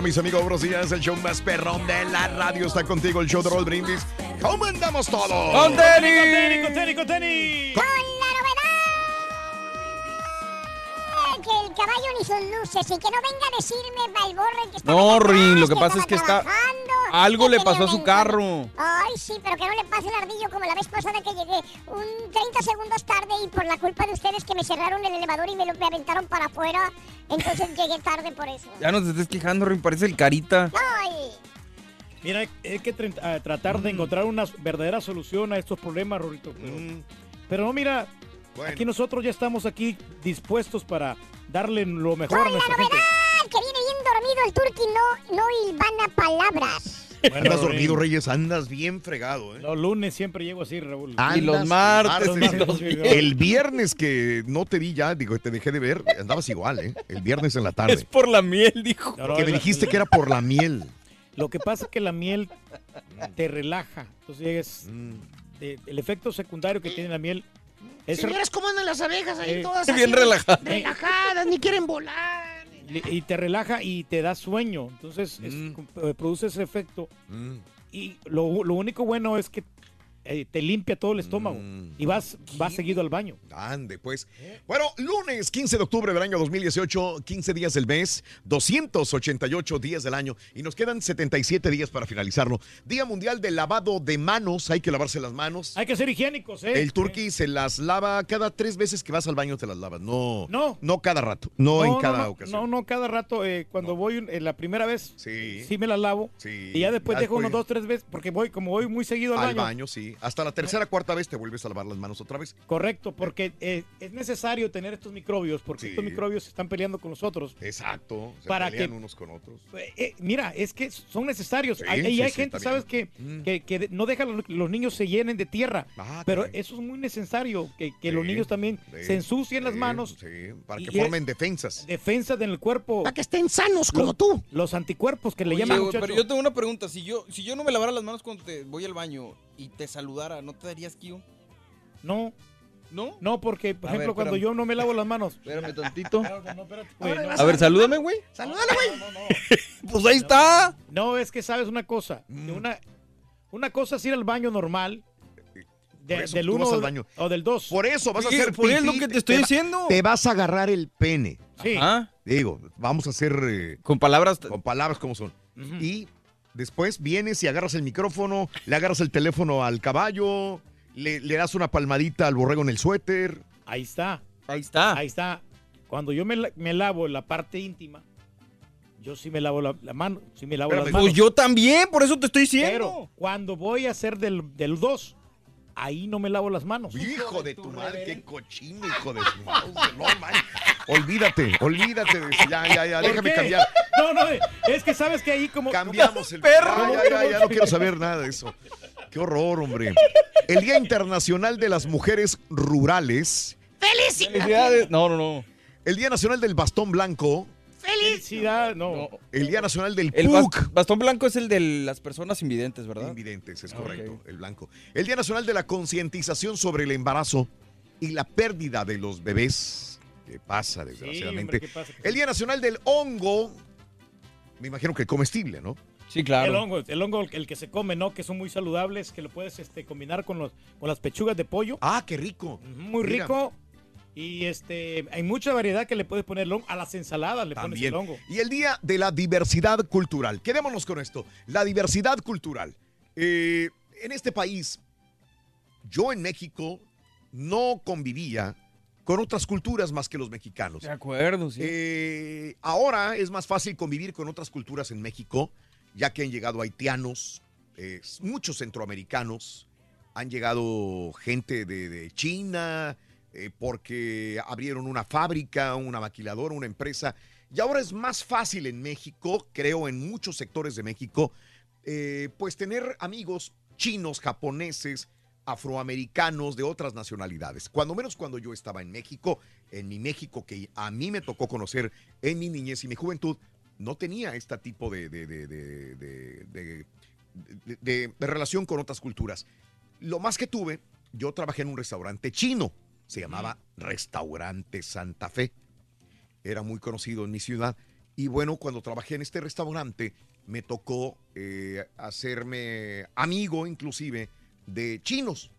Mis amigos. Buenos días. El show más perrón de la radio está contigo. El show de Roll Brindis. ¿Cómo andamos todos? ¡Con tenis! ¡Con tenis, con tenis, con tenis! Con que el caballo ni sus luces y que no venga a decirme Balborre que está No, Rin, lo que pasa es que está... Algo le pasó a su carro. Ay, sí, pero que no le pase el ardillo como la vez pasada que llegué un 30 segundos tarde y por la culpa de ustedes que me cerraron el elevador y me lo me aventaron para afuera, entonces llegué tarde por eso. Ya no te estés quejando, Rin, parece el carita. Ay, Mira, hay que tratar de encontrar una verdadera solución a estos problemas, Rorito. Pero, pero no, mira, aquí nosotros ya estamos aquí dispuestos para darle lo mejor a con la nuestra gente. novedad que viene bien dormido el turqui no, no hilvana palabras. Andas dormido, Reyes. Andas bien fregado, ¿eh? Los lunes siempre llego así, Raúl. Andas martes, El viernes que no te vi ya, digo, te dejé de ver, andabas igual, ¿eh? El viernes en la tarde. Es por la miel, dijo. No, no, que me la- dijiste que era por la miel. Lo que pasa es que la miel te relaja. Entonces es Mm. el efecto secundario que tiene la miel es Señoras, ¿cómo andan las abejas ahí Eh, todas bien así, relajadas. Relajadas, ni quieren volar. y te relaja y te da sueño. Entonces es- eh, produce ese efecto. Mm. Y lo, lo único bueno es que eh, te limpia todo el estómago y vas, vas seguido al baño. Ande, pues. Bueno, lunes 15 de octubre del año 2018, 15 días del mes, 288 días del año y nos quedan 77 días para finalizarlo. Día Mundial del Lavado de Manos, hay que lavarse las manos. Hay que ser higiénicos, ¿eh? El turqui se las lava cada tres veces que vas al baño te las lavas. No, No. no cada rato, no, en cada no, ocasión. No, no, cada rato. eh, cuando voy eh, la primera vez, sí. me la lavo. Sí. Y ya después Ya dejo unos dos, tres veces, porque voy, como voy muy seguido al, Al baño, sí. Hasta la tercera, cuarta vez te vuelves a lavar las manos otra vez. Correcto, porque eh, es necesario tener estos microbios, porque Sí. estos microbios se están peleando con nosotros. Exacto. Se Para pelean que- unos con otros. Eh, eh, mira, es que son necesarios. Sí, hay, y sí, hay sí, gente. ¿sabes? Que, Mm. que, que no deja que los, los niños se llenen de tierra. Ah, pero eso es muy necesario, que, que los niños también sí, se ensucien las manos. sí, para que formen defensas. Defensas en el cuerpo. Para que estén sanos como Los- tú. Los anticuerpos que le Oye, llaman pero yo tengo una pregunta. Si yo, si yo no me lavara las manos cuando te voy al baño y te saludara, ¿no te darías kiu? No. ¿No? No, porque, por A ver, ejemplo, cuando espérame. yo no me lavo las manos. Espérame tantito. Güey, no. A ver, salúdame, güey. Salúdale, güey. Pues ahí está. No, es que sabes una cosa. Mm. que Una, una cosa es ir al baño normal. de- Por eso del tú vas 1 al baño. o del 2. Por eso vas a Sí, hacer por es lo que te estoy va- diciendo. Te vas a agarrar el pene. Sí. Ajá. Digo, vamos a hacer eh, Con palabras. con palabras como son. Y después vienes y agarras el micrófono, le agarras el teléfono al caballo, le, le das una palmadita al borrego en el suéter. Ahí está. Ahí está. Ahí está. Cuando yo me, me lavo la parte íntima, yo sí me lavo la, la mano. Sí me lavo Espérame, las manos. Pues yo también, por eso te estoy diciendo. Pero cuando voy a hacer del 2, ahí no me lavo las manos. Hijo de tu madre, qué cochino, hijo de su madre. No, man. Olvídate, olvídate de eso. Ya, ya, ya, ¿Por déjame qué? cambiar. No, no, es que sabes que ahí como... Cambiamos el perro. Ya, ya, ya, ya no quiero saber nada de eso. Qué horror, hombre. El Día Internacional de las Mujeres Rurales. Felicidades. No, no, no. El Día Nacional del Bastón Blanco. Felicidad, no. El Día Nacional del El PUC. bastón blanco es el de las personas invidentes, ¿verdad? Invidentes, es Ah, correcto, el blanco. El Día Nacional de la Concientización sobre el Embarazo y la pérdida de los bebés. ¿Qué pasa, desgraciadamente? hombre, ¿qué pasa? El Día Nacional del Hongo. Me imagino que comestible, ¿no? Sí, El hongo, el hongo, el que se come, ¿no? Que son muy saludables, que lo puedes este, combinar con, los, con las pechugas de pollo. Ah, qué rico. Muy Mira. rico. Y este, hay mucha variedad que le puedes poner el hongo. A las ensaladas le pones También. el hongo. Y el Día de la Diversidad Cultural. Quedémonos con esto. La diversidad cultural. Eh, en este país, yo en México no convivía con otras culturas más que los mexicanos. De acuerdo, sí. Eh, ahora es más fácil convivir con otras culturas en México, ya que han llegado haitianos, eh, muchos centroamericanos, han llegado gente de, de China, eh, porque abrieron una fábrica, una maquiladora, una empresa. Y ahora es más fácil en México, creo en muchos sectores de México, eh, pues tener amigos chinos, japoneses, afroamericanos de otras nacionalidades. Cuando menos cuando yo estaba en México, en mi México que a mí me tocó conocer en mi niñez y mi juventud, no tenía este tipo de, de- de- de- relación con otras culturas. Lo más que tuve, yo trabajé en un restaurante chino, se llamaba Restaurante Santa Fe. Era muy conocido en mi ciudad. Y bueno, cuando trabajé en este restaurante, me tocó eh, hacerme amigo inclusive de chinos,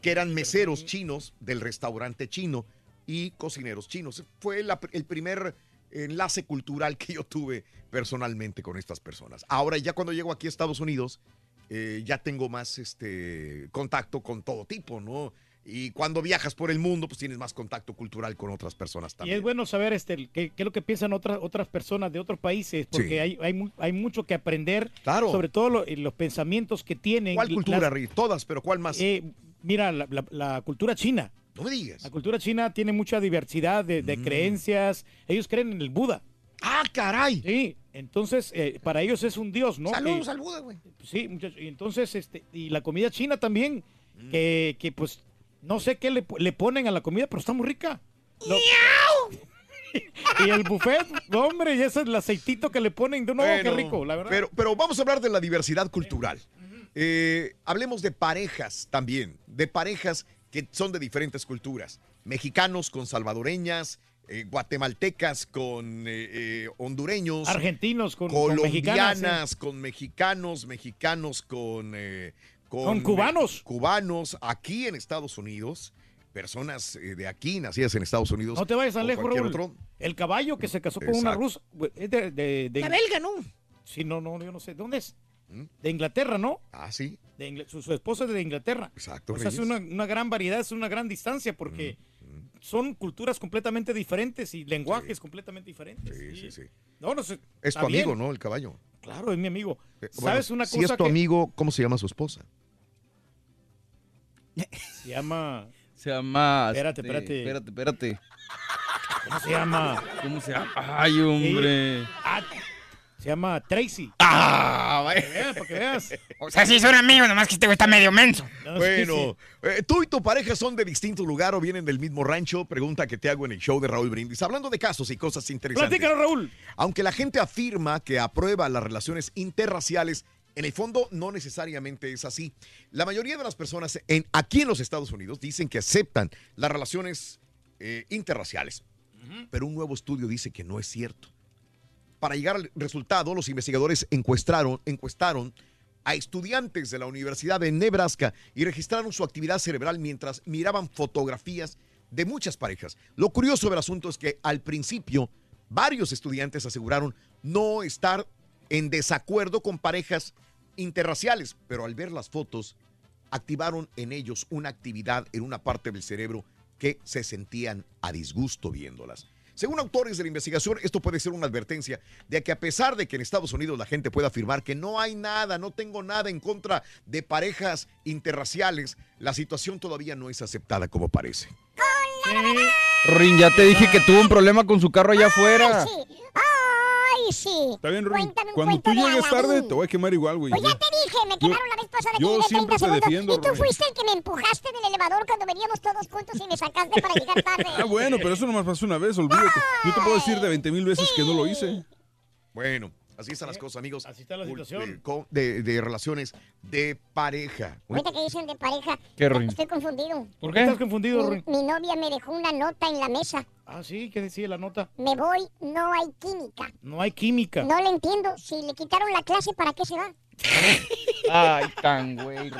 que eran meseros chinos del restaurante chino y cocineros chinos. Fue la- el primer enlace cultural que yo tuve personalmente con estas personas. Ahora ya cuando llego aquí a Estados Unidos, eh, ya tengo más este, contacto con todo tipo, ¿no? Y cuando viajas por el mundo, pues tienes más contacto cultural con otras personas Y también. es bueno saber este, qué, qué es lo que piensan otras otras personas de otros países, porque Sí. hay, hay, mu- hay mucho que aprender, Claro. sobre todo lo- eh, los pensamientos que tienen. ¿Cuál y cultura, Rick? Todas, pero ¿cuál más? Eh, mira, la, la- la cultura china. No me digas. La cultura china tiene mucha diversidad de, de creencias. Ellos creen en el Buda. ¡Ah, caray! Sí, entonces eh, para ellos es un dios, ¿no? Saludos Que- al Buda, güey. Sí, muchachos. Y entonces, este, y la comida china también, Mm. que, que, pues no sé qué le, le ponen a la comida, pero está muy rica. Lo- y el buffet, hombre, y ese es el aceitito que le ponen, de no, qué rico, la verdad. Pero, pero vamos a hablar de la diversidad cultural. Eh, hablemos de parejas también, de parejas que son de diferentes culturas. Mexicanos con salvadoreñas, eh, guatemaltecas con eh, eh, hondureños, Argentinos con, con mexicanas, colombianas ¿eh? con mexicanos, mexicanos con, Con cubanos. cubanos aquí en Estados Unidos, personas eh, de aquí nacidas en Estados Unidos. No te vayas tan o lejos, Raúl. otro. El caballo que se casó con una rusa, es de, de, de- La belga, ¿no? Sí, no, no, yo no sé. ¿Dónde es? ¿Mm? De Inglaterra, ¿no? Ah, sí. De Ingl- su, su esposa es de Inglaterra. Exacto. O sea, es una, una gran variedad, es una gran distancia porque son culturas completamente diferentes y lenguajes completamente diferentes. Sí, Y- sí, sí. No, no sé. Es tu amigo, bien. ¿no? El caballo. Claro, es mi amigo. Eh, ¿Sabes bueno, una Si cosa es tu que amigo, ¿cómo se llama su esposa? Se llama... Se llama. Espérate, este, espérate. Espérate, espérate. ¿Cómo se llama? ¿Cómo se llama? Ay, hombre. Ah, se llama Tracy. Ah, Para que veas, para que veas. O sea, sí son amigos, nomás que este güey está medio menso. No, sí, Bueno, eh, tú y tu pareja son de distinto lugar o vienen del mismo rancho. Pregunta que te hago en el show de Raúl Brindis. Hablando de casos y cosas interesantes. Platícanos, Raúl. Aunque la gente afirma que aprueba las relaciones interraciales, en el fondo no necesariamente es así. La mayoría de las personas en, aquí en los Estados Unidos dicen que aceptan las relaciones eh, interraciales. Pero un nuevo estudio dice que no es cierto. Para llegar al resultado, los investigadores encuestaron, encuestaron a estudiantes de la Universidad de Nebraska y registraron su actividad cerebral mientras miraban fotografías de muchas parejas. Lo curioso del asunto es que al principio varios estudiantes aseguraron no estar en desacuerdo con parejas interraciales, pero al ver las fotos activaron en ellos una actividad en una parte del cerebro que se sentían a disgusto viéndolas. Según autores de la investigación, esto puede ser una advertencia de que a pesar de que en Estados Unidos la gente pueda afirmar que no hay nada, no tengo nada en contra de parejas interraciales, la situación todavía no es aceptada como parece. Rin, ya te dije que tuvo un problema con su carro allá afuera. Sí. Ay, sí. Está bien, Ruin. Cuéntame un Cuando tú llegues tarde, te voy a quemar igual, güey. Pues ya te dije, me quemaron la vez pasada que Yo llegué siempre 30 te segundos? defiendo, y tú fuiste el que me empujaste en el elevador cuando veníamos todos juntos y me sacaste para llegar tarde. Ah, bueno, pero eso nomás pasó una vez, olvídate. Yo te puedo decir de 20 mil veces que no lo hice. Bueno, así están las cosas, amigos. Así está la situación. De, de relaciones de pareja. Ahorita que dicen de pareja, ¿Qué, Rory? estoy confundido. ¿Por qué estás confundido, Mi, novia me dejó una nota en la mesa. Ah, sí, ¿qué decía la nota? Me voy, no hay química. No hay química. No le entiendo. Si le quitaron la clase, ¿para qué se va? Ay, tan güey.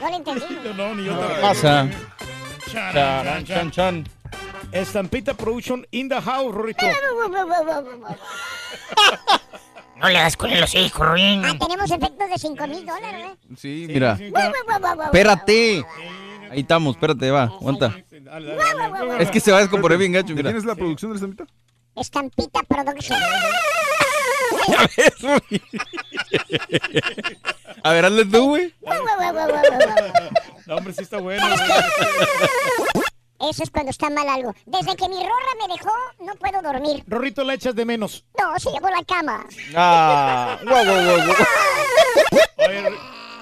No le entendí. No, ni yo ¿Qué tampoco. pasa? Charan, chan, chan. Estampita Production in the house, Rorito. No le hagas con los hijos, Ruin. Ah, tenemos efectos de 5 mil dólares, ¿eh? Sí, mira. Espérate. Ahí estamos, espérate, va, aguanta. Es que se va a descomponer bien gacho, mira. ¿Quién es la producción de estampita? Estampita Production. A ver, hazle tú, güey. No, hombre, sí está bueno. Eso es cuando está mal algo. Desde que mi rorra me dejó, no puedo dormir. Rorrito la echas de menos. No, se llevó la cama. Ah, guau, guau, guau. Oye,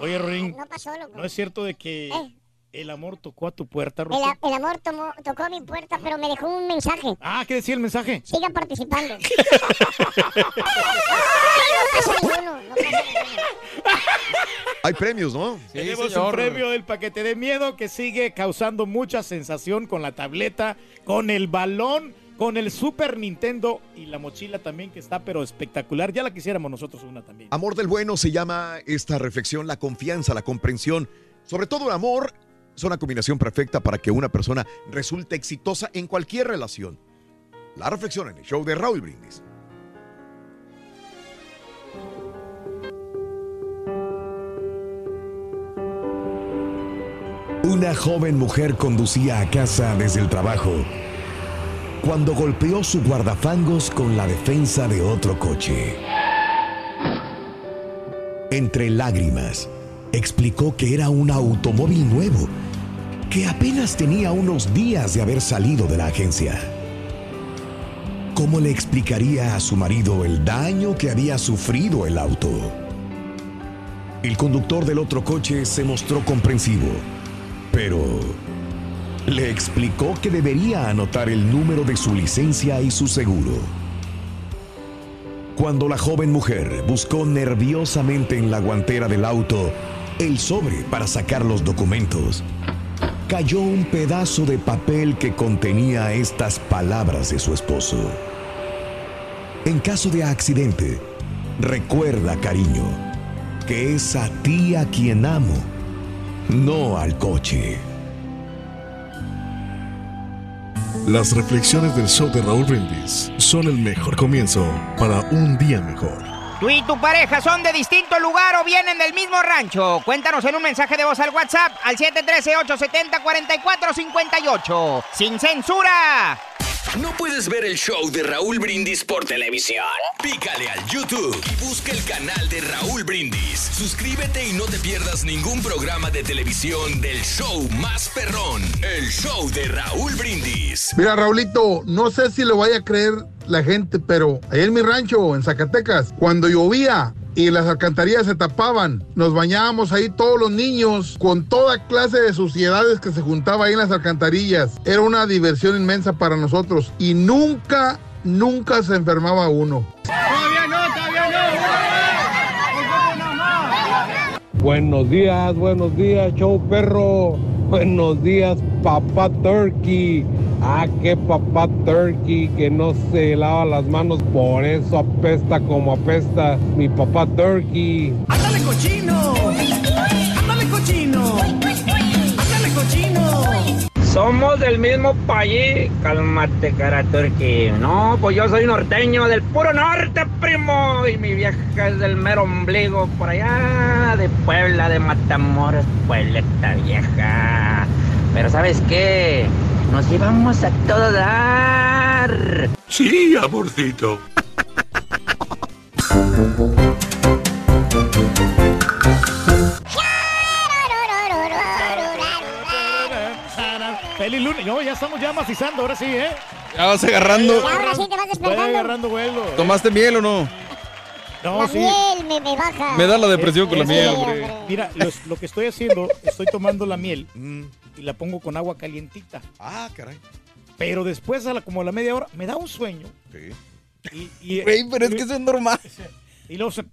oye, Rorín, No pasó, loco. ¿no es cierto de que Eh. el amor tocó a tu puerta, El, Rorito? el amor tomó- tocó mi puerta, pero me dejó un mensaje. Ah, ¿qué decía el mensaje? Sigan participando. Ay, no pasa ninguno. No pasa ninguno. Hay premios, ¿no? Tenemos un premio del paquete de miedo que sigue causando mucha sensación con la tableta, con el balón, con el Super Nintendo y la mochila también que está pero espectacular. Ya la quisiéramos nosotros una también. Amor del bueno se llama esta reflexión, la confianza, la comprensión. Sobre todo el amor es una combinación perfecta para que una persona resulte exitosa en cualquier relación. La reflexión en el show de Raúl Brindis. Joven mujer conducía a casa desde el trabajo cuando golpeó su guardafangos con la defensa de otro coche. Entre lágrimas, explicó que era un automóvil nuevo, que apenas tenía unos días de haber salido de la agencia. ¿Cómo le explicaría a su marido el daño que había sufrido el auto? El conductor del otro coche se mostró comprensivo, pero le explicó que debería anotar el número de su licencia y su seguro. Cuando la joven mujer buscó nerviosamente en la guantera del auto el sobre para sacar los documentos, cayó un pedazo de papel que contenía estas palabras de su esposo. En caso de accidente, recuerda, cariño, que es a ti a quien amo, no al coche. Las reflexiones del show de Raúl Brindis son el mejor comienzo para un día mejor. ¿Tú y tu pareja son de distinto lugar o vienen del mismo rancho? Cuéntanos en un mensaje de voz al WhatsApp al 713-870-4458. ¡Sin censura! ¿No puedes ver el show de Raúl Brindis por televisión? Pícale al YouTube y busca el canal de Raúl Brindis. Suscríbete y no te pierdas ningún programa de televisión del show más perrón, el show de Raúl Brindis. Mira, Raulito, no sé si lo vaya a creer la gente, pero ahí en mi rancho, en Zacatecas, cuando llovía y las alcantarillas se tapaban, nos bañábamos ahí todos los niños con toda clase de suciedades que se juntaba ahí en las alcantarillas. Era una diversión inmensa para nosotros y nunca, nunca se enfermaba uno. Todavía no, todavía Buenos días, buenos días, show perro. Buenos días, papá Turkey. Ah, qué papá Turkey que no se lava las manos, por eso apesta como apesta mi papá Turkey. ¡Ándale, cochino! Somos del mismo país. Cálmate, cara turqui. No, pues yo soy norteño del puro norte, primo. Y mi vieja es del mero ombligo, por allá de Puebla, de Matamoros, Puebla, esta vieja. Pero ¿sabes qué? Nos llevamos a todo dar. Sí, amorcito. Feliz lunes. No, ya estamos ya macizando, ahora sí, ¿eh? Ya vas agarrando. Ya, ahora sí te vas Voy despertando. agarrando vuelo. ¿Tomaste miel o no? No, la sí. miel me, me baja. Me da la depresión con la miel, hombre. Mira, los- lo que estoy haciendo, estoy tomando la miel y la pongo con agua calientita. Ah, caray. Pero después, a la, como a la media hora, me da un sueño. Y, y- Güey, pero es que eso es normal. Y luego se-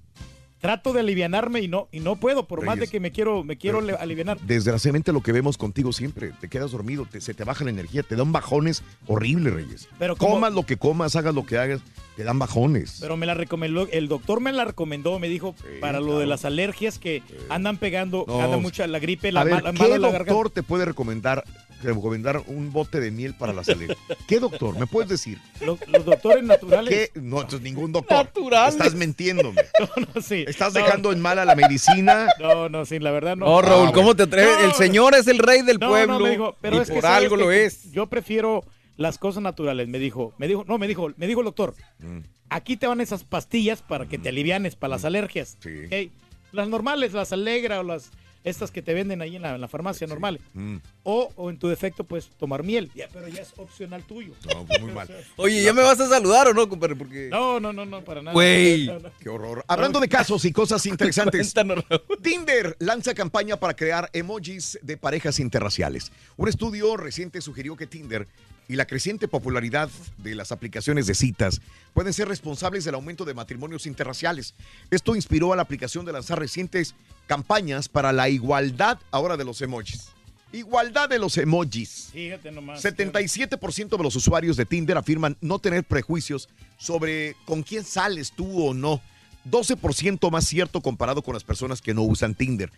trato de alivianarme y no, y no puedo, por más de que me quiero, me quiero le- alivianar. Desgraciadamente lo que vemos contigo siempre, te quedas dormido, te- se te baja la energía, te dan bajones horribles, Reyes. Pero como- comas lo que comas, hagas lo que hagas, te dan bajones. Pero me la recomendó, el doctor me la recomendó, me dijo, para lo de las alergias que andan pegando, No, anda mucha la gripe, la, a ver, ¿qué mala la garganta. doctor te puede recomendar, recomendar un bote de miel para la salud? ¿Qué doctor? ¿Me puedes decir? Los, los doctores naturales. ¿Qué? No, entonces ningún doctor. Naturales. Estás mintiéndome. No, sí. Estás No. dejando en mala la medicina. No, no, sí, la verdad no. No, Raúl, ¿cómo te atreves? El señor es el rey del No, pueblo. no, me dijo, pero y es que por ¿sabes algo lo es. Yo prefiero las cosas naturales, me dijo. Me dijo, no, me dijo, me dijo el doctor. Mm. Aquí te van esas pastillas para que te alivianes para las alergias. ¿ok? Las normales, las Alegra o las estas que te venden ahí en la, en la farmacia normales. Mm. O, o en tu defecto, pues tomar miel. Ya, pero ya es opcional tuyo. No, pues, muy mal. Oye, ¿ya me vas a saludar o no, compadre? Porque... No, no, no, no, para nada. Güey. No, no. Qué horror. Hablando de casos y cosas interesantes. Tinder lanza campaña para crear emojis de parejas interraciales. Un estudio reciente sugirió que Tinder y la creciente popularidad de las aplicaciones de citas pueden ser responsables del aumento de matrimonios interraciales. Esto inspiró a la aplicación de lanzar recientes campañas para la igualdad ahora de los emojis. Igualdad de los emojis. Fíjate nomás. 77% de los usuarios de Tinder afirman no tener prejuicios sobre con quién sales tú o no. 12% más cierto comparado con las personas que no usan Tinder.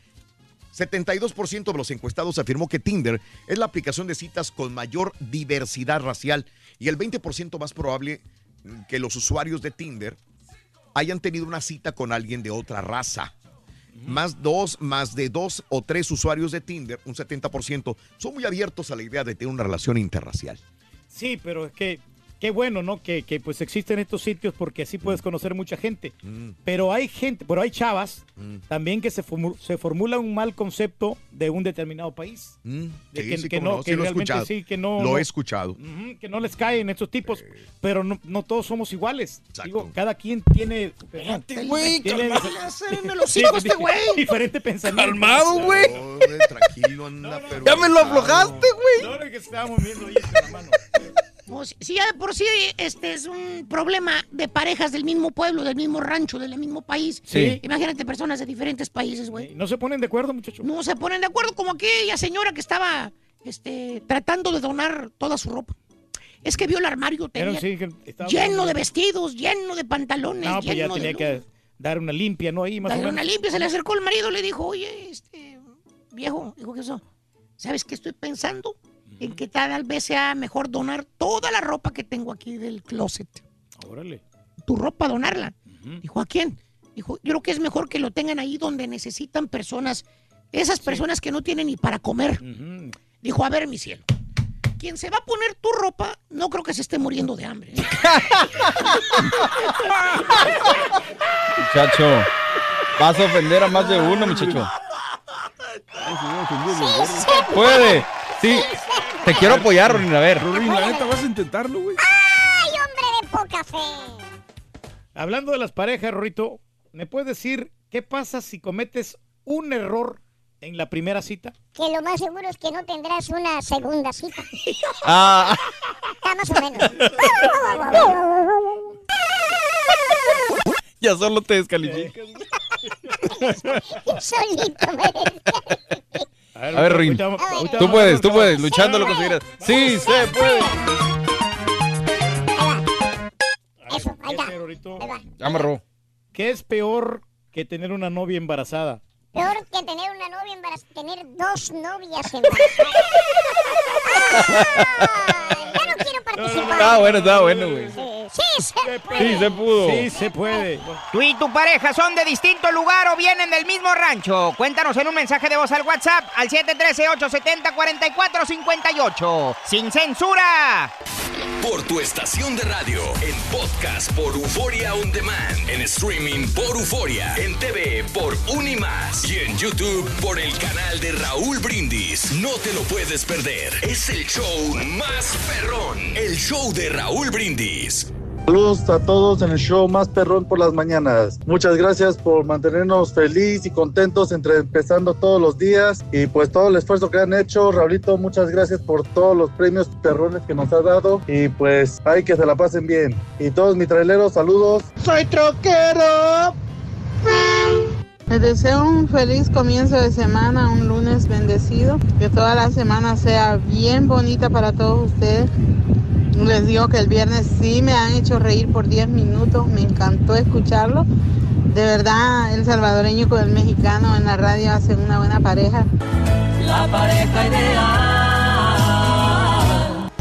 72% de los encuestados afirmó que Tinder es la aplicación de citas con mayor diversidad racial y el 20% más probable que los usuarios de Tinder hayan tenido una cita con alguien de otra raza. Más dos, más de dos o tres usuarios de Tinder, un 70%, son muy abiertos a la idea de tener una relación interracial. Sí, pero es que qué bueno, ¿no? Que, que, pues existen estos sitios porque así puedes conocer mucha gente. Pero hay gente, pero hay chavas también que se, formu- se formula un mal concepto de un determinado país. De Sí, que, sí, que no, no, que sí lo he realmente escuchado. sí, que no. Lo he escuchado. Que no les caen estos tipos, pero no, no todos somos iguales. Digo, cada quien tiene. güey, tiene- los hijos este güey. Diferente pensamiento. Calmado, güey. Tranquilo, anda, pero. Ya me lo aflojaste, güey. No, no, que estábamos viendo ahí la mano. Pues, si ya de por sí este es un problema de parejas del mismo pueblo, del mismo rancho, del mismo país. Sí. Imagínate personas de diferentes países, güey. No se ponen de acuerdo, muchachos. No se ponen de acuerdo como aquella señora que estaba este, tratando de donar toda su ropa. Es que vio el armario tenía sí, que estaba- lleno de vestidos, lleno de pantalones, No, pues ya lleno de tenía luz. que dar una limpia, ¿no? Ahí más o Darle menos. una limpia, se le acercó el marido, le dijo, oye, este, viejo, dijo que eso, ¿sabes qué estoy pensando? En que tal vez sea mejor donar toda la ropa que tengo aquí del closet. Órale. Tu ropa, donarla. Dijo, ¿a quién? Dijo, yo creo que es mejor que lo tengan ahí donde necesitan personas, esas personas que no tienen ni para comer. Dijo, a ver, mi cielo, quien se va a poner tu ropa, no creo que se esté muriendo de hambre. ¿eh? Muchacho, vas a ofender a más de uno, muchacho. Puede. Sí. Te quiero apoyar, Rorín. A ver. Rorín, la neta, vas a intentarlo, güey. ¡Ay, hombre de poca fe! Hablando de las parejas, Rorito, ¿me puedes decir qué pasa si cometes un error en la primera cita? Que lo más seguro es que no tendrás una segunda cita. Ah. Está más o menos. Ya solo te descalificas. Solito me A ver, Rorín. Tú puedes, tú puedes. Luchando lo conseguirás. Sí, se puede. Eso, ahí está. Ya amarró. ¿Qué es peor que tener una novia embarazada? Peor que tener una novia embarazada, tener dos novias embarazadas. Ay, ya no participar. Está bueno, está bueno, güey. Sí, se puede. Sí, se pudo. Sí, se puede. ¿Tú y tu pareja son de distinto lugar o vienen del mismo rancho? Cuéntanos en un mensaje de voz al WhatsApp al 713-870-4458. ¡Sin censura! Por tu estación de radio, en podcast por Euforia On Demand, en streaming por Euforia, en TV por Unimás y en YouTube por el canal de Raúl Brindis. No te lo puedes perder. Es el show más perrón. El show de Raúl Brindis. Saludos a todos en el show más perrón por las mañanas. Muchas gracias por mantenernos felices y contentos entre empezando todos los días y pues todo el esfuerzo que han hecho. Raulito, muchas gracias por todos los premios perrones que nos ha dado y pues hay que se la pasen bien. Y todos mis traileros, saludos. Soy troquero. Les deseo un feliz comienzo de semana, un lunes bendecido, que toda la semana sea bien bonita para todos ustedes. Les digo que el viernes sí me han hecho reír por 10 minutos, me encantó escucharlo. De verdad, el salvadoreño con el mexicano en la radio hacen una buena pareja. La pareja ideal.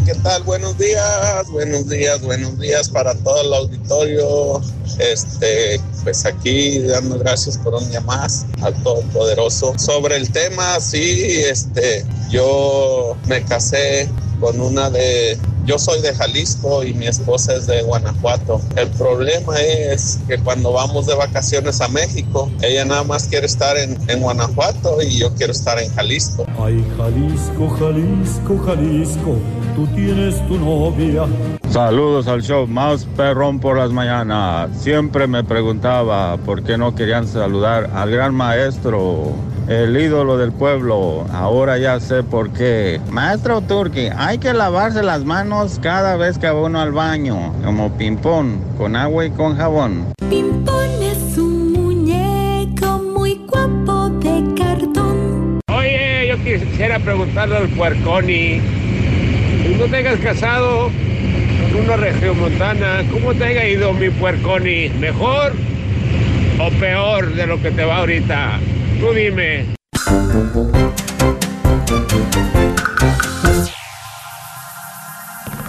¿Qué tal? Buenos días, buenos días, buenos días para todo el auditorio. Este, pues aquí dando gracias por un día más al Todopoderoso. Sobre el tema, sí, este, yo me casé con una de, yo soy de Jalisco y mi esposa es de Guanajuato. El problema es que cuando vamos de vacaciones a México, ella nada más quiere estar en, en Guanajuato y yo quiero estar en Jalisco. Ay, Jalisco, Jalisco, Jalisco, tú tienes tu novia. Saludos al show más perrón por las mañanas. Siempre me preguntaba por qué no querían saludar al gran maestro, el ídolo del pueblo. Ahora ya sé por qué. Maestro Turki, hay que lavarse las manos cada vez que va uno al baño, como ping-pong, con agua y con jabón. Pimpón es un muñeco muy guapo de cartón. Oye, yo quisiera preguntarle al puerconi, si no te hayas casado con una regiomontana, ¿cómo te haya ido mi puerconi? ¿Mejor o peor de lo que te va ahorita? Tú dime.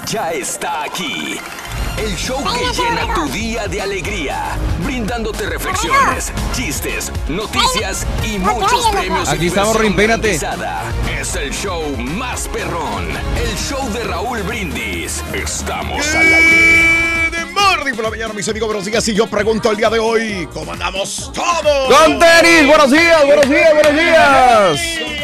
Ya está aquí. El show que llena tu día de alegría, brindándote reflexiones, chistes, noticias y muchos premios. Aquí estamos, garantizada. Es el show más perrón, el show de Raúl Brindis. Estamos al aire. Morning por la mañana, mis amigos, buenos días. Y yo pregunto el día de hoy, ¿cómo andamos todos? ¡Con tenis! ¡Buenos días, buenos días, buenos días!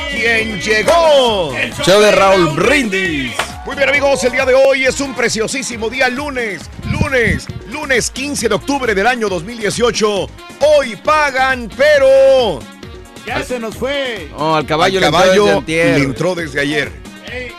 ¿Quién llegó? Show de Raúl Brindis. Muy bien amigos, el día de hoy es un preciosísimo día, lunes, lunes, lunes 15 de octubre del año 2018. Hoy pagan, pero... Ya se nos fue. No, al caballo, Al le entró caballo desde le entró desde ayer. Ey,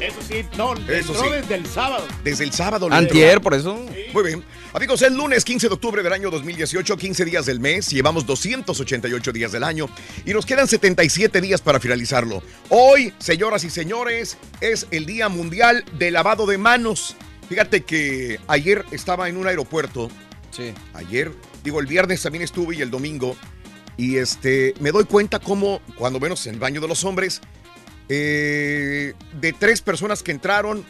eso sí, no, Eso entró sí. desde el sábado. Desde el sábado. Antier, entró. por eso. Muy bien. Amigos, el lunes 15 de octubre del año 2018, 15 días del mes, llevamos 288 días del año y nos quedan 77 días para finalizarlo. Hoy, señoras y señores, es el Día Mundial de Lavado de Manos. Fíjate que ayer estaba en un aeropuerto. Sí. Ayer, digo, el viernes también estuve y el domingo. Y este, me doy cuenta cómo, cuando menos en el baño de los hombres, eh, de tres personas que entraron,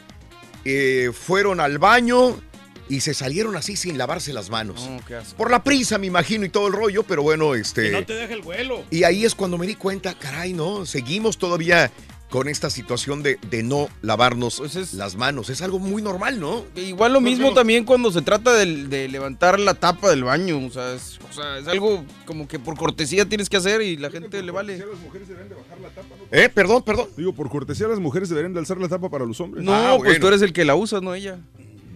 eh, fueron al baño y se salieron así sin lavarse las manos. No, qué asco. Por la prisa, me imagino, y todo el rollo, pero bueno, Que este... no te deje el vuelo. Y ahí es cuando me di cuenta, caray, no, seguimos todavía con esta situación de, de no lavarnos Pues las manos. Es algo muy normal, ¿no? Igual lo mismo también cuando se trata de, levantar la tapa del baño. O sea, es, o sea, es algo como que por cortesía tienes que hacer y la gente le vale. Eh, perdón, perdón. Digo, por cortesía las mujeres deberían de alzar la tapa para los hombres. No, Ah, pues tú eres el que la usas, no ella.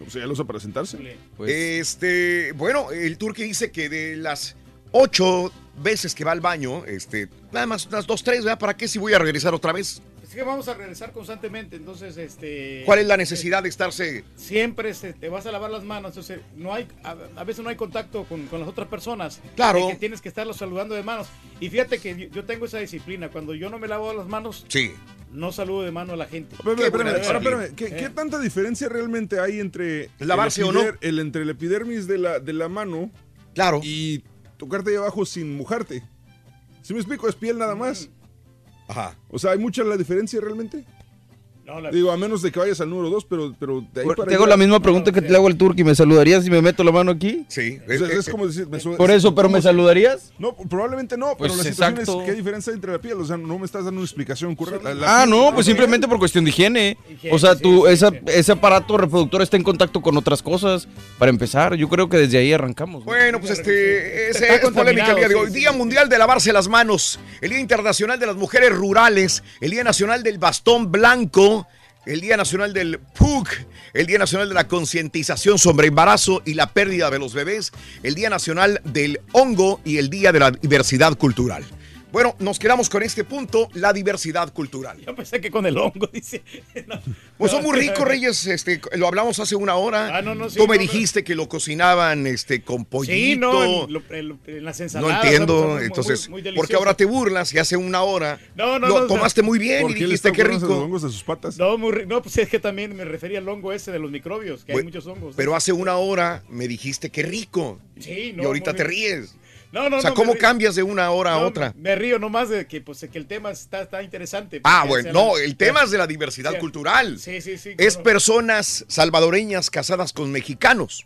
O sea, ya lo usa para sentarse. Pues, Este, bueno, el turque dice que de las ocho veces que va al baño, este, nada más unas dos, tres, ¿verdad? ¿Para qué si voy a regresar otra vez? Es que vamos a regresar constantemente, entonces, este... ¿Cuál es la necesidad de estarse? Siempre se- te vas a lavar las manos, entonces no hay, a, a veces no hay contacto con, con las otras personas. Claro. Que tienes que estarlos saludando de manos. Y fíjate que yo- yo tengo esa disciplina, cuando yo no me lavo las manos, Sí. no saludo de mano a la gente. Espérame, Qué espérame, espérame, ¿qué, Eh. qué tanta diferencia realmente hay entre ¿Lavarse el o no? el, entre el epidermis de la, de la mano Claro. y tocarte ahí abajo sin mojarte? Si me explico, es piel nada más. Ajá. O sea, ¿hay mucha la diferencia realmente? No, la- Digo, a menos de que vayas al número 2, pero, pero de ahí para te hago la misma pregunta que te le hago al turco y me saludarías si me meto la mano aquí. Sí. Es, como decir, me Por eso, pero me saludarías. No, probablemente no, Pues pero la situación exacto. es qué diferencia hay entre la piel. O sea, no me estás dando una explicación correcta. La Ah, no, pues simplemente por cuestión de higiene. O sea, tu, esa, ese aparato reproductor está en contacto con otras cosas. Para empezar, yo creo que desde ahí arrancamos. ¿no? Bueno, pues este, ese es polémica el día de hoy. sí, Día sí. Mundial de Lavarse las Manos, el Día Internacional de las Mujeres Rurales, el Día Nacional del Bastón Blanco, el Día Nacional del PUC, el Día Nacional de la Concientización sobre Embarazo y la Pérdida de los Bebés, el Día Nacional del Hongo y el Día de la Diversidad Cultural. Bueno, nos quedamos con este punto, la diversidad cultural. Yo pensé que con el hongo, dice. No, Pues son muy ricos, Reyes. Este, lo hablamos hace una hora. Ah, no, no, sí, Tú me no, dijiste que lo cocinaban este, con pollito. Sí, no, en, lo- en en las No ensaladas. entiendo, ¿no? Muy- muy- entonces, muy porque delicioso. ahora te burlas y hace una hora No, no, lo no, tomaste no. muy bien ¿Por y dijiste qué poniendo los rico. hongos de sus patas? No, muy no, pues es que también me refería al hongo ese de los microbios, que hay Bueno, muchos hongos. Pero hace una hora me dijiste qué rico. Sí, no, y ahorita muy te ríes. No, no, o sea, no, ¿cómo cambias de una hora a otra? Me río nomás de que, pues, que el tema está, está interesante. Ah, bueno, no, el tema es de la diversidad Sí. cultural. Sí, sí, sí. Es personas salvadoreñas casadas con mexicanos.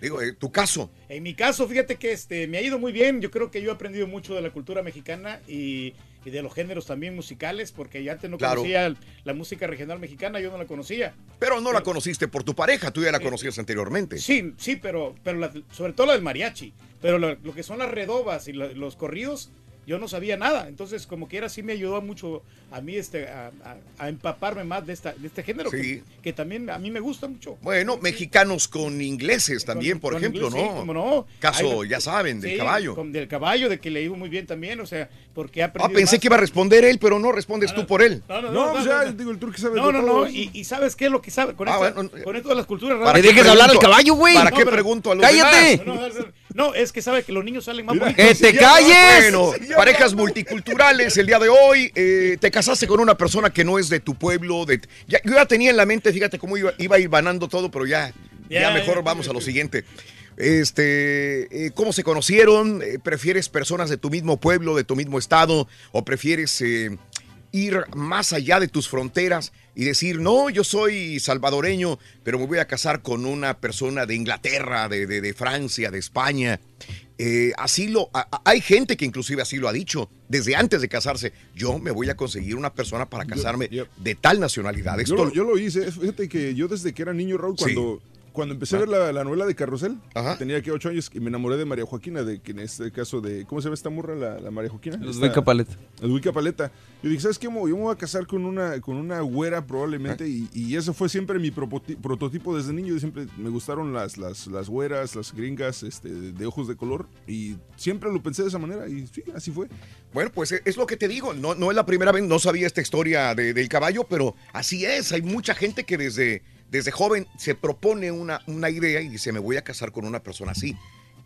Digo, eh, tu caso. En mi caso, fíjate que este me ha ido muy bien. Yo creo que yo he aprendido mucho de la cultura mexicana y, y de los géneros también musicales, porque ya antes no Claro. conocía la música regional mexicana, yo no la conocía. Pero no la conociste por tu pareja, tú ya la conocías anteriormente. Sí, sí, pero, pero la- sobre todo la del mariachi. Pero lo, lo que son las redobas y la- los corridos, yo no sabía nada. Entonces, como que era, sí me ayudó mucho a mí este, a, a- a empaparme más de, esta, de este género, Sí. que, que también a mí me gusta mucho. Bueno, mexicanos con ingleses también, por Con ejemplo, inglés, ¿no? sí, cómo no. Caso, ya saben, del Sí, caballo. con- del caballo, de que le iba muy bien también, o sea, porque ha Ah, pensé más. que iba a responder él, pero no respondes tú por él. No, no, No, no, pues no, ya, no. digo, el turco sabe No, no, no, y, y ¿sabes qué es lo que sabe? Con, Ah, esta- bueno. con esto de las culturas ¿Para qué dejes hablar al pregunto? caballo, güey? ¿Para No, qué pero- pregunto a los ¡Cállate! demás? No, es que sabe que los niños salen más Mira. bonitos. ¡Que te calles! Bueno, parejas multiculturales el día de hoy. eh, te casaste con una persona que no es de tu pueblo. De, ya, yo ya tenía en la mente, fíjate cómo iba, iba a ir banando todo, pero ya, ya, Ya, mejor ya, vamos ya, a lo siguiente. Este, eh, ¿cómo se conocieron? Eh, ¿Prefieres personas de tu mismo pueblo, de tu mismo estado? ¿O prefieres eh, ir más allá de tus fronteras y decir, no, yo soy salvadoreño, pero me voy a casar con una persona de Inglaterra, de, de- de Francia, de España? Eh, así lo, a- hay gente que inclusive así lo ha dicho desde antes de casarse. Yo me voy a conseguir una persona para casarme de tal nacionalidad. Yo Esto, lo, yo lo hice. Fíjate que yo desde que era niño, Raúl, Sí. Cuando, empecé a ver la, la novela de Carrusel, Ajá. tenía que ocho años y me enamoré de María Joaquina, de que en este caso de. ¿Cómo se llama esta morra, la, la María Joaquina? Ludwika Paleta. Ludwika Paleta. Yo dije, ¿sabes qué? Yo me voy a casar con una, con una güera probablemente y, y eso fue siempre mi prototipo desde niño. Siempre me gustaron las, las, las güeras, las gringas este, de ojos de color y siempre lo pensé de esa manera y sí, así fue. Bueno, pues eh, es lo que te digo. No, no es la primera vez, no sabía esta historia de- del caballo, pero así es. Hay mucha gente que desde, desde joven se propone una, una idea y dice, me voy a casar con una persona así.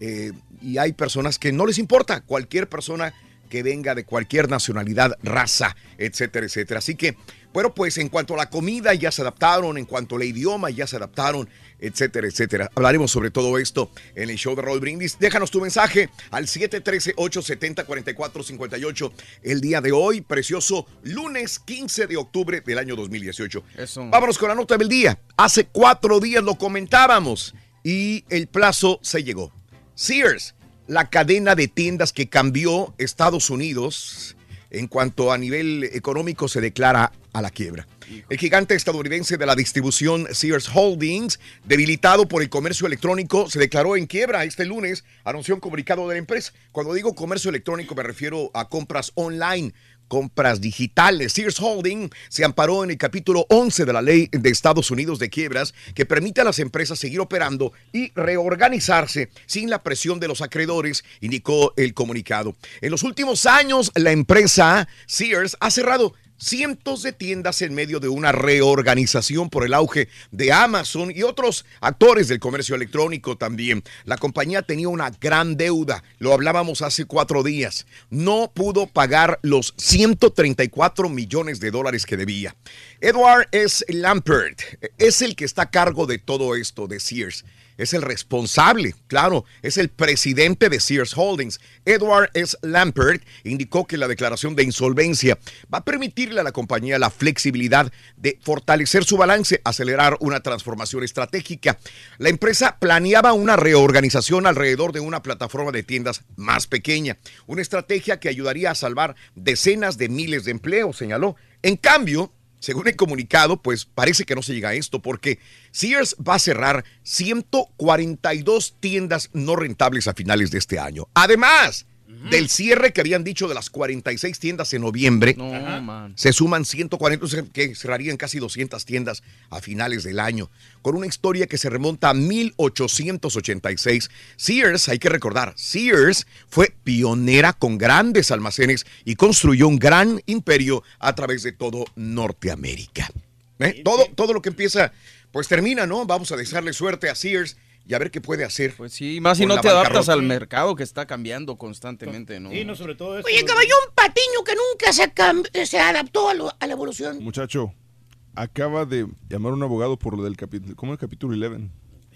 Eh, y hay personas que no les importa, cualquier persona que venga de cualquier nacionalidad, raza, etcétera, etcétera. Así que, bueno, pues en cuanto a la comida ya se adaptaron, en cuanto al idioma ya se adaptaron, etcétera, etcétera. Hablaremos sobre todo esto en el show de Roll Brindis. Déjanos tu mensaje al 713-870-4458 el día de hoy, precioso lunes 15 de octubre del año 2018. Eso. Vámonos con la nota del día. Hace cuatro días lo comentábamos y el plazo se llegó. Sears, la cadena de tiendas que cambió Estados Unidos en cuanto a nivel económico se declara a la quiebra. El gigante estadounidense de la distribución Sears Holdings, debilitado por el comercio electrónico, se declaró en quiebra este lunes, anunció un comunicado de la empresa. Cuando digo comercio electrónico me refiero a compras online, compras digitales. Sears Holding se amparó en el capítulo 11 de la ley de Estados Unidos de quiebras que permite a las empresas seguir operando y reorganizarse sin la presión de los acreedores, indicó el comunicado. En los últimos años, la empresa Sears ha cerrado cientos de tiendas en medio de una reorganización por el auge de Amazon y otros actores del comercio electrónico también. La compañía tenía una gran deuda, lo hablábamos hace cuatro días. No pudo pagar los 134 millones de dólares que debía. Edward S. Lampert es el que está a cargo de todo esto de Sears es el responsable, claro, es el presidente de Sears Holdings. Edward S. Lampert indicó que la declaración de insolvencia va a permitirle a la compañía la flexibilidad de fortalecer su balance, acelerar una transformación estratégica. La empresa planeaba una reorganización alrededor de una plataforma de tiendas más pequeña, una estrategia que ayudaría a salvar decenas de miles de empleos, señaló. En cambio, según el comunicado, pues parece que no se llega a esto porque Sears va a cerrar 142 tiendas no rentables a finales de este año. Además, Del cierre que habían dicho de las 46 tiendas en noviembre, No, se suman 140, o sea, que cerrarían casi 200 tiendas a finales del año, con una historia que se remonta a 1886. Sears, hay que recordar, Sears fue pionera con grandes almacenes y construyó un gran imperio a través de todo Norteamérica. ¿Eh? Todo, todo lo que empieza, pues termina, ¿no? Vamos a desearle suerte a Sears y a ver qué puede hacer. Pues sí, más si no te adaptas al mercado que está cambiando constantemente, ¿no? Sí, no, sobre todo eso. Oye, caballo, un patiño que nunca se, se adaptó a, lo- a la evolución. Muchacho, acaba de llamar a un abogado por lo del capítulo, ¿cómo el capítulo 11?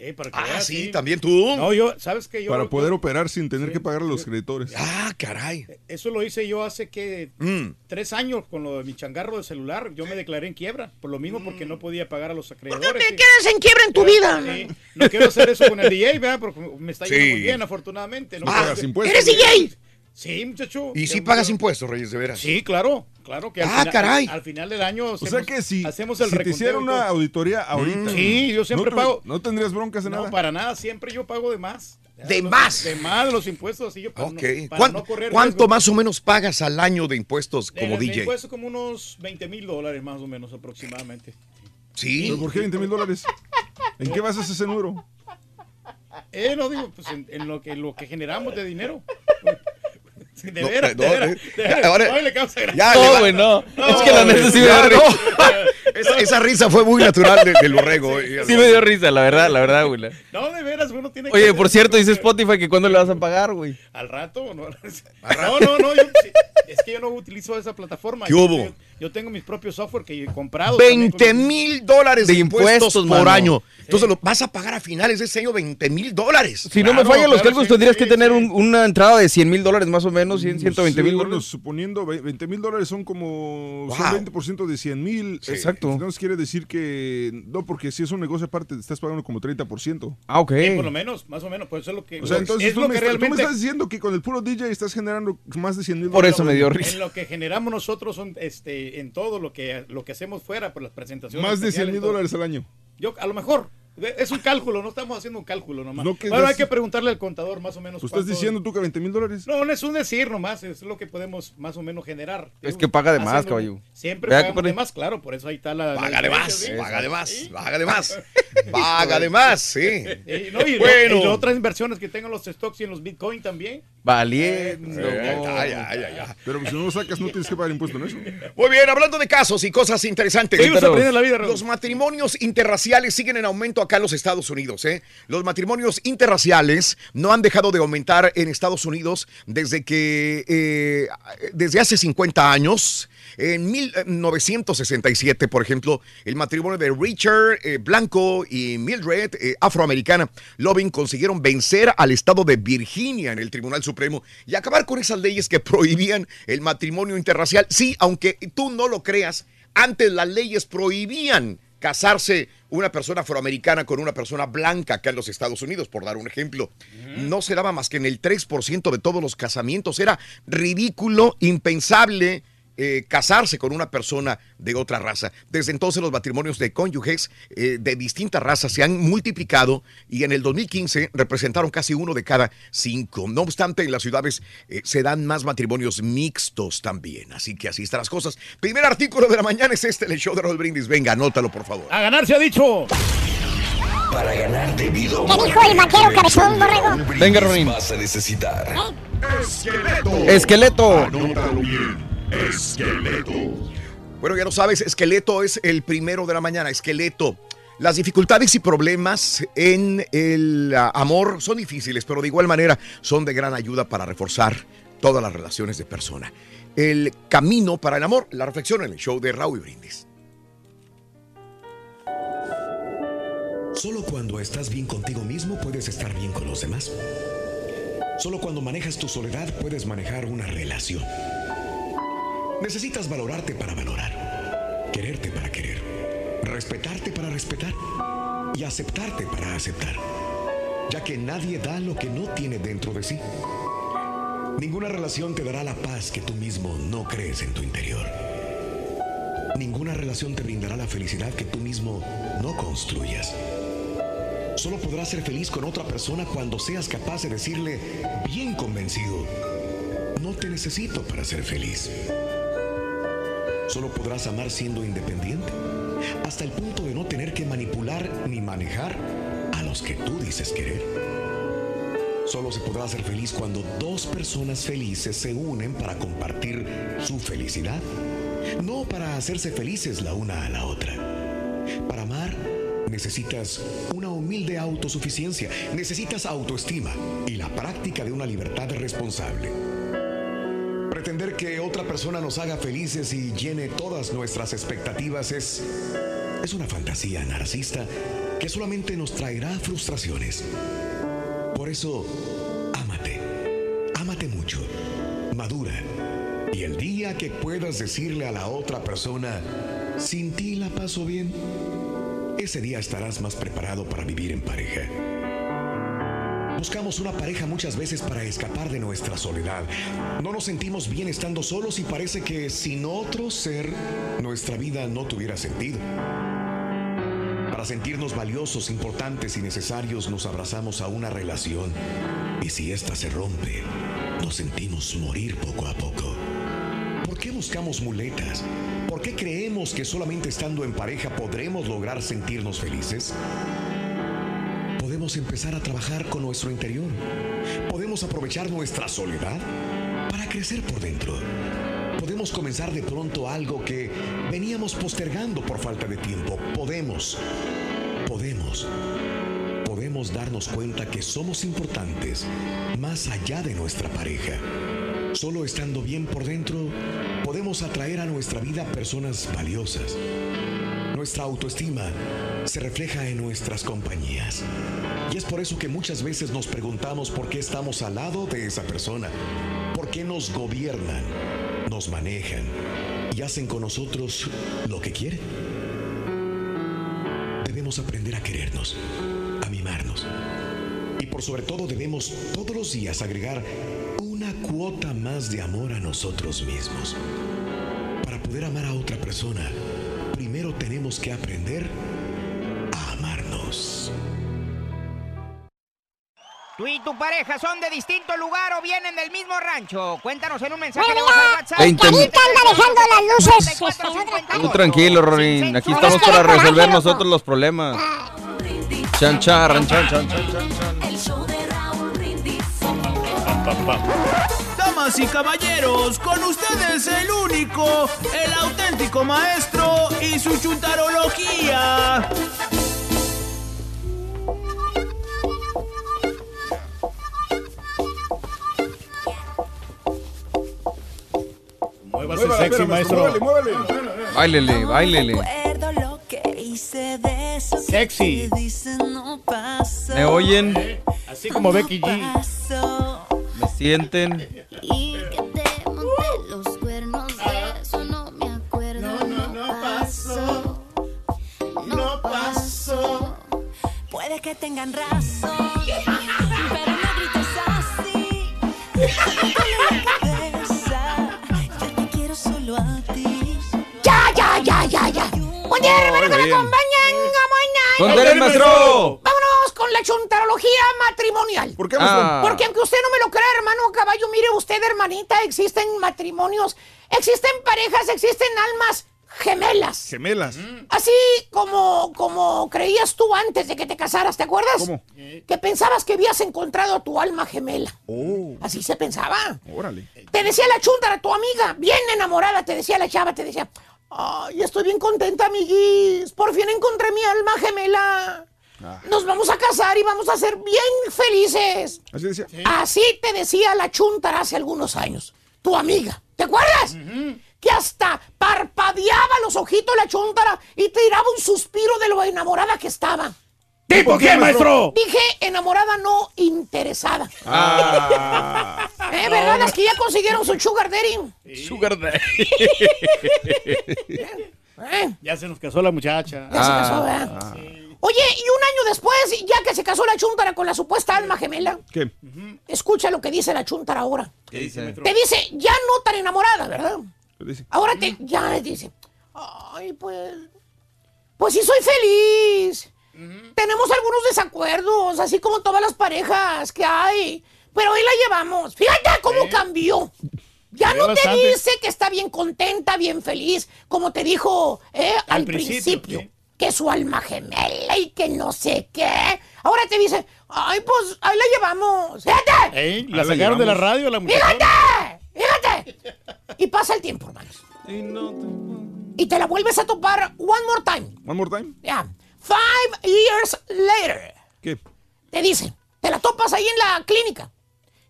Eh, para que Ah, veas, sí, también tú. No, yo, ¿sabes qué? Yo, Para yo- poder operar sin tener que pagar a los creditores. Ah, caray. Eso lo hice yo hace que Mm. tres años con lo de mi changarro de celular. Yo me declaré en quiebra, por lo mismo porque no podía pagar a los acreedores. ¿Por qué te sí. quedas en quiebra en tu vida? Sí. No quiero hacer eso con el DJ, ¿verdad? Porque me está yendo Sí. muy bien, afortunadamente. No Ah, pagas hacer- impuestos. ¿Eres DJ? Sí, muchacho. ¿Y si pagas impuestos, Reyes, de veras? Sí, claro, claro que al, Ah, final, caray. al final del año O hacemos, sea que si, hacemos el si te hiciera una auditoría ahorita. Sí, yo siempre no, pago. No tendrías broncas de No, nada. para nada, siempre yo pago de más. ¿De Los- más? De más de los impuestos, así yo para Ok. no, para ¿Cuán- no correr ¿Cuánto riesgo. más o menos pagas al año de impuestos como de DJ? impuestos como unos 20 mil dólares más o menos aproximadamente. Sí. ¿Pero por qué 20 mil dólares? ¿En qué basas ese número? Eh, no digo, pues en, en lo que lo que generamos de dinero. De No, veras, no, de veras, eh, veras. ahora- Ay, le causa gracia. Ya, No, va- güey, no. Es que la neta sí me dio no. risa. Esa, esa risa fue muy natural de- del borrego. eh. Sí me dio risa, la verdad, la verdad, güey. No, de veras, uno tiene que Oye, por cierto, dice Spotify que cuándo le vas a pagar, güey. ¿Al rato o no? No, no, no, yo- sí, es que yo no utilizo esa plataforma. ¿Qué Yo- hubo? Yo, yo tengo mis propios software que he comprado. 20 mil dólares de impuestos, impuestos, por mano. año. Entonces lo vas a pagar a finales de ese año 20 mil dólares. Si no me fallan los cálculos, tendrías que tener un- una entrada de 100 mil dólares más o menos, 100, 120 Sí, mil bueno, dólares. suponiendo ve- 20 mil dólares son como Wow. son 20% de 100 mil. Exacto. Entonces quiere decir que no, porque si es un negocio aparte, te estás pagando como 30%. Ah, ok. Sí, por lo menos, más o menos, pues eso es lo que O sea, entonces es tú, lo me que tú me estás diciendo que con el puro DJ estás generando más de 100 mil Por eso me dio en risa. lo que generamos nosotros son este en todo lo que lo que hacemos fuera por las presentaciones. Más de 100 especiales y mil dólares al año. Yo a lo mejor es un cálculo, no estamos haciendo un cálculo nomás. No, bueno, hay que preguntarle al contador más o menos. Tú estás diciendo tú que 20 mil dólares. No, no es un decir nomás, es lo que podemos más o menos generar. Es que paga de más, Haciendo- caballo. Siempre compadre. de más, claro, por eso ahí está la. Paga de más, ¿sí? paga de más, paga de más. Paga de más, sí. Eh, no, y, lo- Bueno. y las otras inversiones que tengo en los stocks y en los bitcoin también. Valiendo. Eh, ya, ya, ya, ya. Pero si no lo sacas, no tienes que pagar impuesto en eso. Muy bien, hablando de casos y cosas interesantes. Pero aprendiendo la vida. Los matrimonios interraciales siguen en aumento acá en los Estados Unidos. ¿eh? Los matrimonios interraciales no han dejado de aumentar en Estados Unidos desde que, eh, desde hace 50 años. En 1967, por ejemplo, el matrimonio de Richard eh, Blanco y Mildred eh, afroamericana Loving consiguieron vencer al estado de Virginia en el Tribunal Supremo y acabar con esas leyes que prohibían el matrimonio interracial. Sí, aunque tú no lo creas, antes las leyes prohibían casarse una persona afroamericana con una persona blanca acá en los Estados Unidos, por dar un ejemplo. No se daba más que en el 3% de todos los casamientos. Era ridículo, impensable eh, casarse con una persona de otra raza. Desde entonces los matrimonios de cónyuges eh, de distintas razas se han multiplicado y en el 2015 representaron casi uno de cada cinco. No obstante, en las ciudades eh, se dan más matrimonios mixtos también. Así que así están las cosas. Primer artículo de la mañana es este, el show de Raúl Brindis. Venga, anótalo, por favor. A ganar se ha dicho. Para ganar debido ¿Qué dijo el vaquero cabezón, borrego? Venga, Ronin. vas a necesitar Esqueleto. Anótalo bien. Esqueleto. Bueno, ya lo sabes, esqueleto es el primero de la mañana, esqueleto. Las dificultades y problemas en el ah, amor son difíciles, pero de igual manera son de gran ayuda para reforzar todas las relaciones de persona. El camino para el amor, la reflexión en el show de Raúl Brindis. Solo cuando estás bien contigo mismo puedes estar bien con los demás. Solo cuando manejas tu soledad puedes manejar una relación. Necesitas valorarte para valorar, quererte para querer, respetarte para respetar y aceptarte para aceptar, ya que nadie da lo que no tiene dentro de sí. Ninguna relación te dará la paz que tú mismo no crees en tu interior. Ninguna relación te brindará la felicidad que tú mismo no construyas. Solo podrás ser feliz con otra persona cuando seas capaz de decirle, bien convencido, no te necesito para ser feliz. Solo podrás amar siendo independiente, hasta el punto de no tener que manipular ni manejar a los que tú dices querer. Solo se podrá ser feliz cuando dos personas felices se unen para compartir su felicidad, no para hacerse felices la una a la otra. Para amar necesitas una humilde autosuficiencia, necesitas autoestima y la práctica de una libertad responsable. Pretender que otra persona nos haga felices y llene todas nuestras expectativas es, es una fantasía narcisista que solamente nos traerá frustraciones. Por eso, ámate, ámate mucho, madura. Y el día que puedas decirle a la otra persona, sin ti la paso bien, ese día estarás más preparado para vivir en pareja. Buscamos una pareja muchas veces para escapar de nuestra soledad. No nos sentimos bien estando solos y parece que sin otro ser nuestra vida no tuviera sentido. Para sentirnos valiosos, importantes y necesarios nos abrazamos a una relación y si ésta se rompe, nos sentimos morir poco a poco. ¿Por qué buscamos muletas? ¿Por qué creemos que solamente estando en pareja podremos lograr sentirnos felices? Empezar a trabajar con nuestro interior. Podemos aprovechar nuestra soledad para crecer por dentro. Podemos comenzar de pronto algo que veníamos postergando por falta de tiempo. Podemos, podemos, podemos darnos cuenta que somos importantes más allá de nuestra pareja. Solo estando bien por dentro, podemos atraer a nuestra vida personas valiosas. Nuestra autoestima se refleja en nuestras compañías. Y es por eso que muchas veces nos preguntamos por qué estamos al lado de esa persona, por qué nos gobiernan, nos manejan y hacen con nosotros lo que quieren. Debemos aprender a querernos, a mimarnos. Y por sobre todo debemos todos los días agregar una cuota más de amor a nosotros mismos. Para poder amar a otra persona, primero tenemos que aprender a amarnos. ¿Tú y tu pareja son de distinto lugar o vienen del mismo rancho? Cuéntanos en un mensaje Bueno, de voz al WhatsApp. anda dejando las luces. Tú tranquilo, Rorín. Aquí estamos Es que para coraje, resolver nosotros los problemas. Chan, chan, chan, chan, chan, chan. El show de Raúl Brindis. Damas y caballeros, con ustedes el único, el auténtico maestro y su chuntarología. Muévase sexy, maestro. Báilele, báilele. Recuerdo lo que hice de eso que Sexy. ¿Me oyen? Así como Becky G. ¿Me sienten? Tengan razón, pero no grites así. Dale la cabeza. Yo te quiero solo a ti. Ya, ya, ya, ya, ya. Buen día, hermano, que me bien. acompañan. ¿Cómo ¡Con el maestro! Vámonos con la chuntarología matrimonial. ¿Por qué, Ah. Porque aunque usted no me lo crea, hermano caballo, mire usted, hermanita, existen matrimonios, existen parejas, existen almas gemelas. Gemelas. Así como, como creías tú antes de que te casaras, ¿te acuerdas? ¿Cómo? Que pensabas que habías encontrado a tu alma gemela. Oh, Así se pensaba. órale. Te decía la chuntara, tu amiga, bien enamorada, te decía la chava, te decía, ay, estoy bien contenta, amiguis, por fin encontré mi alma gemela. Ah. Nos vamos a casar y vamos a ser bien felices. Así decía. Así te decía la chuntara hace algunos años. Tu amiga. ¿Te acuerdas? Que hasta parpadeaba los ojitos la chuntara y tiraba un suspiro de lo enamorada que estaba. ¿Tipo qué, maestro? Dije enamorada, no interesada. Ah. ¿Eh, ¿Verdad? Las que ya consiguieron su sugar daddy. Sugar daddy. ¿Eh? Ya se nos casó la muchacha. Ya se casó, ¿verdad? Ah. Oye, y un año después, ya que se casó la chuntara con la supuesta alma gemela, ¿Qué? escucha lo que dice la chuntara ahora. ¿Qué dice, maestro? Te dice, ya no tan enamorada, ¿verdad? Ahora te, ya dice, ay, pues, pues sí soy feliz. Tenemos algunos desacuerdos, así como todas las parejas que hay. Pero ahí la llevamos. Fíjate cómo cambió. Ya no te dice que está bien contenta, bien feliz, como te dijo eh, al, Al principio. principio, Que su alma gemela y que no sé qué. Ahora te dice, ay, pues ahí la llevamos. Fíjate. Ey, la sacaron de la radio la muchacha. Fíjate. Fíjate. Y pasa el tiempo, hermanos. Y te la vuelves a topar one more time. One more time. Ya. Five years later. ¿Qué? Te dice, te la topas ahí en la clínica.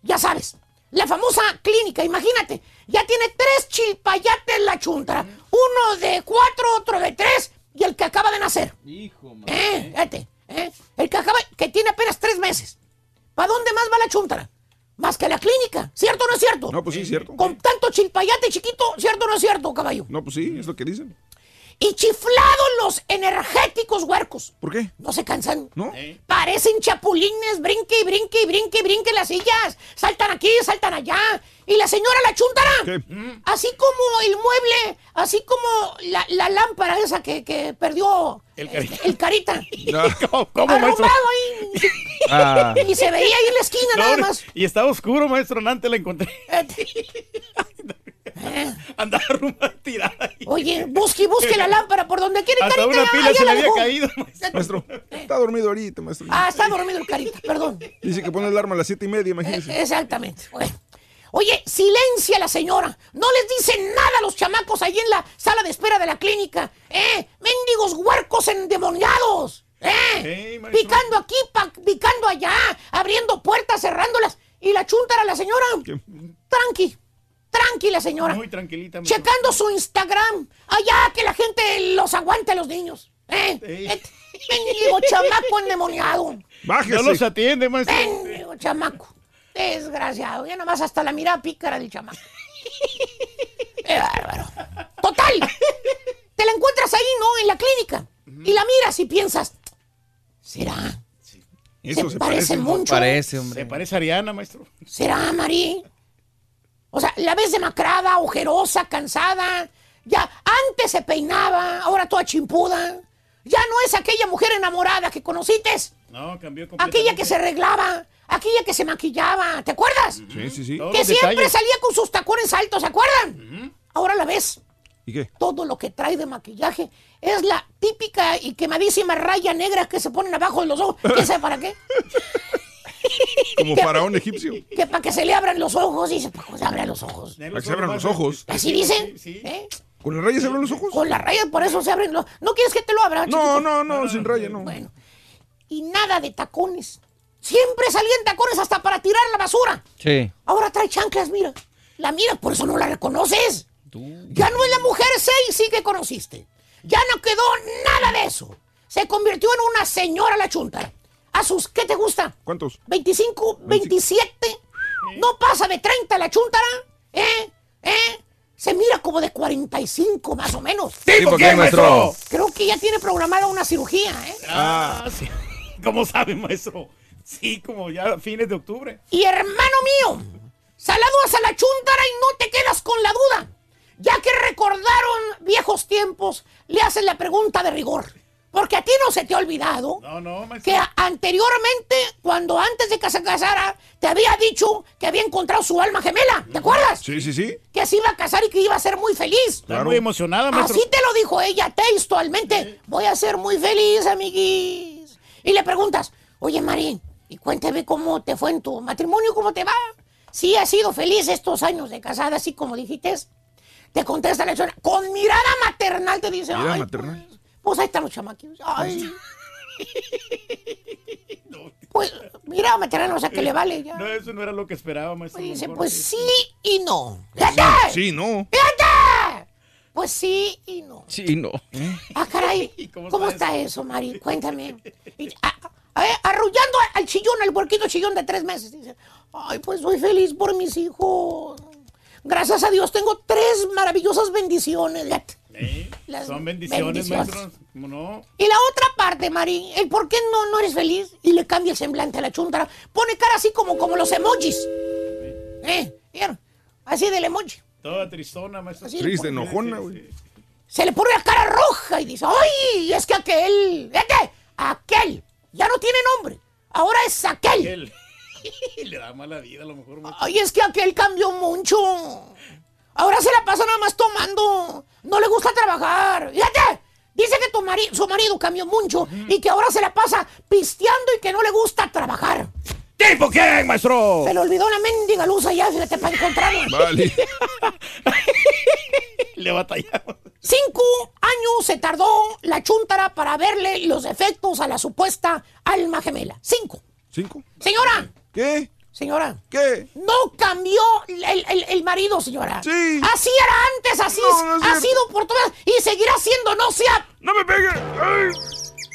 Ya sabes, la famosa clínica, imagínate. Ya tiene tres chilpayates la chuntra. Uno de cuatro, otro de tres y el que acaba de nacer. Hijo, man. Eh, fíjate, eh. El que acaba, que tiene apenas tres meses. ¿Para dónde más va la chuntra? Más que la clínica, ¿cierto o no es cierto? No, pues sí, cierto. Con tanto chilpayate chiquito, ¿cierto o no es cierto, caballo? No, pues sí, es lo que dicen. Y chiflados los energéticos huercos. ¿Por qué? No se cansan. ¿No? Parecen chapulines, brinque y brinque y brinque y brinque las sillas. Saltan aquí, saltan allá. Y la señora la chuntara. ¿Qué? Así como el mueble, así como la, la lámpara esa que, que perdió El carita. el carita. ¿Cómo, cómo, maestro? Arrumbado ahí. Ah. Y se veía ahí en la esquina No, nada más. Y estaba oscuro, maestro. Antes la encontré. Andaba arrumbada tirada ahí. Oye, busque busque la lámpara por donde quiere, Hasta carita. una pila se le había dejó. caído. Maestro, está dormido ahorita, maestro. Ah, está dormido el carita, perdón. Dice que pone el alarma a las siete y media, imagínese. Exactamente. Bueno. Oye, silencia la señora. No les dicen nada a los chamacos ahí en la sala de espera de la clínica. ¿Eh? Mendigos huercos endemoniados. ¿Eh? picando aquí, pa- picando allá, abriendo puertas, cerrándolas. Y la chuntara la señora. Tranqui. Tranqui la señora. Muy tranquilita. Checando su Instagram. Allá que la gente los aguante a los niños. ¿Eh? Eh, chamaco endemoniado. No los atiende, maestro. Mendigo chamaco. Desgraciado. Ya nomás hasta la mirada pícara del chamaco. Qué bárbaro. Total. Te la encuentras ahí, ¿no? En la clínica. Y la miras y piensas, ¿será? Eso se parece mucho. Se parece a Ariana, maestro. ¿Será, Mari? O sea, la ves demacrada, ojerosa, cansada. Ya antes se peinaba, ahora toda chimpuda. Ya no es aquella mujer enamorada que conociste. No, cambió completamente. Aquella que se arreglaba, aquella que se maquillaba, ¿te acuerdas? Sí, sí, sí. Que siempre salía con sus tacones altos, ¿se acuerdan? Ahora la ves. ¿Y qué? Todo lo que trae de maquillaje es la típica y quemadísima raya negra que se ponen abajo de los ojos. ¿Quién sabe para qué? Como faraón egipcio. Que para que se le abran los ojos. Dice, para que se abran los ojos. Para que se abran los ojos. Así dicen. ¿eh? ¿Con las rayas se abren los ojos? Con la raya, por eso se abren los... ¿No quieres que te lo abra? No, chiquito? no, no, sin raya, no. Bueno. Y nada de tacones. Siempre salían tacones hasta para tirar la basura. Sí. Ahora trae chanclas, mira. La miras, por eso no la reconoces. Ya no es la mujer sexy que conociste. Ya no quedó nada de eso. Se convirtió en una señora la chunta. A sus, ¿qué te gusta? ¿Cuántos? 25, 27. No pasa de 30 la chuntara. ¿Eh? ¿Eh? Se mira como de 45 más o menos. ¿Tipo qué, maestro? Creo que ya tiene programada una cirugía, ¿eh? Ah, sí. ¿Cómo sabe, maestro? Sí, como ya a fines de octubre. Y hermano mío, saludos a la chuntara y no te quedas con la duda. Ya que recordaron viejos tiempos, le hacen la pregunta de rigor. Porque a ti no se te ha olvidado No, no, que anteriormente, cuando antes de que se casara, te había dicho que había encontrado su alma gemela. ¿Te acuerdas? Sí, sí, sí. Que se iba a casar y que iba a ser muy feliz. Está muy emocionada, maestro. Así te lo dijo ella textualmente. Voy a ser muy feliz, amiguis. Y le preguntas, oye, Marín, y cuéntame cómo te fue en tu matrimonio, cómo te va. Si has sido feliz estos años de casada, así como dijiste. Te contesta la chona, con mirada maternal te dice, Mira, ay, maternal. pues ahí están los chamaquillos. Ay. Pues mira, maternal, o sea que le vale ya. No, eso no era lo que esperaba, maestro. Dice, Mejor pues sí. sí y no. ¡Fíjate! Sí, no. ¡Fíjate! Pues sí y no. Sí, no. Ah, caray. ¿Cómo, está, eso, Mari? Cuéntame. Y, a- a ver, arrullando al chillón, al puerquito chillón de tres meses. Dice, ay, pues soy feliz por mis hijos. Gracias a Dios tengo tres maravillosas bendiciones. Fíjate. Las Son bendiciones, bendiciones. maestro. Y la otra parte, Mari, el por qué no, no eres feliz y le cambia el semblante a la chuntara. Pone cara así como, como los emojis. ¿Eh? ¿Vieron? Así del emoji. Toda tristona, maestro. Así Triste, pone- enojona, güey. Se le pone la cara roja y dice, ¡ay! Es que aquel, fíjate, aquel, ya no tiene nombre. Ahora es aquel. Le da mala vida a lo mejor. maestro. Ay, es que aquel cambió mucho. Ahora se la pasa nada más tomando. No le gusta trabajar. Fíjate. Dice que tu mari- su marido cambió mucho y que ahora se la pasa pisteando y que no le gusta trabajar. ¿Tipo quién, maestro? Se le olvidó la mendiga luz allá, fíjate, para encontrarla. Vale. Le batallamos. Cinco años se tardó la chuntara para verle los defectos a la supuesta alma gemela. Cinco. ¿Cinco? Señora. ¿Qué? Señora. ¿Qué? No cambió el, el- el marido, señora. Sí. Así era antes, así No, no es ha sido por todas y seguirá siendo, no sea. ¡No me pegue!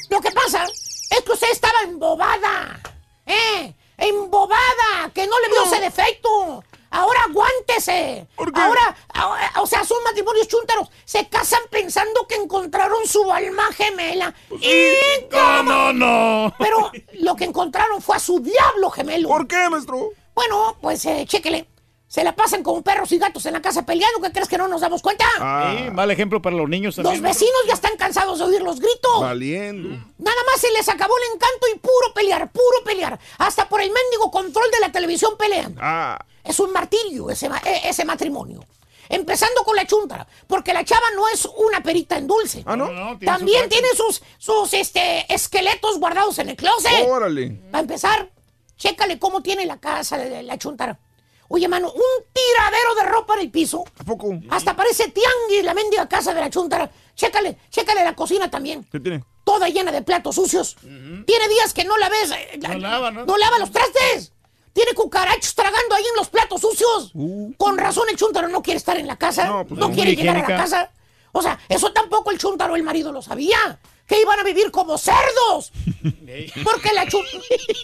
Lo que pasa es que usted estaba embobada. ¿Eh? Embobada, que no le vio ese defecto. Ahora aguántese. Ahora, ahora, o sea, son matrimonios chúntaros. Se casan pensando que encontraron su alma gemela. y ¿Cómo no? Pero lo que encontraron fue a su diablo gemelo. ¿Por qué, maestro? Bueno, pues eh, chéquele. Se la pasan como perros y gatos en la casa peleando. ¿Qué crees que no nos damos cuenta? Sí, mal ejemplo para los niños Los vecinos ya están cansados de oír los gritos. Valiendo. Nada más se les acabó el encanto y puro pelear, puro pelear. Hasta por el mendigo control de la televisión pelean. Ah. Es un martirio ese, eh, ese matrimonio. Empezando con la chuntara, porque la chava no es una perita en dulce. ¿Ah, no? No, no, tiene También su tiene sus, sus este, esqueletos guardados en el closet. Órale. Para empezar, chécale cómo tiene la casa de la chuntara. Oye, mano, un tiradero de ropa en el piso. ¿A poco? Hasta parece tianguis la mendiga casa de la chuntara. Chécale, chécale la cocina también. ¿Qué tiene? Toda llena de platos sucios. Tiene días que no la ves. eh, la- No lava, ¿no? No lava los trastes. Tiene cucarachos tragando ahí en los platos sucios. Con razón el chuntaro no quiere estar en la casa. No, Uh. pues no. quiere llegar a la casa. O sea, eso tampoco el chuntaro, el marido, lo sabía. Que iban a vivir como cerdos. Porque la chu-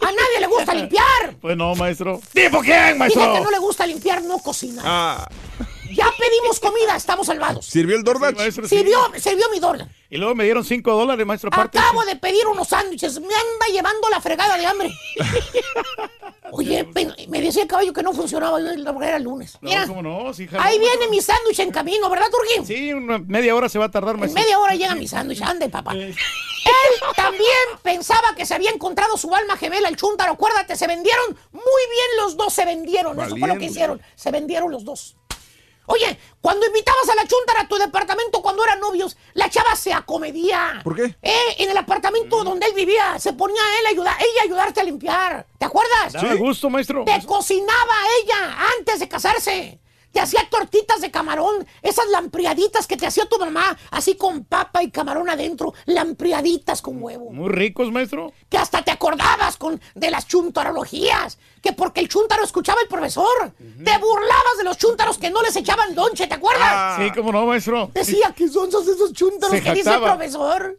a nadie le gusta limpiar. Pues no, maestro. ¿Tipo quién, Dije maestro? que no le gusta limpiar, no cocina. Ah. Ya pedimos comida, estamos salvados. ¿Sirvió el DoorDash? maestro, sí. Sirvió, sirvió mi dólar. Y luego me dieron 5 dólares, maestro, aparte. Acabo de pedir unos sándwiches. Me anda llevando la fregada de hambre. Oye, me decía el caballo que no funcionaba. Yo era el lunes. No, Mira, ¿cómo no? Sí, jaló, ahí maestro. viene mi sándwich en camino, ¿verdad, Turquín? Sí, una media hora se va a tardar, En maestro. media hora llega mi sándwich. Ande, papá. Él también pensaba que se había encontrado su alma gemela, el chúntaro. Acuérdate, se vendieron muy bien los dos, se vendieron. Eso fue lo que hicieron. Se vendieron los dos. Oye, cuando invitabas a la chúntara a tu departamento cuando eran novios, la chava se acomedía. ¿Por qué? Eh, en el apartamento donde él vivía, se ponía él a ayudar, ella a ayudarte a limpiar. ¿Te acuerdas? Daba gusto, maestro. Te cocinaba ella antes de casarse. Te hacía tortitas de camarón, esas lampriaditas que te hacía tu mamá, así con papa y camarón adentro, lampriaditas con huevo. Muy ricos, maestro. Que hasta te acordabas con, de las chuntarologías, que porque el chuntaro escuchaba el profesor. Te burlabas de los chuntaros que no les echaban lonche, ¿te acuerdas? Ah. Sí, cómo no, maestro. Decía que son esos chúntaros Se que dice el profesor.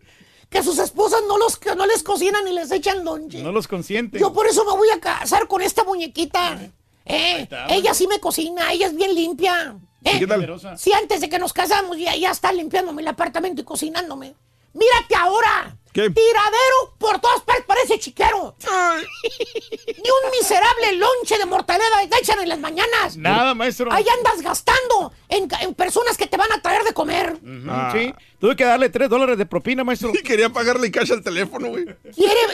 Que sus esposas no, los, que no les cocinan ni les echan lonche. No los consiente. Yo por eso me voy a casar con esta muñequita. Eh, está, ella sí me cocina, ella es bien limpia. Eh, ¿Qué tal? Antes de que nos casamos ya, ya está limpiándome el apartamento y cocinándome. Mírate ahora. ¿Qué? Tiradero por todas partes, parece chiquero. Ni un miserable lonche de mortaleda te echan en las mañanas. Nada, maestro. Ahí andas gastando en, en personas que te van a traer de comer. Ah. Sí. Tuve que darle 3 dólares de propina, maestro. Y quería pagarle cash al teléfono, güey.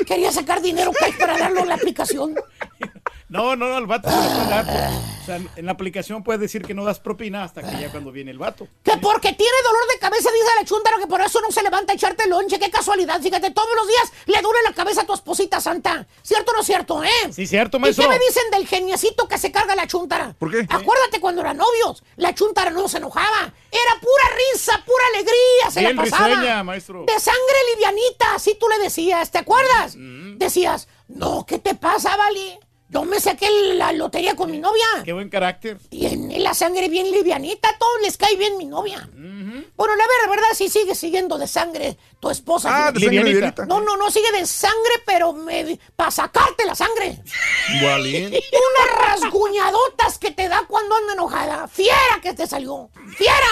Quería sacar dinero cash para darlo en la aplicación. No, no, vato se lo puede dar. O sea, en la aplicación puedes decir que no das propina hasta que ya cuando viene el vato. Que porque tiene dolor de cabeza, dice la chuntara, que por eso no se levanta a echarte lonche. Qué casualidad, fíjate, todos los días le duele la cabeza a tu esposita santa. ¿Cierto o no cierto, eh? Sí, cierto, ¿Y maestro. qué me dicen del geniecito que se carga la chuntara? ¿Por qué? Acuérdate cuando eran novios, la chuntara no se enojaba. Era pura risa, pura alegría, se Bien la pasaba. risueña, maestro. De sangre livianita, así tú le decías, ¿te acuerdas? Decías, no, ¿qué te pasa, Vali? Yo me saqué la lotería con mi novia. Qué buen carácter. Tiene la sangre bien livianita, a todos les cae bien mi novia. Bueno, la verdad, verdad, sí sigue siguiendo de sangre tu esposa. Ah, de sangre Livianita. livianita. No, no, no, sigue de sangre, pero para sacarte la sangre. Unas rasguñadotas que te da cuando anda enojada. Fiera que te salió. Fiera.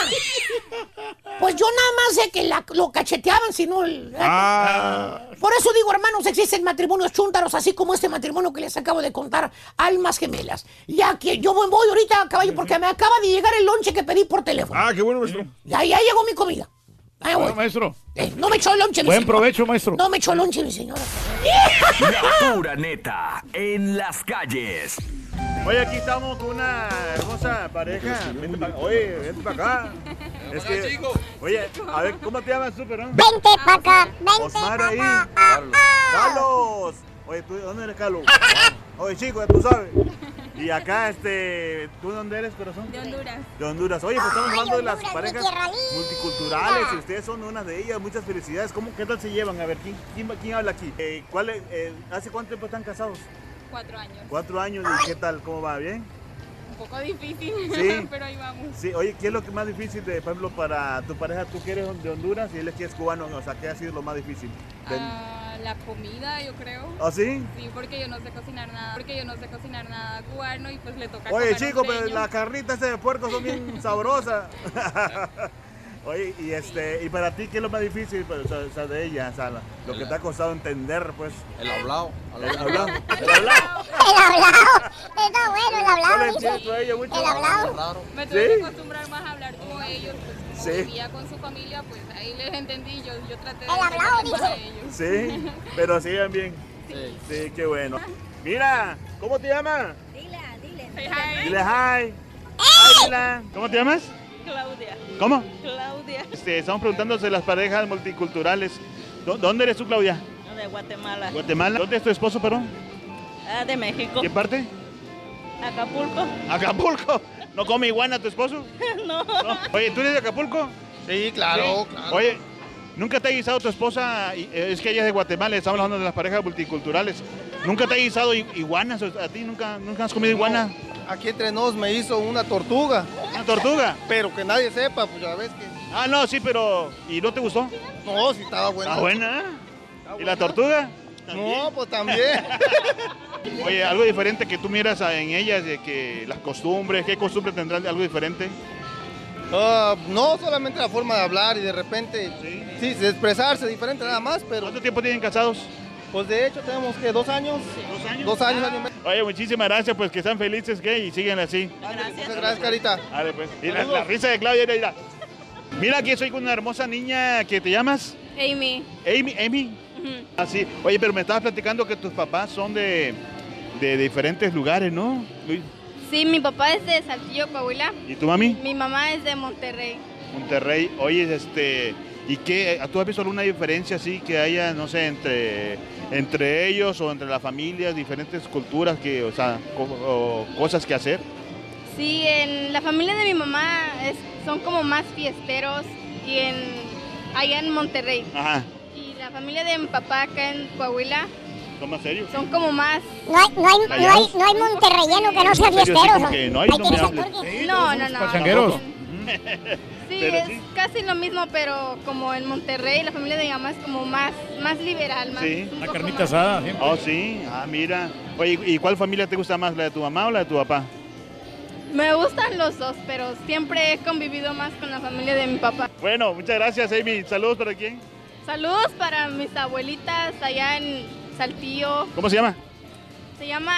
Pues yo nada más sé que la- lo cacheteaban, si no... el- Ah. Por eso digo, hermanos, existen matrimonios chúntaros, así como este matrimonio que les acabo de contar, almas gemelas. Ya que yo voy, voy ahorita, caballo, porque me acaba de llegar el lonche que pedí por teléfono. Ah, qué bueno, maestro. Ya, ya llegó mi comida. Ah, Bueno, maestro. Eh, no me echó lonche, mi Buen señora. provecho, maestro. No me echó lonche, mi señora. La pura neta en las calles. Oye, aquí estamos con una hermosa pareja. Vente pa- oye, vente para acá. Es que, oye, a ver, ¿cómo te llamas tú, perdón? Vente pa' acá, vente Osmar pa' ahí. acá. Carlos. Carlos. Oye, ¿tú de dónde eres, Carlos? Oye, chico, ya tú sabes. Y acá, este, ¿tú de dónde eres, corazón? De Honduras. De Honduras. Oye, pues estamos hablando de las parejas multiculturales y ustedes son una de ellas. Muchas felicidades. ¿Cómo, ¿Qué tal se llevan? A ver, ¿quién, quién, quién habla aquí? Eh, ¿cuál es, eh, ¿Hace cuánto tiempo están casados? Cuatro años. Cuatro años. ¿Y qué tal? ¿Cómo va? ¿Bien? Un poco difícil, Sí. pero ahí vamos. Sí, oye, ¿qué es lo que más difícil, de, por ejemplo, para tu pareja? Tú que eres de Honduras y él es que es cubano, o sea, ¿qué ha sido lo más difícil? De- Ah, la comida, yo creo. ¿Ah, sí? Sí, porque yo no sé cocinar nada. Porque yo no sé cocinar nada cubano y pues le toca Oye, comer chico, pero las carnitas de puerco son bien sabrosas. Oye, y este, y para ti, ¿qué es lo más difícil pues, o sea, de ella? O sea, lo que te ha costado entender, pues. El hablado. El hablado. El hablado. El hablado. Está bueno el No le hablado, entiendo dice. a ella mucho. El hablado. Me tuve ¿Sí? que acostumbrar más a hablar como ellos, pues Sí. vivía con su familia, pues ahí les entendí, yo, yo traté de El hablado, entenderles a dice. ellos. Sí, pero siguen bien. Sí. Sí, qué bueno. Mira, ¿cómo te llamas? Dile, dile. Dile hi. Hi, Dylan. ¿Cómo te llamas? Claudia. ¿Cómo? Claudia. Este, estamos preguntando sobre las parejas multiculturales. ¿Dó- ¿Dónde eres tú, Claudia? De Guatemala. Guatemala. ¿Dónde es tu esposo, perdón? Ah, de México. ¿Qué parte? Acapulco. Acapulco. ¿No come iguana tu esposo? no. Oye, ¿tú eres de Acapulco? Sí, claro, Sí. claro. Oye, ¿nunca te ha guisado tu esposa? Eh, Es que ella es de Guatemala, estamos hablando de las parejas multiculturales. ¿Nunca te ha guisado iguanas? ¿A ti nunca, nunca has comido iguana? Aquí entre nos me hizo una tortuga. ¿Una tortuga? Pero que nadie sepa, pues ya ves que. Ah, no, sí, pero... ¿Y no te gustó? No, sí estaba buena. ¿Está buena? ¿Y la tortuga? No, pues también. Oye, algo diferente que tú miras en ellas, de que las costumbres, ¿qué costumbre tendrán de algo diferente? Ah, no solamente la forma de hablar y de repente, sí, de expresarse diferente nada más, pero... ¿Cuánto tiempo tienen casados? Pues de hecho tenemos que dos años. ¿Dos años? Dos años, año y medio. Oye, muchísimas gracias, pues que sean felices, ¿qué? Y siguen así. Muchas gracias, Carita. Vale, pues. Y la, la risa de Claudia, mira, mira. Mira, aquí estoy con una hermosa niña que te llamas Amy. Amy. Amy. Ah. Oye, pero me estabas platicando que tus papás son de, de diferentes lugares, ¿no? Luis? Sí, mi papá es de Saltillo, Coahuila. ¿Y tu mami? Mi mamá es de Monterrey. Monterrey. Oye, este. ¿Y qué? ¿Tú has visto alguna diferencia así que haya, no sé, entre, entre ellos o entre las familias, diferentes culturas que, o sea, co- o cosas que hacer? Sí, en la familia de mi mamá es- son como más fiesteros y en allá en Monterrey. Ajá. La familia de mi papá acá en Coahuila ¿Son más serios? son como más... No hay, no hay, no hay, no hay monterrelleno que no sea. Sí, fiestero. que no hay, no que. No, no, no. Pachangueros. Sí, Pero es sí. casi lo mismo, pero como en Monterrey la familia de mi mamá es como más, más liberal, más... Sí. La carnita más- asada. Oh, sí. Ah, mira. Oye, ¿y cuál familia te gusta más, la de tu mamá o la de tu papá? Me gustan los dos, pero siempre he convivido más con la familia de mi papá. Bueno, muchas gracias, Amy. Saludos para quién. Saludos para mis abuelitas allá en Saltillo. ¿Cómo se llama? Se llama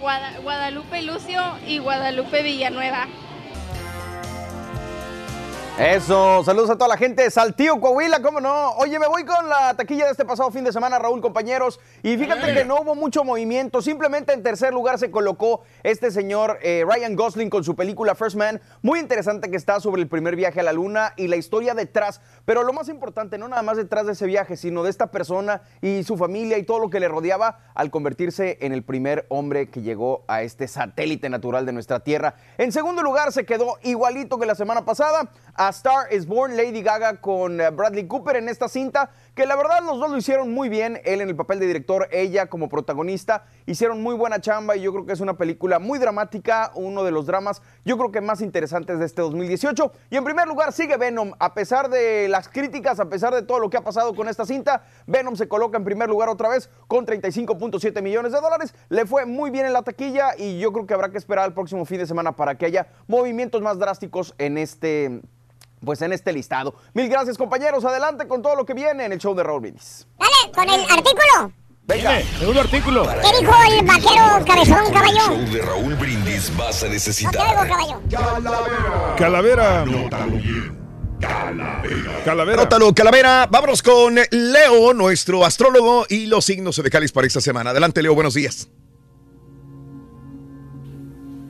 Guada- Guadalupe Lucio y Guadalupe Villanueva. Eso, saludos a toda la gente de Saltillo, Coahuila, ¿cómo no? Oye, me voy con la taquilla de este pasado fin de semana, Raúl, compañeros. Y fíjate que no hubo mucho movimiento, simplemente en tercer lugar se colocó este señor eh, Ryan Gosling con su película First Man. Muy interesante que está sobre el primer viaje a la luna y la historia detrás. Pero lo más importante, no nada más detrás de ese viaje, sino de esta persona y su familia y todo lo que le rodeaba al convertirse en el primer hombre que llegó a este satélite natural de nuestra Tierra. En segundo lugar se quedó igualito que la semana pasada. Star is Born, Lady Gaga con eh, Bradley Cooper en esta cinta, que la verdad los dos lo hicieron muy bien, él en el papel de director, ella como protagonista, hicieron muy buena chamba y yo creo que es una película muy dramática, uno de los dramas yo creo que más interesantes de este 2018. Y en primer lugar sigue Venom, a pesar de las críticas, a pesar de todo lo que ha pasado con esta cinta, Venom se coloca en primer lugar otra vez con 35.7 millones de dólares, le fue muy bien en la taquilla y yo creo que habrá que esperar al próximo fin de semana para que haya movimientos más drásticos en este pues en este listado. Mil gracias, compañeros. Adelante con todo lo que viene en el show de Raúl Brindis. Dale, con el artículo. Venga, segundo artículo. ¿Qué dijo el vaquero cabezón, caballo? show de Raúl Brindis vas a necesitar oigo, caballo. Calavera. Calavera. Anótalo, Calavera. Vámonos con Leo, nuestro astrólogo y los signos de Cáliz para esta semana. Adelante, Leo, buenos días.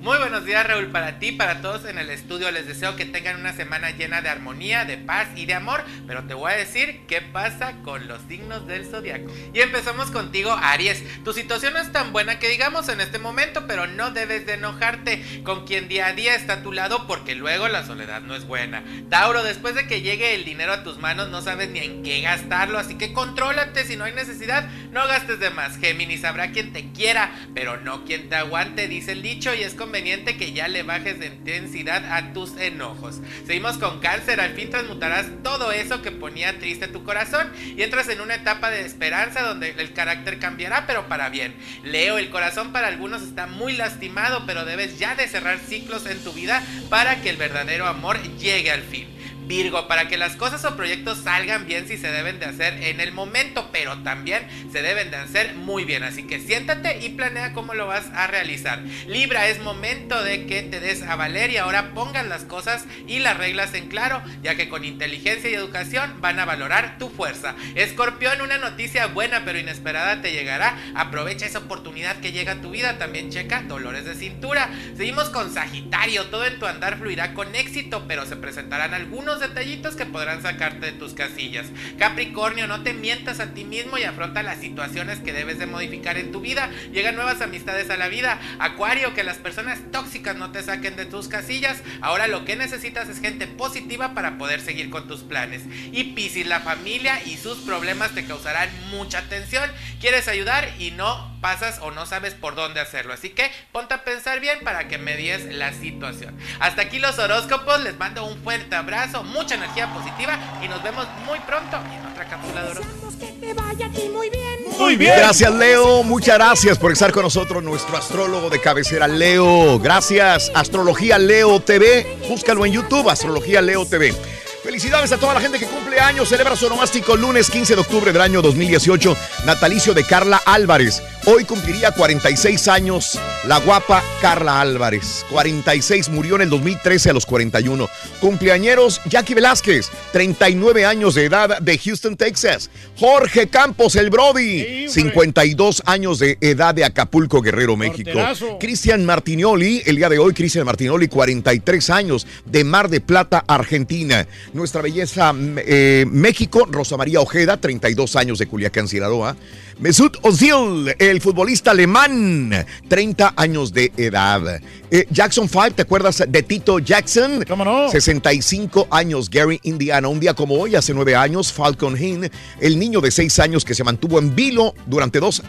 Muy buenos días Raúl, para ti, para todos en el estudio. Les deseo que tengan una semana llena de armonía, de paz y de amor. Pero te voy a decir qué pasa con los signos del zodiaco. Y empezamos contigo, Aries. Tu situación no es tan buena que digamos en este momento, pero no debes de enojarte con quien día a día está a tu lado porque luego la soledad no es buena. Tauro, después de que llegue el dinero a tus manos, no sabes ni en qué gastarlo, así que contrólate. Si no hay necesidad, no gastes de más. Géminis, habrá quien te quiera, pero no quien te aguante, dice el dicho, y es conveniente que ya le bajes de intensidad a tus enojos. Seguimos con cáncer, al fin transmutarás todo eso que ponía triste tu corazón y entras en una etapa de esperanza donde el carácter cambiará, pero para bien. Leo, el corazón para algunos está muy lastimado, pero debes ya de cerrar ciclos en tu vida para que el verdadero amor llegue al fin. Virgo, para que las cosas o proyectos salgan bien si se deben de hacer en el momento, pero también se deben de hacer muy bien. Así que siéntate y planea cómo lo vas a realizar. Libra, es momento de que te des a valer y ahora pongan las cosas y las reglas en claro, ya que con inteligencia y educación van a valorar tu fuerza. Escorpión, una noticia buena pero inesperada te llegará. Aprovecha esa oportunidad que llega a tu vida. También checa dolores de cintura. Seguimos con Sagitario, todo en tu andar fluirá con éxito, pero se presentarán algunos detallitos que podrán sacarte de tus casillas. Capricornio, no te mientas a ti mismo y afronta las situaciones que debes de modificar en tu vida. Llegan nuevas amistades a la vida. Acuario, que las personas tóxicas no te saquen de tus casillas. Ahora lo que necesitas es gente positiva para poder seguir con tus planes. Y Piscis, la familia y sus problemas te causarán mucha tensión. Quieres ayudar y no pasas o no sabes por dónde hacerlo. Así que ponte a pensar bien para que medies la situación. Hasta aquí los horóscopos. Les mando un fuerte abrazo, mucha energía positiva y nos vemos muy pronto en otra cápsula de horóscopos. Que te vaya a ti muy bien. Muy bien. Gracias, Leo. Muchas gracias por estar con nosotros, nuestro astrólogo de cabecera, Leo. Gracias, Astrología Leo TV. Búscalo en YouTube, Astrología Leo TV. Felicidades a toda la gente que cumple años. Celebra su onomástico lunes 15 de octubre del año 2018. Natalicio de Carla Álvarez. Hoy cumpliría 46 años la guapa Carla Álvarez. 46 murió en el 2013 a los 41. Cumpleañeros Jackie Velázquez. 39 años de edad de Houston, Texas. Jorge Campos, el Brody. 52 años de edad de Acapulco, Guerrero, México. Cristian Martinoli, el día de hoy, Cristian Martinoli, 43 años, de Mar de Plata, Argentina. Nuestra belleza eh, México, Rosa María Ojeda, 32 años de Culiacán, Sinaloa. Mesut Ozil, el futbolista alemán, 30 años de edad. Eh, Jackson 5, ¿te acuerdas de Tito Jackson? ¿Cómo no? 65 años, Gary, Indiana. Un día como hoy, hace nueve años, Falcon Hin, el niño de seis años que se mantuvo en vilo durante dos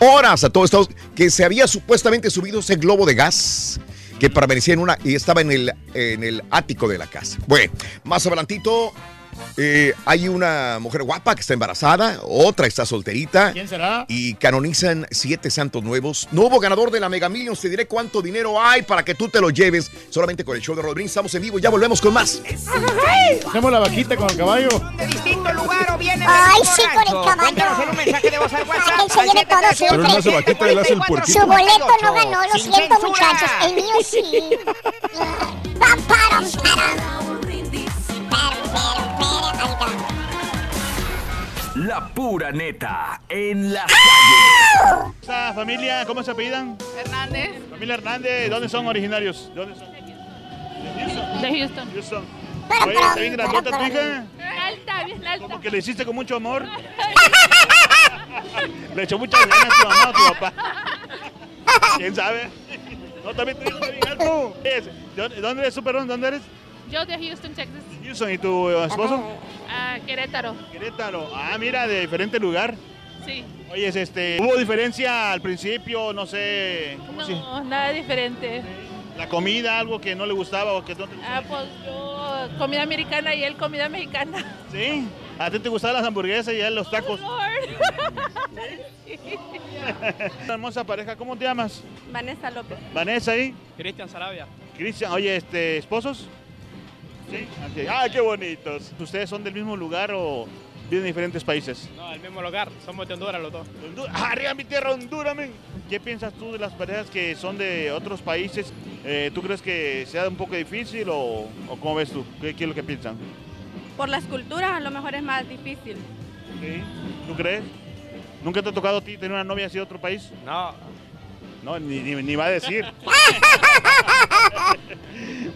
horas a todo Estados que se había supuestamente subido ese globo de gas que permanecía en una y estaba en el, en el ático de la casa. Bueno, más adelantito eh, hay una mujer guapa que está embarazada, otra está solterita. ¿Quién será? Y canonizan siete santos nuevos. Nuevo ganador de la Mega Millions. Te diré cuánto dinero hay para que tú te lo lleves solamente con el show de Rodríguez. Estamos en vivo y ya volvemos con más. Hacemos la vaquita con el caballo. De distinto lugar o viene Ay, sí, con el caballo. Cuéntanos un mensaje de voz al WhatsApp. Que se lleve todo Pero siempre. él no hace vaquita, él hace el puerquito. Su boleto no ganó, lo Sin siento, censura. muchachos. El mío sí. Pam, param, param. La pura neta en la calle. Esa familia, ¿cómo se apellidan? Hernández. Familia Hernández, ¿dónde son originarios? ¿De dónde son? De Houston. Houston. Oye, está bien grandota tu hija. Alta, bien alta. Como que le hiciste con mucho amor. Le echó muchas ganas a tu mamá a tu papá. ¿Quién sabe? No, también te digo bien alto. ¿De ¿Dónde eres, Superón? ¿Dónde eres? Yo de Houston, Texas. Houston. ¿Y tu eh, esposo? A Querétaro. Querétaro. Ah, mira, de diferente lugar. Sí. Oye, es este, ¿hubo diferencia al principio? No sé. ¿cómo si- No, nada diferente. La comida, algo que no le gustaba o que no te Ah, pues yo comida americana y él comida mexicana. ¿Sí? ¿A ti te gustaban las hamburguesas y a él los tacos? Una hermosa pareja, ¿cómo te llamas? Vanessa López. Vanessa ahí. Cristian Sarabia. Cristian, oye, este, ¿esposos? Sí. Ah, qué bonitos. ¿Ustedes son del mismo lugar o viven en diferentes países? No, el mismo lugar. Somos de Honduras los dos. Honduras. ¡Ah, arriba mi tierra, Honduras, men! ¿Qué piensas tú de las parejas que son de otros países Eh, ¿Tú crees que sea un poco difícil o, o cómo ves tú? ¿Qué, qué es lo que piensan? Por la escultura a lo mejor es más difícil. ¿Sí? ¿Tú crees? ¿Nunca te ha tocado a ti tener una novia así de otro país? No. No, ni, ni, ni va a decir.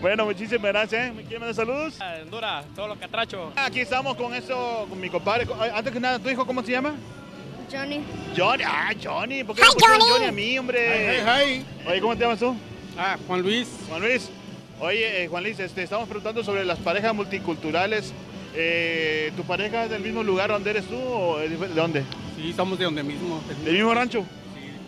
bueno, muchísimas gracias. ¿Me quieren mandar saludos? Honduras, todos los catrachos. Aquí estamos con eso, con mi compadre. Antes que nada, ¿tu hijo cómo se llama? Johnny. Johnny, ah, Johnny. ¿Por qué Hi, Johnny. Johnny a mí, hombre? Hi, Oye, ¿cómo te llamas tú? Ah, Juan Luis. Juan Luis. Oye, eh, Juan Luis, este, estamos preguntando sobre las parejas multiculturales. Eh, ¿Tu pareja es del mismo lugar donde eres tú o de dónde? Sí, somos de donde mismo. ¿Del mismo rancho?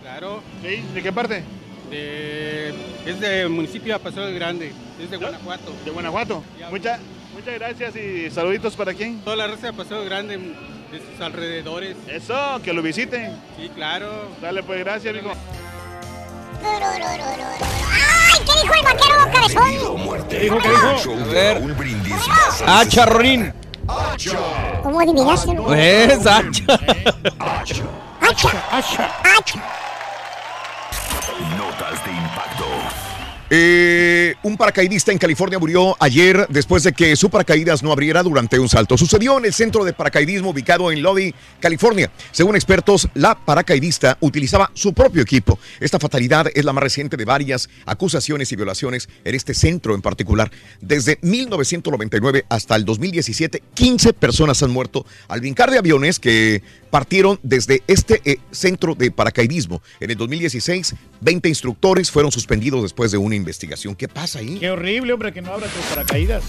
Claro. ¿Sí? ¿De qué parte? De, es del municipio de Paseo del Grande. Es de Guanajuato. ¿De Guanajuato? Mucha- muchas gracias y saluditos para quién. Toda la raza de Paseo del Grande, de sus alrededores. Eso, que lo visiten. Sí, claro. Dale, pues gracias, amigo. ¡Ay! ¿Qué dijo el vaquero cabezón? ¿Qué dijo? ¿Qué dijo? A ver. Ah. ¿Cómo adivinaste? no? Pues, hacha. ¡Hacha! ¡Hacha! Notas de. Eh, un paracaidista en California murió ayer después de que su paracaídas no abriera durante un salto. Sucedió en el centro de paracaidismo ubicado en Lodi, California. Según expertos, la paracaidista utilizaba su propio equipo. Esta fatalidad es la más reciente de varias acusaciones y violaciones en este centro en particular. Desde 1999 hasta el 2017, 15 personas han muerto al brincar de aviones que partieron desde este eh, centro de paracaidismo. En el 2016, 20 instructores fueron suspendidos después de una investigación. ¿Qué pasa ahí? Qué horrible, hombre, que no abra tus paracaídas.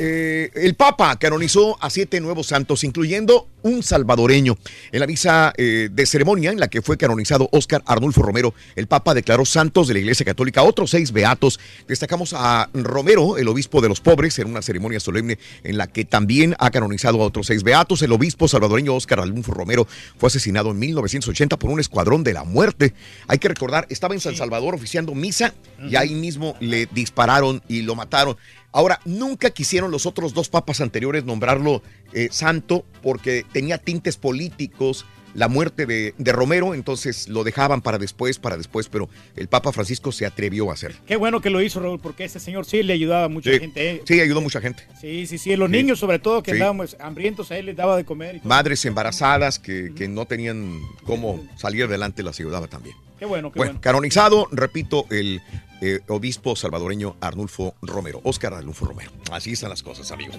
Eh, el Papa canonizó a siete nuevos santos, incluyendo un salvadoreño. En la misa eh, de ceremonia en la que fue canonizado Óscar Arnulfo Romero, el Papa declaró santos de la Iglesia Católica otros seis beatos. Destacamos a Romero, el obispo de los pobres, en una ceremonia solemne en la que también ha canonizado a otros seis beatos. El obispo salvadoreño Óscar Arnulfo Romero fue asesinado en 1980 por un escuadrón de la muerte. Hay que recordar, estaba en San Salvador oficiando misa y ahí mismo le dispararon y lo mataron. Ahora, nunca quisieron los otros dos papas anteriores nombrarlo eh, santo porque tenía tintes políticos la muerte de, de Romero, entonces lo dejaban para después, para después, pero el Papa Francisco se atrevió a hacer. Qué bueno que lo hizo, Raúl, porque ese señor sí le ayudaba a mucha Sí, gente. ¿eh? sí, ayudó a mucha gente. Sí, sí, sí. Los Sí. niños, sobre todo, que Sí. andábamos hambrientos, a él les daba de comer. y todo. Madres embarazadas que, que no tenían cómo salir adelante las ayudaba también. Qué bueno, qué Bueno, bueno. canonizado, repito, el eh, obispo salvadoreño Arnulfo Romero, Óscar Arnulfo Romero. Así están las cosas, amigos.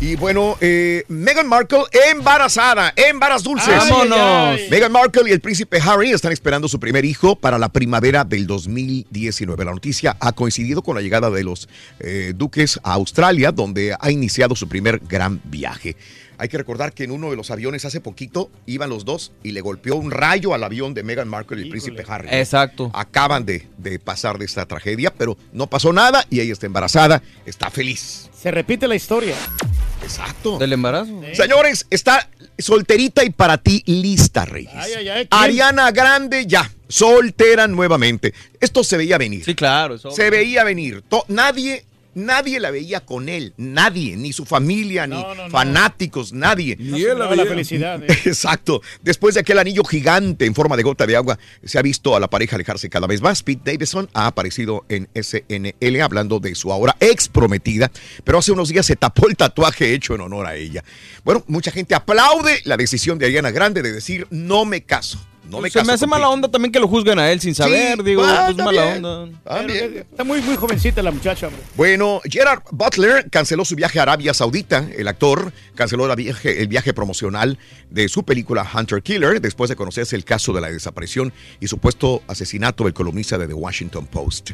Y bueno, eh, Meghan Markle embarazada, embaraz dulces. Vámonos. Meghan Markle y el príncipe Harry están esperando su primer hijo para la primavera del 2019. La noticia ha coincidido con la llegada de los eh, duques a Australia, donde ha iniciado su primer gran viaje. Hay que recordar que en uno de los aviones hace poquito iban los dos y le golpeó un rayo al avión de Meghan Markle y el príncipe Harry. Exacto. Acaban de, de pasar de esta tragedia, pero no pasó nada y ella está embarazada, está feliz. Se repite la historia. Exacto. Del embarazo. Señores, está solterita y para ti lista, Reyes. Ay, ay, ay, ¿quién? Ariana Grande ya, soltera nuevamente. Esto se veía venir. Sí, claro. eso- Se veía venir. To- nadie, nadie la veía con él. Nadie, ni su familia, ni fanáticos, nadie. Ni él la No, la veía. felicidad, eh. Exacto. Después de aquel anillo gigante en forma de gota de agua, se ha visto a la pareja alejarse cada vez más. Pete Davidson ha aparecido en SNL hablando de su ahora ex prometida, pero hace unos días se tapó el tatuaje hecho en honor a ella. Bueno, mucha gente aplaude la decisión de Ariana Grande de decir no me caso. No me se caso me hace contigo". mala onda también que lo juzguen a él sin saber. digo, ah, pues mala onda. Está muy, muy jovencita la muchacha, hombre. Bueno, Gerard Butler canceló su viaje a Arabia Saudita. El actor canceló la viaje- el viaje promocional de su película Hunter Killer después de conocerse el caso de la desaparición y supuesto asesinato del columnista de The Washington Post.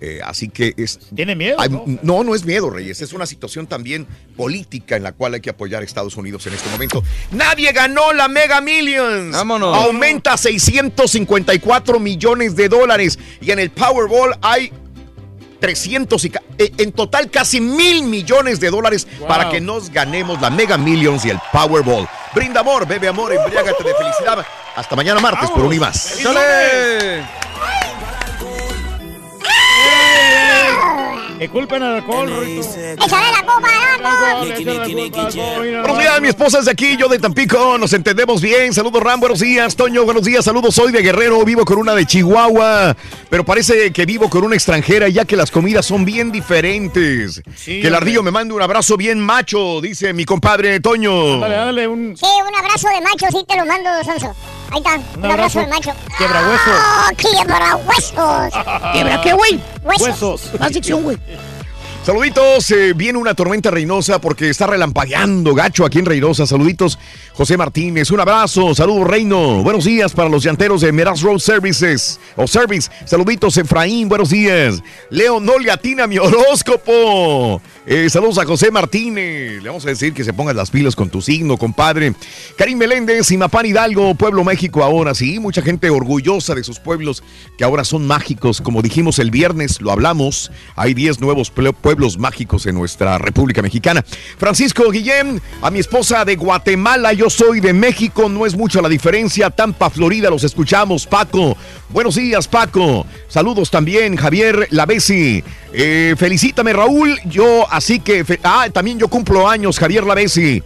Eh, así que es... ¿Tiene miedo? Hay- no? no, no es miedo, Reyes. Es una situación también política en la cual hay que apoyar a Estados Unidos en este momento. Nadie ganó la Mega Millions. Vámonos. Aumenta a 654 millones de dólares. Y en el Powerball hay 300 y eh, en total casi mil millones de dólares Wow. para que nos ganemos la Mega Millions y el Powerball. Brinda amor, bebe amor, embriágate de felicidad. Hasta mañana martes por un y más. Que culpen al alcohol. ¡Échale la copa, Erasmo! Buenos días, mi esposa es de aquí, yo de Tampico, nos entendemos bien. Saludos, Ram, buenos días. Toño, buenos días, saludos. Soy de Guerrero, vivo con una de Chihuahua, pero parece que vivo con una extranjera ya que las comidas son bien diferentes. que el ardillo me mande un abrazo bien macho, dice mi compadre Toño. Dale, dale un... Sí, un abrazo de macho, sí te lo mando, Sonso. Ahí está, un, abrazo, de macho. Quiebra huesos. ¡Ah, quiebra huesos! ¿Quiebra qué, güey? Huesos. Más dicción, güey. Saluditos, eh, viene una tormenta reinosa porque está relampagueando gacho aquí en Reynosa. Saluditos, José Martínez, un abrazo, saludos Reino, buenos días para los llanteros de Meraz Road Services o Service. Saluditos, Efraín, buenos días. Leo, no le atina mi horóscopo. Eh, saludos a José Martínez. Le vamos a decir que se pongan las pilas con tu signo, compadre. Karim Meléndez, Imapán Hidalgo, Pueblo México ahora sí. Mucha gente orgullosa de sus pueblos que ahora son mágicos. Como dijimos el viernes, lo hablamos. Hay 10 nuevos pueblos mágicos en nuestra República Mexicana. Francisco Guillén, a mi esposa de Guatemala, yo soy de México, no es mucha la diferencia. Tampa, Florida, los escuchamos. Paco, buenos días, Paco. Saludos también, Javier Lavesi. Eh, felicítame, Raúl. Yo, así que. ah, también yo cumplo años, Javier Lavesi.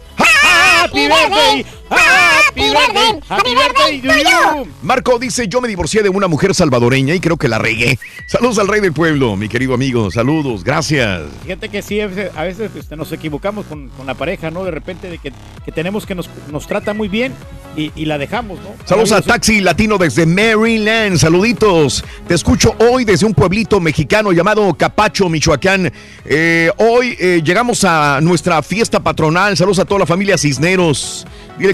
Happy birthday, happy birthday, happy birthday to you. Marco dice, yo me divorcié de una mujer salvadoreña y creo que la regué. Saludos al rey del pueblo, mi querido amigo. Saludos, gracias. Fíjate que sí, a veces, a veces, este, nos equivocamos con, con, la pareja, ¿no? De repente de que, que tenemos que nos, nos trata muy bien y, y, la dejamos, ¿no? Saludos a Taxi Latino desde Maryland. Saluditos. Te escucho hoy desde un pueblito mexicano llamado Capacho, Michoacán. Eh, hoy eh, llegamos a nuestra fiesta patronal. Saludos a toda la familia Cisneros.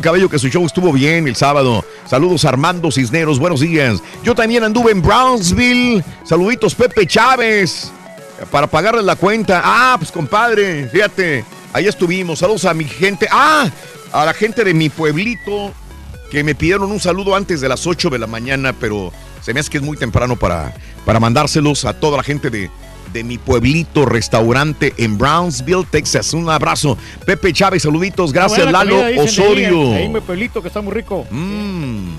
Cabello que su show estuvo bien el sábado. Saludos Armando Cisneros, buenos días. Yo también anduve en Brownsville. Saluditos Pepe Chávez. Para pagarle la cuenta. Ah, pues compadre, fíjate. Ahí estuvimos. Saludos a mi gente. Ah, a la gente de mi pueblito que me pidieron un saludo antes de las 8 de la mañana, pero se me hace que es muy temprano para, para mandárselos a toda la gente de, de mi pueblito restaurante en Brownsville, Texas. Un abrazo. Pepe Chávez, saluditos. Gracias, Lalo Osorio. Ahí, mi pueblito que está muy rico. Mm.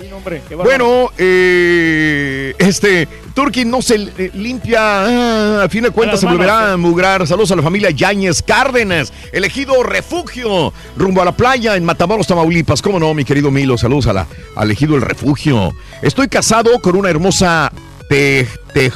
Sí, hombre, bueno, eh, este, Turkey no se eh, limpia, ah, a fin de cuentas se volverá a mugrar. Saludos a la familia Yáñez Cárdenas, elegido refugio rumbo a la playa en Matamoros, Tamaulipas. ¿Cómo no, mi querido Milo? Saludos a la a elegido el refugio. Estoy casado con una hermosa te, te,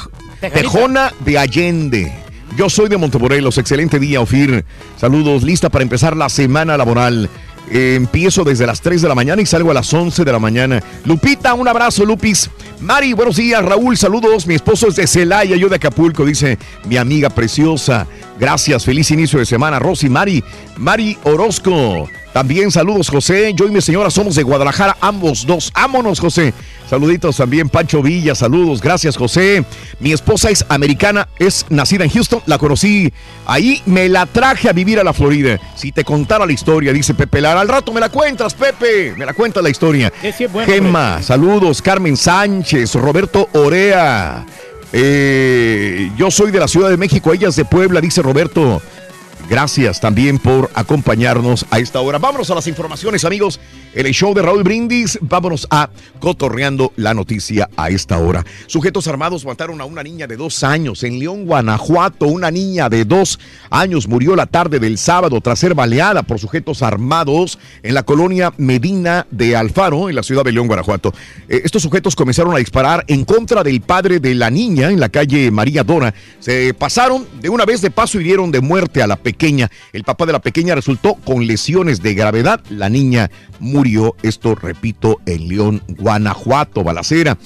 Tejona de Allende. Yo soy de Montemorelos. Excelente día, Ofir. Saludos. Lista para empezar la semana laboral. Eh, empiezo desde las 3 de la mañana y salgo a las 11 de la mañana. Lupita, un abrazo, Lupis. Mari, buenos días. Raúl, saludos. Mi esposo es de Celaya, yo de Acapulco, dice mi amiga preciosa. Gracias, feliz inicio de semana. Rosy, Mari, Mari Orozco. También saludos, José. Yo y mi señora somos de Guadalajara, ambos dos. Ámonos, José. Saluditos también, Pancho Villa. Saludos, gracias, José. Mi esposa es americana, es nacida en Houston. La conocí ahí, me la traje a vivir a la Florida. Si te contara la historia, dice Pepe Lara. Al rato me la cuentas, Pepe. Me la cuentas la historia. Gemma, saludos. Carmen Sánchez, Roberto Orea. Eh, yo soy de la Ciudad de México, ella de Puebla, dice Roberto. Gracias también por acompañarnos a esta hora. Vámonos a las informaciones, amigos. El show de Raúl Brindis. Vámonos a cotorreando la noticia a esta hora. Sujetos armados mataron a una niña de dos años en León, Guanajuato. Una niña de dos años murió la tarde del sábado tras ser baleada por sujetos armados en la colonia Medina de Alfaro, en la ciudad de León, Guanajuato. Eh, estos sujetos comenzaron a disparar en contra del padre de la niña en la calle María Dora. Se pasaron de una vez de paso y dieron de muerte a la pequeña El papá de la pequeña resultó con lesiones de gravedad. La niña murió, esto repito, en León, Guanajuato, balacera.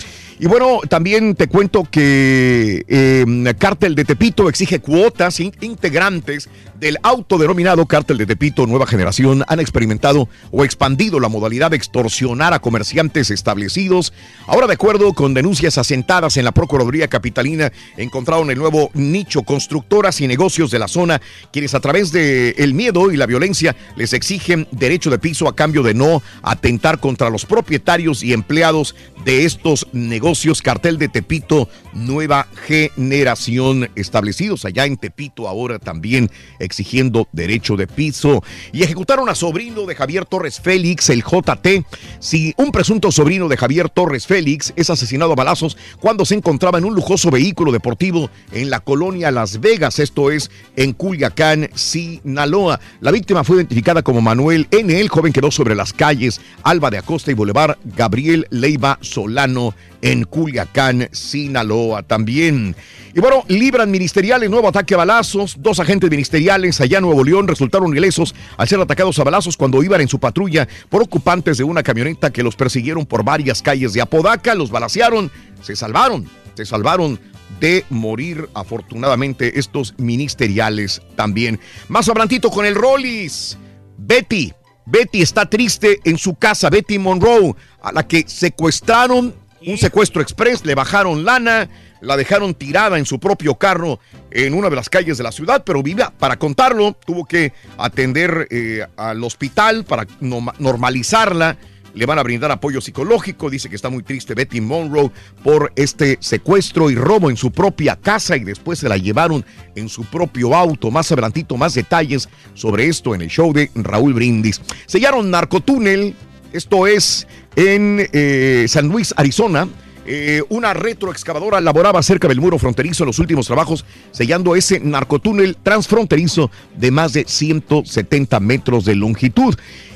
Y bueno, también te cuento que eh, Cártel de Tepito exige cuotas integrantes del autodenominado Cártel de Tepito Nueva Generación han experimentado o expandido la modalidad de extorsionar a comerciantes establecidos. Ahora, de acuerdo con denuncias asentadas en la Procuraduría Capitalina, encontraron el nuevo nicho constructoras y negocios de la zona, quienes a través del el miedo y la violencia les exigen derecho de piso a cambio de no atentar contra los propietarios y empleados de estos negocios cartel de Tepito, nueva generación establecidos allá en Tepito, ahora también exigiendo derecho de piso. Y ejecutaron a sobrino de Javier Torres Félix, el JT. Si un presunto sobrino de Javier Torres Félix es asesinado a balazos cuando se encontraba en un lujoso vehículo deportivo en la colonia Las Vegas, esto es en Culiacán, Sinaloa. La víctima fue identificada como Manuel N. El joven quedó sobre las calles Alba de Acosta y Boulevard Gabriel Leiva Solano en Culiacán, Sinaloa también. Y bueno, libran ministeriales, nuevo ataque a balazos. Dos agentes ministeriales allá en Nuevo León resultaron ilesos al ser atacados a balazos cuando iban en su patrulla por ocupantes de una camioneta que los persiguieron por varias calles de Apodaca. Los balacearon, se salvaron, se salvaron de morir afortunadamente estos ministeriales también. Más abrantito con el Rollis. Betty, Betty está triste en su casa, Betty Monroe, a la que secuestraron un secuestro express, le bajaron lana, la dejaron tirada en su propio carro en una de las calles de la ciudad, pero viva, para contarlo, tuvo que atender eh, al hospital para normalizarla. Le van a brindar apoyo psicológico. Dice que está muy triste Betty Monroe por este secuestro y robo en su propia casa y después se la llevaron en su propio auto. Más adelantito, más detalles sobre esto en el show de Raúl Brindis. Sellaron narcotúnel. Esto es en eh, San Luis, Arizona. Eh, una retroexcavadora laboraba cerca del muro fronterizo en los últimos trabajos, sellando ese narcotúnel transfronterizo de más de 170 metros de longitud.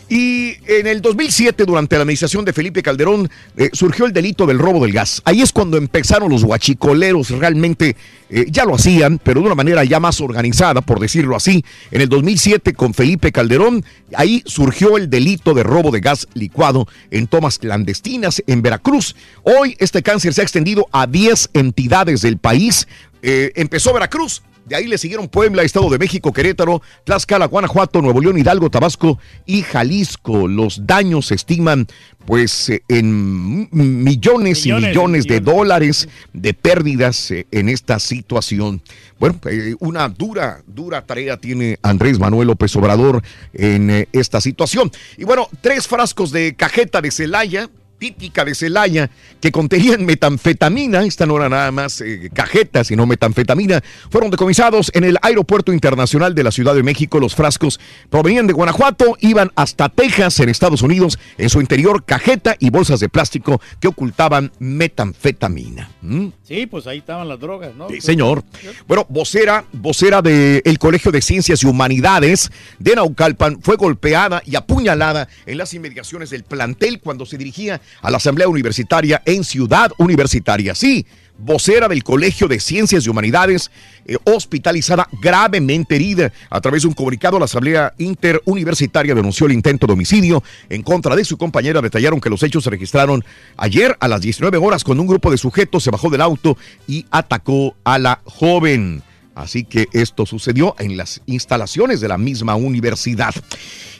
Y en el 2007, durante la administración de Felipe Calderón, eh, surgió el delito del robo del gas. Ahí es cuando empezaron los guachicoleros, realmente eh, ya lo hacían, pero de una manera ya más organizada, por decirlo así. En el 2007, con Felipe Calderón, ahí surgió el delito de robo de gas licuado en tomas clandestinas en Veracruz. Hoy este cáncer se ha extendido a 10 entidades del país. Eh, empezó Veracruz, de ahí le siguieron Puebla, Estado de México, Querétaro, Tlaxcala, Guanajuato, Nuevo León, Hidalgo, Tabasco y Jalisco. Los daños se estiman pues eh, en millones, y millones de dólares de pérdidas eh, en esta situación. Bueno, eh, una dura, dura tarea tiene Andrés Manuel López Obrador en esta situación. Y bueno, tres frascos de cajeta de Celaya típica de Celaya que contenían metanfetamina, esta no era nada más eh, cajeta, sino metanfetamina, fueron decomisados en el Aeropuerto Internacional de la Ciudad de México. Los frascos provenían de Guanajuato, iban hasta Texas, en Estados Unidos, en su interior cajeta y bolsas de plástico que ocultaban metanfetamina. ¿Mm? Sí, pues ahí estaban las drogas, ¿no? Sí, señor. Bueno, vocera, vocera del Colegio de Ciencias y Humanidades de Naucalpan fue golpeada y apuñalada en las inmediaciones del plantel cuando se dirigía a la Asamblea Universitaria en Ciudad Universitaria. Sí, vocera del Colegio de Ciencias y Humanidades, eh, hospitalizada gravemente herida. A través de un comunicado, la Asamblea Interuniversitaria denunció el intento de homicidio en contra de su compañera. Detallaron que los hechos se registraron ayer a las 19 horas cuando un grupo de sujetos se bajó del auto y atacó a la joven. Así que esto sucedió en las instalaciones de la misma universidad.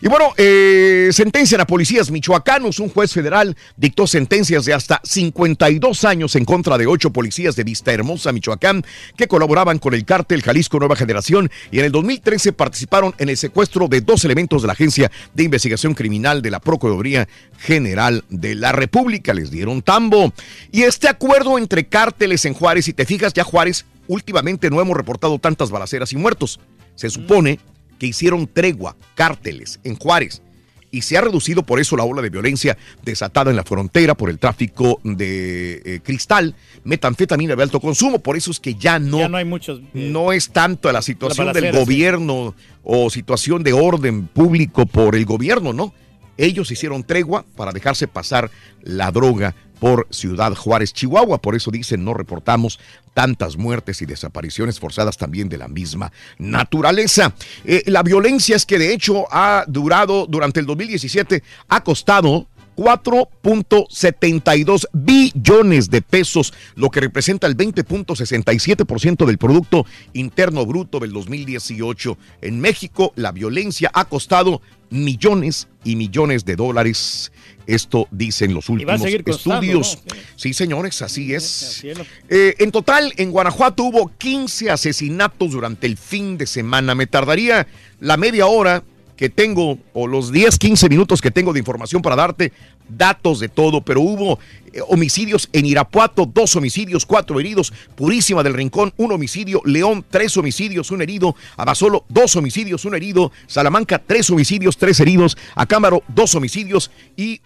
Y bueno, eh, sentencian a policías michoacanos. Un juez federal dictó sentencias de hasta 52 años en contra de ocho policías de Vista Hermosa, Michoacán, que colaboraban con el cártel Jalisco Nueva Generación y en el 2013 participaron en el secuestro de dos elementos de la Agencia de Investigación Criminal de la Procuraduría General de la República. Les dieron tambo. Y este acuerdo entre cárteles en Juárez, si te fijas, ya Juárez últimamente no hemos reportado tantas balaceras y muertos. Se supone que hicieron tregua, cárteles en Juárez. Y se ha reducido por eso la ola de violencia desatada en la frontera por el tráfico de eh, cristal, metanfetamina de alto consumo. Por eso es que ya no, no, hay muchos, eh, no es tanto la situación del gobierno o situación de orden público por el gobierno, ¿no? Ellos hicieron tregua para dejarse pasar la droga por Ciudad Juárez, Chihuahua. Por eso dicen, no reportamos tantas muertes y desapariciones forzadas también de la misma naturaleza. Eh, la violencia es que de hecho ha durado durante el 2017, ha costado 4.72 billones de pesos, lo que representa el 20.67% del Producto Interno Bruto del 2018. En México, la violencia ha costado millones y millones de dólares. Esto dicen los últimos estudios. Sí. señores, así es. Eh, en total, en Guanajuato hubo 15 asesinatos durante el fin de semana. Me tardaría la media hora que tengo, o los 10, 15 minutos que tengo de información para darte datos de todo, pero hubo eh, homicidios en Irapuato, dos homicidios, cuatro heridos, Purísima del Rincón, un homicidio, León, tres homicidios, un herido, Abasolo, dos homicidios, un herido, Salamanca, tres homicidios, tres heridos, Acámaro, dos homicidios y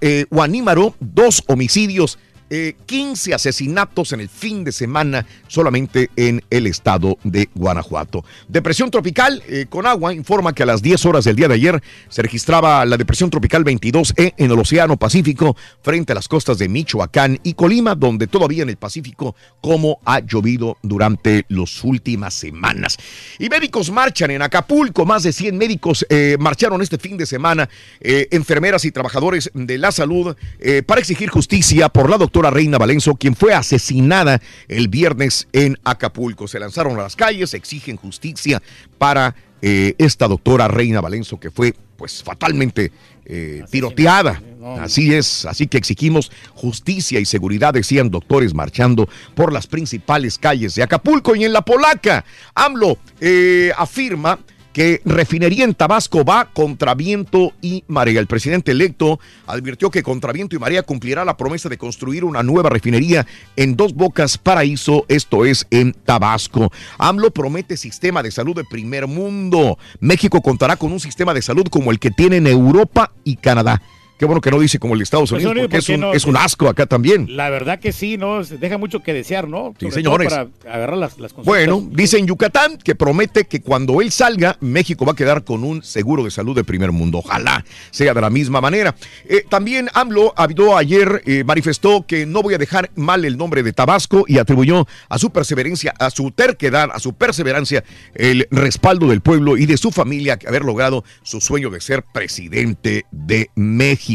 eh, Guanímaro, dos homicidios. Eh, 15 asesinatos en el fin de semana solamente en el estado de Guanajuato. Depresión tropical eh, con agua informa que a las 10 horas del día de ayer se registraba la depresión tropical 22E en el Océano Pacífico frente a las costas de Michoacán y Colima, donde todavía en el Pacífico como ha llovido durante las últimas semanas. Y médicos marchan en Acapulco, más de 100 médicos eh, marcharon este fin de semana, eh, enfermeras y trabajadores de la salud, eh, para exigir justicia por la doctora Reina Valenzo, quien fue asesinada el viernes en Acapulco. Se lanzaron a las calles, exigen justicia para eh, esta doctora Reina Valenzo, que fue pues fatalmente eh, tiroteada. Así es, así que exigimos justicia y seguridad, decían doctores marchando por las principales calles de Acapulco y en la Polaca. AMLO eh, afirma que refinería en Tabasco va contra viento y marea. El presidente electo advirtió que contra viento y marea cumplirá la promesa de construir una nueva refinería en Dos Bocas Paraíso, esto es en Tabasco. AMLO promete sistema de salud de primer mundo. México contará con un sistema de salud como el que tienen Europa y Canadá. Qué bueno que no dice como el de Estados Pues, Unidos, porque ¿por es un, no? es un asco acá también. La verdad que sí, ¿no? Deja mucho que desear, ¿no? Sí, señores. Para agarrar las, las. Bueno, dice en Yucatán que promete que cuando él salga, México va a quedar con un seguro de salud de primer mundo. Ojalá sea de la misma manera. Eh, también AMLO habló ayer, eh, manifestó que no voy a dejar mal el nombre de Tabasco y atribuyó a su perseverancia, a su terquedad, a su perseverancia, el respaldo del pueblo y de su familia que haber logrado su sueño de ser presidente de México.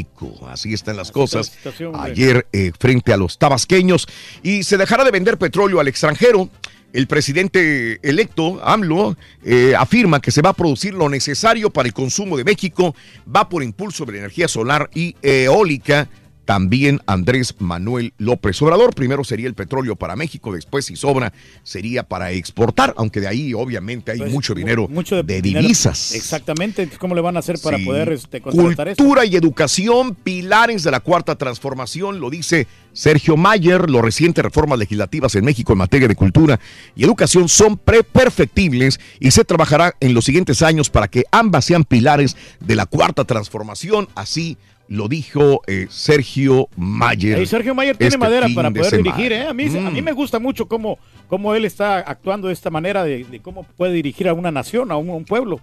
Así están las cosas. Ayer eh, frente a los tabasqueños y se dejará de vender petróleo al extranjero. El presidente electo, AMLO, eh, afirma que se va a producir lo necesario para el consumo de México, va por impulso de la energía solar y eólica. También Andrés Manuel López Obrador. Primero sería el petróleo para México, después, si sobra, sería para exportar, aunque de ahí obviamente hay Pues, mucho dinero mucho de, dinero. divisas. Exactamente. ¿Cómo le van a hacer para Sí. poder este, contratar eso? Cultura y educación, pilares de la cuarta transformación, lo dice Sergio Mayer. Los recientes reformas legislativas en México en materia de cultura y educación son pre perfectibles y se trabajará en los siguientes años para que ambas sean pilares de la cuarta transformación. Así lo dijo eh, Sergio Mayer. Ahí Sergio Mayer tiene este madera para de poder dirigir, ¿eh? A mí, a mí Mm. me gusta mucho cómo, cómo él está actuando de esta manera, de, de cómo puede dirigir a una nación, a un, a un pueblo.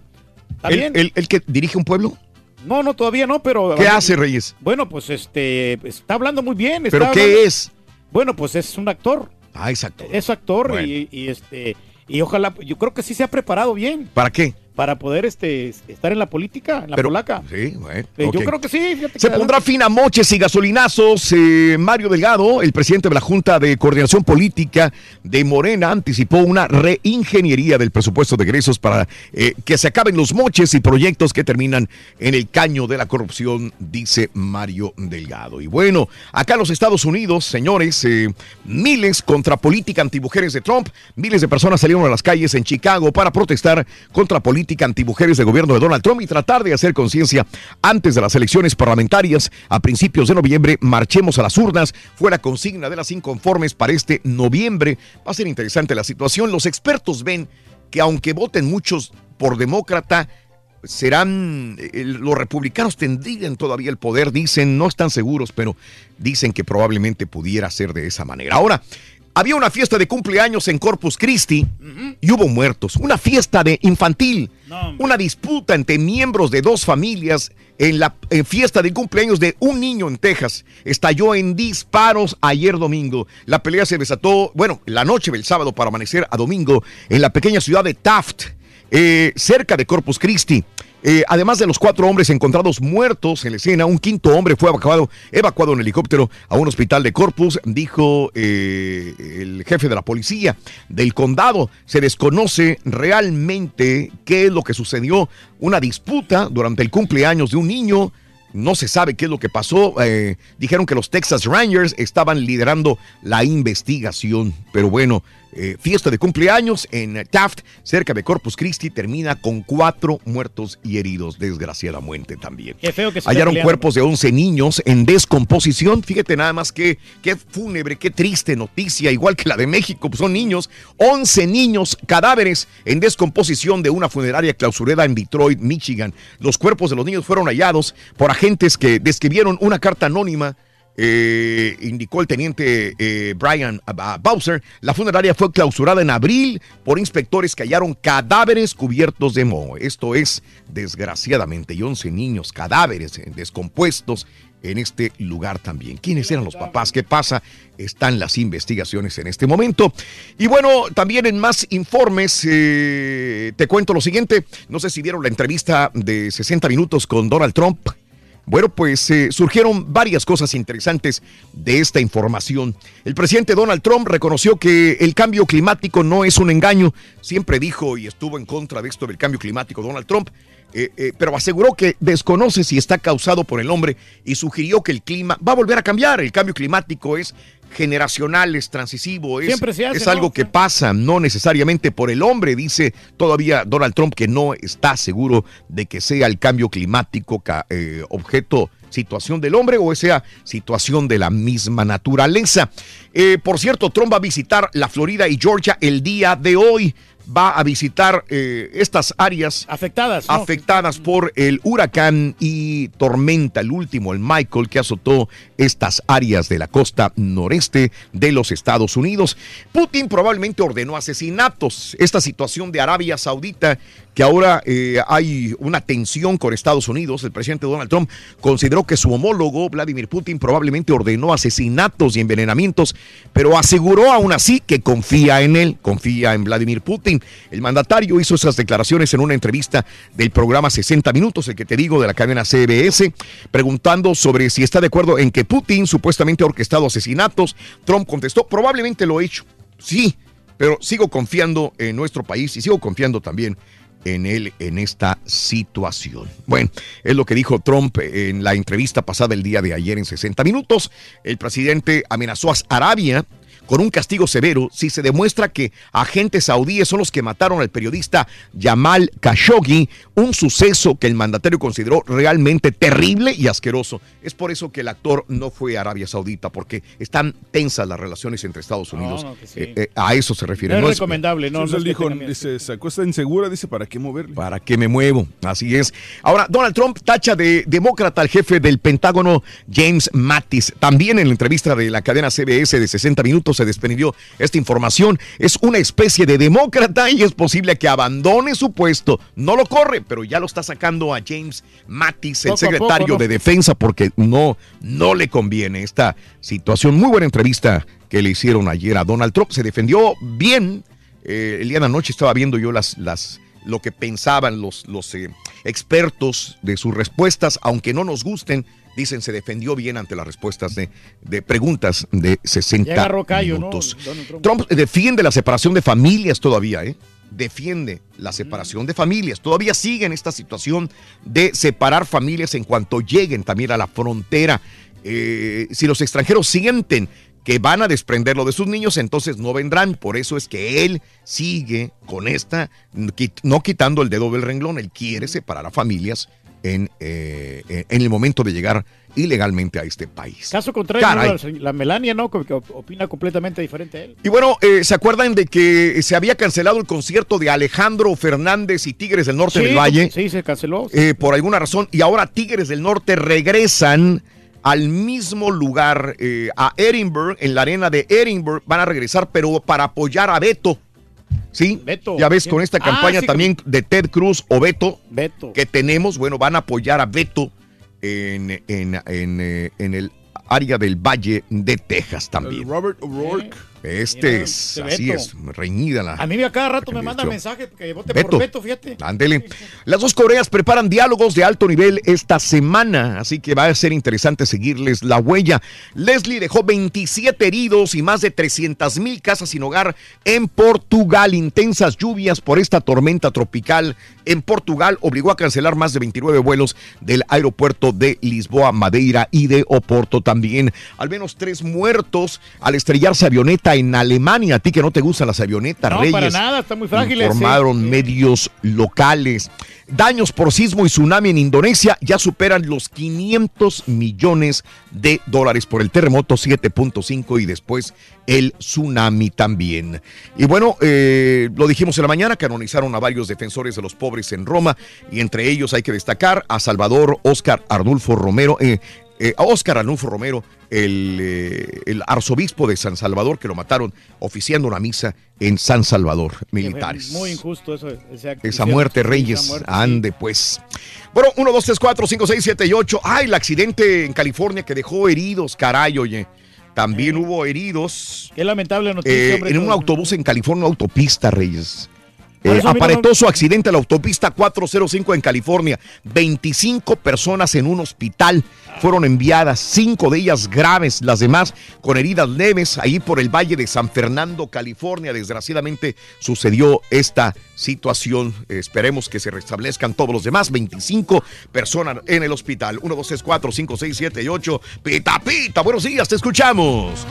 ¿Está ¿El, el- el que dirige un pueblo? No, no, todavía no, pero... ¿Qué hace, Reyes? Bueno, pues este, está hablando muy bien. ¿Pero qué hablando- es? Bueno, pues es un actor. Ah, exacto. Es actor Bueno. y, y, este... Y ojalá, yo creo que sí se ha preparado bien ¿Para qué? Para poder este, estar en la política, en la Pero- polaca. Sí, bueno. Eh, Yo creo que sí. fíjate Se que pondrá fin a moches y gasolinazos. Eh, Mario Delgado, el presidente de la Junta de Coordinación Política de Morena, anticipó una reingeniería del presupuesto de egresos para eh, que se acaben los moches y proyectos que terminan en el caño de la corrupción, dice Mario Delgado. Y bueno, acá en los Estados Unidos, señores, eh, miles contra política antimujeres de Trump. Miles de personas salieron a las calles en Chicago para protestar contra política antimujeres del gobierno de Donald Trump y tratar de hacer conciencia antes de las elecciones parlamentarias a principios de noviembre. Marchemos a las urnas. Fue la consigna de las inconformes para este noviembre. Va a ser interesante la situación. Los expertos ven que aunque voten muchos por demócrata, serán, eh, los republicanos tendrían todavía el poder, dicen, no están seguros, pero dicen que probablemente pudiera ser de esa manera. Ahora, había una fiesta de cumpleaños en Corpus Christi y hubo muertos, una fiesta de infantil, una disputa entre miembros de dos familias en la en fiesta de cumpleaños de un niño en Texas. Estalló en disparos ayer domingo. La pelea se desató, bueno, la noche del sábado para amanecer a domingo en la pequeña ciudad de Taft eh, cerca de Corpus Christi. Eh, además de los cuatro hombres encontrados muertos en la escena, un quinto hombre fue evacuado, en helicóptero a un hospital de Corpus, dijo eh, el jefe de la policía del condado. Se desconoce realmente qué es lo que sucedió. Una disputa durante el cumpleaños de un niño. No se sabe qué es lo que pasó. Eh, dijeron que los Texas Rangers estaban liderando la investigación. Pero bueno, eh, fiesta de cumpleaños en Taft, cerca de Corpus Christi, termina con cuatro muertos y heridos, desgraciadamente también. Qué feo que se Hallaron cuerpos de 11 niños en descomposición. Fíjate nada más que qué fúnebre, qué triste noticia, igual que la de México, pues son niños. 11 niños cadáveres en descomposición de una funeraria clausurada en Detroit, Michigan. Los cuerpos de los niños fueron hallados por agentes que describieron una carta anónima. Eh, indicó el teniente eh, Brian ah, Bowser, la funeraria fue clausurada en abril por inspectores que hallaron cadáveres cubiertos de moho. Esto es, desgraciadamente, y 11 niños, cadáveres eh, descompuestos en este lugar también. ¿Quiénes eran los papás? ¿Qué pasa? Están las investigaciones en este momento. Y bueno, también en más informes, eh, te cuento lo siguiente. No sé si vieron la entrevista de 60 minutos con Donald Trump. Bueno, pues eh, surgieron varias cosas interesantes de esta información. El presidente Donald Trump reconoció que el cambio climático no es un engaño. Siempre dijo y estuvo en contra de esto del cambio climático Donald Trump. eh, eh, pero aseguró que desconoce si está causado por el hombre y sugirió que el clima va a volver a cambiar. El cambio climático es generacional, es transisivo, es, Siempre se hace, es ¿no? algo que pasa, no necesariamente por el hombre, dice todavía Donald Trump que no está seguro de que sea el cambio climático eh, objeto, situación del hombre o sea situación de la misma naturaleza. Eh, por cierto, Trump va a visitar la Florida y Georgia el día de hoy. Va a visitar eh, estas áreas afectadas, ¿no? afectadas por el huracán y tormenta, el último, el Michael, que azotó estas áreas de la costa noreste de los Estados Unidos. Putin probablemente ordenó asesinatos. Esta situación de Arabia Saudita, que ahora eh, hay una tensión con Estados Unidos, el presidente Donald Trump consideró que su homólogo, Vladimir Putin, probablemente ordenó asesinatos y envenenamientos, pero aseguró aún así que confía en él, confía en Vladimir Putin. El mandatario hizo esas declaraciones en una entrevista del programa 60 Minutos, el que te digo, de la cadena CBS, preguntando sobre si está de acuerdo en que Putin supuestamente ha orquestado asesinatos. Trump contestó, probablemente lo he hecho. Sí, pero sigo confiando en nuestro país y sigo confiando también en él en esta situación. Bueno, es lo que dijo Trump en la entrevista pasada el día de ayer en 60 minutos. El presidente amenazó a Arabia con un castigo severo si se demuestra que agentes saudíes son los que mataron al periodista Jamal Khashoggi, un suceso que el mandatario consideró realmente terrible y asqueroso. Es por eso que el actor no fue a Arabia Saudita, porque están tensas las relaciones entre Estados Unidos. no, que sí. Eh, eh, a eso se refiere. No es recomendable, no, él dijo, dice, se acuesta insegura, dice, ¿para qué moverle? ¿Para qué me muevo? Así es. Ahora, Donald Trump tacha de demócrata al jefe del Pentágono, James Mattis. También en la entrevista de la cadena CBS de 60 minutos se desprendió esta información. Es una especie de demócrata y es posible que abandone su puesto. No lo corre, pero ya lo está sacando a James Mattis, el Poco secretario poco, ¿no? de defensa, porque no, no le conviene esta situación. Muy buena entrevista que le hicieron ayer a Donald Trump. Se defendió bien. Eh, el día de anoche estaba viendo yo las, las, lo que pensaban los, los eh, expertos de sus respuestas, aunque no nos gusten. Dicen, se defendió bien ante las respuestas de, de preguntas de 60 Ya agarró callo, ¿no? minutos. Donald Trump. Defiende la separación de familias todavía, ¿eh? Defiende la separación de familias. Todavía sigue en esta situación de separar familias en cuanto lleguen también a la frontera. Eh, si los extranjeros sienten que van a desprenderlo de sus niños, entonces no vendrán. Por eso es que él sigue con esta, no quitando el dedo del renglón, él quiere separar a familias en, eh, en el momento de llegar ilegalmente a este país. Caso contrario, la, la Melania, ¿no? Que opina completamente diferente a él. Y bueno, eh, ¿se acuerdan de que se había cancelado el concierto de Alejandro Fernández y Tigres del Norte Sí, del Valle? Sí, se canceló. eh, por alguna razón. Y ahora Tigres del Norte regresan al mismo lugar, eh, a Edinburgh, en la arena de Edinburgh. Van a regresar, pero para apoyar a Beto. ¿Sí? ya ves, con esta Ah, campaña sí, también de Ted Cruz o Beto, Beto. que tenemos, bueno, van a apoyar a Beto en, en, en, eh, en el área del Valle de Texas también. Robert O'Rourke. Este Mira, es, así Beto. es, reñida la... A mí a cada rato me hecho. mensajes que vote Beto. por Beto, fíjate. Ándele. Las dos Coreas preparan diálogos de alto nivel esta semana, así que va a ser interesante seguirles la huella. Leslie dejó 27 heridos y más de 300 mil casas sin hogar en Portugal. Intensas lluvias por esta tormenta tropical en Portugal obligó a cancelar más de 29 vuelos del aeropuerto de Lisboa, Madeira y de Oporto también. Al menos tres muertos al estrellarse avioneta en Alemania. A ti que no te gustan las avionetas, No, Reyes. para nada, están muy frágiles. Informaron medios locales. Daños por sismo y tsunami en Indonesia ya superan los 500 millones de dólares por el terremoto 7.5 y después el tsunami también. Y bueno, eh, lo dijimos en la mañana, canonizaron a varios defensores de los pobres en Roma y entre ellos hay que destacar a Salvador Oscar Arnulfo Romero, eh, eh, a Romero, el, eh, el arzobispo de San Salvador, que lo mataron oficiando una misa en San Salvador, militares. Muy injusto eso. acto. Esa muerte, Reyes. esa muerte, Ande, pues. Bueno, 1, 2, 3, 4, 5, 6, 7 y 8. Ay, el accidente en California que dejó heridos, caray, oye. También hubo heridos Qué lamentable noticia, eh, hombre. en un autobús en California, una autopista, Reyes. Eh, mira, aparatoso accidente en la autopista 405 en California. 25 personas en un hospital fueron enviadas, cinco de ellas graves, las demás con heridas leves, ahí por el Valle de San Fernando, California. Desgraciadamente sucedió esta situación. Esperemos que se restablezcan todos los demás. 25 personas en el hospital. 1, 2, 3, 4, 5, 6, 7 y 8. Pita, pita, buenos días, te escuchamos.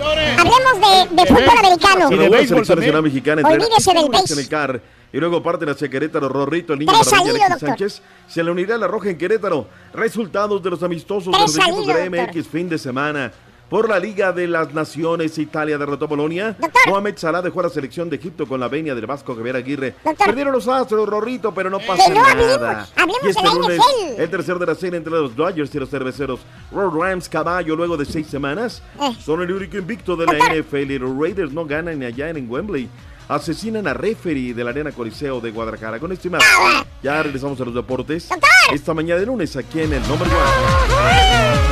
Hablemos de, de fútbol americano. Se reúne la selección nacional mexicana entre Olvídese del en béis. el CAR. Y luego parten hacia Querétaro, Rorrito, el niño Tres Alexis doctor. Sánchez. Se le unirá la Roja en Querétaro. Resultados de los amistosos Tres de los equipos de la MX fin de semana. Por la Liga de las Naciones, Italia derrotó a Polonia. Mohamed Salah dejó a la selección de Egipto con la venia del Vasco Javier Aguirre. Perdieron los astros, Rorrito, pero no pasa nada. hablemos y este lunes, el tercer de la serie entre los Dodgers y los cerveceros. Road Rams Caballo, luego de seis semanas, Eh. son el único invicto de la NFL y los Raiders no ganan ni allá en Wembley. Asesinan a referee de la Arena Coliseo de Guadalajara. Con esto y más, ya regresamos a los deportes. Esta mañana de lunes aquí en el Number One.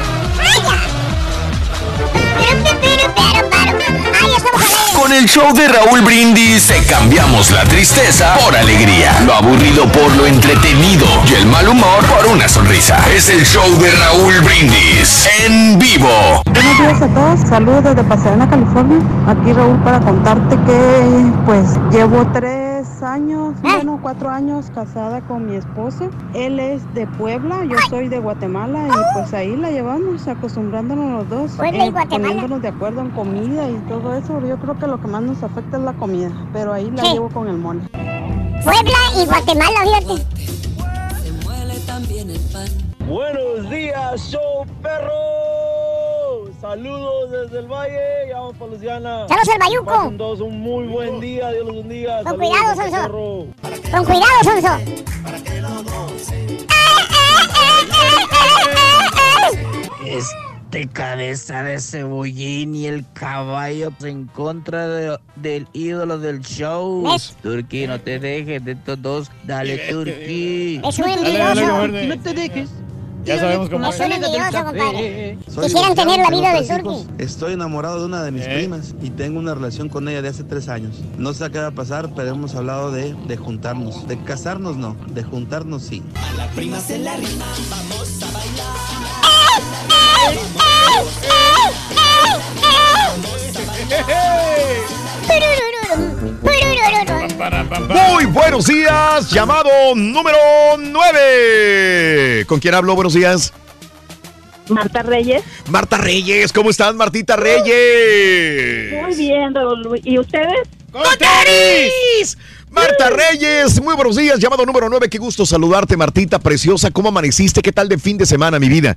Con el show de Raúl Brindis te cambiamos la tristeza por alegría, lo aburrido por lo entretenido y el mal humor por una sonrisa. Es el show de Raúl Brindis en vivo. Buenos días a todos, saludos desde Pasadena, California. Aquí Raúl para contarte que pues llevo tres años, bueno, cuatro años casada con mi esposo. Él es de Puebla, yo soy de Guatemala y pues ahí la llevamos acostumbrándonos los dos, Puebla y eh, Guatemala. poniéndonos de acuerdo en comida y todo eso. Yo creo que lo que más nos afecta es la comida, pero ahí la Sí. llevo con el mole. Puebla y Guatemala, fíjate. Buenos días, show perro. Saludos desde el Valle, ya vamos para Luciana. Saludos al Bayuco. Todos un muy buen día, Dios los bendiga. Con cuidado, Sonso. Con cuidado, Sonso. Este cabeza de cebollín y el caballo en contra de- del ídolo del show. ¿Ves? Turquí, no te dejes de estos dos. Dale, Turquí. Es un envidioso. Turquí, no te dejes. Ya sabemos cómo Es un envidioso, compadre. Soy Quisieran tener la vida del turqui. Estoy enamorado de una de mis ¿Eh? primas y tengo una relación con ella de hace tres años. No sé qué va a pasar, pero hemos hablado de, de juntarnos. De casarnos no, de juntarnos sí. Primas en la rima, vamos a bailar. Muy buenos días, llamado número 9. ¿Con quién hablo? Buenos días. Marta Reyes. Marta Reyes, ¿cómo estás, Martita Reyes? Muy bien, Raúl. ¿Y ustedes? ¡Con tenis! Marta Reyes, muy buenos días, llamado número 9. Qué gusto saludarte, Martita preciosa. ¿Cómo amaneciste? ¿Qué tal de fin de semana, mi vida?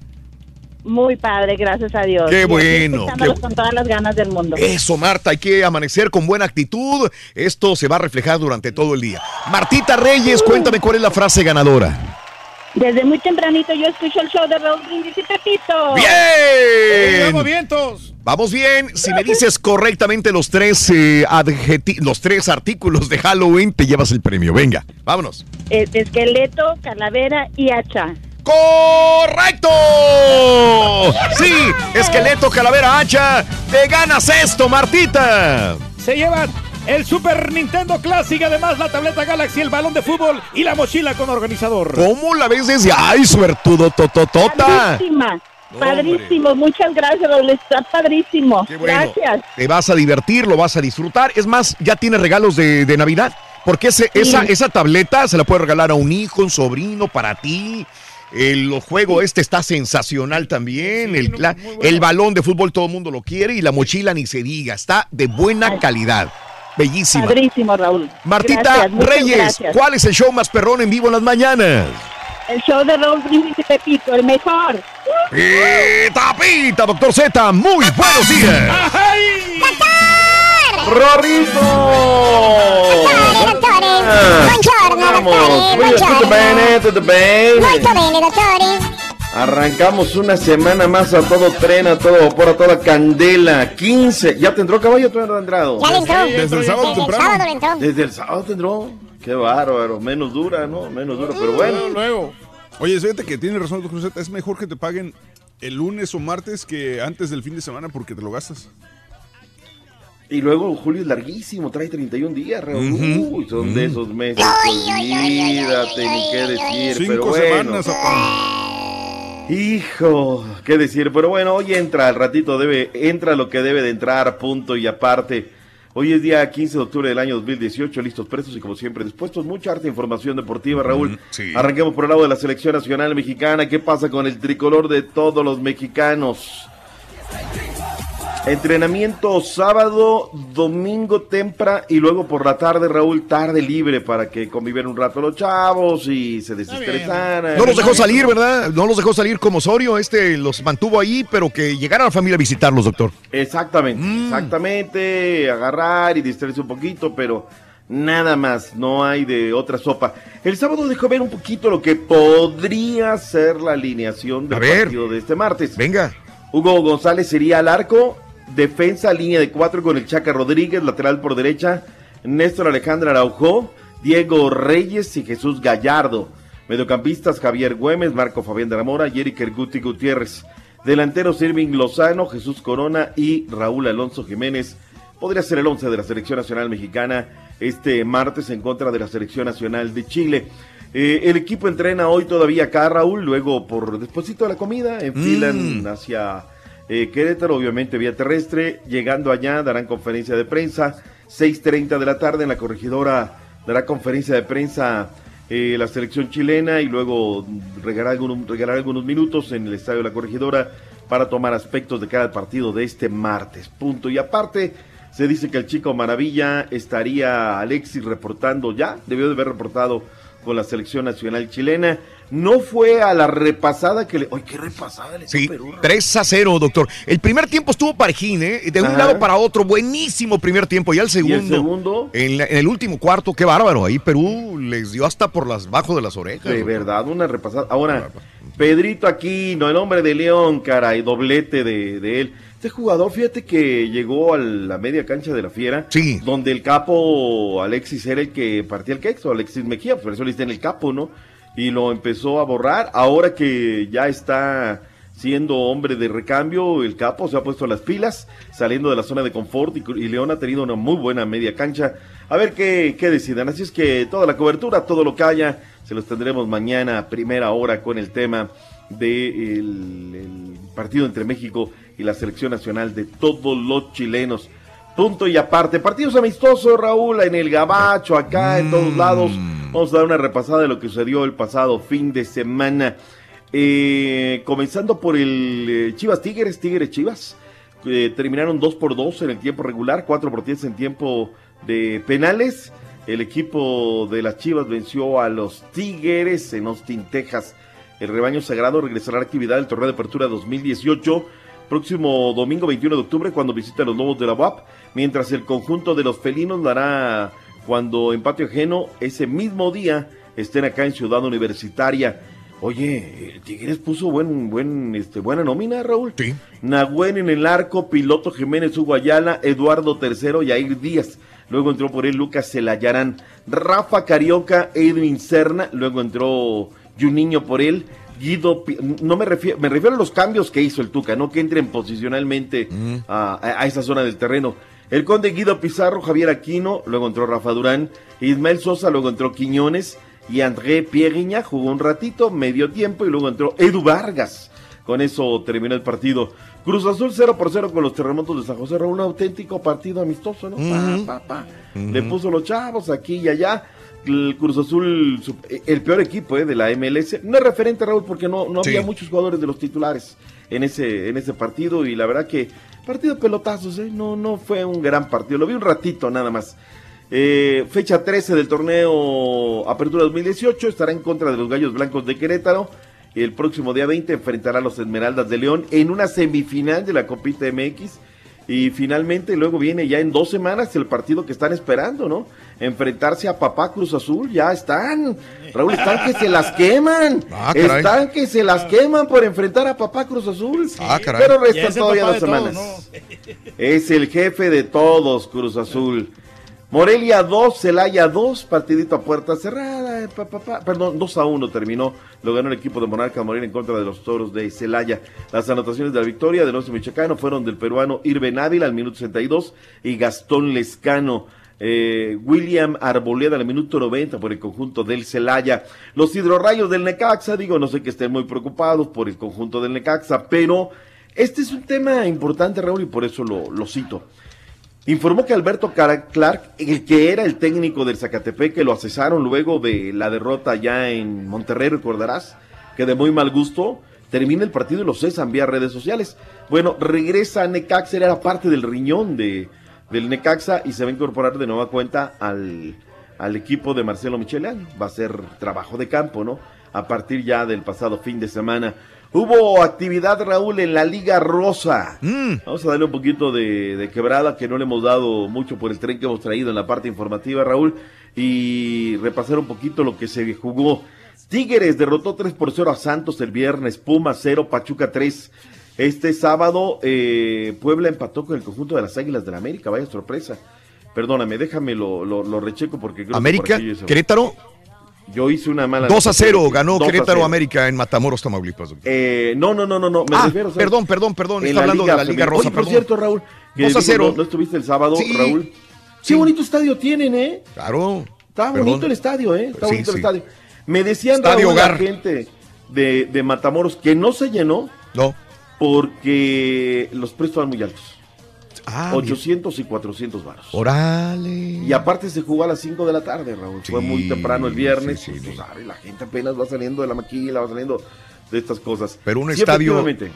Muy padre, gracias a Dios. Qué bueno, qué- con todas las ganas del mundo. Eso, Marta, hay que amanecer con buena actitud. Esto se va a reflejar durante todo el día. Martita Reyes, cuéntame cuál es la frase ganadora. Desde muy tempranito yo escucho el show de Raúl Brindis y Pepito. ¡Bien! ¡Vamos vientos! Vamos bien, si me dices correctamente los tres, eh, adjeti- los tres artículos de Halloween, te llevas el premio. Venga, vámonos. Eh, esqueleto, calavera y hacha. ¡Correcto! Sí, esqueleto, calavera, hacha. Te ganas esto, Martita. Se llevan el Super Nintendo Classic, además la tableta Galaxy, el balón de fútbol y la mochila con organizador. ¿Cómo la ves desde ¡Ay, suertudo, tototota! Padrísima. Padrísimo, muchas gracias, Raúl. Está padrísimo. bueno. Gracias. Te vas a divertir, lo vas a disfrutar. Es más, ya tienes regalos de, de Navidad. Porque ese- esa, esa tableta se la puede regalar a un hijo, un sobrino, para ti. El juego este está sensacional también. el, el balón de fútbol todo el mundo lo quiere y la mochila ni se diga. Está de buena calidad. Bellísima. Padrísimo, Raúl. Martita Gracias, Reyes, gracias. ¿cuál es el show más perrón en vivo en las mañanas? El show de Raúl Brindis y Pepito, el mejor. Pita, pita, doctor Z, muy buenos días. Vamos, muy bien, tutto bene, tutto bene. Molto bene, dottore. Arrancamos una semana más a todo tren, a todo vapor, a toda candela. 15. ¿Ya te entró caballo o no entrado? Ya le entró. Desde el sábado Desde el sábado le entró. Desde el sábado te entró. Qué bárbaro. Menos dura, ¿no? Menos dura, pero bueno. Luego. Oye, fíjate que tiene razón, doctor Z. Es mejor que te paguen el lunes o martes que antes del fin de semana porque te lo gastas. Y luego julio es larguísimo, trae 31 días, Raúl. Ujú. Uy, son de esos meses. Olvídate ni qué decir, Cinco pero bueno. semanas, Hijo, qué decir, pero bueno, hoy entra, al ratito debe, entra lo que debe de entrar, punto y aparte. Hoy es día 15 de octubre del año 2018, listos, prestos y como siempre dispuestos. Mucha arte e información deportiva, Raúl. Arranquemos por el lado de la selección nacional mexicana. ¿Qué pasa con el tricolor de todos los mexicanos? Entrenamiento sábado, domingo tempra y luego por la tarde, Raúl, tarde libre para que convivieran un rato los chavos y se desestresaran. No los dejó salir, ¿verdad? No los dejó salir como Osorio, este los mantuvo ahí, pero que llegara la familia a visitarlos, doctor. Exactamente, Mm. exactamente, agarrar y distraerse un poquito, pero nada más, no hay de otra sopa. El sábado dejó ver un poquito lo que podría ser la alineación del A ver. partido de este martes. Venga. Hugo González sería al arco, defensa, línea de cuatro con el Chaca Rodríguez, lateral por derecha, Néstor Alejandro Araujo, Diego Reyes y Jesús Gallardo. Mediocampistas Javier Güemes, Marco Fabián de la Mora y Eric Erguti Gutiérrez. Delanteros Irving Lozano, Jesús Corona y Raúl Alonso Jiménez. Podría ser el 11 de la Selección Nacional Mexicana este martes en contra de la Selección Nacional de Chile. Eh, el equipo entrena hoy todavía acá, Raúl, luego por despuésito de la comida, enfilan Mm. hacia eh, Querétaro, obviamente vía terrestre. Llegando allá darán conferencia de prensa, 6.30 de la tarde en la corregidora dará conferencia de prensa eh, la selección chilena y luego algunos, regalar algunos minutos en el estadio de la corregidora para tomar aspectos de cada partido de este martes. Punto. Y aparte, se dice que el chico Maravilla estaría Alexis reportando ya, debió de haber reportado con la selección nacional chilena. No fue a la repasada que le. ¡Ay, qué repasada le dio Sí, Perú! 3 a 0, doctor. El primer tiempo estuvo parejín, ¿eh? De un Ajá. lado para otro, buenísimo primer tiempo. Y al segundo. segundo? En, la- en el último cuarto, qué bárbaro. Ahí Perú les dio hasta por las bajo de las orejas. De doctor. verdad, una repasada. Ahora, Pedrito Aquino, el hombre de León, caray, doblete de, de él. Este jugador, fíjate que llegó a la media cancha de la Fiera, Sí. donde el capo Alexis era el que partía el quexo, Alexis Mejía, pues por eso le dicen el capo, ¿no? Y lo empezó a borrar. Ahora que ya está siendo hombre de recambio, el capo se ha puesto las pilas, saliendo de la zona de confort y, León ha tenido una muy buena media cancha. A ver qué, qué decidan. Así es que toda la cobertura, todo lo que haya, se los tendremos mañana a primera hora con el tema del partido entre México y la selección nacional de todos los chilenos. Punto y aparte. Partidos amistosos, Raúl, en el Gabacho, acá, en todos lados. Vamos a dar una repasada de lo que sucedió el pasado fin de semana. Eh, comenzando por el eh, Chivas Tigres, Tigres Chivas. Terminaron 2 por 2 en el tiempo regular, 4 por 10 en tiempo de penales. El equipo de las Chivas venció a los Tigres en Austin, Texas. El rebaño sagrado regresará a la actividad del torneo de apertura 2018 próximo domingo 21 de octubre cuando visita a los Lobos de la UAP, mientras el conjunto de los felinos lo hará cuando en patio ajeno ese mismo día estén acá en Ciudad Universitaria. Oye, Tigres puso buen, buen, este, buena nómina, Raúl. Sí. Nahuen en el arco, Piloto Jiménez Hugo Ayala, Eduardo III y Air Díaz. Luego entró por él Lucas Celayarán, Rafa Carioca, Edwin Serna. Luego entró Juninho por él. Guido, no me refiero, me refiero a los cambios que hizo el Tuca, no que entren posicionalmente a, a- a esa zona del terreno. El conde Guido Pizarro, Javier Aquino, luego entró Rafa Durán, Ismael Sosa, luego entró Quiñones y André Pierriña jugó un ratito, medio tiempo y luego entró Edu Vargas. Con eso terminó el partido. Cruz Azul 0 por 0 con los terremotos de San José. Raúl, Un auténtico partido amistoso, ¿no? Pa, pa, pa. Le puso los chavos aquí y allá. el Cruz Azul, el peor equipo eh, de la MLS. No es referente, Raúl, porque no, no Sí. había muchos jugadores de los titulares en ese, en ese partido. Y la verdad que partido de pelotazos, eh, no, no fue un gran partido. Lo vi un ratito nada más. Eh, fecha 13 del torneo Apertura 2018 estará en contra de los Gallos Blancos de Querétaro. El próximo día 20 enfrentará a los Esmeraldas de León en una semifinal de la Copita MX. Y finalmente luego viene ya en dos semanas el partido que están esperando, ¿no? Enfrentarse a Papá Cruz Azul, ya están. Raúl, están que se las queman. Ah, caray. están que se las queman por enfrentar a Papá Cruz Azul. Ah, caray. Pero restan todavía dos todos, semanas. Es el jefe de todos, Cruz Azul. Morelia 2, Celaya 2, partidito a puerta cerrada, eh, perdón, 2 a 1 terminó, lo ganó el equipo de Monarca Morelia en contra de los toros de Celaya. Las anotaciones de la victoria del 11 Michoacano fueron del peruano Irben Ávila al minuto 62 y Gastón Lescano. eh, William Arboleda al minuto 90 por el conjunto del Celaya. Los hidrorrayos del Necaxa, digo, no sé que estén muy preocupados por el conjunto del Necaxa, pero este es un tema importante, Raúl, y por eso lo cito. Informó que Alberto Clark, el que era el técnico del Zacatepec, que lo cesaron luego de la derrota ya en Monterrey, recordarás, que de muy mal gusto termina el partido y lo cesan vía redes sociales. Bueno, regresa a Necaxa, él era parte del riñón de, del Necaxa y se va a incorporar de nueva cuenta al, al equipo de Marcelo Micheleano. Va a ser trabajo de campo, ¿no? A partir ya del pasado fin de semana. Hubo actividad, Raúl, en la Liga Rosa. Vamos a darle un poquito de, de quebrada, que no le hemos dado mucho por el tren que hemos traído en la parte informativa, Raúl, y repasar un poquito lo que se jugó. Tigres derrotó 3 por 0 a Santos el viernes, Puma 0, Pachuca 3. Este sábado, eh, Puebla empató con el conjunto de las Águilas del América, vaya sorpresa. Perdóname, déjame lo, lo, lo recheco porque creo que por América, aquí se- Querétaro, Yo hice una mala 2 a 0 ganó 2 a Querétaro 0. América en Matamoros, Tamaulipas. Eh, no, no, no, no, no, me Ah, refiero, perdón, perdón, perdón, está hablando de la Liga. Rosa, Oye, por perdón. cierto, Raúl, que 2 a digo, 0. No, no estuviste el sábado, Sí. Raúl. Qué bonito estadio tienen, ¿eh? Claro. Está Perdón. bonito el estadio, ¿eh? Está Sí, bonito el sí. estadio. Me decían Estadio Raúl, la gente de, de Matamoros que no se llenó. No. Porque los precios estaban muy altos. Ah, 800 y 400 varos. Y aparte se jugó a las 5 de la tarde, Raúl. Fue muy temprano el viernes. pues, sabes, la gente apenas va saliendo de la maquila, va saliendo de estas cosas. Pero un estadio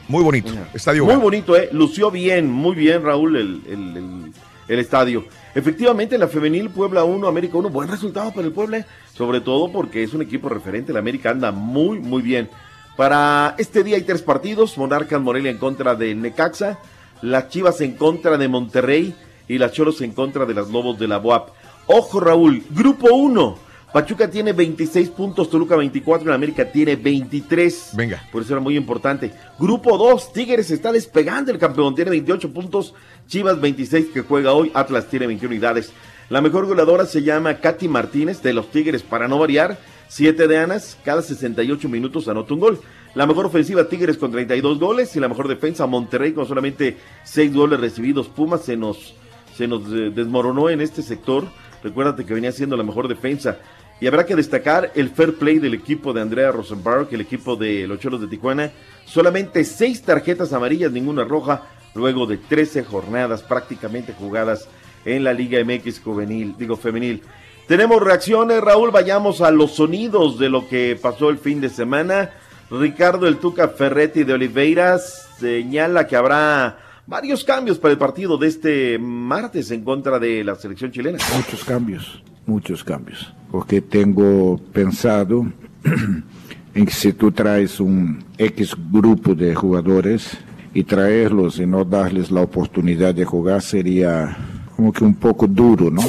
muy bonito. Estadio Muy bonito, ¿eh? Lució bien, muy bien, Raúl, el, el- el- el estadio. Efectivamente, la femenil Puebla 1, América 1, buen resultado para el Puebla, sobre todo porque es un equipo referente. La América anda muy, muy bien. Para este día hay tres partidos: Monarcas Morelia en contra de Necaxa, las Chivas en contra de Monterrey y las Choros en contra de las Lobos de la BOAP. Ojo, Raúl, grupo 1. Pachuca tiene 26 puntos, Toluca 24, y América tiene 23. Venga. Por eso era muy importante. Grupo 2, Tigres está despegando el campeón, tiene 28 puntos, Chivas 26 que juega hoy, Atlas tiene 21 unidades. La mejor goleadora se llama Katy Martínez de los Tigres, para no variar, 7 de Anas, cada 68 minutos anota un gol. La mejor ofensiva Tigres con 32 goles y la mejor defensa Monterrey con solamente 6 goles recibidos. Pumas se nos, se nos eh, desmoronó en este sector. Recuérdate que venía siendo la mejor defensa. Y habrá que destacar el fair play del equipo de Andrea Rosenberg, el equipo de los Cholos de Tijuana. Solamente seis tarjetas amarillas, ninguna roja, luego de 13 jornadas prácticamente jugadas en la Liga MX juvenil, digo femenil. Tenemos reacciones, Raúl, vayamos a los sonidos de lo que pasó el fin de semana. Ricardo El Tuca Ferretti de Oliveiras señala que habrá varios cambios para el partido de este martes en contra de la selección chilena. Muchos cambios, muchos cambios. Porque tengo pensado en que si tú traes un X grupo de jugadores y traerlos y no darles la oportunidad de jugar sería como que un poco duro, ¿no?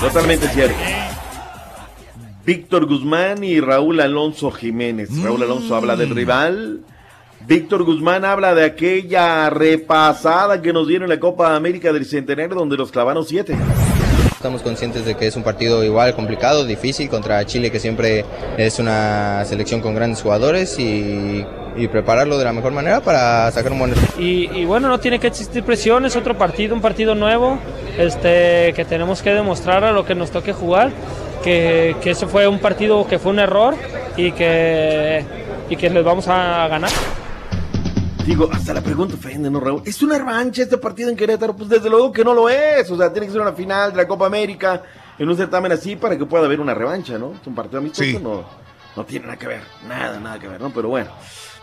Totalmente cierto. Víctor Guzmán y Raúl Alonso Jiménez. Raúl Alonso habla del rival. Víctor Guzmán habla de aquella repasada que nos dieron en la Copa América del Centenario donde los clavaron siete. Estamos conscientes de que es un partido igual complicado, difícil contra Chile que siempre es una selección con grandes jugadores y, y prepararlo de la mejor manera para sacar un buen resultado. Y, y bueno, no tiene que existir presión, es otro partido, un partido nuevo, este, que tenemos que demostrar a lo que nos toque jugar, que, que ese fue un partido que fue un error y que, y que les vamos a ganar. Digo, hasta la pregunta ofende, ¿no, Raúl? ¿Es una revancha este partido en Querétaro? Pues desde luego que no lo es. O sea, tiene que ser una final de la Copa América. en un certamen así para que pueda haber una revancha, ¿no? Es un partido amistoso, Sí. no, no tiene nada que ver, nada, nada que ver, ¿no? Pero bueno,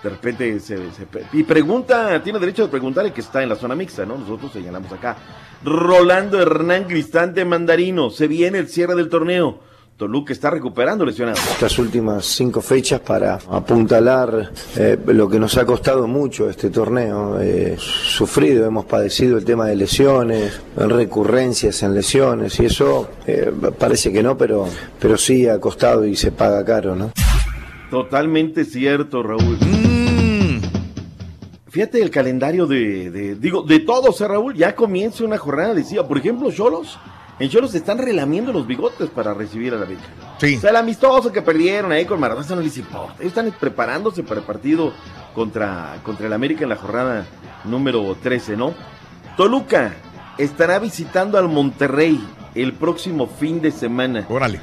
de repente se, se- Y pregunta, tiene derecho de preguntar el que está en la zona mixta, ¿no? Nosotros señalamos acá. Rolando Hernán Cristante Mandarino, se viene el cierre del torneo. Toluca está recuperando lesionado. estas últimas cinco fechas para apuntalar eh, lo que nos ha costado mucho este torneo. Eh, sufrido, hemos padecido el tema de lesiones, recurrencias en lesiones y eso eh, parece que no, pero, pero sí ha costado y se paga caro, ¿no? Totalmente cierto, Raúl. Fíjate el calendario de, de- digo, de todos, ¿eh, Raúl? Ya comienza una jornada decía, por ejemplo, Cholos. En Cholos están relamiendo los bigotes para recibir a la América. Sí. O sea, el amistoso que perdieron ahí con Maradona, no les importa. Ellos están preparándose para el partido contra, contra el América en la jornada número 13, ¿no? Toluca estará visitando al Monterrey el próximo fin de semana. Órale.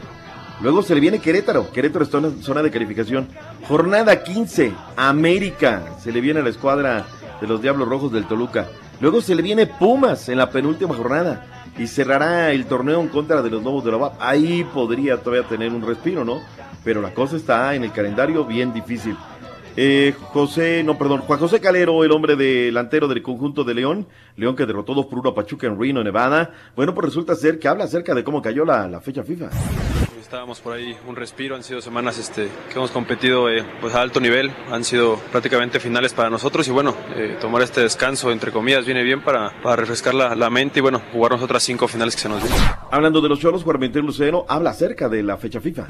Luego se le viene Querétaro. Querétaro está en zona de calificación. Jornada 15. América. Se le viene a la escuadra de los Diablos Rojos del Toluca. Luego se le viene Pumas en la penúltima jornada. Y cerrará el torneo en contra de los Lobos de la UAP. Ahí podría todavía tener un respiro, ¿no? Pero la cosa está en el calendario bien difícil. Eh, José, no, perdón, Juan José Calero, el hombre delantero del conjunto de León, León que derrotó 2 por 1 a Pachuca en Reno, Nevada. Bueno, pues resulta ser que habla acerca de cómo cayó la, la fecha FIFA. Estábamos por ahí un respiro, han sido semanas este, que hemos competido eh, pues a alto nivel, han sido prácticamente finales para nosotros y bueno, eh, tomar este descanso entre comillas viene bien para, para refrescar la, la mente y bueno, jugarnos otras cinco finales que se nos vienen. Hablando de los choros, Juan Ventura Lucero habla acerca de la fecha FIFA.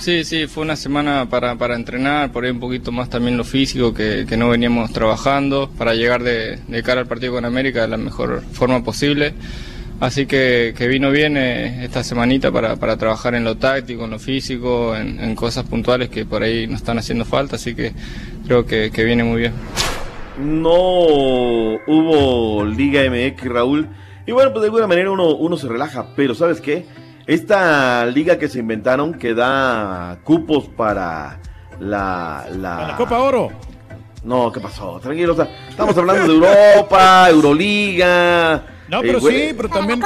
Sí, sí, fue una semana para, para entrenar, por ahí un poquito más también lo físico que, que no veníamos trabajando, para llegar de, de cara al partido con América de la mejor forma posible. Así que, que vino bien eh, esta semanita para, para trabajar en lo táctico, en lo físico, en, en cosas puntuales que por ahí nos están haciendo falta, así que creo que, que viene muy bien. No hubo Liga MX, Raúl. Y bueno, pues de alguna manera uno, uno se relaja, pero ¿sabes qué? Esta liga que se inventaron que da cupos para la... La, La Copa Oro. No, ¿qué pasó? Tranquilo, o sea, estamos hablando de Europa, Euroliga. No, eh, pero sí, pero también.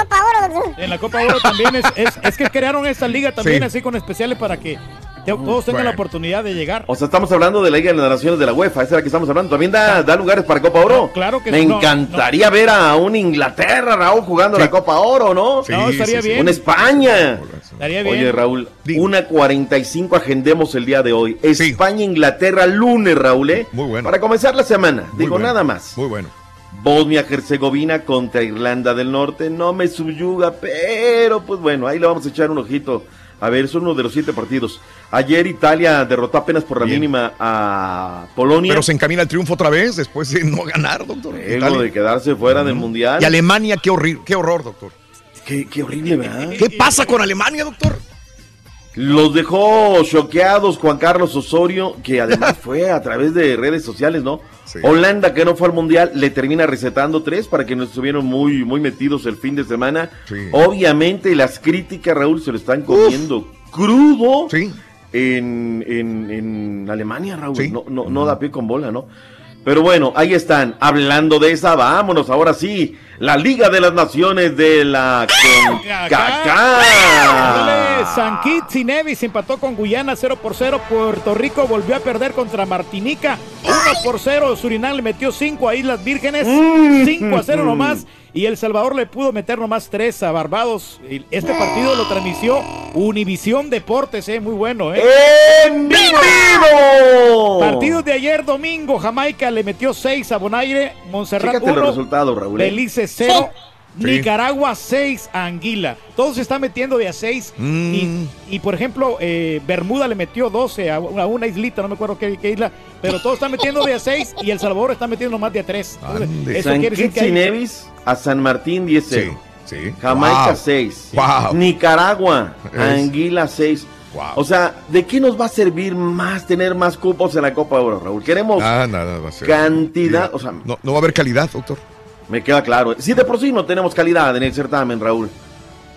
En la Copa Oro también es, es, es que crearon esta liga también Sí. así con especiales para que te- todos tengan la oportunidad de llegar. O sea, estamos hablando de la Liga de las Naciones de la UEFA, esa es la que estamos hablando. También da, da lugares para Copa Oro. claro que Me no, encantaría ver a un Inglaterra, Raúl, jugando la Copa Oro, ¿no? Sí, No, estaría sí, sí. bien. Una España. Estaría bien. Oye, Raúl, una 45 agendemos el día de hoy. España, Inglaterra, lunes, Raúl, ¿eh? Muy bueno. Para comenzar la semana. Digo, bueno. nada más. Muy bueno. Bosnia-Herzegovina contra Irlanda del Norte. No me subyuga, pero pues bueno, ahí le vamos a echar un ojito. A ver, son uno de los siete partidos. Ayer Italia derrotó apenas por la mínima a Polonia. Pero se encamina al triunfo otra vez después de no ganar, doctor. Luego de quedarse fuera del Mundial. Y Alemania, qué, horrible, qué horror, doctor. Qué, qué horrible, ¿verdad? ¿Qué pasa con Alemania, doctor? Los dejó choqueados Juan Carlos Osorio, que además fue a través de redes sociales, ¿no? Holanda, que no fue al Mundial, le termina recetando tres para que no estuvieron muy, muy metidos el fin de semana. Obviamente las críticas, Raúl, se lo están comiendo crudo en, en, en Alemania, Raúl. No, no, no da pie con bola, ¿no? Pero bueno, ahí están. Hablando de esa, vámonos ahora sí. La Liga de las Naciones de la CONCACAF. Ándale, San Kitts y Nevis empató con Guyana 0 por 0. Puerto Rico volvió a perder contra Martinica 1 por 0. Surinam le metió 5 a Islas Vírgenes, 5 a 0 nomás. Y El Salvador le pudo meter nomás 3 a Barbados. Este partido lo transmitió Univisión Deportes, eh, muy bueno. Eh. ¡En vivo! Partidos de ayer domingo, Jamaica le metió 6 a Bonaire, Montserrat Fíjate los 1, resultados, Raúl. ¿eh? Belice 0, Sí. Nicaragua 6 a Anguila. Todos se están metiendo de a 6. Mm. Y, y, por ejemplo, eh, Bermuda le metió 12 a una, a una islita, no me acuerdo qué, qué isla. Pero todos están metiendo de a 6 y El Salvador está metiendo más de a 3. San Kitts y Nevis a San Martín 10 0. Sí, Jamaica Wow. 6. Wow. Nicaragua, Es- Anguila 6. O sea, ¿de qué nos va a servir más tener más cupos en la Copa Oro, Raúl? Queremos Ah, nada va a ser. cantidad, o sea, No, no va a haber calidad, doctor. Me queda claro. Si de por sí no tenemos calidad en el certamen, Raúl.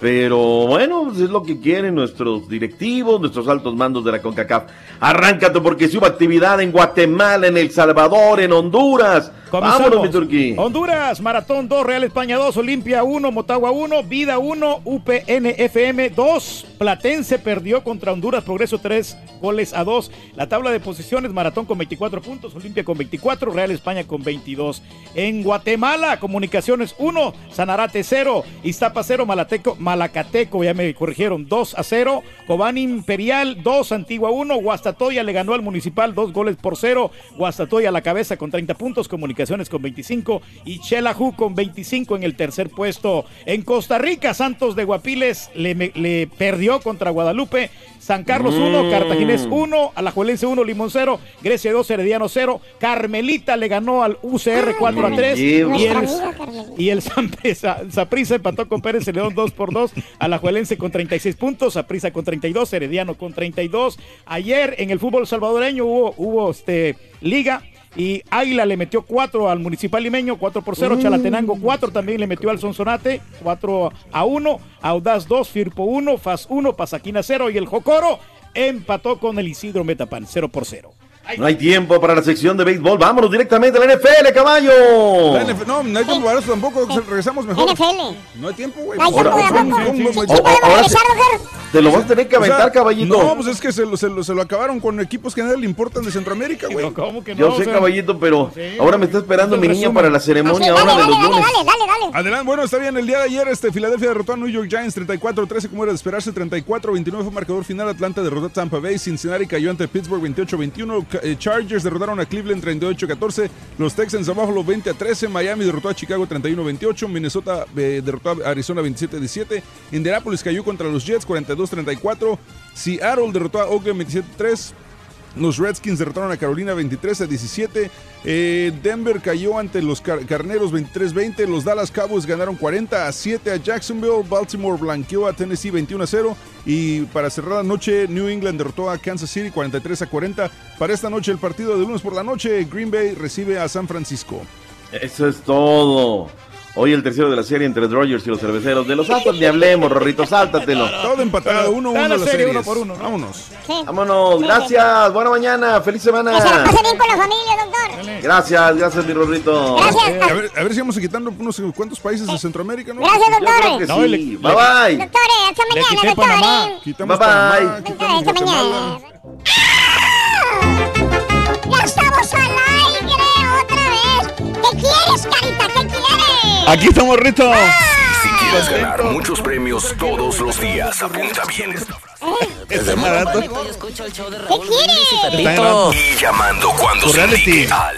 Pero bueno, pues es lo que quieren nuestros directivos, nuestros altos mandos de la CONCACAF. Arráncate porque si hubo actividad en Guatemala, en El Salvador, en Honduras. Comenzamos. Vámonos, mi Turquí. Honduras, Maratón 2, Real España 2, Olimpia 1, Motagua 1, Vida 1, UPNFM 2. Platense perdió contra Honduras, Progreso 3, goles a 2. La tabla de posiciones, Maratón con 24 puntos, Olimpia con 24, Real España con 22. En Guatemala, Comunicaciones 1, Sanarate 0, Iztapa 0, Malateco, Malacateco, ya me corrigieron, 2 a 0. Cobán Imperial 2, Antigua 1, Guastatoya le ganó al Municipal 2 goles por 0. Guastatoya a la cabeza con 30 puntos, Comunicaciones con 25 y Chelajú con 25 en el tercer puesto. En Costa Rica, Santos de Guapiles le, le perdió contra Guadalupe. San Carlos 1, Mm. Cartaginés 1, Alajuelense 1, Limón 0, Grecia 2, Herediano 0, Carmelita le ganó al UCR 4 a 3 y el, y el Saprissa empató con Pérez León 2 por 2, Alajuelense con 36 puntos, Saprissa con 32, Herediano con 32. Ayer en el fútbol salvadoreño hubo, hubo este, liga y Águila le metió 4 al Municipal Limeño, 4 por 0, Mm. Chalatenango 4 también le metió al Sonsonate, 4 a 1, Audaz 2, Firpo 1, Faz 1, Pasaquina 0 y el Jocoro empató con el Isidro Metapan 0 por 0. No hay tiempo para la sección de béisbol. Vámonos directamente a la NFL, caballo. La no, no hay tiempo para eso tampoco. Regresamos mejor. NFL. No hay tiempo, güey. No Ahora, ¿de ¿cómo- poco? cómo- ¿Sí cómo- podemos ahora regresar, sí. doctor? Te lo vas a tener que O sea, aventar, caballito. No, pues es que se lo, se, lo, se lo acabaron con equipos que a nadie le importan de Centroamérica, güey. ¿Cómo que Yo sé, caballito, pero ahora me está esperando mi niña para la ceremonia Dale, ahora de los dale, lunes. dale, dale, dale. Adelante, bueno, está bien. El día de ayer, este, Filadelfia derrotó a New York Giants 34-13, como era de esperarse. 34-29 fue marcador final. Atlanta derrotó a Tampa Bay. Cincinnati cayó ante Pittsburgh 28-21. Eh, Chargers derrotaron a Cleveland 38-14. Los Texans a Buffalo 20-13. Miami derrotó a Chicago 31-28. Minnesota eh, derrotó a Arizona 27-17. Indianapolis cayó contra los Jets 42-34. Seattle derrotó a Oakland 27-3. Los Redskins derrotaron a Carolina 23 a 17. Eh, Denver cayó ante los Car- Carneros 23-20. Los Dallas Cowboys ganaron 40 a 7 a Jacksonville. Baltimore blanqueó a Tennessee 21 a 0. Y para cerrar la noche, New England derrotó a Kansas City 43 a 40. Para esta noche, el partido de lunes por la noche, Green Bay recibe a San Francisco. Eso es todo. Hoy el tercero de la serie entre Dodgers y los cerveceros. De los Astros ni hablemos, Rorrito, sáltatelo. Todo empatado, 1-1 Está la las serie, series. uno por uno, ¿no? Vámonos. Vámonos, gracias. Buena mañana, feliz semana. Que se la pase bien con la familia, doctor. Gracias, gracias, mi Rorrito. Gracias. A ver, a ver si vamos quitando unos cuantos países de Centroamérica, ¿no? Gracias, doctor. sí. Bye bye. Doctores, hasta Le mañana, Panamá. doctores. Quitamos Bye, bye. Panamá, Doctores, quitamos hasta Guatemala. mañana. Ya estamos al aire otra vez. ¿Qué quieres, carita? ¿Qué quieres? Aquí estamos, Rito. Si quieres ganar muchos premios todos los días, apunta bien frase. Está barato. ¿Qué quieres? Y llamando cuando se reality. indique al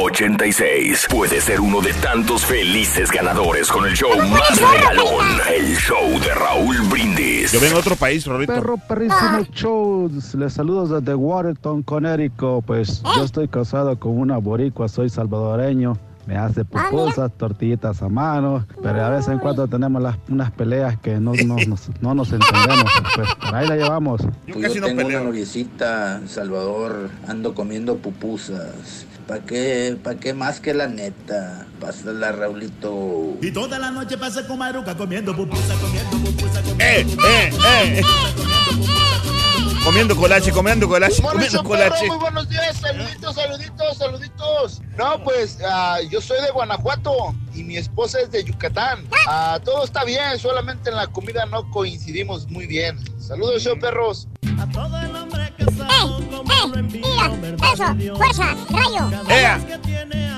1-866-373-7486. Puede ser uno de tantos felices ganadores con el show más regalón, el show de Raúl Brindis. Yo vengo a otro país, Rorrito. Perro perrísimo show, les saludos desde Watertown, Connecticut. Pues yo estoy casado con una boricua, soy salvadoreño. Me hace pupusas, tortillitas a mano, pero de vez en cuando tenemos las, unas peleas que no, no, nos- no nos entendemos. Pues por ahí la llevamos. Yo Pues casi yo no tengo una noviecita en Salvador, ando comiendo pupusas. ¿Para qué, pa' qué más que la neta? Pásala, Raulito. Y toda la noche pasa con Maruca comiendo pupusa, comiendo pupusa, comiendo Eh, eh, eh. Comiendo colache, comiendo colache, comiendo colache. Muy buenos días, saluditos, saluditos, saluditos. No, pues ah, yo soy de Guanajuato y mi esposa es de Yucatán. Ah, todo está bien, solamente en la comida no coincidimos muy bien. Saludos, show perros. ¡Eh! Mira, eso, fuerza, rayo. ¡Ea!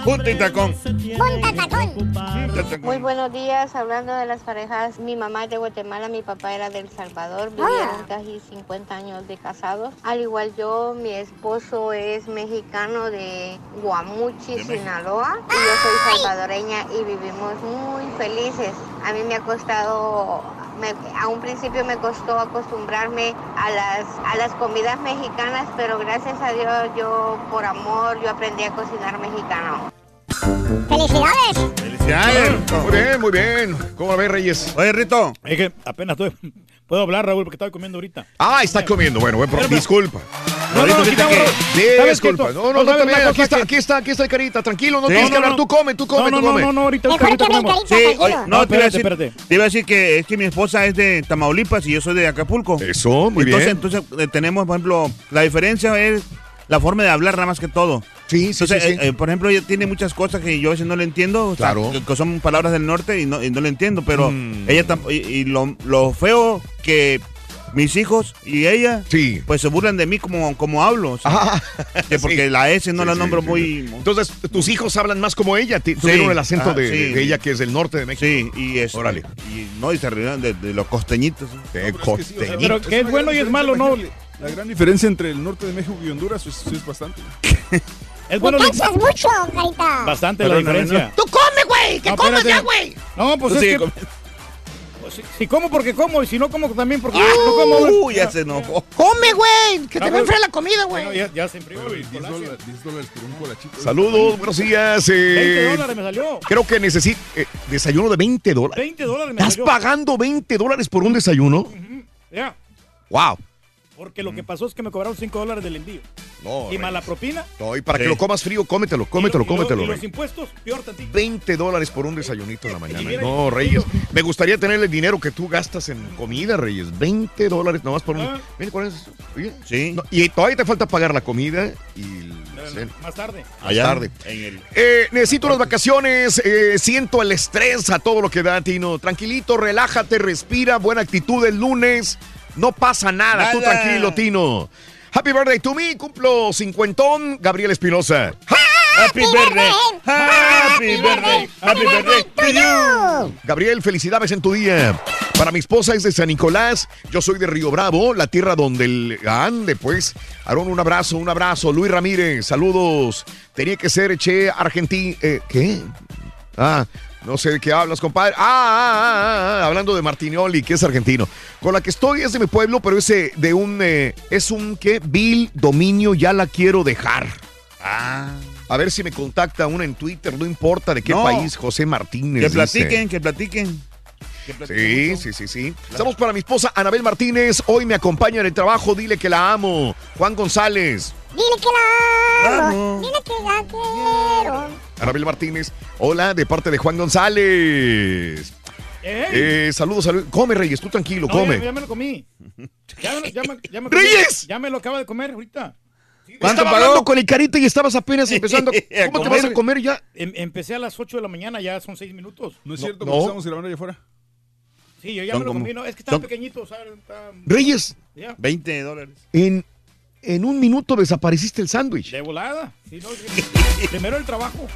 Punta y tacón. Punta tacón. Muy buenos días, hablando de las parejas, mi mamá es de Guatemala, mi papá era del Salvador, vivieron casi 50 años de casados. Al igual yo, mi esposo es mexicano de Guamuchi, Sinaloa, y yo soy salvadoreña y vivimos muy felices. A mí me ha costado, me- a un principio me costó acostumbrarme a las, a las comidas mexicanas, pero gracias a Dios yo, por amor, yo aprendí a cocinar mexicano. ¡Felicidades! Felicidades. Muy bien, muy bien. ¿Cómo ves, Reyes? Oye, Rito. Es que apenas estoy, puedo hablar, Raúl, porque estaba comiendo ahorita. Ah, está comiendo. Bueno, bueno, pero disculpa. No, no, Rorrito, quitamos-. Disculpa. No, no, No, no, ¿sabes está bien. una Aquí está, aquí está, aquí está el carita. Tranquilo, no Sí. tienes que No, no, hablar. no. Tú come, tú come, No, tú no, come. no, no, ahorita, Mejor ahorita que me comemos. carita, Sí, no, te iba a espérate, decir, espérate. te iba a decir que es que mi esposa es de Tamaulipas y yo soy de Acapulco. Eso, muy entonces, bien. entonces eh, tenemos, por ejemplo, la diferencia es la forma de hablar nada más que todo. Sí, sí, Entonces, sí, sí. eh, eh, por ejemplo, ella tiene muchas cosas que yo a veces no le entiendo, o sea, Claro. que, son palabras del norte y no, y no le entiendo, pero Mm. ella y, y lo, lo feo que mis hijos y ella sí. pues se burlan de mí como, como hablo. o sea, que porque sí. la S no Sí, la nombro sí. muy... Entonces, tus hijos hablan más como ella, tuvieron el acento Ah, de, sí. de- ella que es del norte de México. Sí, y eso. Órale. Y, no, y se rieron de, de los costeñitos. De costeñitos. Pero que es bueno y es malo, ¿no? La gran diferencia entre el norte de México y Honduras es, es bastante. Es bueno. ¿Te cansas mucho, carita? Bastante la Perdóname, diferencia. ¡Tú come, güey! ¡Que No, comas ya, güey! No, pues Tú es que... pues, si, si como porque como y si no como también porque no como. Uh, ya se enojó. ¡Come, güey! Que te Ah, va a güey. enfriar la comida, güey. Bueno, ya, ya se enfrió. güey, 10 Palacio. dólares, 10 dólares por un colachito. Saludos, buenos días. 20 eh, dólares me salió. creo que necesito eh, desayuno de 20 dólares. 20 dólares me ¿Estás salió. pagando 20 dólares por un desayuno? Ya. ¡Wow! Porque lo que pasó es que me cobraron 5 dólares del envío. No, y más la propina. No, y para Sí. que lo comas frío, cómetelo, cómetelo, y lo- y lo- cómetelo, Y los impuestos, peor tantito. 20 dólares por un desayunito en la mañana. No, Reyes. Me gustaría tener el dinero que tú gastas en comida, Reyes. 20 dólares nomás por un. Ah. Mira, ¿cuál es? Oye, Sí. no, y todavía te falta pagar la comida y el- Más tarde. más tarde. en el- Eh, necesito unas vacaciones, eh, siento el estrés a todo lo que da, Tino. Tranquilito, relájate, respira, buena actitud el lunes. No pasa nada, tú tranquilo, Tino. Happy birthday to me, cumplo cincuentón, Gabriel Espinosa. Happy birthday, happy birthday, happy birthday to you. Gabriel, felicidades en tu día. Para mi esposa es de San Nicolás, yo soy de Río Bravo, la tierra donde el ande, pues. Aarón, un abrazo, un abrazo. Luis Ramírez, saludos. Tenía que ser Che Argentina. ¿Qué? Ah, no sé de qué hablas, compadre. Ah, ah, ah, ah, hablando de Martinioli, que es argentino. Con la que estoy es de mi pueblo, pero ese de un. eh, es un, ¿qué? Bill Dominio, ya la quiero dejar. Ah. A ver si me contacta una en Twitter, no importa de qué No. país, José Martínez. Que dice. platiquen, que platiquen. Que platiquen Sí, sí, sí, sí. Estamos para mi esposa Anabel Martínez. Hoy me acompaña en el trabajo. Dile que la amo. Juan González. Dile que la amo. Amo. Dile que la quiero. Anabel Martínez. Hola, de parte de Juan González. Eh, saludos, saludos. Come, Reyes, tú tranquilo, No, come. Ya, ya me lo comí. Ya me, ya me- ya me ¡Reyes! Ya me lo acaba de comer ahorita. ¿Cuánto Estaba pagó? hablando con el carita y estabas apenas empezando. ¿Cómo te vas a comer. ya? Em- empecé a las 8 de la mañana, ya son 6 minutos. No es cierto, no. estamos grabando allá afuera. Sí, yo ya me lo comí. No, es que están pequeñitos. Reyes, ya, 20 dólares. en, en un minuto desapareciste el sándwich. de volada. Sí, no. Primero el trabajo.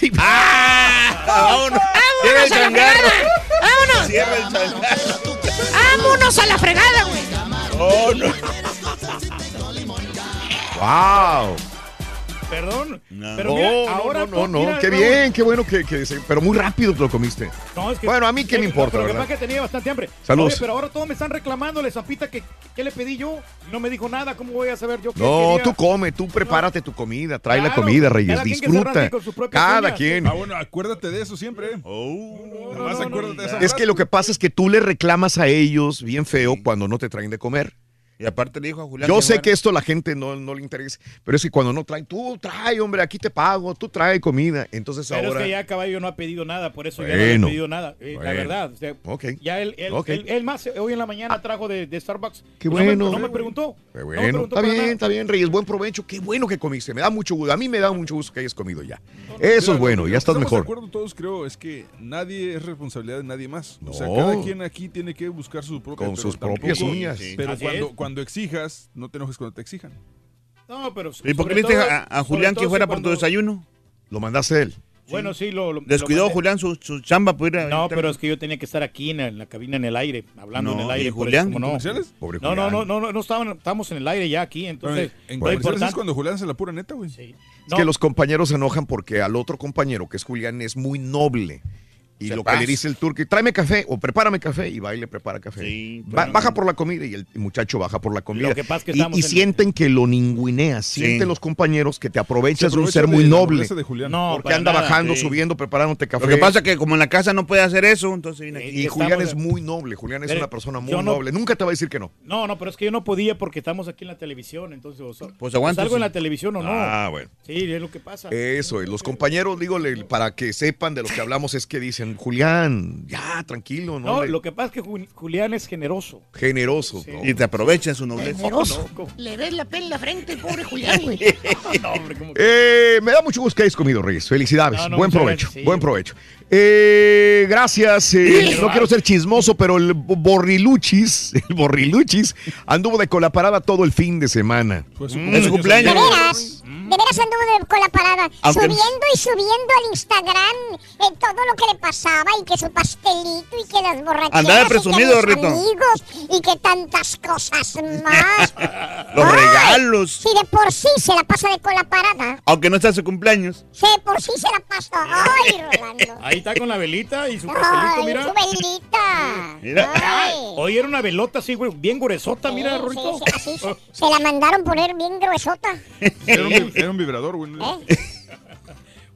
¡Ah! ¡Vámonos! Cierra el changarro. ¡Vámonos! Cierra el changarro. ¡Vámonos a la fregada, güey! Oh, no. ¡Wow! Perdón. No. Pero No, mira, no, ahora no, no, tú- no, mira, qué bien, qué bueno que, que pero muy rápido te lo comiste. No, es que- Bueno, a mí qué me importa, pero Lo que ¿verdad? pasa es que tenía bastante hambre. Saludos. Oye, pero ahora todos me están reclamando, le Zampita, que qué le pedí yo. Y no me dijo nada. ¿Cómo voy a saber yo qué No, quería? tú come, tú prepárate tu comida, trae la comida, Reyes, cada quien disfruta. con propias Cada quien. Ah, bueno, acuérdate de eso siempre. Oh. Acuérdate de esa Es que lo que pasa es que tú le reclamas a ellos bien feo cuando no te traen de comer. Y aparte le dijo a Julián. Yo sé que esto a la gente no, no le interesa, pero es que cuando no traen, tú trae, hombre, aquí te pago, tú trae comida. Entonces Pero ahora. es que ya Caballo no ha pedido nada, por eso ya no Bueno, le he pedido nada. eh, bueno. La verdad. o sea, Ok. Ya él, él, él- él más, hoy en la mañana trajo de, de Starbucks. Qué y no me- bueno. No me, preguntó. Qué No me bueno, preguntó está bien, nada. está bien, Reyes, buen provecho, qué bueno que comiste, me da mucho gusto, a mí me da mucho gusto que hayas comido ya. Eso es bueno, ya estás Estamos de mejor. acuerdo todos, creo, es que nadie es responsabilidad de nadie más. O sea, No. cada quien aquí tiene que buscar su propia Con pero sus propias uñas. Pero cuando. Cuando exijas, no te enojes cuando te exijan. No, pero. ¿Y por qué le dijiste todo- a, Julián que fuera si por tu cuando- desayuno? Lo mandaste a él. Bueno, sí, lo. lo- Descuidó lo. Julián su, su chamba por ir a- No, pero es que yo tenía que estar aquí en, en la cabina en el aire, hablando No, en el ¿y aire. por Julián? eso, ¿cómo no? Pobre No, no, Julián. no, no, no, no estaban, estamos en el aire ya aquí, entonces. en lo comerciales es importante- cuando Julián se la pura neta, güey. Sí. Es No, que los compañeros se enojan porque al otro compañero, que es Julián, es muy noble. Y Se lo pasa. que le dice el turco, tráeme café o prepárame café y va y le prepara café. Sí, baja por la comida y el muchacho baja por la comida. Lo que pasa es que y estamos y en- sienten que lo ninguneas, sienten los compañeros que te aprovechas de un ser de muy noble. de Julián. No, porque anda nada, bajando, sí. subiendo, preparándote café. Lo que pasa es que como en la casa no puede hacer eso, entonces viene aquí. y Julián es muy noble, Julián es Pero una persona muy no- noble. Nunca te va a decir que no. No, no, pero es que yo no podía porque estamos aquí en la televisión, entonces. O sea, Pues aguántese. ¿Salgo en la televisión o no? Ah, bueno. Sí, es lo que pasa. Eso, y los compañeros, digo, para que sepan de lo que hablamos, es que dicen, Julián, ya, tranquilo, ¿no? No, hombre. lo que pasa es que Ju- Julián es generoso. Generoso, ¿no? Y te aprovecha su nobleza. Generoso. Le ves la pena en la frente, pobre Julián, güey. Eh, me da mucho gusto que hayas comido, Reyes. Felicidades. No, no, buen provecho. gracias, sí. Buen provecho. Eh, gracias. eh, no quiero ser chismoso, pero el Borriluchis, el Borriluchis, anduvo de colaparada todo el fin de semana. Mm. ¿Es su cumpleaños? De veras, de veras anduvo de- con la parada, Aunque- subiendo y subiendo al Instagram eh, todo lo que le pasaba y que su pastelito y que las borracheras Andaba y que presumido, los Rito. amigos y que tantas cosas más. Los Ay, regalos. Si de por sí se la pasa de con la parada, Aunque no sea su cumpleaños. si de por sí se la pasa. Ay, Rolando. Ahí está con la velita y su Ay, pastelito, mira. su velita. Mira. Ay. Hoy era una velota así, güey, bien gruesota, mira, Rorito. Sí, sí, sí, se la mandaron poner bien gruesota. Era un, vi- era un vibrador, güey. ¿Eh?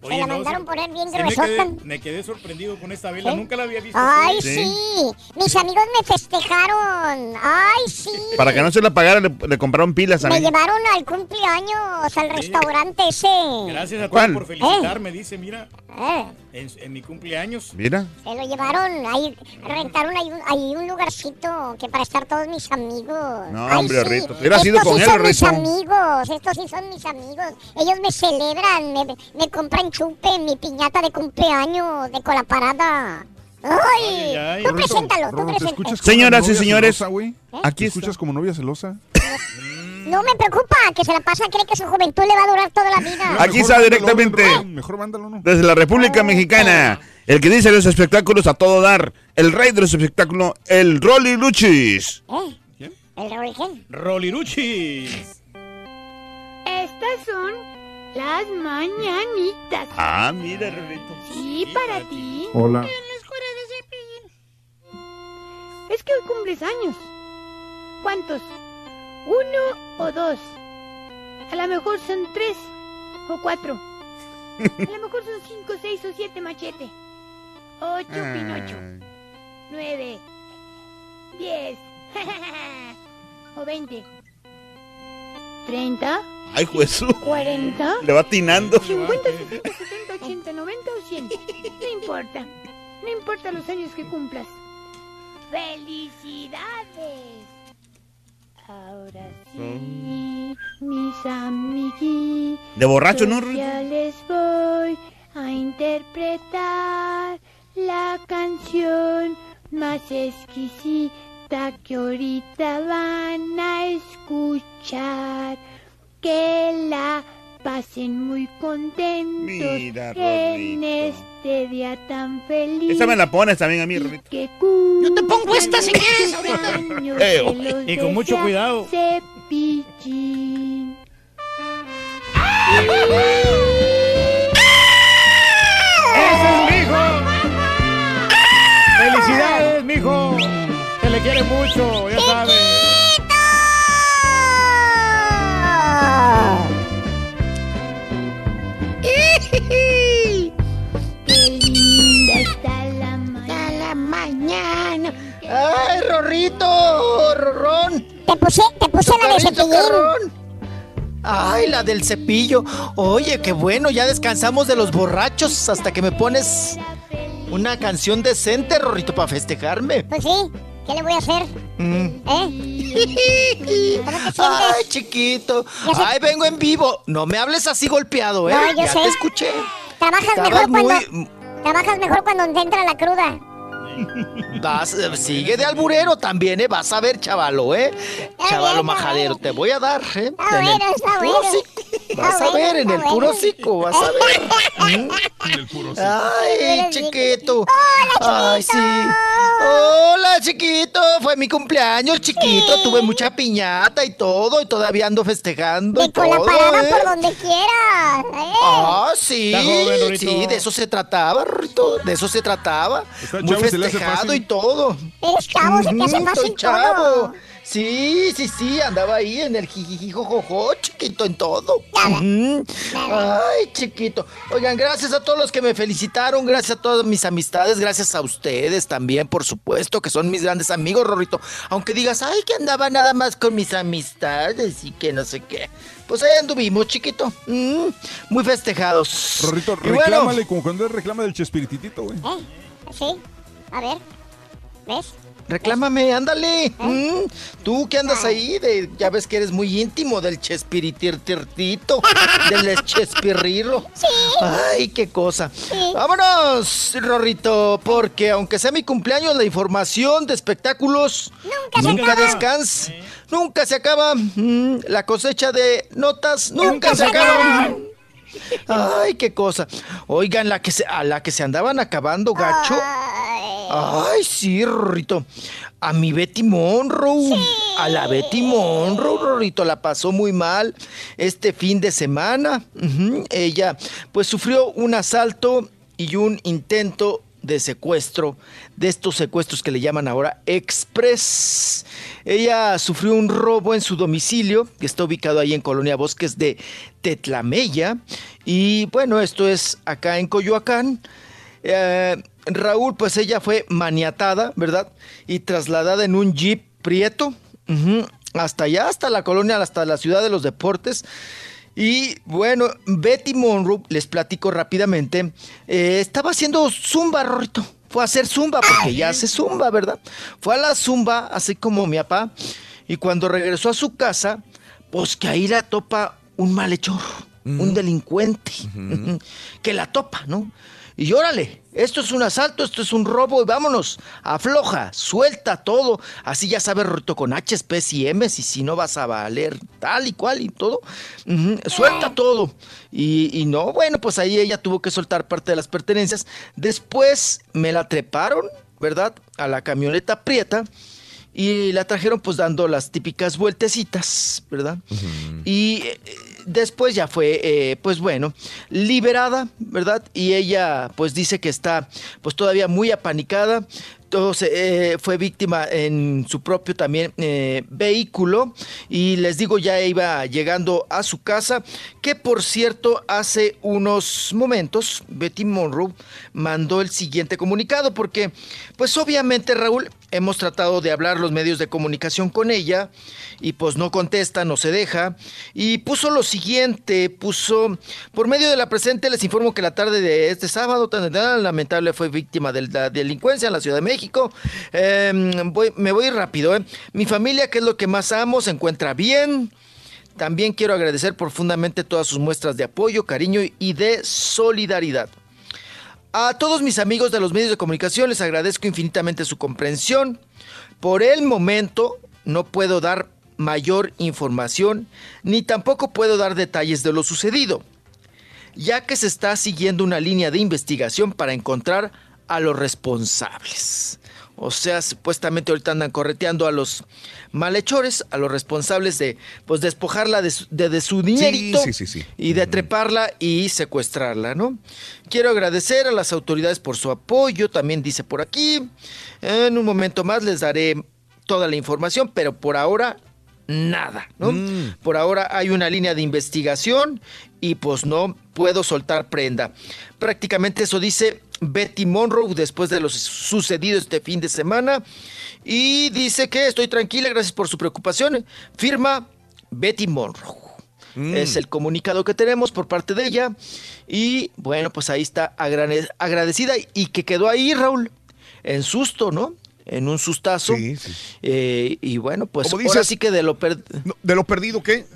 Oye, se la no, mandaron sí. poner bien Sí, me, gruesota. quedé, me quedé sorprendido con esta vela, ¿Sí? nunca la había visto. Ay, así. sí. Mis amigos me festejaron. Ay, sí. Para que no se la pagara, le, le compraron pilas a Me mí. llevaron al cumpleaños al restaurante ese. Gracias a todos ¿Cuál? por felicitarme, dice, mira, Eh, en, en mi cumpleaños. Mira. se lo llevaron, ahí rentaron ahí un, ahí un lugarcito que para estar todos mis amigos. No, Ay, hombre, sí. Rito, te hubieras ido Estos con sí él, son mis Rito. amigos, estos sí son mis amigos. Ellos me celebran, me, me compran chupe mi piñata de cumpleaños de colaparada. Ay, Ay, tú Rorrito, preséntalo, tú Rorro, ¿te preséntalo. Señoras y señores, celosa, güey? aquí ¿Te escuchas como novia celosa? No me preocupa, que se la pasa, cree que su juventud le va a durar toda la vida. Aquí está directamente Mejor mándalo, ¿no? desde la República Mexicana. El que dice los espectáculos a todo dar. El rey de los espectáculos, el Rolly Luchis. ¿Eh? ¿El Raúl qué? Roliruchis. Estas son las mañanitas. Ah, mira, Rolito. Sí, para ti. Hola. En la escuela de Cepillín. Es que hoy cumples años. ¿Cuántos? ¿Uno o dos? A lo mejor son tres o cuatro. A lo mejor son cinco, seis o siete machete. Ocho, Pinocho. Nueve. Diez. o veinte. Treinta. Ay, Jesús. ¿Cuarenta? Le va atinando. 50, 60, 70, 80, 90 o 100. No importa. No importa los años que cumplas. ¡Felicidades! Ahora sí, mis amiguitos. De borracho, ¿no, Ya les voy a interpretar la canción más exquisita que ahorita van a escuchar. Que la pasen muy contentos Mira, en este día tan feliz. Esa me la pones también a mí, Rolito. Que Yo te pongo esta si quieres ahorita. Eh, los y con mucho cuidado. Cepillín. ¡Ese es mi hijo! ¡Felicidades, mijo! Se le quiere mucho, ya sabe. ¡Ay, Rorrito! ¡Rorrón! Te puse, te puse la de Carrito, cepillín. Ay, la del cepillo. Oye, qué bueno, ya descansamos de los borrachos hasta que me pones una canción decente, Rorrito, para festejarme. Pues sí, ¿qué le voy a hacer? Mm. ¿Eh? Ay, chiquito. Ay, vengo en vivo. No me hables así golpeado, ¿eh? No, yo ya sé. te escuché. Trabajas Estabas mejor cuando muy- trabajas mejor cuando te entra la cruda. Vas, eh, sigue de alburero también, ¿eh? Vas a ver, chavalo, ¿eh? Chavalo majadero, te voy a dar, ¿eh? Está En el está puro bueno. Vas a ver, en el puro hocico, vas a ver. ¿Mm? Ay, chiquito. Ay, sí. Hola, chiquito. Fue mi cumpleaños, chiquito. Tuve mucha piñata y todo, y todavía ando festejando y Y con la parada ¿eh? por donde quieras. Ah, sí, joven, sí, de eso se trataba, Rorrito, de eso se trataba. Está Muy chavo y se le hace festejado fácil. y todo. Eres chavo, se te hace fácil estoy chavo. todo. Sí, sí, sí, andaba ahí en el jijijijojojo, chiquito, en todo. Ay, chiquito. Oigan, gracias a todos los que me felicitaron, gracias a todas mis amistades, gracias a ustedes también, por supuesto, que son mis grandes amigos, Rorrito. Aunque digas, ay, que andaba nada más con mis amistades y que no sé qué. Pues ahí anduvimos, chiquito. Mm, muy festejados. Rorrito, Y bueno, reclámale como cuando él reclama del Chespirititito, güey. ¿Eh? Sí, a ver. ¿Ves? Reclámame, ándale. Mm, Tú que andas ahí, de, ya ves que eres muy íntimo del Chespiritirtirtito, del Chespirrilo. Sí. Ay, qué cosa. Vámonos, Rorrito, porque aunque sea mi cumpleaños, la información de espectáculos Nunca se nunca descansa. Nunca se acaba. Mm, La cosecha de notas nunca, Nunca se se acaba. acaba. Ay, qué cosa. Oigan, la que se, a la que se andaban acabando, gacho. Ay, sí, Rorrito. A mi Betty Monroe. A la Betty Monroe, Rorrito, la pasó muy mal este fin de semana. Ella, pues, sufrió un asalto y un intento de secuestro, de estos secuestros que le llaman ahora Express. Ella sufrió un robo en su domicilio, que está ubicado ahí en Colonia Bosques de Tetlamella. Y bueno, esto es acá en Coyoacán. Eh, Raúl, pues ella fue maniatada, ¿verdad? Y trasladada en un jeep prieto hasta allá, hasta la colonia, hasta la ciudad de los deportes. Y bueno, Betty Monroe, les platico rápidamente, eh, estaba haciendo zumba, Rorrito. Fue a hacer zumba, porque ya hace zumba, ¿verdad? Fue a la zumba, así como mi papá. Y cuando regresó a su casa, pues que ahí la topa un malhechor, un delincuente, que la topa, ¿no? Y órale, esto es un asalto, esto es un robo y vámonos, afloja, suelta todo. Así ya sabes, Rorrito, con H's, P's y M's y si no vas a valer tal y cual y todo. Suelta todo. Y, y no, bueno, pues ahí ella tuvo que soltar parte de las pertenencias. Después me la treparon, ¿verdad? A la camioneta prieta. Y la trajeron pues dando las típicas vueltecitas, ¿verdad? Y eh, después ya fue, eh, pues bueno, liberada, ¿verdad? Y ella pues dice que está pues todavía muy apanicada. Entonces, eh, fue víctima en su propio también eh, vehículo y les digo ya iba llegando a su casa que por cierto hace unos momentos Betty Monroe mandó el siguiente comunicado porque pues obviamente Raúl hemos tratado de hablar los medios de comunicación con ella y pues no contesta, no se deja y puso lo siguiente, puso por medio de la presente les informo que la tarde de este sábado tan, lamentable fue víctima de la delincuencia en la Ciudad de México. Voy- me voy rápido. eh. Mi familia, que es lo que más amo, se encuentra bien. También quiero agradecer profundamente todas sus muestras de apoyo, cariño y de solidaridad. A todos mis amigos de los medios de comunicación les agradezco infinitamente su comprensión. Por el momento no puedo dar mayor información ni tampoco puedo dar detalles de lo sucedido, ya que se está siguiendo una línea de investigación para encontrar a los responsables. O sea, supuestamente ahorita andan correteando a los malhechores, a los responsables de pues despojarla de su, de- de su dinerito sí, sí, sí. y de treparla y secuestrarla, ¿no? Quiero agradecer a las autoridades por su apoyo, también dice por aquí. En un momento más les daré toda la información, pero por ahora nada, ¿no? Por ahora hay una línea de investigación y pues no puedo soltar prenda. Prácticamente eso dice Betty Monroe después de lo sucedido este fin de semana y dice que estoy tranquila, gracias por su preocupación. Firma Betty Monroe. Es el comunicado que tenemos por parte de ella. Y bueno, pues ahí está agradecida y que quedó ahí, Raúl, en susto, ¿no? En un sustazo. Eh, y bueno, pues Como ahora dices, sí que de lo, per- ¿De lo perdido qué?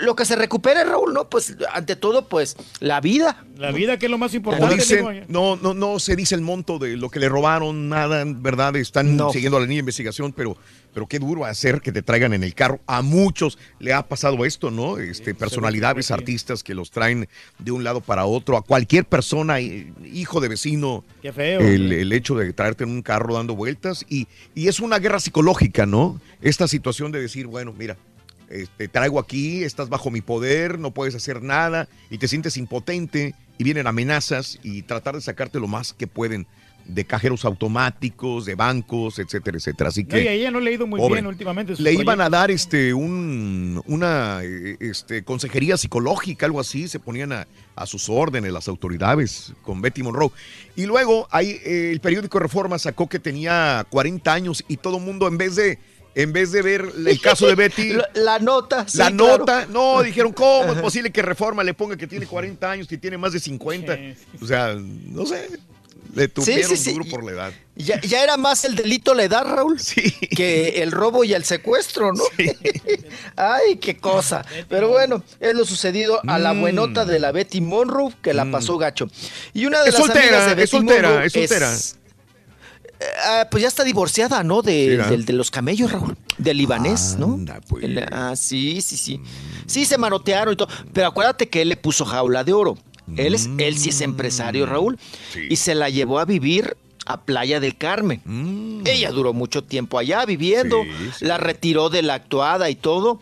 Lo que se recupere, Raúl, ¿no? Pues ante todo, pues la vida. La vida que es lo más importante. dicen, no, no, no se dice el monto de lo que le robaron, nada, ¿verdad? Están No. siguiendo la línea de investigación, pero, pero qué duro hacer que te traigan en el carro. A muchos le ha pasado esto, ¿no? Este, personalidades, artistas que los traen de un lado para otro. A cualquier persona, hi- hijo de vecino, Qué feo. el, el hecho de traerte en un carro dando vueltas. Y, y es una guerra psicológica, ¿no? Esta situación de decir, bueno, mira, eh, te traigo aquí, estás bajo mi poder, no puedes hacer nada y te sientes impotente y vienen amenazas y tratar de sacarte lo más que pueden de cajeros automáticos, de bancos, etcétera, etcétera. Así No, que y a ella no le ha ido muy pobre. bien últimamente. le iban a dar este un una eh, este consejería psicológica, algo así, se ponían a, a sus órdenes las autoridades con Betty Monroe. Y luego ahí eh, el periódico Reforma sacó que tenía 40 años y todo el mundo en vez de en vez de ver el caso de Betty La, la nota. sí, la claro. nota, no, dijeron, ¿cómo es posible que Reforma le ponga que tiene 40 años, que tiene más de 50? O sea, no sé. Le Sí, tupieron sí, sí. duro por la edad. Ya, ya era más el delito la edad, Raúl, que el robo y el secuestro, ¿no? Ay, qué cosa. Pero bueno, es lo sucedido a la Mm. buenota de la Betty Monroe, que la pasó gacho. Y una de Es las soltera, amigas de es Betty soltera, Monroe es soltera. Eh, ah, pues ya está divorciada, ¿no? De, del- de los camellos, Raúl. Del libanés, ¿no? El- ah, sí, sí, sí. Sí, se manotearon y todo. Pero acuérdate que él le puso jaula de oro. Él, es, él sí es empresario, Raúl. Y se la llevó a vivir a Playa del Carmen. Ella duró mucho tiempo allá viviendo. La retiró de la actuada y todo.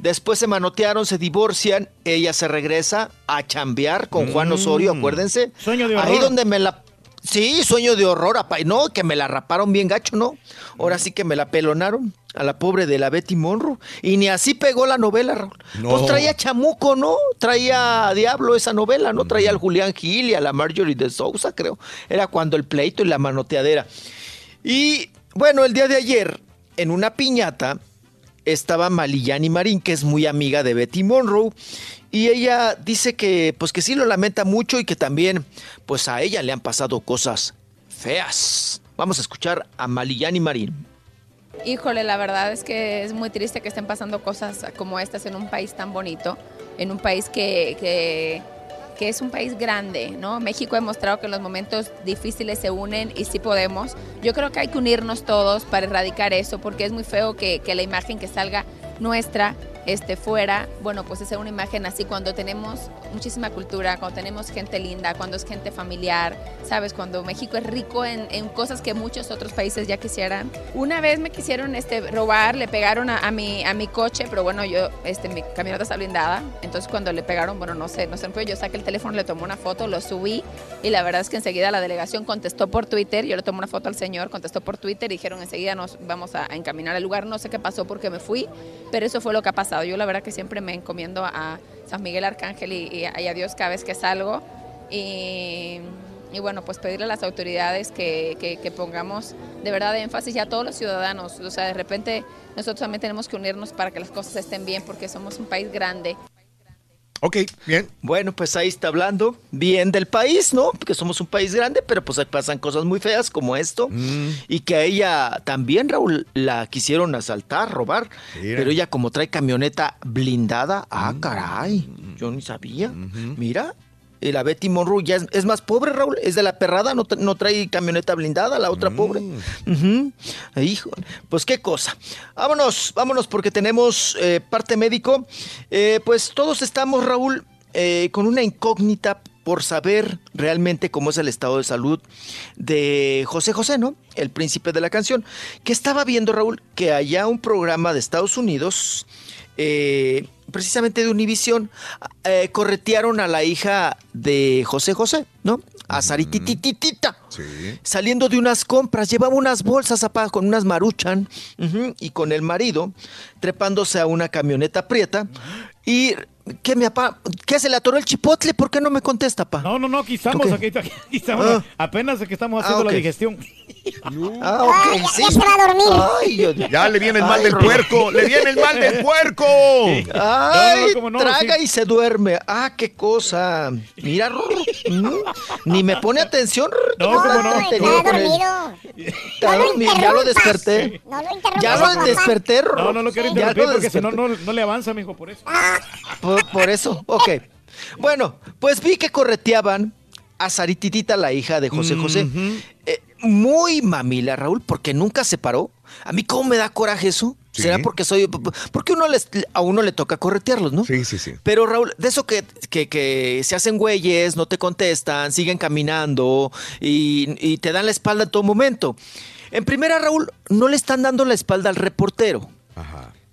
Después se manotearon, se divorcian. Ella se regresa a chambear con Juan Osorio, acuérdense. Sueño de Ahí donde me la... Sí, sueño de horror. No, que me la raparon bien gacho, ¿no? Ahora sí que me la pelonaron a la pobre de la Betty Monroe. Y ni así pegó la novela, Raúl. No. Pues traía chamuco, ¿no? Traía a Diablo esa novela, ¿no? Traía al Julián Gil y a la Marjorie de Sousa, creo. Era cuando el pleito y la manoteadera. Y bueno, el día de ayer, en una piñata, estaba Malillani Marín, que es muy amiga de Betty Monroe, y ella dice que, pues que sí lo lamenta mucho y que también, pues a ella le han pasado cosas feas. Vamos a escuchar a Malillani Marín. Híjole, la verdad es que es muy triste que estén pasando cosas como estas en un país tan bonito, en un país que, que, es un país grande, ¿no? México ha demostrado que en los momentos difíciles se unen y sí podemos. Yo creo que hay que unirnos todos para erradicar eso, porque es muy feo que la imagen que salga nuestra este, fuera, bueno, pues es una imagen así cuando tenemos muchísima cultura, cuando tenemos gente linda, cuando es gente familiar, ¿sabes? Cuando México es rico en, cosas que muchos otros países ya quisieran. Una vez me quisieron este, robar, le pegaron a, mi, a mi coche, pero bueno, yo, este, mi camioneta está blindada, entonces cuando le pegaron, bueno, no sé, no sé, fue, yo saqué el teléfono, le tomé una foto, lo subí y la verdad es que enseguida la delegación contestó por Twitter, yo le tomé una foto al señor, contestó por Twitter dijeron enseguida nos vamos a, a encaminar al lugar, no sé qué pasó porque me fui, pero eso fue lo que ha pasado. Yo la verdad que siempre me encomiendo a San Miguel Arcángel y, a Dios cada vez que salgo. Y, bueno, pues pedirle a las autoridades que, pongamos de verdad énfasis y a todos los ciudadanos. O sea, de repente nosotros también tenemos que unirnos para que las cosas estén bien porque somos un país grande. Ok, bien. Bueno, pues ahí está hablando bien del país, ¿no? Porque somos un país grande, pero pues ahí pasan cosas muy feas como esto. Y que a ella también, Raúl, la quisieron asaltar, robar. Mira. Pero ella como trae camioneta blindada, ah, caray, yo ni sabía. Mira, y la Betty Monroe ya es, es más pobre, Raúl, es de la perrada, no, no trae camioneta blindada, la otra pobre. Ujú. Hijo, pues qué cosa. Vámonos, vámonos porque tenemos eh, parte médico. Eh, pues todos estamos, Raúl, eh, con una incógnita por saber realmente cómo es el estado de salud de José José, ¿no? El príncipe de la canción. Que estaba viendo, Raúl, que allá un programa de Estados Unidos, eh, precisamente de Univisión, eh, corretearon a la hija de José José, ¿no? A Saritititita. Saliendo de unas compras, llevaba unas bolsas apá, con unas maruchan y con el marido trepándose a una camioneta prieta. ¿Y qué me apa? ¿Qué se le atoró el chipotle? ¿Por qué no me contesta, pa? No, no, no, aquí estamos, Ok. aquí, aquí estamos. Ah. Apenas que estamos Ah, haciendo la digestión. Ah, sí. Ay, Dios mío. Ya le viene el mal Ay, del puerco, le viene el mal del puerco. Ay, No, no, cómo no, traga sí. y se duerme. Ah, qué cosa. Mira, mm, ni me pone atención. No, cómo no. Te Está dormido. Está No lo dormido, ya lo desperté. No lo interrumpas, Ya papá. lo desperté. No, no lo quiero Ya interrumpir porque si no, no, no le avanza, mijo, por eso. Por, por eso, ok. Bueno, pues vi que correteaban a Sarititita, la hija de José José. Eh, muy mamila, Raúl, porque nunca se paró. A mí, ¿cómo me da coraje eso? Sí. ¿Será porque soy.? Porque uno les, a uno le toca corretearlos, ¿no? Sí, sí, sí. Pero Raúl, de eso que, que, que se hacen güeyes, no te contestan, siguen caminando y, y te dan la espalda en todo momento. En primera, Raúl, no le están dando la espalda al reportero.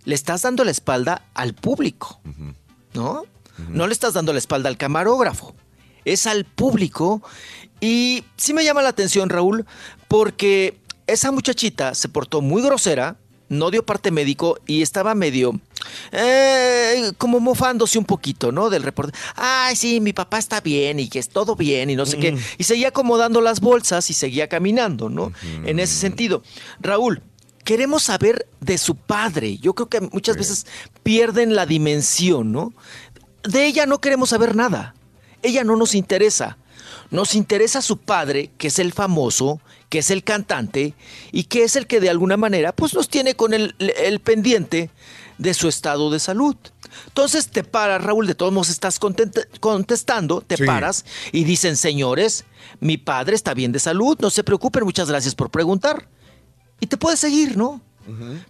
Le estás dando la espalda al público. ¿No? No le estás dando la espalda al camarógrafo. Es al público. Y sí me llama la atención, Raúl, porque esa muchachita se portó muy grosera, no dio parte médico y estaba medio eh, como mofándose un poquito, ¿no? Del reporte. Ay, sí, mi papá está bien y que es todo bien y no sé qué. Y seguía acomodando las bolsas y seguía caminando, ¿no? En ese sentido. Raúl, queremos saber de su padre. Yo creo que muchas veces pierden la dimensión, ¿no? De ella no queremos saber nada. Ella no nos interesa. Nos interesa su padre, que es el famoso, que es el cantante y que es el que de alguna manera pues nos tiene con el, el pendiente de su estado de salud. Entonces te paras, Raúl, de todos modos estás contestando, te Sí. paras y dicen, señores, mi padre está bien de salud, no se preocupen, muchas gracias por preguntar. Y te puedes seguir, ¿no?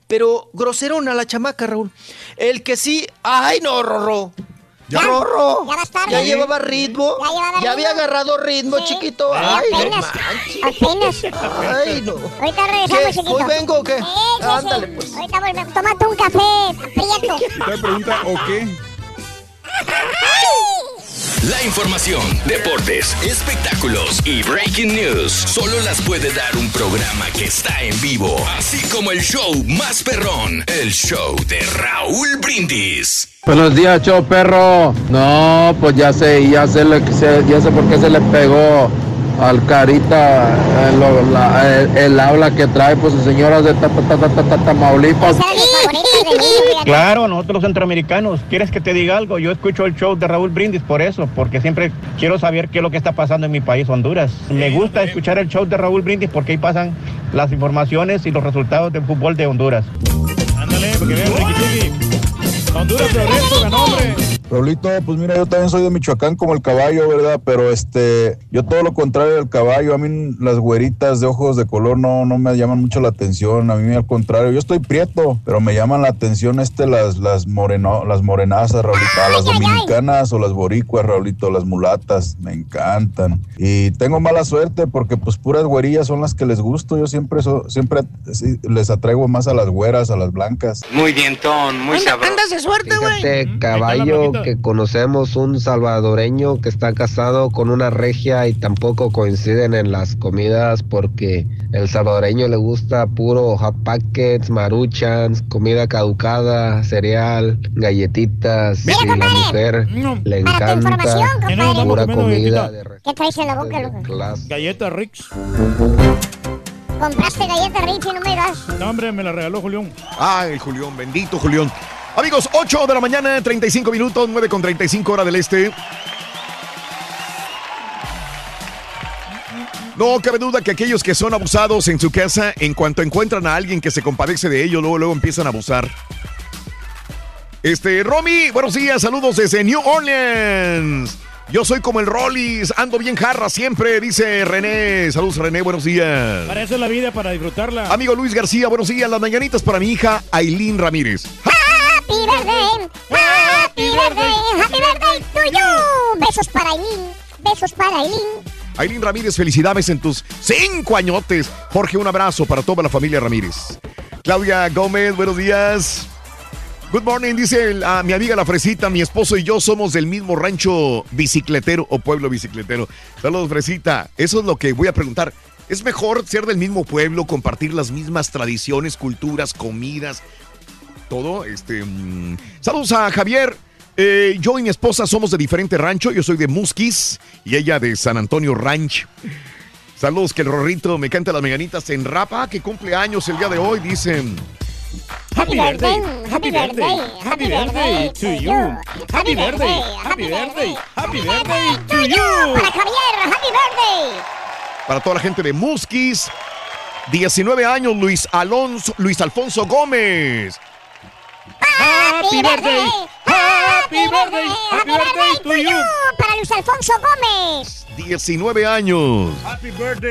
Pero groserona la chamaca, Raúl. El que sí, ay no, Rorro. Ya. Rorro. Ya tarde. Ya llevaba ritmo. Ya llevaba ritmo. había agarrado ritmo, chiquito. Ay, no apenas. Apenas. Ay, no. Ahorita regresamos, ¿Qué? chiquito. ¿Hoy vengo o qué? Sí, sí, sí. Ándale, pues. Ahorita volvemos. Tómate un café, prieto. Usted pregunta, ¿o qué? La información, deportes, espectáculos y breaking news solo las puede dar un programa que está en vivo, así como el show más perrón, el show de Raúl Brindis. Buenos días, show perro. No, pues ya sé, ya sé, lo que se- ya sé por qué se le pegó al carita eh, lo- la- el, el habla que trae, pues señoras de ta- ta- ta- ta- ta- ta- Tamaulipas. Claro, nosotros los centroamericanos. ¿Quieres que te diga algo? Yo escucho el show de Raúl Brindis por eso, porque siempre quiero saber qué es lo que está pasando en mi país, Honduras. Me gusta escuchar el show de Raúl Brindis porque ahí pasan las informaciones y los resultados del fútbol de Honduras. Ándale, porque vean. Honduras Progreso ganó, hombre. Raulito, pues mira, yo también soy de Michoacán como el caballo, ¿verdad? Pero este, yo todo lo contrario del caballo, a mí las güeritas de ojos de color no, no me llaman mucho la atención, a mí al contrario, yo estoy prieto, pero me llaman la atención este, las, las, moreno, las morenazas, Raulito, a las dominicanas o las boricuas, Raulito, las mulatas, me encantan. Y tengo mala suerte porque pues puras güerillas son las que les gusto, yo siempre, so- siempre les atraigo más a las güeras, a las blancas. Muy bien, Ton, muy sabroso. Andas de suerte, güey. Fíjate, caballo, que conocemos un salvadoreño que está casado con una regia y tampoco coinciden en las comidas porque el salvadoreño le gusta puro hot packets, maruchans, comida caducada, cereal, galletitas. y la mujer le encanta pura comida de ¿Qué traes en la boca, loco? clase. Galleta Rix. Compraste galletas Rich y no me das. No, hombre, me la regaló Julián. Ay, Julián, bendito Julián. Amigos, 8 de la mañana, 35 minutos, 9 con 35 hora del este. No cabe duda que aquellos que son abusados en su casa, en cuanto encuentran a alguien que se compadece de ellos, luego, luego empiezan a abusar. Este, Romy, buenos días, saludos desde New Orleans. Yo soy como el Rollis, ando bien jarra siempre, dice René. Saludos, René, buenos días. Para eso es la vida, para disfrutarla. Amigo Luis García, buenos días. Las mañanitas para mi hija Aileen Ramírez. Happy birthday, happy birthday, happy birthday to you. Besos para Aileen, besos para Aileen. Aileen Ramírez, felicidades en tus cinco añotes. Jorge, un abrazo para toda la familia Ramírez. Claudia Gómez, buenos días. Good morning, dice a mi amiga La Fresita, mi esposo y yo somos del mismo rancho bicicletero o pueblo bicicletero. Saludos, Fresita. Eso es lo que voy a preguntar. ¿Es mejor ser del mismo pueblo, compartir las mismas tradiciones, culturas, comidas, todo? Este, mm, Saludos a Javier. Eh, yo y mi esposa somos de diferente rancho. Yo soy de Musquis y ella de San Antonio Ranch. Saludos, que el Rorrito me canta las meganitas en rapa, que cumple años el día de hoy, dicen. Happy birthday, happy birthday, happy birthday to you. Happy birthday, happy birthday, happy birthday to you. Para Javier, happy birthday. Para toda la gente de Musquis, 19 años, Luis Alonso, Luis Alfonso Gómez. Happy birthday, happy birthday, happy birthday to you. Para Luis Alfonso Gómez. 19 años.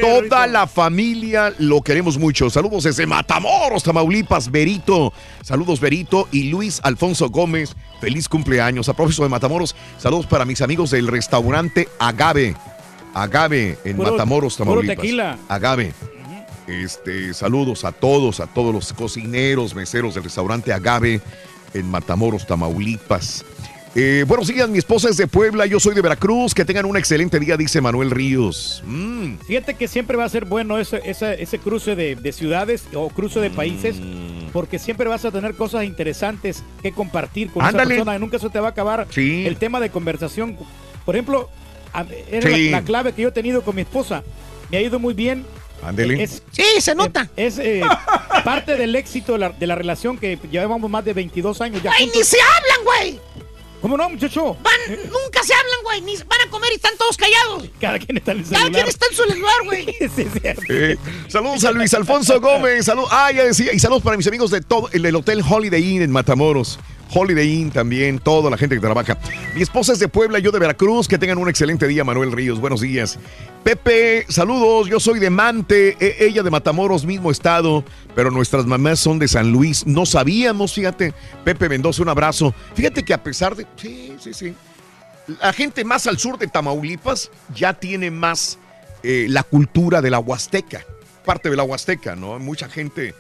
Toda la familia lo queremos mucho. Saludos desde Matamoros, Tamaulipas, Berito. Saludos, Berito y Luis Alfonso Gómez. Feliz cumpleaños. A propósito de Matamoros, saludos para mis amigos del restaurante Agave. Agave en Puro- Matamoros, puro Tamaulipas. tequila. Agave. Este, saludos a todos, a todos los cocineros, meseros del restaurante Agave en Matamoros, Tamaulipas. Eh, buenos días, mi esposa es de Puebla, yo soy de Veracruz. Que tengan un excelente día, dice Manuel Ríos. Mm. Fíjate que siempre va a ser bueno ese, ese, ese cruce de, de ciudades o cruce de países, Mm. porque siempre vas a tener cosas interesantes que compartir con Ándale. esa persona. Nunca se te va a acabar Sí. el tema de conversación. Por ejemplo, Sí. la, la clave que yo he tenido con mi esposa. Me ha ido muy bien. Ándele. Sí, se nota. Es eh, parte del éxito de la, de la relación que llevamos más de 22 años ya ¡Ay, juntos. ni se hablan, güey! ¿Cómo no, muchacho? Van, nunca se hablan, güey. Ni van a comer y están todos callados. Cada quien está en el Cada celular. quien está en su celular, güey. sí, sí. Eh, saludos a Luis Alfonso Gómez. Salud, ah, ya decía. Y saludos para mis amigos de todo el del Hotel Holiday Inn en Matamoros. Holiday Inn también, toda la gente que trabaja. Mi esposa es de Puebla, yo de Veracruz. Que tengan un excelente día, Manuel Ríos. Buenos días. Pepe, saludos. Yo soy de Mante, e- ella de Matamoros, mismo estado. Pero nuestras mamás son de San Luis. No sabíamos, fíjate. Pepe Mendoza, un abrazo. Fíjate que a pesar de. Sí, sí, sí. La gente más al sur de Tamaulipas ya tiene más eh, la cultura de la Huasteca, parte de la Huasteca, ¿no? Mucha gente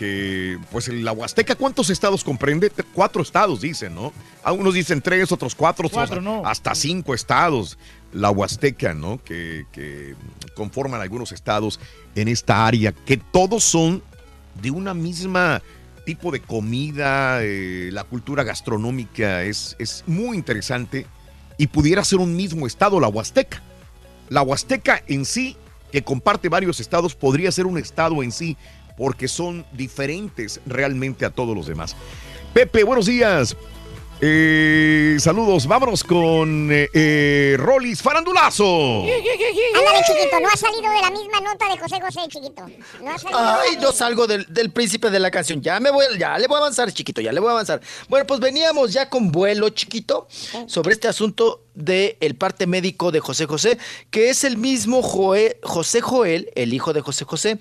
que, pues la Huasteca, ¿cuántos estados comprende? Cuatro estados dicen, ¿no? Algunos dicen tres, otros cuatro, no. hasta cinco estados. La Huasteca, ¿no? Que, que conforman algunos estados en esta área, que todos son de una misma tipo de comida, eh, la cultura gastronómica es, es muy interesante y pudiera ser un mismo estado, la Huasteca. La Huasteca en sí, que comparte varios estados, podría ser un estado en sí, porque son diferentes realmente a todos los demás. Pepe, buenos días. Eh, saludos, vámonos con eh, eh, Rolis Farandulazo. Ándale, chiquito, no ha salido de la misma nota de José José, chiquito. No ha salido. Ay, no salgo del, del príncipe de la canción. Ya me voy, ya le voy a avanzar, chiquito, ya le voy a avanzar. Bueno, pues veníamos ya con vuelo, chiquito, sobre este asunto del parte médico de José José, que es el mismo José Joel, el hijo de José José,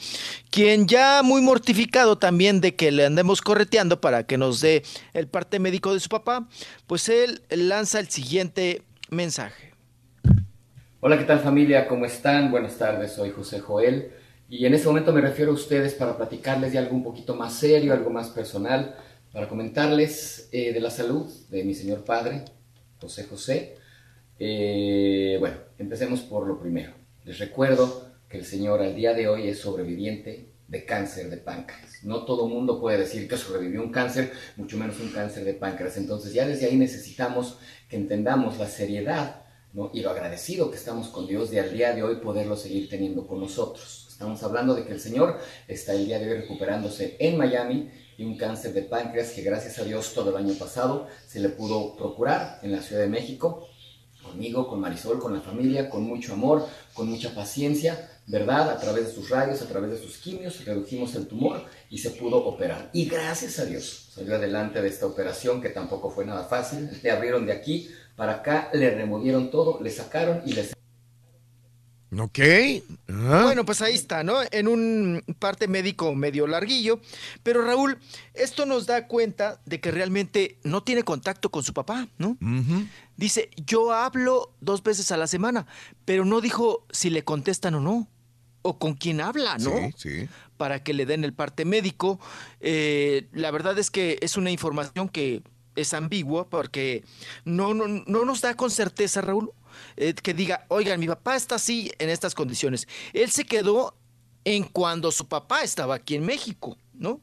quien ya muy mortificado también de que le andemos correteando para que nos dé el parte médico de su papá, pues él lanza el siguiente mensaje. Hola, ¿qué tal familia? ¿Cómo están? Buenas tardes, soy José Joel y en este momento me refiero a ustedes para platicarles de algo un poquito más serio, algo más personal, para comentarles eh, de la salud de mi señor padre, José José. Eh, bueno, empecemos por lo primero. Les recuerdo que el señor al día de hoy es sobreviviente de cáncer de páncreas. No todo mundo puede decir que sobrevivió un cáncer, mucho menos un cáncer de páncreas. Entonces ya desde ahí necesitamos que entendamos la seriedad y lo agradecido que estamos con Dios de al día de hoy poderlo seguir teniendo con nosotros. Estamos hablando de que el Señor está el día de hoy recuperándose en Miami y un cáncer de páncreas que gracias a Dios todo el año pasado se le pudo procurar en la Ciudad de México conmigo, con Marisol, con la familia, con mucho amor, con mucha paciencia, ¿verdad? A través de sus rayos, a través de sus quimios, redujimos el tumor y se pudo operar. Y gracias a Dios salió adelante de esta operación que tampoco fue nada fácil. Le abrieron de aquí para acá, le removieron todo, le sacaron y le Ok. Ah. Bueno, pues ahí está, ¿no? En un parte médico medio larguillo. Pero Raúl, esto nos da cuenta de que realmente no tiene contacto con su papá, ¿no? Dice, yo hablo dos veces a la semana, pero no dijo si le contestan o no. O con quién habla, ¿no? Sí, sí. Para que le den el parte médico. Eh, la verdad es que es una información que es ambigua porque no, no, no nos da con certeza, Raúl, eh, que diga, oigan, mi papá está así en estas condiciones. Él se quedó en cuando su papá estaba aquí en México, ¿no?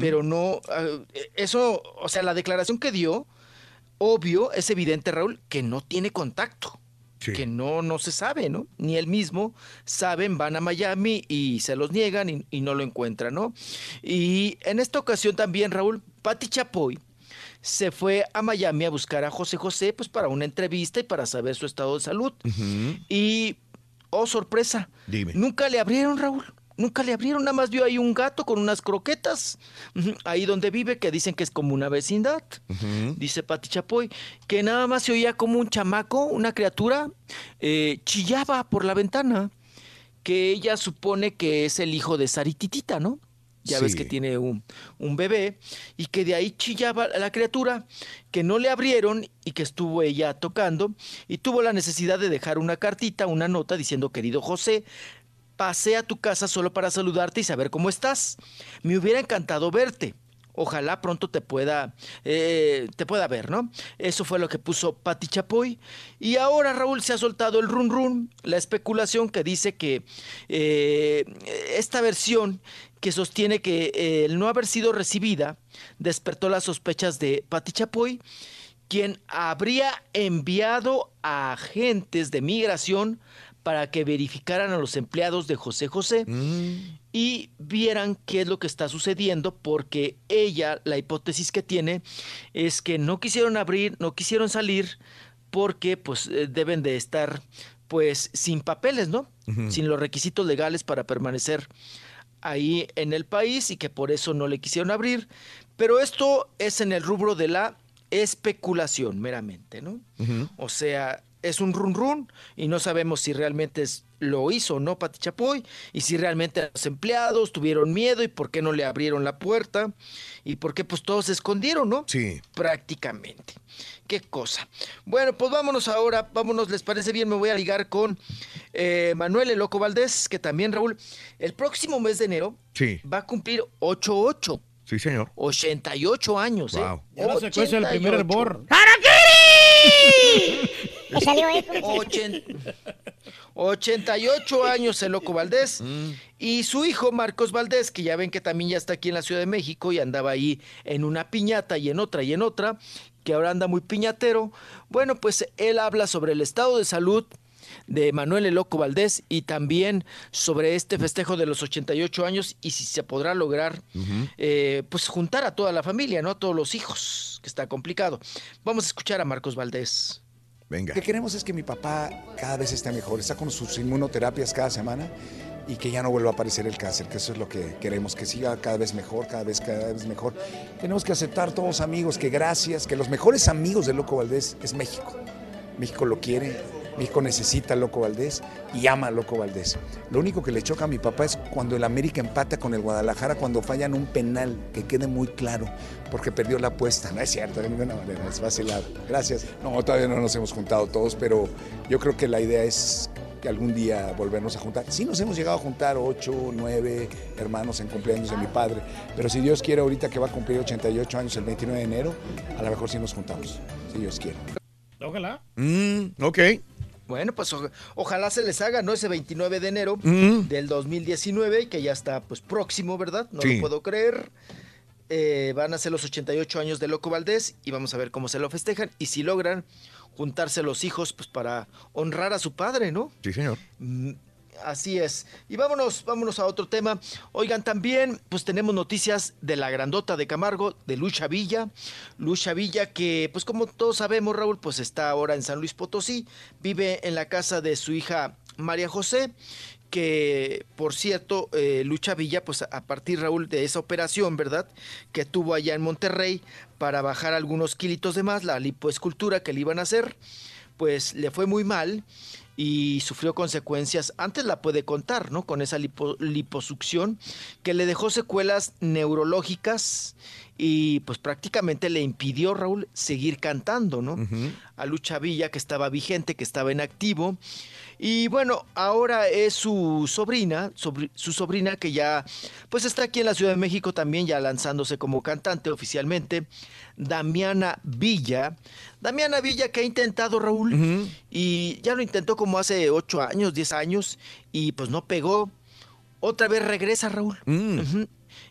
Pero no, ah, eso, o sea, la declaración que dio, obvio, es evidente, Raúl, que no tiene contacto. Que no, no se sabe, ¿no? Ni él mismo saben, van a Miami y se los niegan y, y no lo encuentran, ¿no? Y en esta ocasión también, Raúl, Pati Chapoy se fue a Miami a buscar a José José, pues para una entrevista y para saber su estado de salud. Y, oh, sorpresa, Dime. nunca le abrieron, Raúl. Nunca le abrieron, nada más vio ahí un gato con unas croquetas, ahí donde vive, que dicen que es como una vecindad, dice Pati Chapoy, que nada más se oía como un chamaco, una criatura, eh, chillaba por la ventana, que ella supone que es el hijo de Sarititita, ¿no? Ya ves que tiene un, un bebé, y que de ahí chillaba la criatura, que no le abrieron y que estuvo ella tocando, y tuvo la necesidad de dejar una cartita, una nota diciendo, querido José, pasé a tu casa solo para saludarte y saber cómo estás. Me hubiera encantado verte. Ojalá pronto te pueda, eh, te pueda ver, ¿no? Eso fue lo que puso Pati Chapoy. Y ahora Raúl se ha soltado el run run, la especulación que dice que eh, esta versión que sostiene que eh, el no haber sido recibida despertó las sospechas de Pati Chapoy, quien habría enviado a agentes de migración para que verificaran a los empleados de José José y vieran qué es lo que está sucediendo, porque ella, la hipótesis que tiene es que no quisieron abrir, no quisieron salir, porque pues eh, deben de estar pues sin papeles, ¿no? Sin los requisitos legales para permanecer ahí en el país y que por eso no le quisieron abrir. Pero esto es en el rubro de la especulación meramente, ¿no? O sea, es un run run y no sabemos si realmente es- lo hizo o no Pati Chapoy y si realmente los empleados tuvieron miedo y por qué no le abrieron la puerta y por qué pues todos se escondieron, ¿no? Sí. Prácticamente. Qué cosa. Bueno, pues vámonos ahora, vámonos, ¿les parece bien? Me voy a ligar con eh, Manuel El Loco Valdés, que también, Raúl, el próximo mes de enero Sí. va a cumplir 88. Sí, señor. 88 años, ¿eh? Wow. Ya la secuencia del primer 88. hervor. Me salió eco. Ochen- 88 años el Loco Valdés y su hijo Marcos Valdés, que ya ven que también ya está aquí en la Ciudad de México y andaba ahí en una piñata y en otra y en otra, que ahora anda muy piñatero. Bueno, pues él habla sobre el estado de salud de Manuel El Loco Valdés y también sobre este festejo de los 88 años y si se podrá lograr eh, pues juntar a toda la familia, ¿no? A todos los hijos, que está complicado. Vamos a escuchar a Marcos Valdés. Venga. Lo que queremos es que mi papá cada vez esté mejor, está con sus inmunoterapias cada semana y que ya no vuelva a aparecer el cáncer, que eso es lo que queremos, que siga cada vez mejor, cada vez, cada vez mejor. Tenemos que aceptar todos amigos, que gracias, que los mejores amigos de Loco Valdés es México. México lo quiere, México necesita a Loco Valdés y ama a Loco Valdés. Lo único que le choca a mi papá es cuando el América empata con el Guadalajara, cuando fallan un penal, que quede muy claro, porque perdió la apuesta. No es cierto, de ninguna manera, es vacilado. Gracias. No, todavía no nos hemos juntado todos, pero yo creo que la idea es que algún día volvernos a juntar. Sí nos hemos llegado a juntar ocho, nueve hermanos en cumpleaños de mi padre, pero si Dios quiere ahorita que va a cumplir 88 años el 29 de enero, a lo mejor sí nos juntamos, si Dios quiere. Ojalá. Mm, ok. Bueno, pues o- ojalá se les haga, ¿no? Ese 29 de enero Mm. del 2019, que ya está pues próximo, ¿verdad? No Sí. lo puedo creer. Eh, van a ser los 88 años de Loco Valdés y vamos a ver cómo se lo festejan y si logran juntarse los hijos pues para honrar a su padre, ¿no? Sí, señor. Así es. Y vámonos, vámonos a otro tema. Oigan, también, pues tenemos noticias de la grandota de Camargo, de Lucha Villa. Lucha Villa, que, pues como todos sabemos, Raúl, pues está ahora en San Luis Potosí. Vive en la casa de su hija María José. Que, por cierto, eh, Lucha Villa, pues a partir, Raúl, de esa operación, ¿verdad? Que tuvo allá en Monterrey para bajar algunos kilitos de más, la lipoescultura que le iban a hacer, pues le fue muy mal y sufrió consecuencias, antes la puede contar, ¿no? Con esa lipo- liposucción que le dejó secuelas neurológicas y pues prácticamente le impidió, Raúl, seguir cantando, ¿no? A Lucha Villa, que estaba vigente, que estaba en activo. Y bueno, ahora es su sobrina, sobri- su sobrina que ya pues está aquí en la Ciudad de México también, ya lanzándose como cantante oficialmente, Damiana Villa. Damiana Villa que ha intentado Raúl y ya lo intentó como hace 8 años, 10 años y pues no pegó. Otra vez regresa Raúl. Ujú.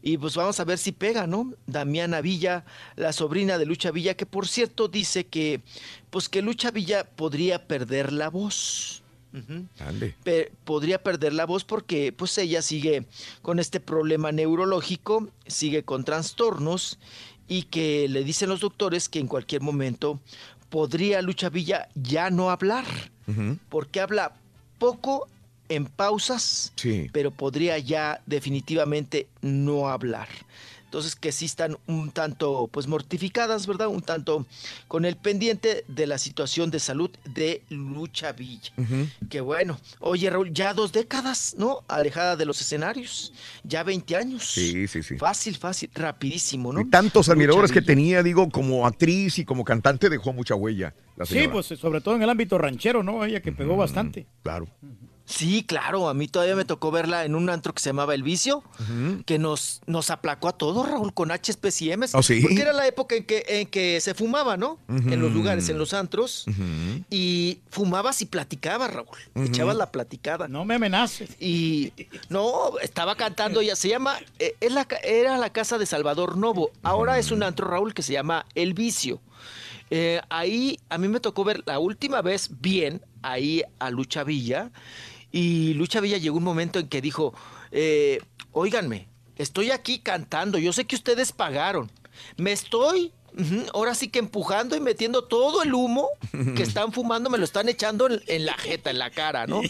Y pues vamos a ver si pega, ¿no? Damiana Villa, la sobrina de Lucha Villa, que por cierto dice que pues que Lucha Villa podría perder la voz. Pe- podría perder la voz porque pues ella sigue con este problema neurológico, sigue con trastornos y que le dicen los doctores que en cualquier momento podría Lucha Villa ya no hablar, porque habla poco en pausas, Sí. pero podría ya definitivamente no hablar. Entonces que sí están un tanto pues mortificadas, ¿verdad? Un tanto con el pendiente de la situación de salud de Lucha Villa. Que bueno, oye Raúl, ya dos décadas, ¿no? Alejada de los escenarios, ya 20 años. Sí, sí, sí. Fácil, fácil, rapidísimo, ¿no? Y tantos Lucha admiradores que tenía, digo, como actriz y como cantante dejó mucha huella. La Sí, pues sobre todo en el ámbito ranchero, ¿no? Ella que pegó bastante. Claro. Sí, claro, a mí todavía me tocó verla en un antro que se llamaba El Vicio, que nos, nos aplacó a todos, Raúl, con HPs y M's. ¿Oh, sí? Porque era la época en que, en que se fumaba, ¿no? En los lugares, en los antros. Y fumabas y platicabas, Raúl. Echabas la platicada. No me amenaces. Y no, estaba cantando ya. Se llama, eh, es la ca- era la casa de Salvador Novo. Ahora es un antro, Raúl, que se llama El Vicio. Eh, ahí a mí me tocó ver la última vez bien ahí a Lucha Villa. Y Lucha Villa llegó un momento en que dijo, eh, óiganme, estoy aquí cantando, yo sé que ustedes pagaron. Me estoy ahora sí que empujando y metiendo todo el humo que están fumando, me lo están echando en, en la jeta, en la cara, ¿no?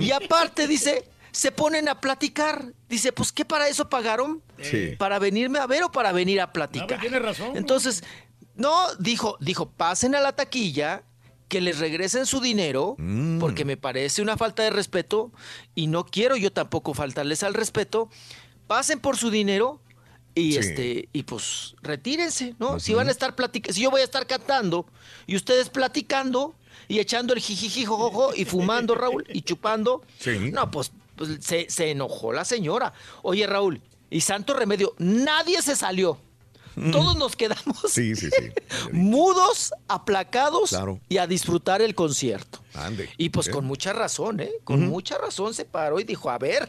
y aparte dice, se ponen a platicar. Dice, pues ¿qué para eso pagaron? Sí. ¿Para venirme a ver o para venir a No, platicar? pues tiene razón. Entonces, no, dijo, dijo, pasen a la taquilla, que les regresen su dinero, Mm. porque me parece una falta de respeto y no quiero yo tampoco faltarles al respeto. Pasen por su dinero y Sí. este y pues retírense, ¿no? Si van a estar platicando, si yo voy a estar cantando y ustedes platicando y echando el jijiji jojojo y fumando, Raúl, y chupando, Sí. no, pues, pues, se, se enojó la señora. Oye, Raúl, y santo remedio, nadie se salió. Todos nos quedamos Sí, sí, sí. mudos, aplacados Claro. y a disfrutar el concierto. Ande. Y pues con mucha razón, ¿eh? Con mucha razón se paró y dijo, a ver,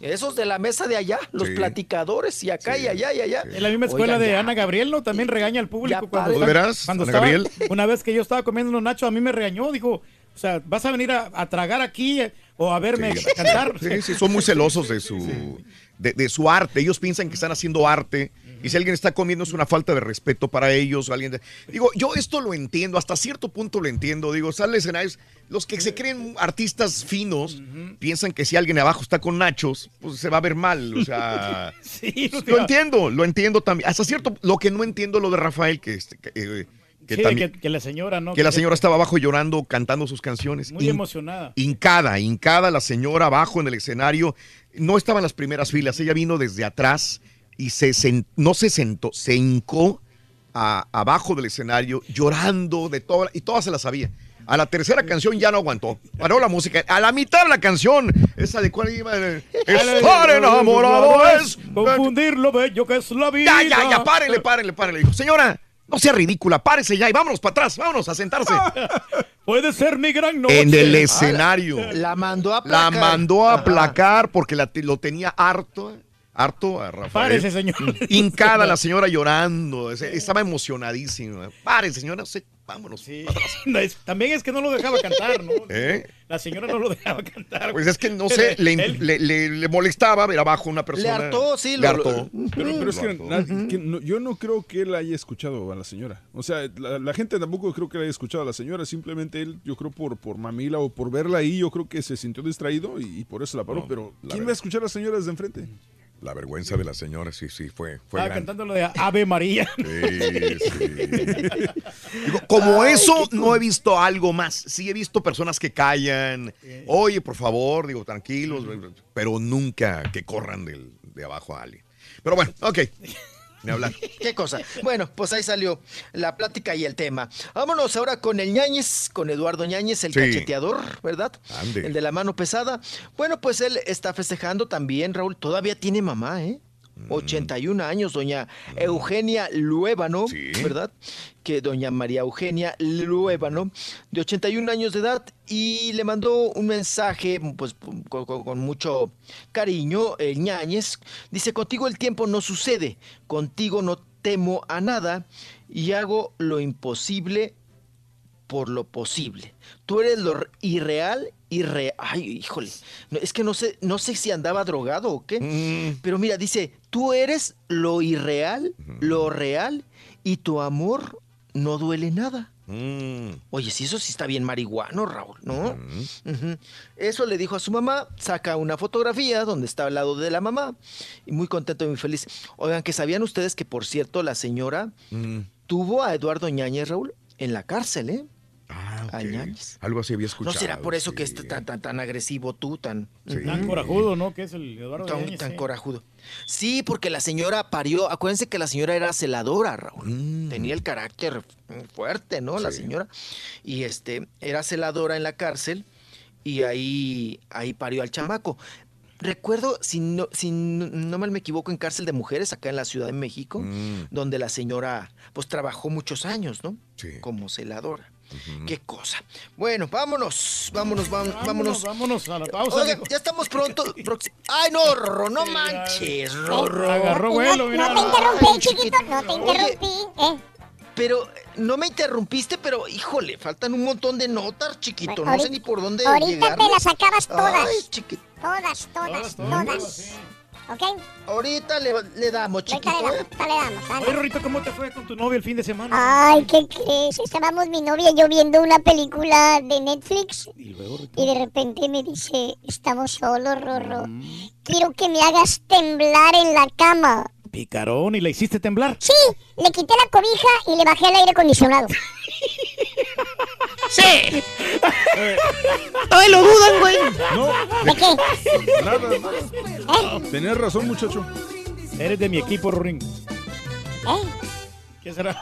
esos de la mesa de allá, los Sí. platicadores, y acá y allá y allá. En la misma escuela Oigan, de ya. Ana Gabriel, ¿no? También regaña al público. Ya cuando pare. está- ¿De veras, Cuando Ana estaba- Gabriel? Una vez que yo estaba comiendo unos nachos, a mí me regañó. Dijo, o sea, ¿vas a venir a, a tragar aquí eh, o a verme Sí. cantar? Sí, sí, son muy celosos de su, de, de su arte. Ellos piensan que están haciendo arte. Y si alguien está comiendo es una falta de respeto para ellos. o alguien de- Digo, yo esto lo entiendo, hasta cierto punto lo entiendo. Digo, sale escenarios. Los que se creen artistas finos piensan que si alguien abajo está con nachos, pues se va a ver mal. O sea, Sí, lo entiendo, lo entiendo también. Hasta cierto, lo que no entiendo lo de Rafael, que, este, que, eh, que Sí, también- que, que la señora, ¿no? que la señora estaba abajo llorando, cantando sus canciones. Muy In- emocionada. Hincada, hincada la señora abajo en el escenario. No estaba en las primeras filas, ella vino desde atrás y se no se sentó, se hincó a- abajo del escenario llorando de todo, y todas se la sabía. A la tercera canción ya no aguantó. Paró la música. A la mitad de la canción, esa de cuál iba. Estar enamorado es. Confundir lo bello que es la vida. Ya, ya, ya, párenle, párenle, párenle. Dijo, señora, no sea ridícula, párese ya y vámonos para atrás, vámonos a sentarse. Puede ser mi gran noche. en el escenario. La mandó a La aplacar. mandó a aplacar porque la- lo tenía harto, harto a Rafael. Párese, señor. Hincada la señora llorando, estaba emocionadísima. Párese, señora, se- vámonos. También es que no lo dejaba cantar, ¿no? ¿Eh? La señora no lo dejaba cantar. Pues es que no sé, le, le- le- le molestaba ver abajo una persona. hartó, sí, Le lo- hartó. Pero, pero es que, Lo hartó. nadie- que no- yo no creo que él haya escuchado a la señora. O sea, la, la gente tampoco creo que le haya escuchado a la señora. Simplemente él, yo creo por, por mamila o por verla ahí, yo creo que se sintió distraído y, y por eso la paró. No, pero ¿quién va a escuchar a la señora desde enfrente? La vergüenza de la señora, sí, sí, fue, fue Estaba cantando lo de Ave María. Sí, sí. Digo, como eso, no he visto algo más. Sí he visto personas que callan. Oye, por favor, digo, tranquilos, pero nunca que corran del- de abajo a alguien. Pero bueno, ok. Me hablan. ¿Qué cosa? Bueno, pues ahí salió la plática y el tema. Vámonos ahora con el Ñañez, con Eduardo Ñañez, el Sí. cacheteador, ¿verdad? Ande. El de la mano pesada. Bueno, pues él está festejando también, Raúl. Todavía tiene mamá, ¿eh? Mm. 81 años, doña Eugenia Luébano, Sí. ¿verdad? Que doña María Eugenia Luébano, de 81 años de edad, y le mandó un mensaje, pues, con, mucho cariño, el Ñañez. Dice, contigo el tiempo no sucede, contigo no temo a nada, y hago lo imposible por lo posible. Tú eres lo irreal, irre... Ay, híjole. No, es que no sé, no sé si andaba drogado o qué. Mm. Pero mira, dice, tú eres lo irreal, lo real, y tu amor no duele nada. Mm. Oye, si eso sí está bien marihuano, Raúl, ¿no? Eso le dijo a su mamá, saca una fotografía donde está al lado de la mamá, y muy contento y muy feliz. Oigan, que sabían ustedes que, por cierto, la señora Mm. tuvo a Eduardo Ñañez, Raúl, en la cárcel, ¿eh? A. Algo así había escuchado. ¿No será por eso que es tan, tan, tan agresivo tú, tan... Sí. Tan corajudo, ¿no? Que es el Eduardo Tan, tan sí. corajudo. Sí, porque la señora parió. Acuérdense que la señora era celadora, Raúl. Tenía el carácter fuerte, ¿no? La Mm. Sí. señora. Y este, era celadora en la cárcel y ahí, ahí parió al chamaco. Recuerdo, si no, si no no mal me equivoco, en cárcel de mujeres acá en la Ciudad de México, Mm. donde la señora pues trabajó muchos años, ¿no? Sí. Como celadora. Qué cosa. Bueno, vámonos, vámonos, vam- vámonos. Vámonos a la pausa. Oiga, ya estamos pronto. Ay, no, Rorro, no manches, Rorro. Agarró vuelo, mira. No te interrumpí, chiquito, no te Oye, interrumpí. ¿eh? Pero no me interrumpiste, pero híjole, faltan un montón de notas, chiquito. No sé ni por dónde Ahorita te las acabas todas. Ay, chiquito. Todas, todas, todas. ¿Ok? Ahorita le, le damos, chiquito. Ahorita le ¿eh? damos, ahorita le damos. anda. Oye, Rorrito, ¿cómo te fue con tu novio el fin de semana? Ay, ¿qué crees? Estábamos mi novia y yo viendo una película de Netflix y de repente me dice, estamos solos, Rorro. Quiero que me hagas temblar en la cama. Picarón, ¿y la hiciste temblar? Sí, le quité la cobija y le bajé el aire acondicionado. Sí. Ay, lo dudan, güey. No, ¿De qué? nada, nada. Tenías razón, muchacho. Eres de mi equipo, Rorín. ¿Eh? ¿Qué será?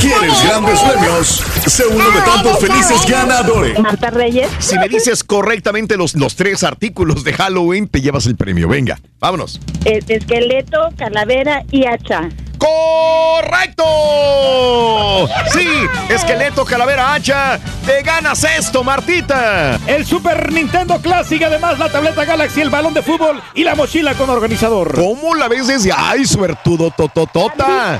¿Quieres grandes premios? Sé uno de tantos felices ganadores. Marta Reyes. Si me dices correctamente los, los tres artículos de Halloween, te llevas el premio. Venga, vámonos. Es- esqueleto, calavera y hacha. ¡Correcto! Sí, esqueleto, calavera, hacha. Te ganas esto, Martita. El Super Nintendo Classic, además la tableta Galaxy, el balón de fútbol y la mochila con organizador. ¿Cómo la ves desde ay, suertudo tototota?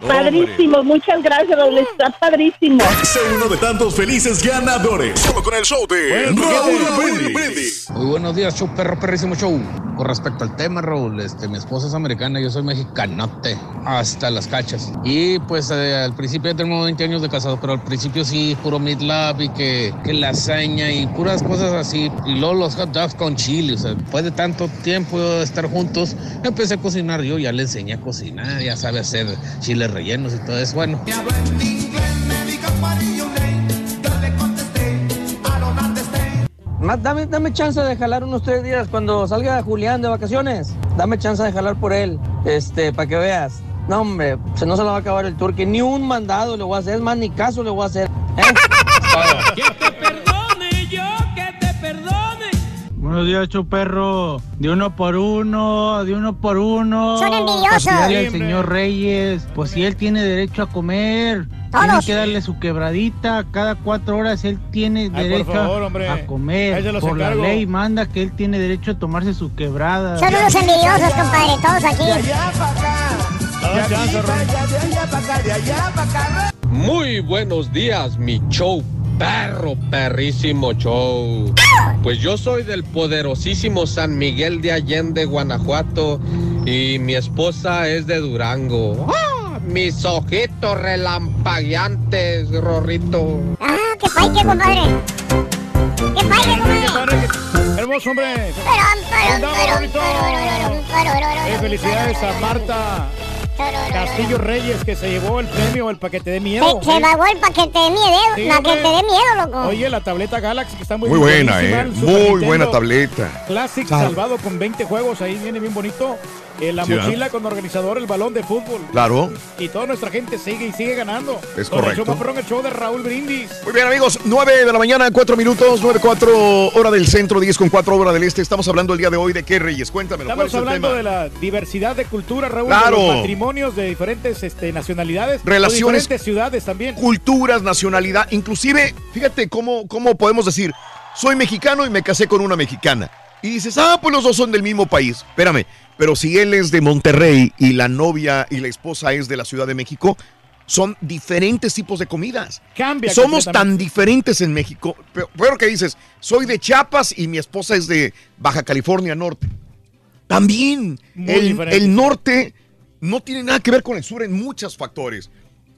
Padrísimo. Muchas gracias, Raúl. Está padrísimo. Sé uno de tantos felices ganadores. Solo con el show de Raúl Brindis. Muy buenos días, show perro, perrísimo show. Con respecto al tema, Raúl, este, mi esposa es americana, yo soy mexicanote, hasta las cachas. Y pues eh, al principio ya tenemos 20 años de casado, pero al principio sí, puro meat love y que, que lasaña y puras cosas así. Y luego los hot dogs con chile, o sea, después de tanto tiempo de estar juntos, empecé a cocinar yo, ya le enseñé a cocinar, ya sabe hacer chiles rellenos y todo eso. Bueno, Más, dame, dame chance de jalar unos tres días cuando salga Julián de vacaciones. Dame chance de jalar por él, este, para que veas. No, hombre, se no se lo va a acabar el tour, que ni un mandado le voy a hacer, es más, ni caso le voy a hacer. ¿eh? Buenos días, chuperro. De uno por uno, de uno por uno. Son envidiosos. Para cuidarle al señor Reyes. Pues si él tiene derecho a comer, tiene Todos. que darle su quebradita. Cada cuatro horas él tiene por derecho favor, a comer. Por la ley manda que él tiene derecho a tomarse su quebrada. Son unos envidiosos, compadre, todos aquí. Muy buenos días, mi show, perro, perrísimo show. Pues yo soy del poderosísimo San Miguel de Allende, Guanajuato, y mi esposa es de Durango. ¡Ah! Mis ojitos relampagueantes, Rorrito. Ah, qué paique, compadre. Qué paique, compadre. Hermoso, hombre. Perón, perón, perón, Eh, felicidades a Marta Castillo Reyes que se llevó el premio, el paquete de miedo. Se, se pagó el paquete de miedo, Sí, paquete de miedo, loco. Oye, la tableta Galaxy que está muy Muy buena, eh. Muy Nintendo buena tableta. Classic Sal- salvado con 20 juegos, ahí viene bien bonito. Eh, la Sí, mochila con organizador, el balón de fútbol. Claro. Y toda nuestra gente sigue y sigue ganando. Es Con el correcto. show más perrón, el show de Raúl Brindis. Muy bien, amigos, 9 de la mañana, 4 minutos, 9, 4 hora del centro, 10 con 4 hora del este. Estamos hablando el día de hoy de qué, Reyes. Cuéntamelo, ¿cuál Estamos es el hablando tema? de la diversidad de cultura, Raúl, Claro. de los matrimonios de diferentes este, nacionalidades, Relaciones- diferentes ciudades también. Culturas, nacionalidad, inclusive, fíjate cómo, cómo podemos decir, soy mexicano y me casé con una mexicana. Y dices, ah, pues los dos son del mismo país. Espérame, pero si él es de Monterrey y la novia y la esposa es de la Ciudad de México, son diferentes tipos de comidas. Cambia Somos tan diferentes en México. Pero, pero que dices, soy de Chiapas y mi esposa es de Baja California Norte. También el, el norte no tiene nada que ver con el sur en muchos factores.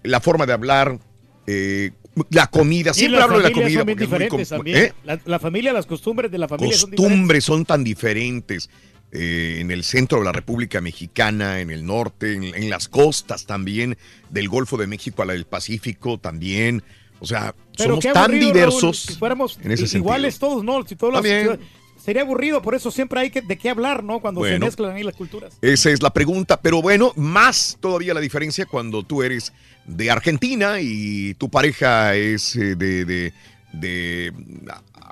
La forma de hablar, eh, la comida. Siempre hablo de la comida. son porque es muy. ¿eh? La, la familia, las costumbres de la familia son diferentes. costumbres son tan diferentes. Eh, en el centro de la República Mexicana, en el norte, en, en las costas también, del Golfo de México a la del Pacífico también. O sea, Pero somos tan diversos. Raúl, si fuéramos en ese i- iguales todos, ¿no? Si todos los- sería aburrido, por eso siempre hay que, de qué hablar, ¿no? Cuando se mezclan ahí las culturas. Esa es la pregunta, pero bueno, más todavía la diferencia cuando tú eres de Argentina y tu pareja es eh, de, de- de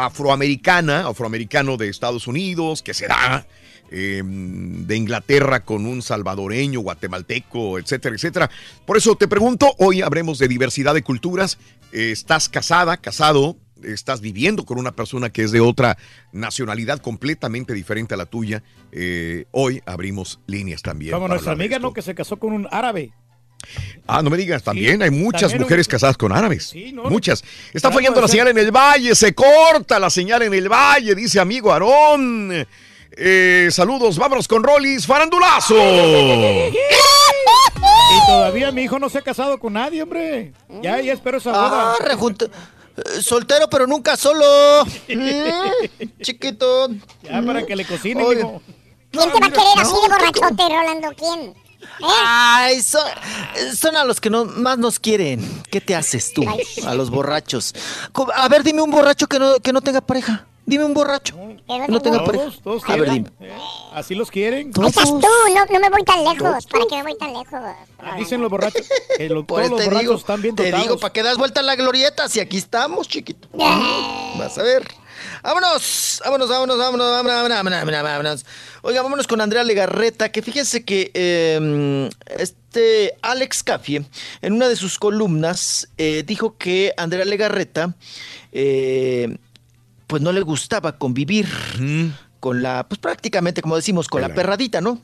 afroamericana, afroamericano de Estados Unidos, que será eh, de Inglaterra con un salvadoreño, guatemalteco, etcétera, etcétera. Por eso te pregunto, hoy habremos de diversidad de culturas. Eh, ¿Estás casada, casado? estás viviendo con una persona que es de otra nacionalidad completamente diferente a la tuya, eh, hoy abrimos líneas también. Como nuestra amiga. ¿no? Que se casó con un árabe. Ah, no me digas, también hay muchas también mujeres un- casadas con árabes. Sí, no, muchas. Está fallando la señal en el valle, se corta la señal en el valle, dice amigo Aarón. Eh, saludos, vámonos con Rollis, farandulazo. Y todavía mi hijo no se ha casado con nadie, hombre. Ya, ya espero esa boda. Ah, eh, Soltero, pero nunca solo. Mm, chiquito. Ya, para que le cocine, mijo. ¿Quién te va a querer así de borrachote, Rolando? ¿Quién? Ay, son, son a los que no, más nos quieren. ¿Qué te haces tú? A los borrachos. A ver, dime un borracho que no, que no tenga pareja. Dime un borracho. No tenga pareja. A ver, dime. ¿eh? Así los quieren. ¿Todos? Ese tú, no, me voy tan lejos. ¿Para qué me voy tan lejos? Ah, dicen los borrachos. Que los, pues todos los borrachos están bien dotados. Te digo, ¿para qué das vuelta a la glorieta si aquí estamos, chiquito? Vas a ver. Vámonos, vámonos, vámonos, vámonos, vámonos, vámonos. Oiga, vámonos con Andrea Legarreta, que fíjense que em, este Alex Cafie, en una de sus columnas, eh, dijo que Andrea Legarreta eh, pues no le gustaba convivir con la, pues prácticamente, como decimos, con la perradita, ¿no?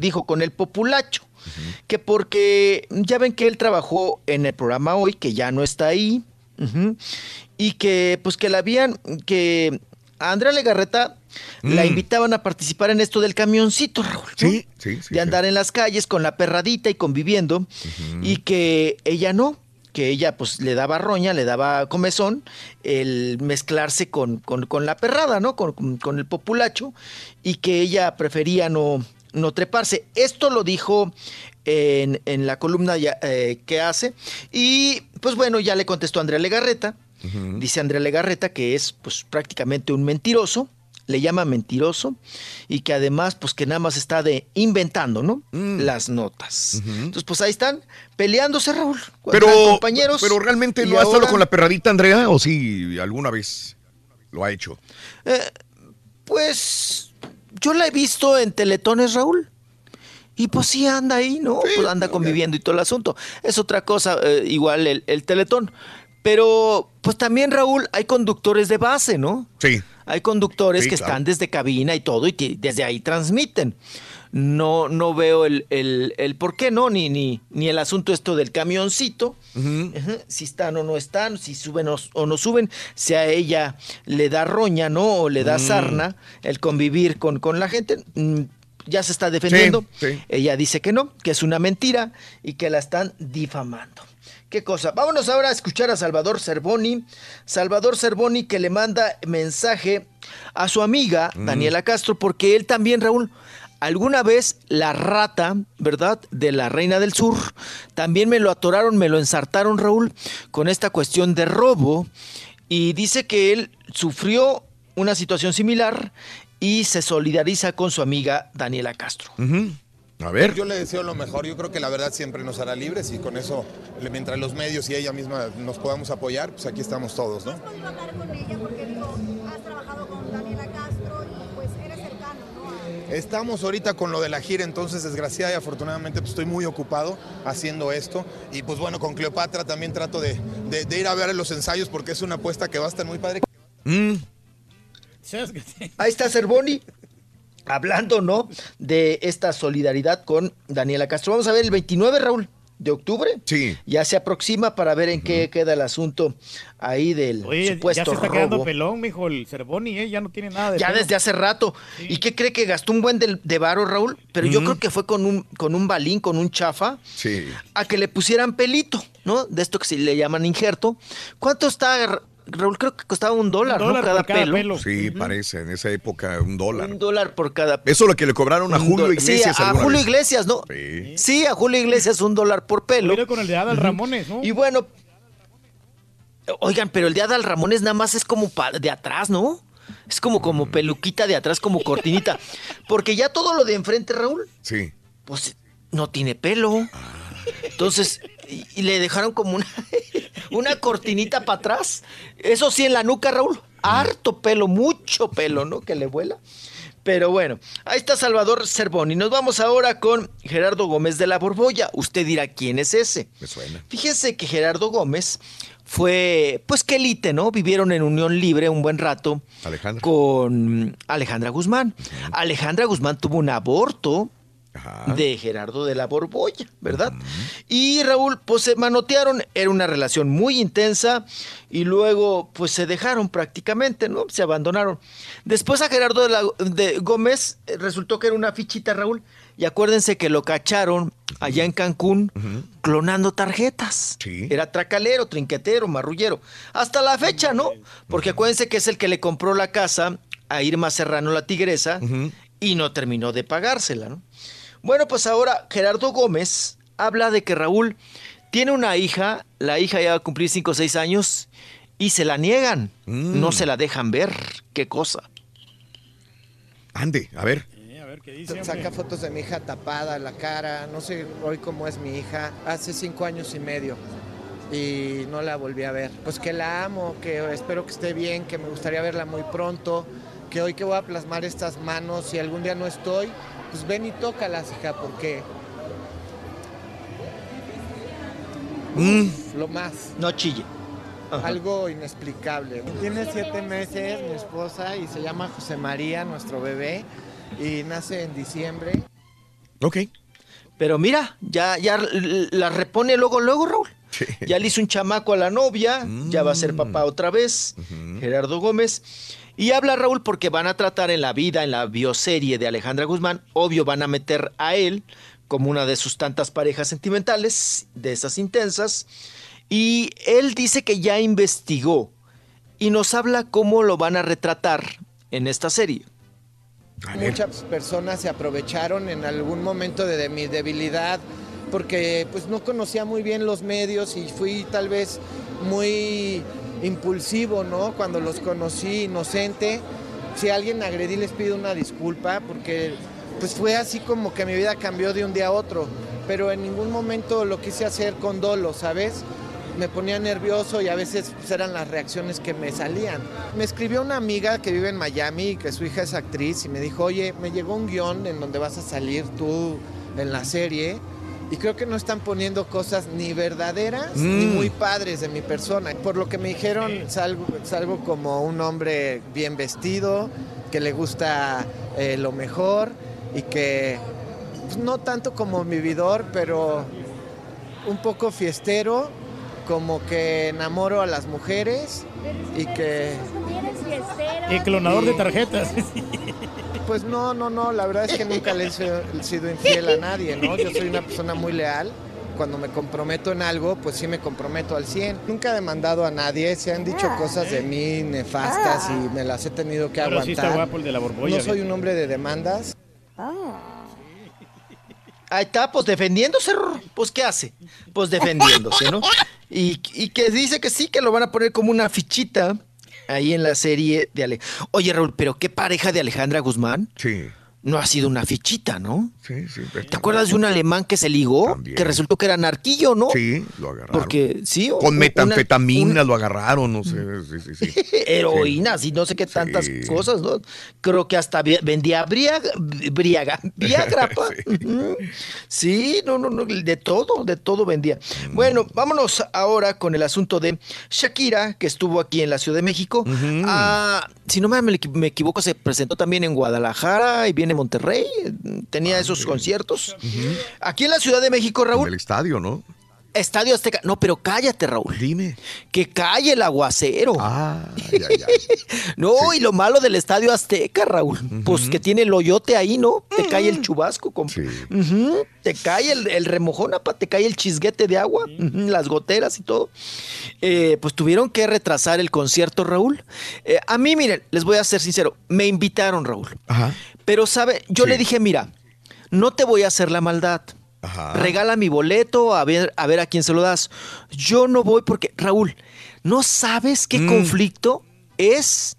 Dijo con el populacho. Que porque ya ven que él trabajó en el programa hoy, que ya no está ahí. y que pues que la habían, que a Andrea Legarreta la Mm. invitaban a participar en esto del camioncito, Raúl. ¿no? Sí, sí, sí. de andar en las calles con la perradita y conviviendo, y que ella no, que ella pues le daba roña, le daba comezón el mezclarse con, con- con la perrada, ¿no? Con, con- el populacho, y que ella prefería no, no treparse. Esto lo dijo en, en la columna ya, eh, que hace, y pues bueno, ya le contestó Andrea Legarreta, dice Andrea Legarreta que es pues prácticamente un mentiroso, le llama mentiroso y que además pues que nada más está de inventando, ¿no? Mm. Las notas. Entonces pues ahí están peleándose Raúl. Pero, compañeros. pero realmente no ha estado ahora, con la perradita, Andrea, o sí, alguna vez lo ha hecho. eh, pues yo la he visto en teletones Raúl. Y pues sí anda ahí, ¿no? pues anda conviviendo y todo el asunto. Es otra cosa, eh, igual el, el teletón. Pero pues también Raúl hay conductores de base, ¿no? Sí. Hay conductores Sí, que claro. están desde cabina y todo y que desde ahí transmiten. No, no veo el, el, el por qué, ¿no? Ni, ni, ni el asunto esto del camioncito. Si están o no están, si suben o, o no suben, si a ella le da roña, ¿no? O le da Mm. sarna el convivir con, con la gente. mm, Ya se está defendiendo. sí. Ella dice que no, que es una mentira y que la están difamando. ¿Qué cosa? Vámonos ahora a escuchar a Salvador Cervoni. Salvador Cervoni que le manda mensaje a su amiga Mm. Daniela Castro, porque él también, Raúl, alguna vez la rata, ¿verdad? De la Reina del Sur, también me lo atoraron, me lo ensartaron, Raúl, con esta cuestión de robo. Y dice que él sufrió una situación similar y se solidariza con su amiga Daniela Castro. A ver. Yo le deseo lo mejor. Yo creo que la verdad siempre nos hará libres y con eso, mientras los medios y ella misma nos podamos apoyar, pues aquí estamos todos, ¿no? Estamos ahorita con lo de la gira, entonces desgraciada y afortunadamente pues, estoy muy ocupado haciendo esto. Y pues bueno, con Cleopatra también trato de, de- de ir a ver los ensayos porque es una apuesta que va a estar muy padre. Ahí está Cervoni. Hablando, ¿no? De esta solidaridad con Daniela Castro. Vamos a ver el 29, Raúl, de octubre. Sí. Ya se aproxima para ver en qué queda el asunto ahí del Oye, ya supuesto se está quedando robo. pelón, mijo, el Cervoni, ¿eh? Ya no tiene nada de Ya pelo. desde hace rato. ¿Y qué cree que gastó un buen de, de varo, Raúl? Pero yo creo que fue con un, con un balín, con un chafa, Sí. a que le pusieran pelito, ¿no? De esto que se le llaman injerto. ¿Cuánto está, Raúl? Creo que costaba un dólar, ¿no? Cada, pelo. Sí, parece, en esa época un dólar. Un dólar por cada Eso es lo que le cobraron a Un Julio Iglesias. Sí, a, Julio vez. Iglesias, ¿no? Sí. a Julio Iglesias un dólar por pelo. Mira con el de Adal Ujú. Ramones, ¿no? Y bueno, oigan, pero el de Adal Ramones nada más es como de atrás, ¿no? Es como, como peluquita de atrás, como cortinita. Porque ya todo lo de enfrente, Raúl, Sí. pues no tiene pelo. Entonces, y, y le dejaron como una, una cortinita para atrás. Eso sí, en la nuca, Raúl. Harto pelo, mucho pelo, ¿no? Que le vuela. Pero bueno, ahí está Salvador Cervoni. Nos vamos ahora con Gerardo Gómez de la Borbolla. Usted dirá, ¿quién es ese? Me suena. Fíjese que Gerardo Gómez fue, pues que elite, ¿no? Vivieron en unión libre un buen rato Alejandra. con Alejandra Guzmán. Alejandra Guzmán tuvo un aborto de Gerardo de la Borbolla, ¿verdad? Y Raúl, pues se manotearon, era una relación muy intensa y luego pues se dejaron prácticamente, ¿no? Se abandonaron. Después a Gerardo de, la- de Gómez eh, resultó que era una fichita, Raúl, y acuérdense que lo cacharon allá en Cancún clonando tarjetas. Era tracalero, trinquetero, marrullero. Hasta la fecha, ¿no? Porque acuérdense que es el que le compró la casa a Irma Serrano, la tigresa, y no terminó de pagársela, ¿no? Bueno, pues ahora Gerardo Gómez habla de que Raúl tiene una hija, la hija ya va a cumplir 5 o 6 años, y se la niegan, no se la dejan ver. ¿Qué cosa? Ande, a ver. Saca fotos de mi hija tapada, la cara, no sé hoy cómo es mi hija, hace cinco años y medio y no la volví a ver. Pues que la amo, que espero que esté bien, que me gustaría verla muy pronto, que hoy que voy a plasmar estas manos, si algún día no estoy, pues ven y tócalas, hija, porque lo más. No chille. Algo inexplicable. Tiene siete meses mi esposa y se llama José María, nuestro bebé, y nace en diciembre. Ok. Pero mira, ya, ya la repone luego, luego, Raúl. Ya le hizo un chamaco a la novia, ya va a ser papá otra vez, Gerardo Gómez. Y habla Raúl porque van a tratar en la vida, en la bioserie de Alejandra Guzmán, obvio van a meter a él como una de sus tantas parejas sentimentales, de esas intensas. Y él dice que ya investigó y nos habla cómo lo van a retratar en esta serie. Muchas personas se aprovecharon en algún momento de, de mi debilidad porque pues no conocía muy bien los medios y fui tal vez muy impulsivo, ¿no? Cuando los conocí inocente. Si alguien agredí les pido una disculpa porque pues fue así como que mi vida cambió de un día a otro, pero en ningún momento lo quise hacer con dolo, ¿sabes? me ponía nervioso y a veces pues, eran las reacciones que me salían. Me escribió una amiga que vive en Miami y que su hija es actriz y me dijo, oye, me llegó un guion en donde vas a salir tú en la serie y creo que no están poniendo cosas ni verdaderas ni Mm. muy padres de mi persona. Por lo que me dijeron, salgo, salgo como un hombre bien vestido, que le gusta eh, lo mejor y que pues, no tanto como vividor, pero un poco fiestero, como que enamoro a las mujeres y que... Y clonador de Y- tarjetas. Pues no, no, no, la verdad es que nunca le he sido- infiel a nadie, ¿no? Yo soy una persona muy leal. Cuando me comprometo en algo, pues sí me comprometo al 100. Nunca he demandado a nadie, se han dicho cosas de mí nefastas y me las he tenido que Pero sí aguantar. está guapo el de la borbolla, No soy un hombre de demandas. Ahí está, pues defendiéndose, pues ¿qué hace? Pues defendiéndose, ¿no? Y, y que dice que sí, que lo van a poner como una fichita ahí en la serie de Ale. Oye, Raúl, pero qué pareja de Alejandra Guzmán. Sí. No ha sido una fichita, ¿no? Sí, sí. ¿Te acuerdas de un alemán que se ligó? Que resultó que era narquillo, ¿no? Sí, lo agarraron. Porque, sí. Con una- metanfetamina una- lo agarraron, no sé. Sí, sí, sí. heroínas y no sé qué tantas cosas, ¿no? Creo que hasta vendía briaga, briaga, Viagra. Sí, no, no, no, de todo, de todo vendía. Bueno, vámonos ahora con el asunto de Shakira, que estuvo aquí en la Ciudad de México. Ah, si no me, me equi- me equivoco, se presentó también en Guadalajara y viene en Monterrey. Tenía esos conciertos. Aquí en la Ciudad de México, Raúl. El estadio, ¿no? Estadio Azteca. No, pero cállate, Raúl. Dime. Que calle el aguacero. Ah, no, y lo malo del Estadio Azteca, Raúl. Pues que tiene el hoyote ahí, ¿no? Te cae el chubasco. Ujú, Te cae el, el remojón, apa, te cae el chisguete de agua, las goteras y todo. Eh, pues tuvieron que retrasar el concierto, Raúl. Eh, a mí, miren, les voy a ser sincero, me invitaron, Raúl. Ajá. Pero, ¿sabe? Yo le dije, mira, no te voy a hacer la maldad. Regala mi boleto, a ver, a ver a quién se lo das. Yo no voy porque, Raúl, ¿no sabes qué conflicto es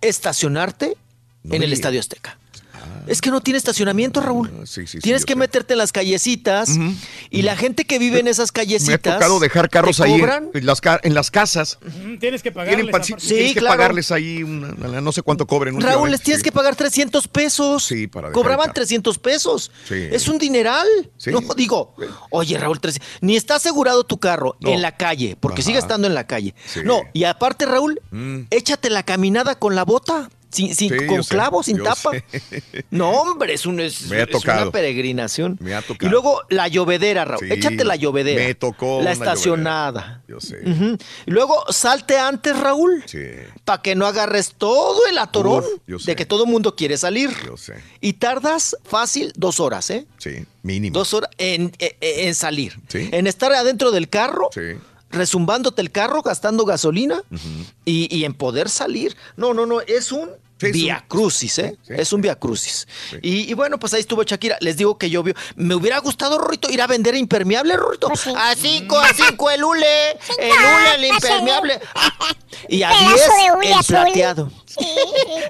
estacionarte No en el. Estadio Azteca? Es que no tiene estacionamiento, Raúl. Sí, sí, sí, Tienes que sé. meterte en las callecitas y la gente que vive en esas Me ha callecitas. tocado dejar carros te ahí cobran. en las, en las casas. Tienes que Tienen pagarles. tienes que claro. pagarles ahí, una- una- no sé cuánto cobren. Raúl, les tienes sí. que pagar 300 pesos. Sí, para dejar Cobraban carro. 300 pesos. Sí. Es un dineral. Sí. No, digo, oye, Raúl, 300 ni está asegurado tu carro No. en la calle, porque Ajá. sigue estando en la calle. Sí. No, y aparte, Raúl, Mm. échate la caminada con la bota. Sin, sin- Sí, con sé, clavos, sin tapa. sé. No, hombre, es, un, es, Me ha es tocado. una peregrinación. Me ha tocado. Y luego la llovedera, Raúl. Sí, Échate la llovedera. me tocó La estacionada. Yo sé. Y luego salte antes, Raúl. Sí. Para que no agarres todo el atorón Uf, de que todo el mundo quiere salir. Yo sé. Y tardas fácil dos horas, ¿eh? Sí, mínimo. Dos horas en, en- en salir. Sí. En estar adentro del carro, Sí. resumbándote el carro, gastando gasolina y en poder salir. No, no, no, es un Sí, vía crucis, ¿eh? Sí, es un vía crucis. Sí. Y, y bueno, pues ahí estuvo Shakira. Les digo que llovió. Me hubiera gustado, Rorrito, ir a vender impermeable, Rorrito. Pues. A cinco, a cinco el hule. El hule, el impermeable. Y a Pedazo diez, de hule el azul. plateado.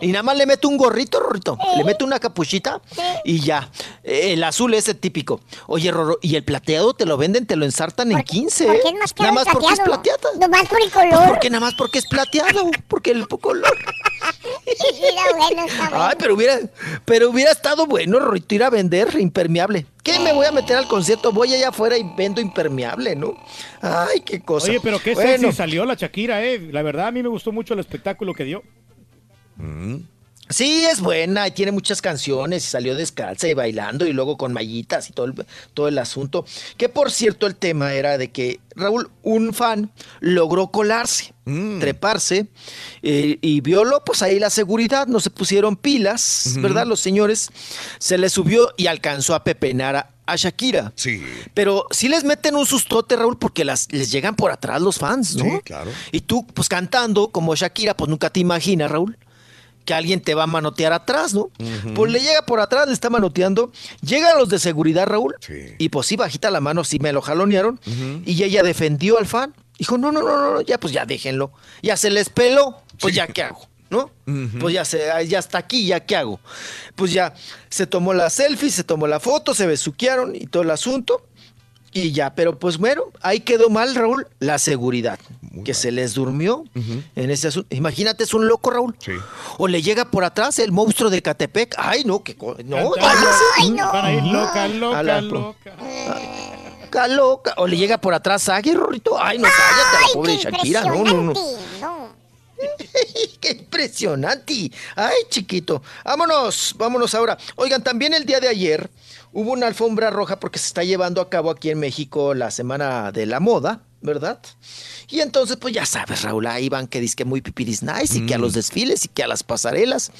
Y nada más le meto un gorrito, Rorrito. Le meto una capuchita y ya. Eh, El azul es el típico. Oye, Rorro, y el plateado te lo venden, te lo ensartan en 15. ¿Por ¿eh? qué es más Nada más porque es plateado? Nomás por el Pues color. porque nada más porque es plateado, porque el color. Está bueno, está bueno. Ay, pero hubiera, pero hubiera estado bueno, Rorrito, ir a vender impermeable. ¿Qué me voy a meter al concierto? Voy allá afuera y vendo impermeable, ¿no? Ay, qué cosa. Oye, pero qué Bueno, sexy salió la Shakira, eh. La verdad, a mí me gustó mucho el espectáculo que dio. Sí, es buena y tiene muchas canciones y salió descalza y bailando y luego con mallitas y todo el, todo el asunto. Que por cierto el tema era de que Raúl, un fan, logró colarse, treparse eh, y violó pues ahí la seguridad, no se pusieron pilas, ¿verdad? Los señores, se le subió y alcanzó a pepenar a, a Shakira. Sí. Pero sí les meten un sustote, Raúl, porque las, les llegan por atrás los fans, ¿no? Sí, claro. Y tú, pues cantando como Shakira, pues nunca te imaginas, Raúl, que alguien te va a manotear atrás, ¿no? Pues le llega por atrás, le está manoteando. Llegan los de seguridad, Raúl. Sí. Y pues sí, bajita la mano, sí me lo jalonearon. Y ella defendió al fan. Dijo, no, no, no, no, ya pues ya déjenlo. Ya se les peló, pues ya qué hago, ¿no? Pues ya, se, ya está aquí, ya qué hago. Pues ya se tomó la selfie, se tomó la foto, se besuquearon y todo el asunto. Y ya, pero pues bueno, ahí quedó mal, Raúl, la seguridad. que se les durmió en ese asunto. Imagínate, es un loco, Raúl. Sí. O le llega por atrás el monstruo de Catepec. Ay, no, que co- no, Ay, no. Van a ir loca, A loca, la- loca. Loca, loca. O le llega por atrás Agui, Rorrito. Ay, no, cállate, la pobre qué Shakira. No, no, no. impresionante, no. ¡Qué impresionante! ¡Ay, chiquito! Vámonos, vámonos ahora. Oigan, también el día de ayer hubo una alfombra roja porque se está llevando a cabo aquí en México la Semana de la Moda, ¿verdad? Y entonces, pues ya sabes, Raúl, ahí van que dice que muy pipiris nice y que a los desfiles y que a las pasarelas.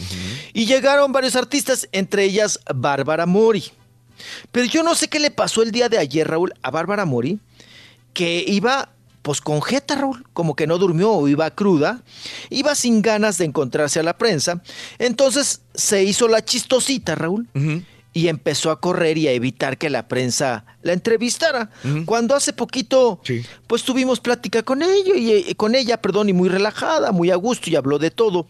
Y llegaron varios artistas, entre ellas Bárbara Mori. Pero yo no sé qué le pasó el día de ayer, Raúl, a Bárbara Mori, que iba pues con jeta, Raúl, como que no durmió o iba cruda, iba sin ganas de encontrarse a la prensa, entonces se hizo la chistosita, Raúl, y empezó a correr y a evitar que la prensa la entrevistara. Cuando hace poquito, pues tuvimos plática con ella, y, eh, con ella, perdón, y muy relajada, muy a gusto, y habló de todo.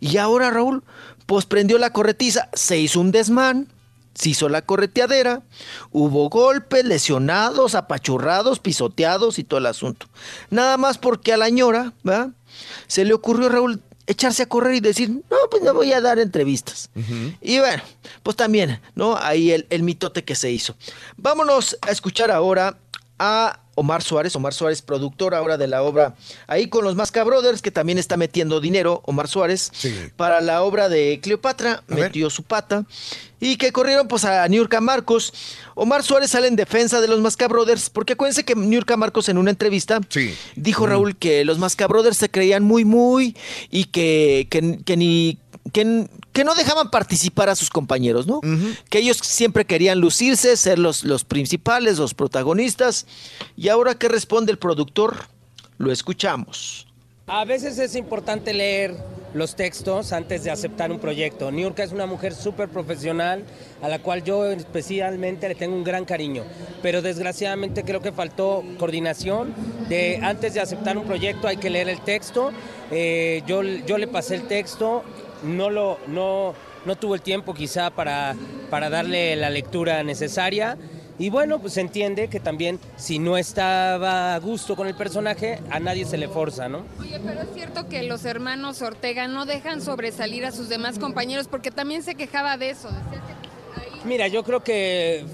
Y ahora, Raúl, pues prendió la corretiza, se hizo un desmán, se hizo la correteadera, hubo golpes, lesionados, apachurrados, pisoteados y todo el asunto. Nada más porque a la ñora, ¿verdad? Se le ocurrió, Raúl, echarse a correr y decir, no, pues no voy a dar entrevistas. Y bueno, pues también, ¿no? Ahí el, el mitote que se hizo. Vámonos a escuchar ahora a Omar Suárez, Omar Suárez, productor ahora de la obra, ahí con los Masca Brothers, que también está metiendo dinero, Omar Suárez, para la obra de Cleopatra, metió su pata, y que corrieron pues a Niurka Marcos. Omar Suárez sale en defensa de los Masca Brothers, porque acuérdense que Niurka Marcos en una entrevista dijo Raúl que los Masca Brothers se creían muy, muy, y que, que, que ni que, que no dejaban participar a sus compañeros, ¿no? Que ellos siempre querían lucirse, ser los, los principales, los protagonistas. Y ahora, ¿qué responde el productor? Lo escuchamos. A veces es importante leer los textos antes de aceptar un proyecto. Niurka es una mujer súper profesional a la cual yo especialmente le tengo un gran cariño, pero desgraciadamente creo que faltó coordinación. De, antes de aceptar un proyecto hay que leer el texto. Eh, yo, yo le pasé el texto, no, lo, no, no tuvo el tiempo quizá para, para darle la lectura necesaria. Y bueno, pues se entiende que también si no estaba a gusto con el personaje, a nadie se le forza, ¿no? Oye, pero es cierto que los hermanos Ortega no dejan sobresalir a sus demás compañeros porque también se quejaba de eso. Decía que Mira, yo creo que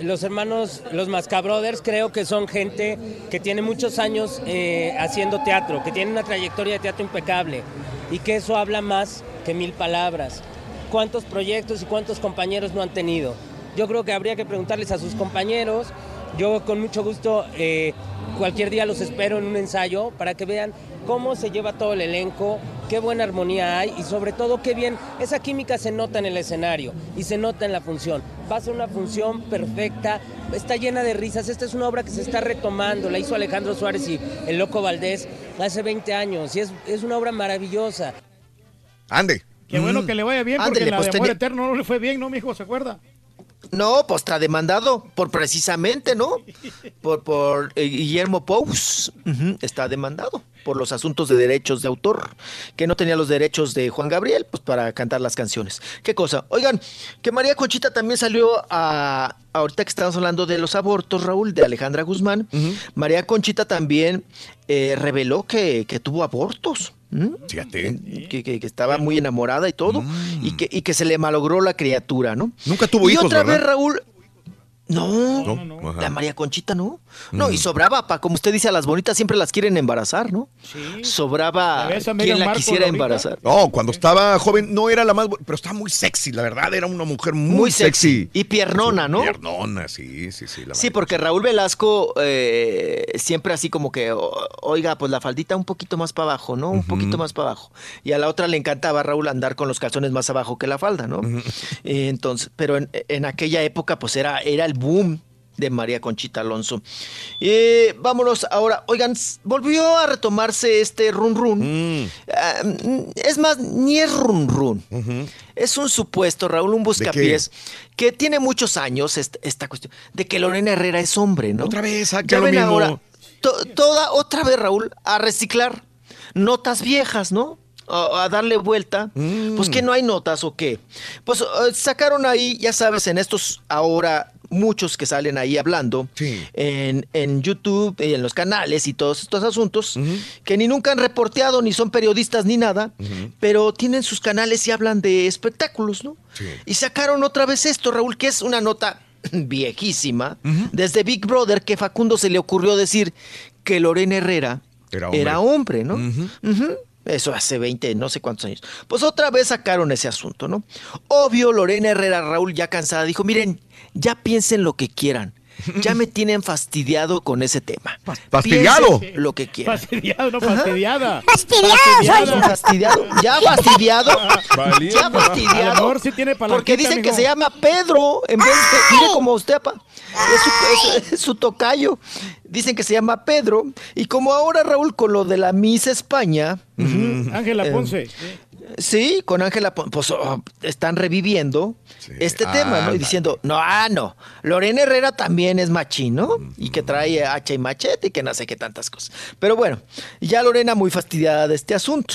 los hermanos, los Mascabrothers, creo que son gente que tiene muchos años eh, haciendo teatro, que tiene una trayectoria de teatro impecable. Y que eso habla más que mil palabras. ¿Cuántos proyectos y cuántos compañeros no han tenido? Yo creo que habría que preguntarles a sus compañeros. Yo con mucho gusto eh, cualquier día los espero en un ensayo para que vean cómo se lleva todo el elenco, qué buena armonía hay y sobre todo qué bien, esa química se nota en el escenario y se nota en la función. Va a ser una función perfecta, está llena de risas, esta es una obra que se está retomando, la hizo Alejandro Suárez y el Loco Valdés hace 20 años y es, es una obra maravillosa. Ande. Qué bueno que le vaya bien, porque la pues, de Amor tenía- Eterno no le fue bien, ¿no, mijo? ¿Se acuerda? No, pues está demandado por precisamente, ¿no? Por, por eh, Guillermo Pous. Está demandado por los asuntos de derechos de autor, que no tenía los derechos de Juan Gabriel, pues para cantar las canciones. ¿Qué cosa? Oigan, que María Conchita también salió a, ahorita que estamos hablando de los abortos, Raúl, de Alejandra Guzmán, María Conchita también eh, reveló que, que tuvo abortos. ¿M? Que, que- que estaba muy enamorada y todo, y, que, y que se le malogró la criatura, ¿no? Nunca tuvo y hijos, otra ¿verdad? vez, Raúl. No, No, la María Conchita no. No, Mm. y sobraba, pa, como usted dice, a las bonitas siempre las quieren embarazar, ¿no? Sobraba ¿Ya ves a quien la quisiera embarazar. No, cuando estaba joven no era la más, pero estaba muy sexy, la verdad, era una mujer muy, Muy sexy. sexy. Y piernona, ¿no? Piernona, sí, sí, sí. la Sí, porque Raúl Velasco eh, siempre así como que, oiga, pues la faldita un poquito más para abajo, ¿no? Un poquito más para abajo. Y a la otra le encantaba a Raúl andar con los calzones más abajo que la falda, ¿no? Eh, Entonces, pero en, en aquella época pues era, era el boom de María Conchita Alonso. Eh, vámonos ahora. Oigan, volvió a retomarse este run run. Ah, mm, es más, ni es run run. Es un supuesto, Raúl, un buscapiés que tiene muchos años est- esta cuestión de que Lorena Herrera es hombre, ¿no? Otra vez, ya lo ven mismo. ahora to- toda otra vez, Raúl, a reciclar notas viejas, ¿no? A, a darle vuelta. Pues que no hay notas o qué. Pues eh, sacaron ahí, ya sabes, en estos ahora muchos que salen ahí hablando en, en YouTube y en los canales y todos estos asuntos que ni nunca han reporteado ni son periodistas ni nada, pero tienen sus canales y hablan de espectáculos, ¿no? Y sacaron otra vez esto, Raúl, que es una nota viejísima, desde Big Brother, que Facundo se le ocurrió decir que Lorena Herrera Era era hombre. hombre, ¿no? Eso hace 20, no sé cuántos años. Pues otra vez sacaron ese asunto, ¿no? Obvio, Lorena Herrera, Raúl, ya cansada, dijo, miren, ya piensen lo que quieran. Ya me tienen fastidiado con ese tema. ¿Fastidiado? Piensen lo que quieran. Fastidiado, no fastidiada. Fastidiado. Fastidiado. Ya fastidiado. ya A fastidiado. lo mejor sí tiene Porque dicen que se llama Pedro en vez de. Mire como usted, pa. Es su, es- es su tocayo. Dicen que se llama Pedro. Y como ahora, Raúl, con lo de la Miss España. Ángela eh, Ponce. Sí, con Ángela, pues oh, están reviviendo este tema, ¿no? Y diciendo, no, ah, no, Lorena Herrera también es machín, ¿no? Y que trae hacha y machete y que no sé qué tantas cosas. Pero bueno, ya Lorena muy fastidiada de este asunto.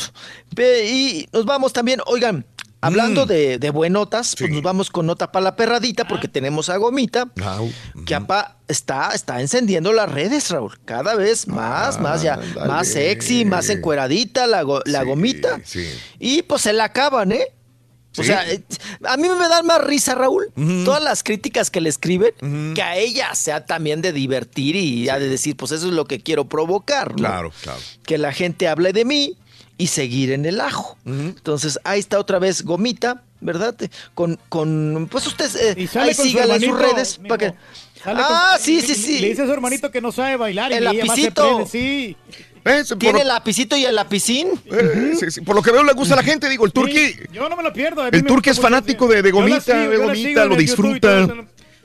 Y nos vamos también, oigan, hablando de, de buenotas, pues nos vamos con nota para la perradita porque tenemos a Gomita, que apa, está, está encendiendo las redes, Raúl, cada vez más, más ya, más sexy, más encueradita la, la Gomita. Y pues se la acaban, ¿eh? O Sí. sea, eh, a mí me da más risa, Raúl, todas las críticas que le escriben, que a ella sea también de divertir y ya de decir, pues eso es lo que quiero provocar, ¿no? Claro, claro. Que la gente hable de mí y seguir en el ajo. Entonces, ahí está otra vez Gomita, ¿verdad? Con, con pues usted, eh, ahí con su sígale en sus redes. para que- con- Ah, sí, le- sí, sí. Le dice a su hermanito que no sabe bailar y El se lapicito. prende, sí. Tiene el lapicito y el lapicín. Eh, sí, sí, Por lo que veo le gusta a la gente, digo, el turqui, Yo no me lo pierdo. el turqui es fanático de, gomita, sigo, de gomita, lo y disfruta.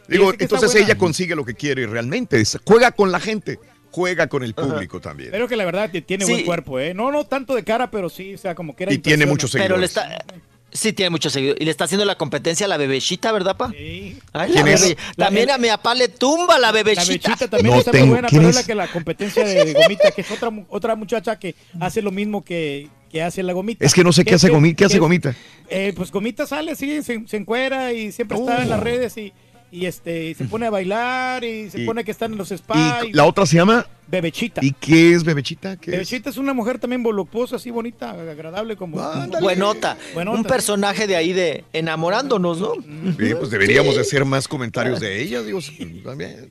Digo, entonces ella consigue lo que quiere realmente. es- juega con la gente, juega con el público también. Pero que la verdad tiene Sí. buen cuerpo, ¿eh? No, no tanto de cara, pero sí, o sea, como que era Y tiene muchos Pero le seguidores. está. Sí, tiene muchos seguidores. Y le está haciendo la competencia a la bebechita, ¿verdad, pa? Ay, la ¿Quién es? bebe- También a mi papá le tumba la La bebechita. bechita también No está tengo- muy buena, ¿quién pero es la que la competencia de, de Gomita, que es otra, mu- otra muchacha que hace lo mismo que, que hace la Gomita. Es que no sé qué hace Gomi- qué hace Gomita. eh, pues Gomita sale, sí, se, se encuera y siempre está en las redes y, y, este, se pone a bailar y se Y- pone que están en los spas. Y la otra se llama. Bebechita. ¿Y qué es Bebechita? ¿Qué es? Bebechita es una mujer también voluptuosa, así bonita, agradable como... Buenota. Buenota. Un personaje de ahí de enamorándonos, ¿no? Sí, pues deberíamos de hacer más comentarios de ella, digo, sí, también.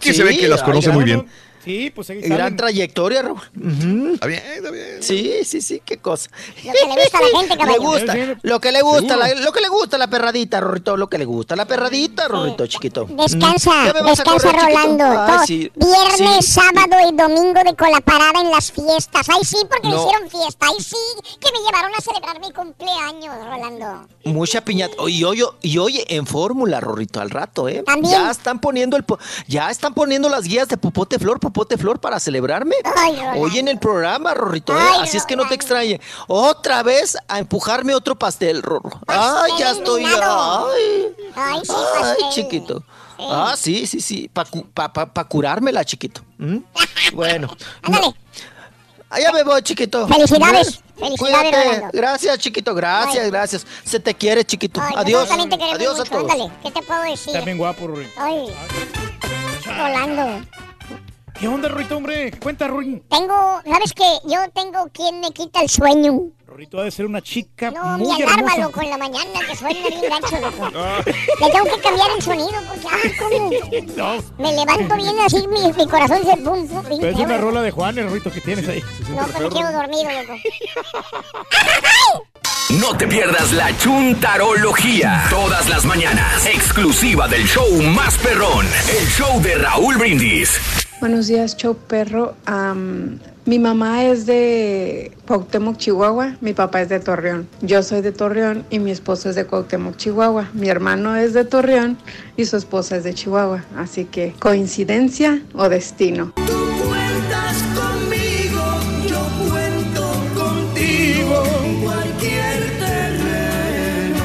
Sí, se ve que las ay, conoce ay, muy no, bien. Sí, pues ahí Gran salen. trayectoria, Raúl. Está bien, está bien. Sí, sí, sí, qué cosa. Lo que le gusta a la gente, Le caballo. gusta, lo que le gusta, la- lo que le gusta la perradita, Rorrito, lo que le gusta la perradita, Rorrito, chiquito. Descansa, ¿Ya me vas a descansa correr? Rolando. Ay, Todo- sí. Viernes, Sí. sábado y domingo de colaparada en las fiestas. Ay, sí, porque me No. hicieron fiesta. Ay, sí, que me llevaron a celebrar mi cumpleaños, Rolando. Mucha piñata. Y oye, y oye, en fórmula, Rorrito, al rato, ¿eh? También. Ya están poniendo el po- ya están poniendo las guías de Popote Flor, Popote Flor para celebrarme. Ay. Hoy en el programa, Rorrito, ¿eh? Ay, Así es que no te extrañe. Otra vez a empujarme otro pastel, Rorro. Ay, ya estoy. Ay, Ay, sí, ay, pastel. chiquito. Ah, sí, sí, sí. Para pa, pa, pa curármela, chiquito. ¿Mm? Bueno. Allá me voy, chiquito. Felicidades. Felicidades, Cuídate. Rolando. Gracias, chiquito. Gracias, Ay. gracias. Se te quiere, chiquito. Ay, Adiós. también te Adiós a todos. Ándale, ¿qué te puedo decir? Está bien guapo. Ay, Rolando. ¿Qué onda, Rorrito, hombre? ¿Qué cuenta, Ruin? Tengo, ¿sabes qué? Yo tengo quien me quita el sueño. Rorrito ha de ser una chica No, muy mi alarma, hermosa. loco, en la mañana que suena bien gancho, loco. Le tengo que cambiar el sonido porque, ah, ¿cómo? No, Me levanto bien así, mi, mi corazón se pum, pum. pero es una rola de Juan, el Rorrito que tienes ahí. No, pues me quedo dormido, loco. No te pierdas la chuntarología. Todas las mañanas. Exclusiva del show más perrón. El show de Raúl Brindis. Buenos días, show perro. Mi mamá es de Cuauhtémoc, Chihuahua. Mi papá es de Torreón. Yo soy de Torreón y mi esposo es de Cuauhtémoc, Chihuahua. Mi hermano es de Torreón y su esposa es de Chihuahua. Así que, ¿coincidencia o destino? Cuentas conmigo, yo cuento contigo. Cualquier terreno.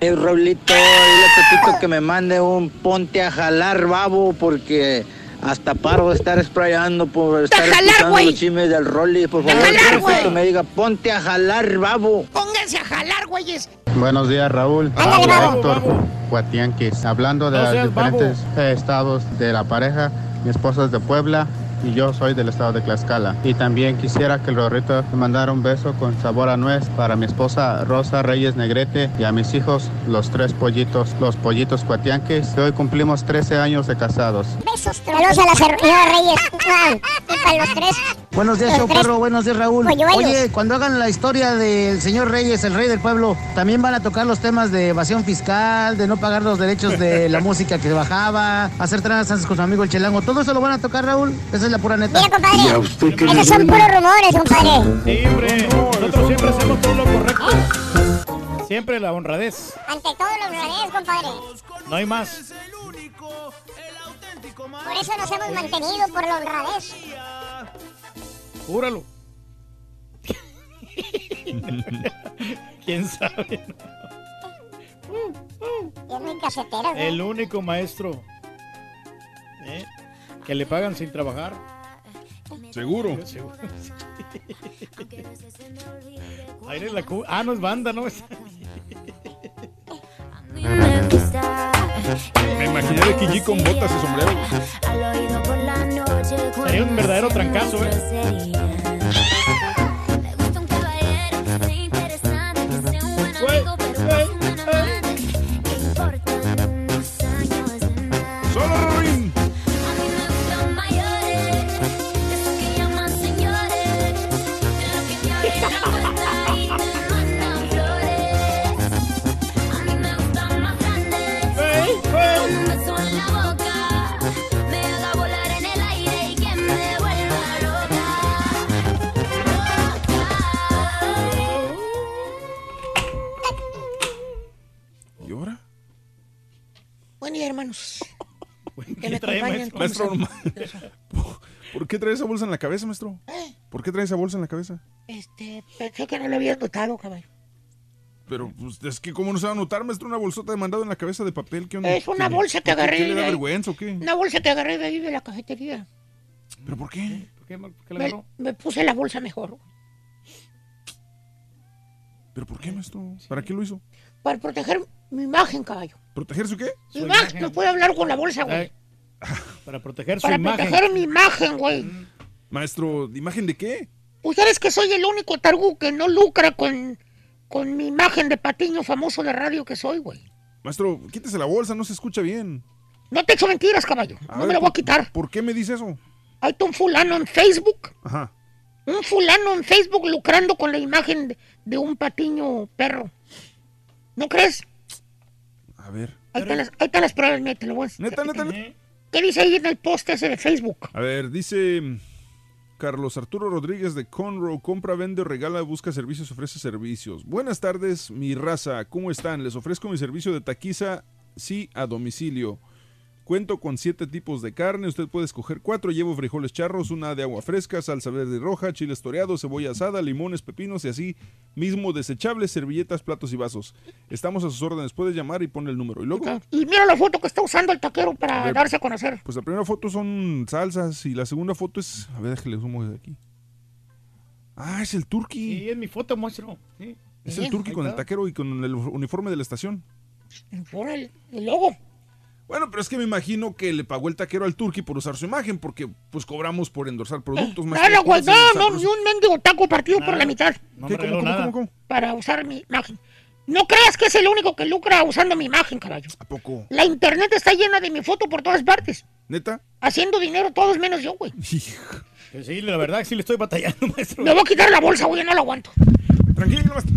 Eh, Raulito, dile a Pepito que me mande un ponte a jalar babo porque hasta paro de estar sprayando por estar jalar, escuchando los chismes del Rolly. Por ¡De favor, jalar, que me diga ponte a jalar babo. Pónganse a jalar, güeyes. Buenos días, Raúl. Babo, Héctor babo. Guatianquis. Hablando de No los diferentes estados de la pareja, mi esposa es de Puebla y yo soy del estado de Tlaxcala. Y también quisiera que el Rorrito me mandara un beso con sabor a nuez para mi esposa Rosa Reyes Negrete y a mis hijos, los tres pollitos, los pollitos Cuatianquis, que hoy cumplimos 13 años de casados. Besos, saludos a la señora Reyes. Ah, Y para los tres. Buenos días, show perro. Buenos días, Raúl. polluelos. Oye, cuando hagan la historia del señor Reyes, el rey del pueblo, también van a tocar los temas de evasión fiscal, de no pagar los derechos de la música que bajaba, hacer tranzas con su amigo el Chelango. Todo eso lo van a tocar, Raúl. Esa es la pura neta. Mira, compadre. Esos son puros rumores, compadre. Siempre, nosotros siempre hacemos todo lo correcto. Siempre la honradez. Ante todo los honradez, compadre. No hay más. Por eso nos hemos mantenido por la honradez. Júralo. ¿Quién sabe? Y es muy casetera, güey. El único maestro ¿eh? Que le pagan sin trabajar. Seguro. Seguro. La cu- ah, no es banda, ¿no? Es- Me imaginé de Kiji con botas y sombrero. Sería un verdadero trancazo, ¿eh? ¡Solo, ¿Por qué trae esa bolsa en la cabeza, maestro? ¿Eh? ¿Por qué trae esa bolsa en la cabeza? Este, pensé que no lo habías notado, caballo. Pero, pues, es que, ¿cómo no se va a notar, maestro? Una bolsota de mandado en la cabeza de papel. ¿Qué onda? Es una ¿Qué- bolsa que agarré ¿Qué le da vergüenza o qué? Una bolsa que agarré de ahí de la cafetería. ¿Pero por qué? ¿Por qué, por qué la Me, agarró? me puse la bolsa mejor. ¿Pero por qué, maestro? ¿Para qué lo hizo? Para proteger mi imagen, caballo. ¿Proteger su qué? Mi imagen. No puedo hablar con la bolsa, güey. Para proteger su Para imagen. proteger mi imagen, güey. Maestro, ¿de ¿imagen de qué? Pues sabes que soy el único targu que no lucra con, con mi imagen de patiño famoso de radio que soy, güey. Maestro, quítese la bolsa, no se escucha bien. No te echo mentiras, caballo. A no ver, me lo voy a quitar. ¿Por qué me dice eso? Hay un fulano en Facebook. Ajá. Un fulano en Facebook lucrando con la imagen de, de un patiño perro. ¿No crees? A ver. Ahí están las, ahí están las pruebas, mira, te lo voy a- Neta, neta, neta. ¿Qué dice ahí en el post ese de Facebook? A ver, dice Carlos Arturo Rodríguez de Conroe, compra, vende, regala, busca servicios, ofrece servicios. Buenas tardes, mi raza, ¿cómo están? Les ofrezco mi servicio de taquiza, sí, a domicilio. Cuento con siete tipos de carne, usted puede escoger cuatro, llevo frijoles charros, una de agua fresca, salsa verde y roja, chiles toreados, cebolla asada, limones, pepinos y así mismo desechables, servilletas, platos y vasos. Estamos a sus órdenes, puede llamar y pone el número. Y luego, Y mira la foto que está usando el taquero para A ver. darse a conocer. pues la primera foto son salsas y la segunda foto es, a ver, déjale sumo de aquí. Ah, es el turqui. Sí, es mi foto, maestro. Sí. Es Sí, el turqui con el taquero y con el uniforme de la estación. Órale, el logo. Bueno, pero es que me imagino que le pagó el taquero al turqui por usar su imagen, porque pues cobramos por endorsar productos. maestro. Nada, güey, no, no, ni un mendigo taco partido por la mitad. No me ¿Qué? ¿Cómo, cómo, cómo, cómo? Para usar mi imagen. No creas que es el único que lucra usando mi imagen, caballo. ¿A poco? La internet está llena de mi foto por todas partes. ¿Neta? Haciendo dinero todos menos yo, güey. Sí, la verdad que sí le estoy batallando, maestro. Me voy a quitar la bolsa, güey, no la aguanto. Tranquilo, maestro.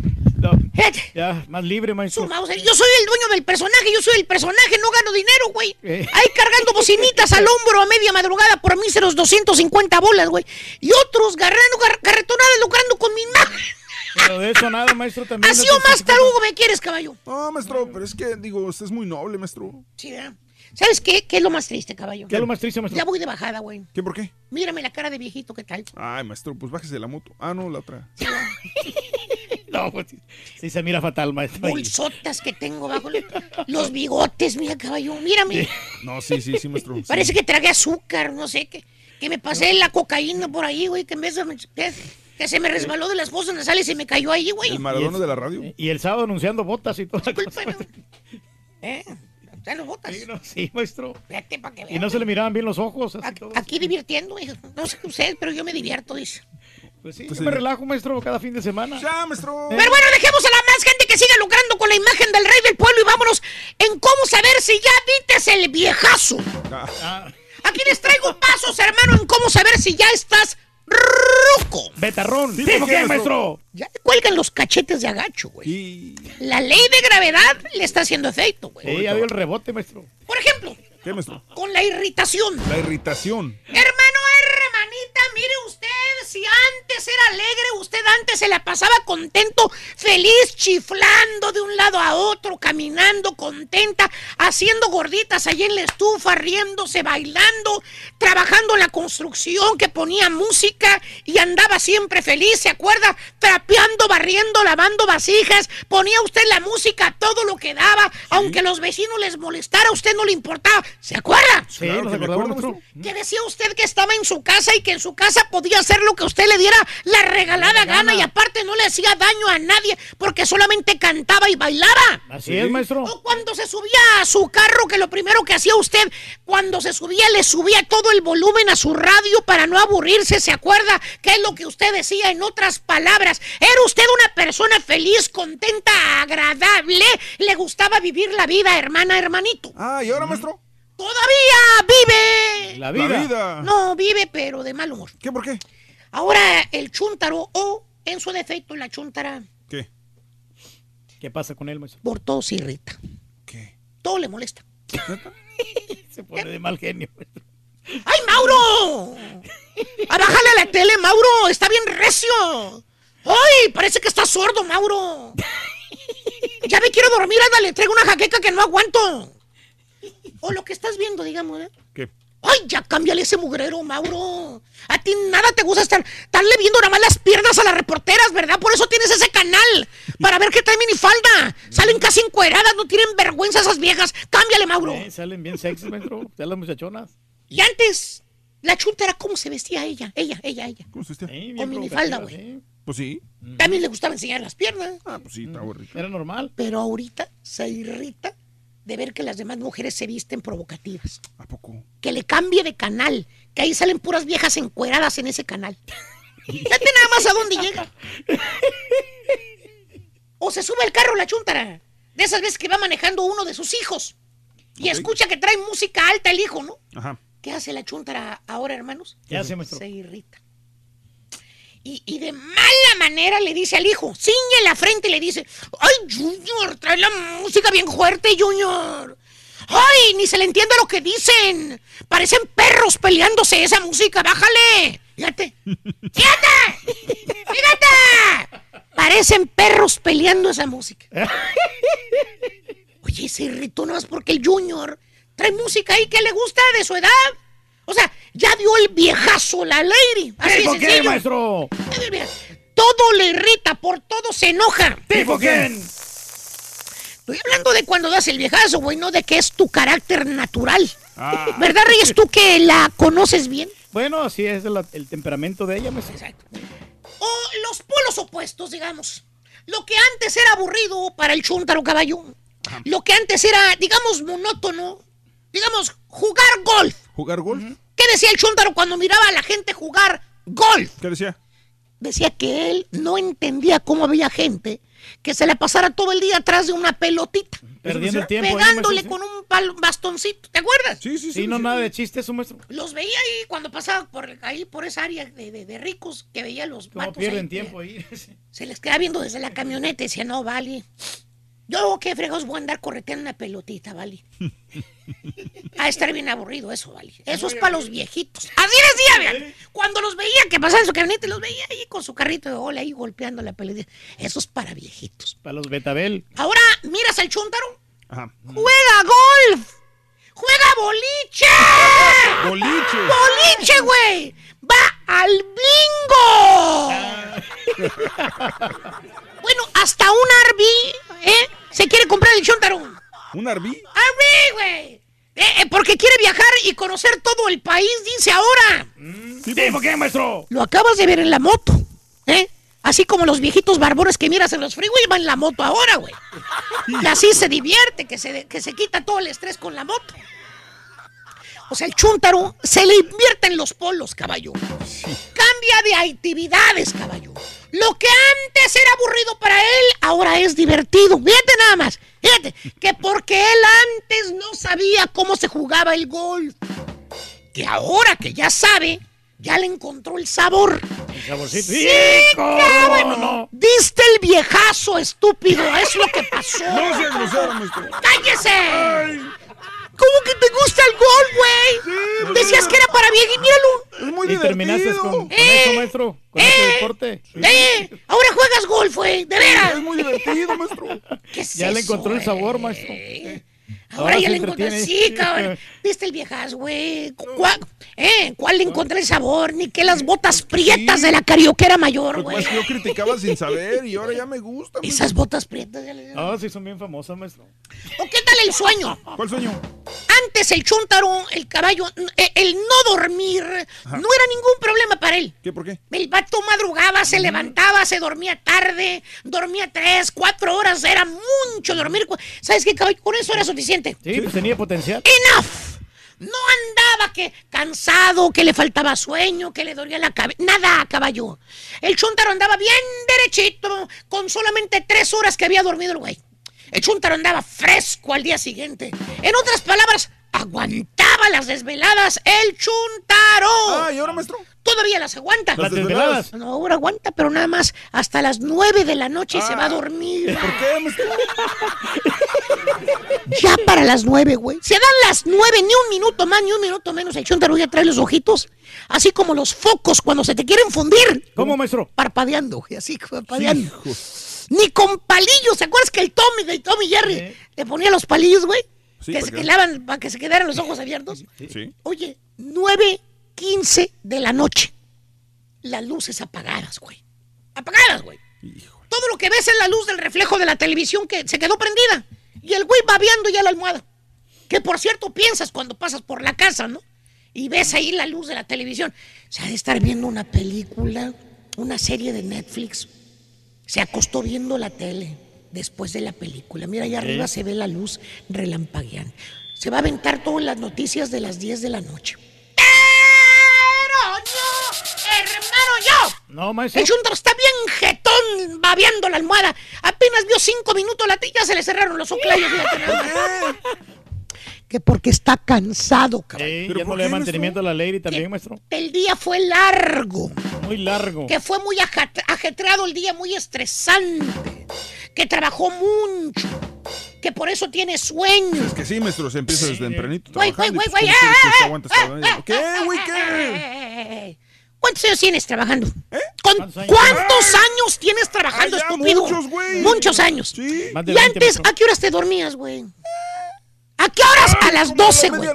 Ya, más libre, maestro. Su Mauser, yo soy el dueño del personaje, yo soy el personaje, no gano dinero, güey. Eh. Ahí cargando bocinitas al hombro a media madrugada por míseros 250 bolas, güey. Y otros garrando, gar- carretonadas lucrando con mi imagen. Pero de eso nada, maestro, también. Así o más tarugo me quieres, caballo. No, maestro, pero es que, digo, usted es muy noble, maestro. Sí, ¿verdad? ¿Sabes qué? ¿Qué es lo más triste, caballo? ¿Qué es lo más triste, maestro? Ya voy de bajada, güey. ¿Qué, por qué? Mírame la cara de viejito, ¿qué tal? Ay, maestro, pues bájese de la moto. Ah, no, la otra. No, pues sí, se mira fatal, maestro. Bolsotas que tengo bajo lo- los bigotes, mira, caballo. Mírame. No, sí, sí, sí, maestro. sí. Parece que tragué azúcar, no sé, que, que me pasé la cocaína por ahí, güey, que en vez de... Que, que se me resbaló de las fosas nasales y me cayó ahí, güey. El Maradona de la radio. Y el sábado anunciando botas y todo. ¿Eh? ¿Ya los botas? Sí, no, sí, maestro. Fíjate para que Y vean. no se le miraban bien los ojos. así Aquí, todo. aquí divirtiendo, hijo. No sé ustedes, pero yo me divierto, dice. Pues sí, Pues yo me relajo, maestro, cada fin de semana. Ya, maestro. Pero bueno, dejemos a la más gente que siga lucrando con la imagen del rey del pueblo y vámonos en cómo saber si ya dites el viejazo. Ah. Aquí les traigo pasos, hermano, en cómo saber si ya estás ruco. Betarrón. Sí, ¿Tipo ¿por qué, qué, maestro? Ya te cuelgan los cachetes de agacho, güey. Y... La ley de gravedad le está haciendo efecto, güey. Sí, ya vio el rebote, maestro. Por ejemplo, ¿Qué, maestro? con la irritación. La irritación. Hermano, hermanita, mire usted, si antes era alegre, usted antes se la pasaba contento, feliz, chiflando de un lado a otro, caminando contenta, haciendo gorditas allí en la estufa, riéndose, bailando, trabajando en la construcción, que ponía música y andaba siempre feliz, ¿se acuerda? Trapeando, barriendo, lavando vasijas, ponía usted la música todo lo que daba, aunque los vecinos les molestara, a usted no le importaba, ¿se acuerda? Sí, Claro que me acuerdo. Que decía usted que estaba en su casa y que en su casa podía hacer lo que usted le diera la regalada gana y aparte no le hacía daño a nadie porque solamente cantaba y bailaba. Así es, maestro. O cuando se subía a su carro, que lo primero que hacía usted, cuando se subía, le subía todo el volumen a su radio para no aburrirse, ¿se acuerda? ¿Qué es lo que usted decía? En otras palabras, era usted una persona feliz, contenta, agradable, le gustaba vivir la vida, hermana, hermanito. Ah, ¿y ahora, maestro? Todavía vive. La vida. La vida. No, vive, pero de mal humor. ¿Qué, por qué? Ahora el chúntaro, o en su defecto la chúntara, ¿Qué? ¿Qué pasa con él, maestro? por todo se irrita. ¿Qué? Todo le molesta. Se pone de mal genio. maestro. ¡Ay, Mauro! ¡A bájale a la tele, Mauro! ¡Está bien recio! ¡Ay! Parece que está sordo, Mauro. Ya me quiero dormir, ándale, traigo una jaqueca que no aguanto. O lo que estás viendo, digamos, ¿eh? ¿Qué? ¡Ay, ya cámbiale ese mugrero, Mauro! A ti nada te gusta estar, estarle viendo nada más las piernas a las reporteras, ¿verdad? Por eso tienes ese canal, para ver que trae minifalda. Salen casi encueradas, no tienen vergüenza esas viejas. ¡Cámbiale, Mauro! Eh, salen bien sexy, maestro. Ya las muchachonas. Y antes, la chunta era cómo se vestía ella, ella, ella, ella. ¿Cómo se? Sí, bien Con minifalda, güey. sí. Pues sí. También le gustaba enseñar las piernas. Ah, pues sí, está bonito. Era normal. Pero ahorita se irrita de ver que las demás mujeres se visten provocativas. ¿A poco? Que le cambie de canal. Que ahí salen puras viejas encueradas en ese canal. Fíjate nada más a dónde llega. O se sube al carro la chuntara. De esas veces que va manejando uno de sus hijos. Y escucha que trae música alta el hijo, ¿no? Ajá. ¿Qué hace la chuntara ahora, hermanos? ¿Qué hace, maestro? Se irrita. Y, y de mala manera le dice al hijo, ciñe la frente y le dice, ¡Ay, Junior, trae la música bien fuerte, Junior! ¡Ay, ni se le entiende lo que dicen! Parecen perros peleándose esa música, bájale. Fíjate. ¡Fíjate! ¡Fíjate! Parecen perros peleando esa música. Oye, se irritó nada más porque el Junior trae música ahí que le gusta de su edad. O sea, ya dio el viejazo la lady. Así ¿Tipo qué, maestro? Todo le irrita, por todo se enoja. ¿Tipo quién? Estoy hablando de cuando das el viejazo, güey, no de que es tu carácter natural. Ah. ¿Verdad, Reyes? Tú que la conoces bien. Bueno, así es el, el temperamento de ella, maestro. Exacto. O los polos opuestos, digamos. Lo que antes era aburrido para el chuntaro caballo. Lo que antes era, digamos, monótono. Digamos, jugar golf. ¿Jugar golf? ¿Qué decía el chuntaro cuando miraba a la gente jugar golf? ¿Qué decía? Decía que él no entendía cómo había gente que se le pasara todo el día atrás de una pelotita. Perdiendo el tiempo. Pegándole con un palo- bastoncito. ¿Te acuerdas? Sí, sí, Sí, no, nada de chiste eso, maestro. Los veía ahí cuando pasaba por ahí por esa área de, de- de ricos que veía los ¿Cómo vatos pierden ahí, tiempo ahí? Se les queda viendo desde la camioneta y decía, no, vale. Yo qué fregados voy a andar correteando una pelotita, vale. A estar bien aburrido eso, vale. Eso es para los viejitos. Así decía, vean. Cuando los veía que pasaban en su camioneta, los veía ahí con su carrito de bola ahí golpeando la pelotita. Eso es para viejitos. Para los Betabel. Ahora, miras al chuntaro. Ajá. ¡Juega golf! ¡Juega boliche! Boliche. ¡Boliche, güey! ¡Va al bingo! hasta un RV, ¿eh? Se quiere comprar el chuntaro. ¿Un Arby? ¡RV, güey! Eh, eh, porque quiere viajar y conocer todo el país, dice ahora. ¿Tipo qué, maestro? Lo acabas de ver en la moto, ¿eh? Así como los viejitos barbones que miras en los freeways van en la moto ahora, güey. Y así se divierte, que se, que se quita todo el estrés con la moto. O sea, el chúntaro se le invierte en los polos, caballo. Cambia de actividades, caballo. Lo que antes era aburrido para él, ahora es divertido. Fíjate nada más. Fíjate, que porque él antes no sabía cómo se jugaba el golf. Que ahora que ya sabe, ya le encontró el sabor. El saborcito. Sí, ¿cómo cabrón. no? Diste el viejazo, estúpido. Es lo que pasó. No sea grosero, maestro. ¡Cállese! ¿Cómo que te gusta el golf, güey? Decías que era para bien y míralo. Es muy Y terminaste divertido. con, con Eh, eso, maestro. Con ese deporte. Sí. ¡Eh! Ahora juegas golf, güey. De veras. Es muy divertido, maestro. ¿Qué es Ya le encontró el sabor, maestro. Ahora, Ahora ya le encontré. Sí, cabrón. ¿Viste el viejas, güey? ¿Cuál, eh, ¿Cuál le encontré el sabor? Ni que las botas prietas de la carioquera mayor, güey. es que yo criticaba sin saber y ahora ya me gusta. maestro. Esas botas prietas. ya le- Ah, sí, son bien famosas, maestro. ¿O qué tal el sueño? ¿Cuál sueño? Antes el chuntaro, el caballo, eh, el no dormir, no era ningún problema para él. ¿Qué? ¿Por qué? El vato madrugaba, se levantaba, se dormía tarde, dormía tres, cuatro horas, era mucho dormir. ¿Sabes qué, caballo? Con eso era suficiente. Sí, pues tenía potencial. ¡Enough! No andaba que cansado, que le faltaba sueño, que le dolía la cabeza. Nada, caballo. El chuntaro andaba bien derechito, con solamente tres horas que había dormido el güey. El chuntaro andaba fresco al día siguiente. En otras palabras, aguantaba las desveladas el chuntaro. Ah, ¿y ahora, maestro? Todavía las aguanta. Las desveladas. No, ahora aguanta, pero nada más hasta las nueve de la noche y se Ah. va a dormir. ¿Por qué, maestro? Ya para las nueve, güey. Se dan las nueve, ni un minuto más, ni un minuto menos. El chuntaro ya trae los ojitos, así como los focos cuando se te quieren fundir. ¿Cómo, maestro? Parpadeando, güey, así, parpadeando. Ni con palillos. ¿Se acuerdas que el Tommy de Tommy Jerry le ponía los palillos, güey? Sí, que ¿para se quedaban, para que se quedaran los ojos abiertos. Sí. Oye, 9.15 de la noche. Las luces apagadas, güey. Apagadas, güey. Todo lo que ves es la luz del reflejo de la televisión que se quedó prendida. Y el güey babeando ya la almohada. Que por cierto piensas cuando pasas por la casa, ¿no? Y ves ahí la luz de la televisión. Se ha de estar viendo una película, una serie de Netflix. Se acostó viendo la tele después de la película. Mira, allá arriba se ve la luz relampagueando. Se va a aventar todas las noticias de las 10 de la noche. Pero yo, hermano, yo. No, maestro. El chuntaro está bien jetón babeando la almohada. Apenas vio cinco minutos la tía, se le cerraron los oclayos. que porque está cansado, caballo. Sí, ya no le da mantenimiento a la lady también, maestro. El día fue largo. Muy largo. Que fue muy ajetreado el día, muy estresante. Que trabajó mucho. Que por eso tiene sueño. Es que sí, maestro, se empieza desde tempranito. Güey, güey, trabajando, güey, güey. pues, ¿cómo quieres que ¡eh, eh, eh, hasta la- eh, ¿Qué, eh, güey, eh, qué? eh. ¿Cuántos años tienes trabajando? ¿Con años? ¿Cuántos años tienes trabajando, Ay, ya, estúpido? muchos, güey. Muchos años. Y 20, antes. ¿a qué horas te dormías, güey? ¿A qué horas? a las 12, güey.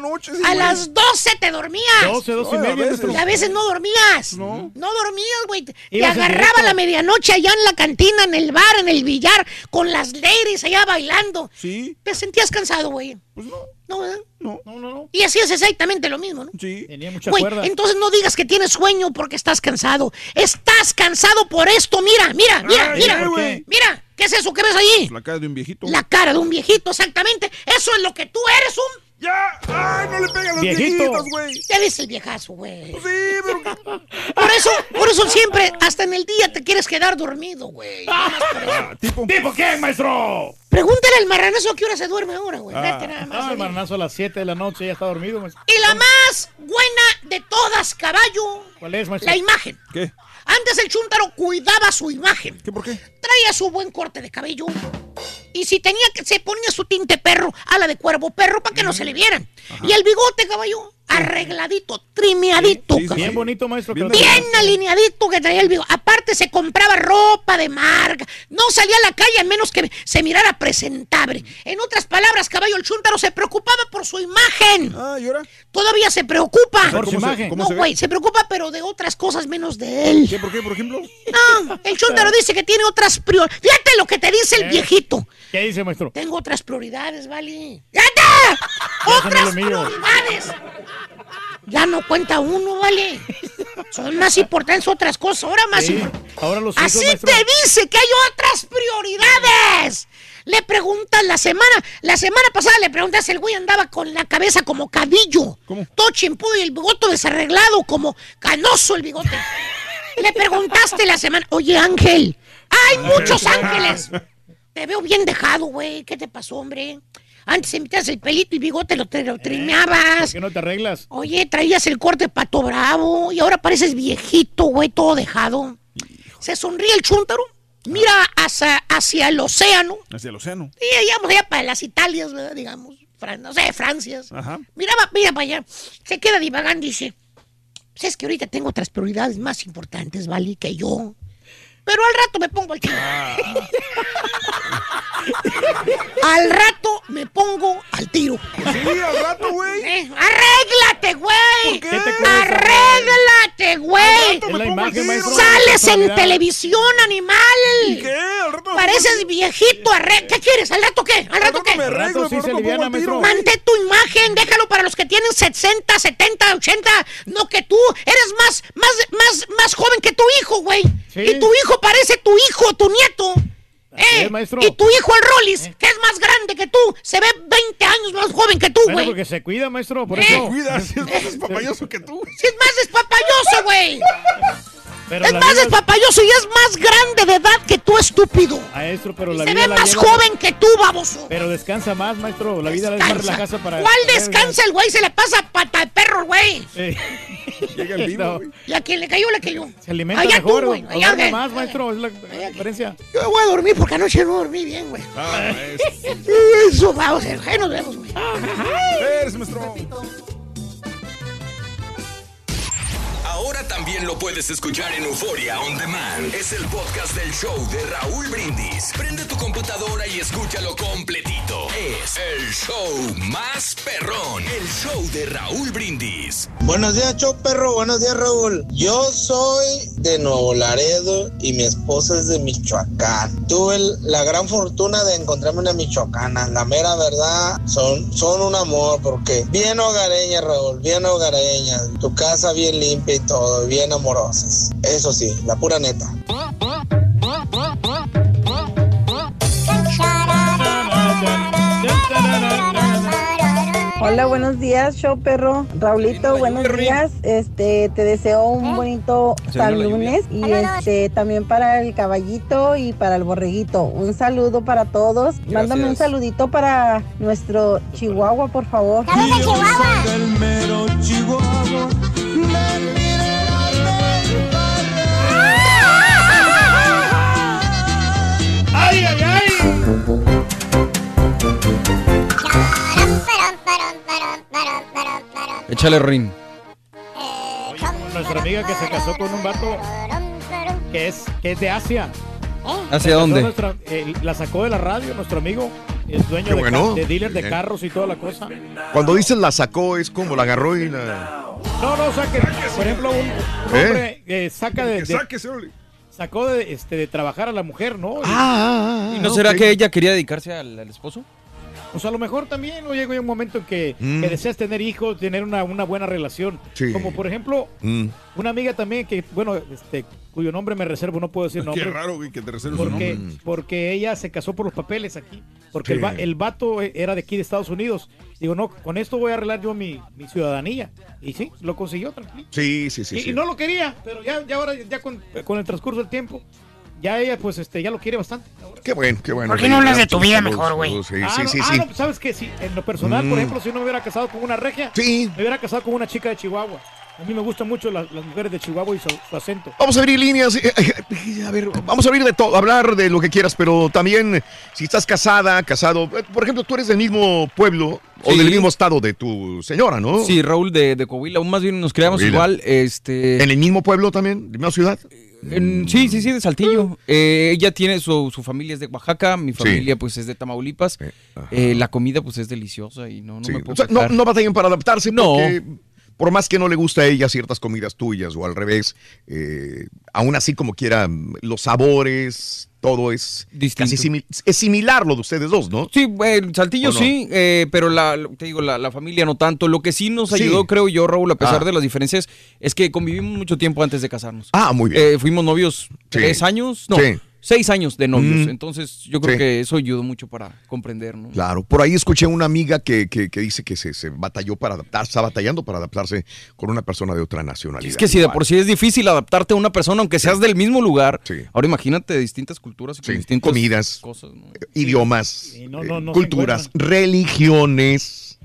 a las 12 te dormías. 12, 12 y No, a media, veces. Y a veces no dormías. No. dormías, güey. Te agarraba directo. la medianoche allá en la cantina, en el bar, en el billar, con las ladies allá bailando. Sí. ¿Te sentías cansado, güey? Pues no. No, ¿verdad? No. No, no, no. Y hacías exactamente lo mismo, ¿no? Sí. Tenía mucha Güey, cuerda. entonces no digas que tienes sueño porque estás cansado. Estás cansado por esto. Mira, mira, mira, Ay, mira. ¿por qué? Mira, ¿qué es eso que ves ahí? La cara de un viejito. La cara de un viejito, exactamente. Eso es lo que tú eres, un... ¡Ya! ¡Ay, no le pegan a los Viejito. viejitos, güey! Ya ves el viejazo, güey. Sí, pero... Por eso, por eso siempre, hasta en el día te quieres quedar dormido, güey. Eso. Ah, tipo... ¿Tipo qué, maestro? Pregúntale al marranazo a qué hora se duerme ahora, güey. Vete nada más. Ah, el ahí. maranazo a las 7 de la noche ya está dormido, maestro. Y la más buena de todas, caballo, ¿Cuál es, maestro? la imagen. ¿Qué? Antes el chúntaro cuidaba su imagen. ¿Qué por qué? Traía su buen corte de cabello. Y si tenía que, se ponía su tinte perro, ala de cuervo perro, para que no se le vieran. Y el bigote, caballo, arregladito, trimeadito. Sí. Bien bonito, maestro. Bien alineadito que traía el bigote. Aparte se compraba ropa de marca. No salía a la calle a menos que se mirara presentable. En otras palabras, caballo, el chúntaro se preocupaba por su imagen. Ah, ¿y ahora? Todavía se preocupa. Por su ¿Cómo se- imagen. cómo No, se ve? güey, se preocupa pero de otras cosas menos de él. ¿Qué, por qué, por ejemplo? No, el chúntaro dice que tiene otras prioridades. Fíjate lo que te dice el Eh. viejito. ¿Qué dice, maestro? Tengo otras prioridades, ¿vale? ¡Fíjate! ¡Otras prioridades! Ya no cuenta uno, ¿vale? Son más importantes otras cosas. Ahora más Sí, ahora los Así te dice que hay otras prioridades. Le preguntas la semana, la semana pasada le preguntas, el güey andaba con la cabeza como cadillo. ¿Cómo? Todo chimpudo y el bigote desarreglado, como canoso el bigote. Le preguntaste la semana, oye Ángel, hay muchos ángeles. Te veo bien dejado, güey. ¿Qué te pasó, hombre? Antes emitías el pelito y bigote, lo, te- lo ¿Por trimeabas. qué no te arreglas? Oye, traías el corte pato bravo y ahora pareces viejito, güey, todo dejado. Se sonríe el chúntaro, mira hacia, hacia el océano. Hacia el océano. Y digamos allá para las Italias, ¿verdad? digamos, Fran- no sé, Francias. Ajá. Miraba, mira para allá. Se queda divagando y dice, pues es que ahorita tengo otras prioridades más importantes, ¿vale? Que yo. Pero al rato me pongo al tiro. al rato me pongo al tiro. Sí, al rato, güey. Eh, ¡Arréglate, güey! ¿Por qué? ¿Qué te cuesta? ¡Arréglate, güey! Imagen, maestro. ¡Sales en televisión, animal! ¿Y qué? Al rato me Pareces viejito, arre... ¿Qué quieres? ¿Al rato qué? ¿Al rato rato qué? me rato sí se tiro. Mantén tu imagen, déjalo para los que tienen 60, 70, 80. No que tú eres más, más, más, más joven que tu hijo, güey. Sí. Y tu hijo parece tu hijo, tu nieto. Eh, es, maestro. Y tu hijo el Rollis, que es más grande que tú, se ve 20 años más joven que tú, Bueno, güey. porque se cuida, maestro, por Eh. eso. Cuida, si es más despapayoso que tú. Si es más despapayoso, güey. Pero Es la más vida- despapayoso y es más grande de edad que tú, estúpido. Maestro, pero la Se vida ve la más lleva- joven que tú, baboso. Pero descansa más, maestro. La vida es más Descansa. relajada para... ¿Cuál descansa el güey? Se le pasa pata de perro, güey. Llega el vivo, No, güey. Y a quien le cayó, le cayó. Se alimenta Allá mejor. tú, güey. o Allá, duerme güey. más, maestro. Es la diferencia. Yo voy a dormir porque anoche no dormí bien, güey. Ah, es. Eso, vamos, ahí nos vemos, güey. Eres, maestro. Ahora también lo puedes escuchar en Euforia On Demand. Es el podcast del show de Raúl Brindis. Prende tu computadora y escúchalo completito. Es el show más perrón. El show de Raúl Brindis. Buenos días, show perro. Buenos días, Raúl. Yo soy de Nuevo Laredo y mi esposa es de Michoacán. Tuve la gran fortuna de encontrarme una michoacana. La mera verdad, son, son un amor porque bien hogareña, Raúl, bien hogareña. Tu casa bien limpia todo, bien amorosas. Eso sí, la pura neta. Hola, buenos días, show perro. Raulito, buenos días. Este, te deseo un bonito Se San lunes y este también para el caballito y para el borreguito. Un saludo para todos. Mándame un saludito para nuestro Chihuahua, por favor. Chihuahua. Échale, Rin. Nuestra amiga que se casó con un vato que es, que es de Asia. ¿Hacia dónde? nuestra- eh, la sacó de la radio, nuestro amigo. Es dueño de, bueno. de dealer de Bien. carros y toda la cosa. Cuando dices la sacó, es como la agarró y la. No, no, o sea que, por ejemplo, un, un ¿Eh? hombre eh, saca de, de- sacó de, este, de trabajar a la mujer, ¿no? Ah, ¿Y no será que ella quería dedicarse al, al esposo? Pues a lo mejor también ¿no? llega un momento en que, Mm. que deseas tener hijos, tener una, una buena relación. Sí. Como por ejemplo, Mm. una amiga también que, bueno, este, cuyo nombre me reservo, no puedo decir nombre. Qué raro, que te reserves Porque, nombre. porque ella se casó por los papeles aquí. Porque Sí. el, va- el vato era de aquí de Estados Unidos. Digo, no, con esto voy a arreglar yo mi, mi ciudadanía. Y sí, lo consiguió tranquilo. Sí, sí, sí. y, sí. y no lo quería, pero ya, ya ahora, ya con, con el transcurso del tiempo, ya ella, pues, este, ya lo quiere bastante. Qué bueno, qué bueno. ¿Por qué no hablas de tu vida mejor, güey? Sí, ah, sí, no, sí. ah, sí. no, ¿sabes qué? Sí, en lo personal, por Mm. ejemplo, si no me hubiera casado con una regia, Sí. me hubiera casado con una chica de Chihuahua. A mí me gustan mucho las, las mujeres de Chihuahua y su, su acento. Vamos a abrir líneas. eh, eh, A ver, vamos a abrir de todo, hablar de lo que quieras, pero también si estás casada, casado, eh, por ejemplo, tú eres del mismo pueblo o del mismo estado de tu señora, ¿no? Sí, Raúl de, de Coahuila. Aún más bien nos creamos Coahuila. igual. Este... ¿En el mismo pueblo también? ¿En la misma ciudad? En- sí, sí, sí, de Saltillo. Eh, ella tiene su, su familia es de Oaxaca, mi familia pues es de Tamaulipas. Eh, la comida pues es deliciosa y no, no Sí, me puedo o sea, no, no batallan para adaptarse No. porque por más que no le gusta a ella ciertas comidas tuyas o al revés, eh, aún así como quiera, los sabores, todo es casi simi- es similar lo de ustedes dos, ¿no? Sí, el Saltillo sí, eh, pero la, te digo, la, la familia no tanto. Lo que sí nos Sí. ayudó, creo yo, Raúl, a pesar Ah. de las diferencias, es que convivimos mucho tiempo antes de casarnos. Ah, muy bien. Eh, fuimos novios Sí. tres años, no, Sí. Seis años de novios. Mm. Entonces yo creo Sí. que eso ayudó mucho para comprender, ¿no? Claro, por ahí escuché una amiga que, que- que dice que se, se batalló para adaptarse, está batallando para adaptarse con una persona de otra nacionalidad. Es que si de por sí es difícil adaptarte a una persona, aunque seas del mismo lugar, ahora imagínate de distintas culturas y distintas comidas, cosas. ¿no? idiomas, no, no, eh, no se culturas, religiones.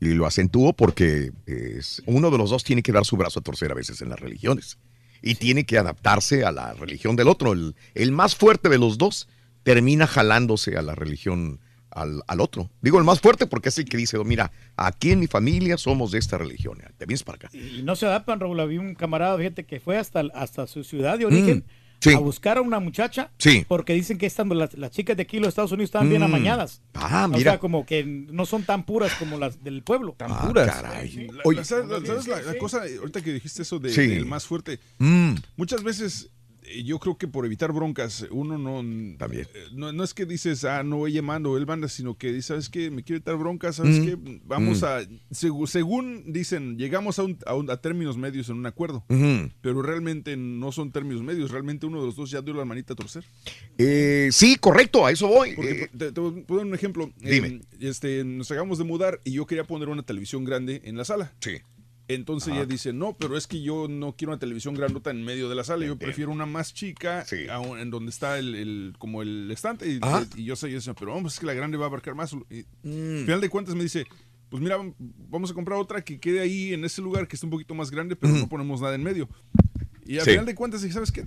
Y lo acentúo porque es, uno de los dos tiene que dar su brazo a torcer a veces en las religiones. Y tiene que adaptarse a la religión del otro. El, el más fuerte de los dos termina jalándose a la religión al, al otro. Digo el más fuerte porque es el que dice, mira, aquí en mi familia somos de esta religión. Te vienes para acá. Y no se adaptan, Raúl. Había un camarada, fíjate, que fue hasta, hasta su ciudad de origen Mm, sí. a buscar a una muchacha. Sí. Porque dicen que estando las, las chicas de aquí, los Estados Unidos, estaban bien Mm. amañadas. Ah, O mira. sea, como que no son tan puras como las del pueblo. Tan Ah, puras. caray. Oye. ¿Sabes, la, sabes la- la cosa? Ahorita que dijiste eso de- Sí. del más fuerte. Mm. Muchas veces yo creo que por evitar broncas, uno no. También. No, no es que dices, ah, no, ella manda o él manda, sino que dices, ¿sabes qué? Me quiero evitar broncas, ¿sabes Mm. qué? Vamos Mm. a. segu- según dicen, llegamos a, un- a un- a términos medios en un acuerdo. Pero realmente no son términos medios. Realmente uno de los dos ya dio la manita a torcer. Eh, sí, correcto, a eso voy. Porque Eh, te, te voy a poner un ejemplo. Dime. Eh, este, nos acabamos de mudar y yo quería poner una televisión grande en la sala. Sí. Entonces ella dice, no, pero es que yo no quiero una televisión grandota en medio de la sala, yo prefiero una más chica, un- en donde está el, el- como el estante. Y, yo sé, yo sé, pero vamos, es que la grande va a abarcar más. Y Mm. al final de cuentas me dice, pues mira, vamos a comprar otra que quede ahí en ese lugar que está un poquito más grande, pero no ponemos nada en medio. Y al Sí. final de cuentas ¿sabes qué?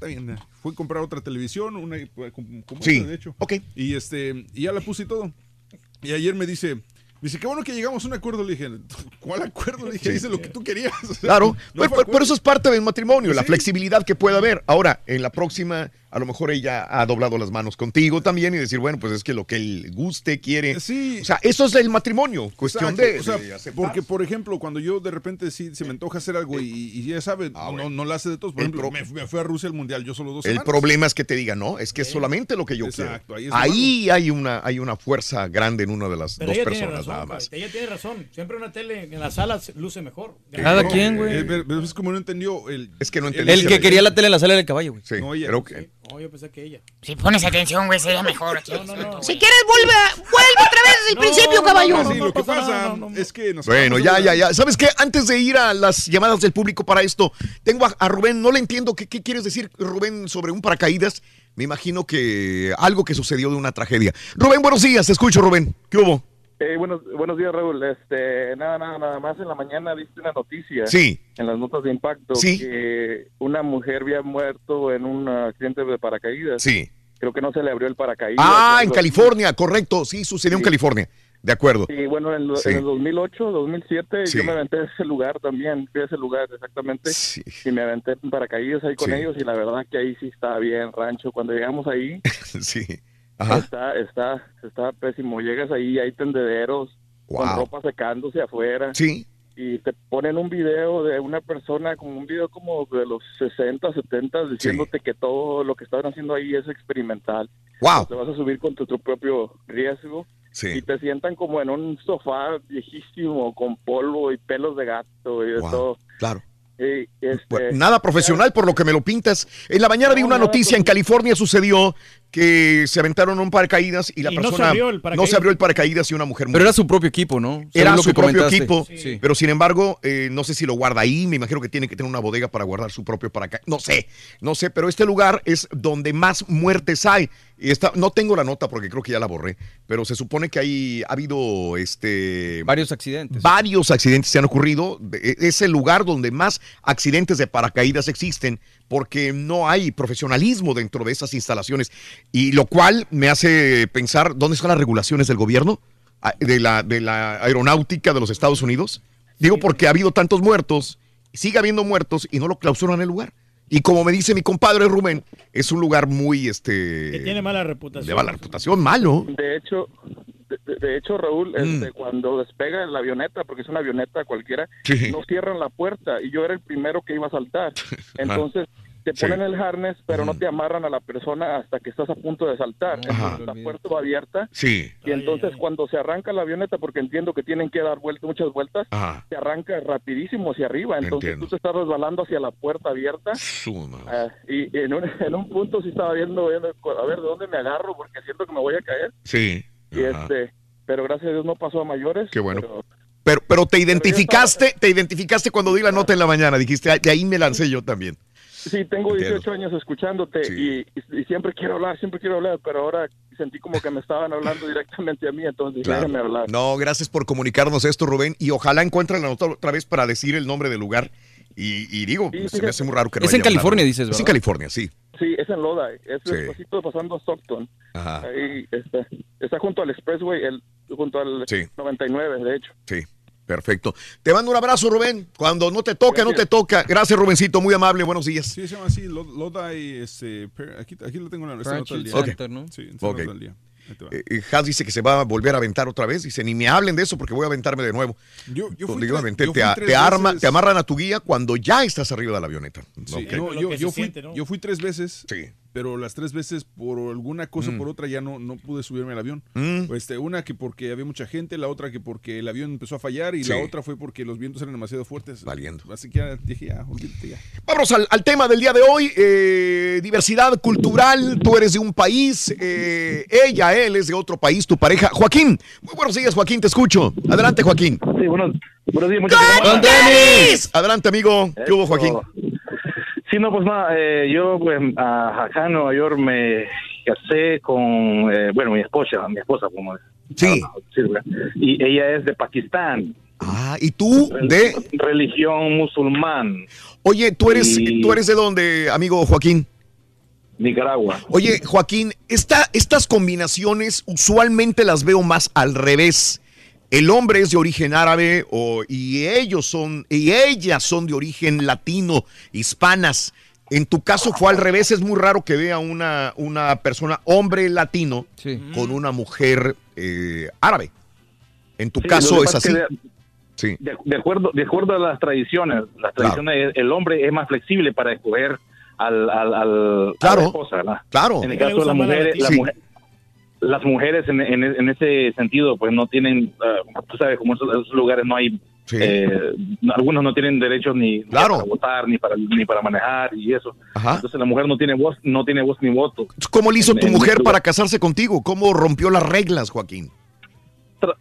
Fui a comprar otra televisión, una como, como Sí. esta, de hecho. Ok. Y este, y ya la puse y todo. Y ayer me dice, dice, qué bueno que llegamos a un acuerdo. Le dije, ¿cuál acuerdo? Le dije, Sí. hice lo que tú querías. O sea, Claro, no pero, acuerdo. eso es parte del matrimonio, la flexibilidad que puede haber. Ahora, en la próxima, a lo mejor ella ha doblado las manos contigo también y decir, bueno, pues es que lo que él guste, quiere. O sea, eso es el matrimonio, cuestión Exacto, de, o sea, de aceptar. porque por ejemplo cuando yo de repente sí se me antoja hacer algo y, y ya sabe no, no, no la hace de todos por El ejemplo pro- me, me fui a Rusia al mundial yo solo dos El semanas. problema es que te diga, no, es que es solamente lo que yo Exacto, ahí quiero. Ahí hay una, hay una fuerza grande en una de las Pero dos personas razón, nada más. Ella tiene razón. Siempre una tele en la sala se- luce mejor. No, eh, pero es como no entendió el es que no entendió. El que quería la tele en la sala del caballo, güey. Sí, No, ella- creo que. No, yo pensé que ella. Si pones atención, güey, sería mejor. Si quieres, vuelve, vuelve otra vez desde el principio, caballo. Sí, lo que pasa es que nos Bueno, ya, ya, ya. ¿Sabes qué? Antes de ir a las llamadas del público para esto, tengo a, a Rubén. No le entiendo qué, qué quieres decir, Rubén, sobre un paracaídas. Me imagino que algo que sucedió de una tragedia. Rubén, buenos días. Te escucho, Rubén. ¿Qué hubo? Eh, buenos, buenos días, Raúl. Este, nada, nada, nada más en la mañana viste una noticia. Sí. En las notas de impacto. Sí. Que una mujer había muerto en un accidente de paracaídas. Sí. Creo que no se le abrió el paracaídas. Ah, en California, correcto. Sí, sucedió en California. De acuerdo. Sí, bueno, en, Sí. en el 2008, 2007, Sí. yo me aventé a ese lugar también. Fui a ese lugar, exactamente. Y me aventé en paracaídas ahí con Sí. ellos. Y la verdad que ahí sí estaba bien, rancho. Cuando llegamos ahí, sí. Ajá. está, está, está pésimo. Llegas ahí, hay tendederos con Wow. ropa secándose afuera. Sí. Y te ponen un video de una persona, como un video como de los 60, 70, diciéndote que todo lo que estaban haciendo ahí es experimental. Wow. Te vas a subir con tu, tu propio riesgo. Sí. Y te sientan como en un sofá viejísimo, con polvo y pelos de gato y de Wow. todo. Claro. Este, Bueno, nada profesional por lo que me lo pintas. En la mañana vi No, una nada noticia en California sucedió que se aventaron un paracaídas y la Y no se persona abrió el no paracaídas. se abrió el paracaídas y una mujer Pero murió. era su propio equipo, ¿no? Era Según su propio comentaste. equipo, Sí. pero sin embargo, eh, no sé si lo guarda ahí, me imagino que tiene que tener una bodega para guardar su propio paracaídas. No sé, no sé, pero este lugar es donde más muertes hay. Y está, no tengo la nota porque creo que ya la borré, pero se supone que hay, ha habido este, Varios accidentes. varios accidentes se han ocurrido. E- Es el lugar donde más accidentes de paracaídas existen porque no hay profesionalismo dentro de esas instalaciones. Y lo cual me hace pensar, ¿dónde están las regulaciones del gobierno? Ah, De la, de la aeronáutica de los Estados Unidos. Digo porque ha habido tantos muertos, sigue habiendo muertos y no lo clausuran el lugar. Y como me dice mi compadre Rubén, es un lugar muy, Que este, tiene mala reputación. de mala reputación, malo. De hecho, de, hecho, Raúl, Mm. este, cuando despega la avioneta, porque es una avioneta cualquiera, Sí. no cierran la puerta y yo era el primero que iba a saltar. Entonces te Sí. ponen el harness, pero no te amarran a la persona hasta que estás a punto de saltar. Ajá. Entonces, la puerta va abierta Sí. y entonces cuando se arranca la avioneta, porque entiendo que tienen que dar vueltas, muchas vueltas, Ajá. se arranca rapidísimo hacia arriba. Entonces Entiendo. tú te estás resbalando hacia la puerta abierta. Madre. Ah, y en un, en un punto sí estaba viendo, viendo, a ver de dónde me agarro porque siento que me voy a caer. Sí. Y Ajá. este, pero gracias a Dios no pasó a mayores. Qué bueno. pero- Pero, pero te identificaste, te identificaste cuando di la nota en la mañana. Dijiste, "Ah, de ahí me lancé yo también. sí, tengo Entiendo. 18 años escuchándote y, y- y siempre quiero hablar, siempre quiero hablar, pero ahora sentí como que me estaban hablando directamente a mí, entonces Claro. déjame hablar. No, gracias por comunicarnos esto, Rubén. Y ojalá encuentren la nota otra vez para decir el nombre del lugar. Y, y digo, se me hace muy raro que no Es en hablado. California, dices, Es en ¿verdad? California, sí. Sí, es en Lodi, es Sí. despacito pasando a Stockton. Ajá. Ahí está, está junto al Expressway, el, junto al Sí. 99, de hecho. Sí, perfecto. Te mando un abrazo, Rubén. Cuando no te toca, no te toca. Gracias, Rubencito, muy amable. Buenos días. Sí, se llama así, Lo- Lodi, este, aquí, aquí lo tengo en la nota del día. Ok. Sí, esta Ok. nota del día. Eh, eh, Has dice que se va a volver a aventar otra vez. Dice, ni me hablen de eso porque voy a aventarme de nuevo. Yo- yo fui Obligadamente, tres- yo te, fui arma, te amarran a tu guía cuando ya estás arriba de la avioneta. Sí, no, yo, yo fui, yo fui tres veces, pero las tres veces por alguna cosa o Mm. por otra ya no, no pude subirme al avión. Mm. Este, una que porque había mucha gente, la otra que porque el avión empezó a fallar y Sí. la otra fue porque los vientos eran demasiado fuertes. Valiendo. Así que ya dije, ya, olvídate ya. Vamos al, al tema del día de hoy. eh, diversidad cultural. Tú eres de un país, eh, ella, él es de otro país, tu pareja. Joaquín, muy buenos días, Joaquín, te escucho. Adelante, Joaquín. Sí, buenos, buenos días, muchas ¡Con tenis! Adelante, amigo. ¿Qué hubo, Joaquín? Sí, no, pues nada, eh, yo pues a- acá en Nueva York me casé con, eh, bueno, mi esposa, mi esposa, como Sí. sí, ¿verdad? y ella es de Pakistán. Ah, ¿y tú de? Religión musulmán. Oye, ¿tú eres, Y- ¿tú eres de dónde, amigo Joaquín? Nicaragua. Oye, Joaquín, esta, estas combinaciones usualmente las veo más al revés. El hombre es de origen árabe o, y ellos son, y ellas son de origen latino, hispanas. En tu caso fue al revés, es muy raro que vea una, una persona, hombre latino, con una mujer eh, árabe. En tu Sí, caso es así. de- Sí. De, de acuerdo, de acuerdo a las tradiciones, las tradiciones, el hombre es más flexible para escoger al, al, al- a la esposa, ¿verdad? Claro. En el ¿Qué le caso de las más la mujeres, latina? Las, mujeres en, en- en ese sentido, pues no tienen, ah, tú sabes, como en esos, esos lugares no hay Eh, algunos no tienen derechos ni, ni para votar, ni para, ni para manejar y eso. Entonces la mujer no tiene voz, no tiene voz ni voto. ¿Cómo le hizo En- tu en mujer para casarse contigo? ¿Cómo rompió las reglas, Joaquín?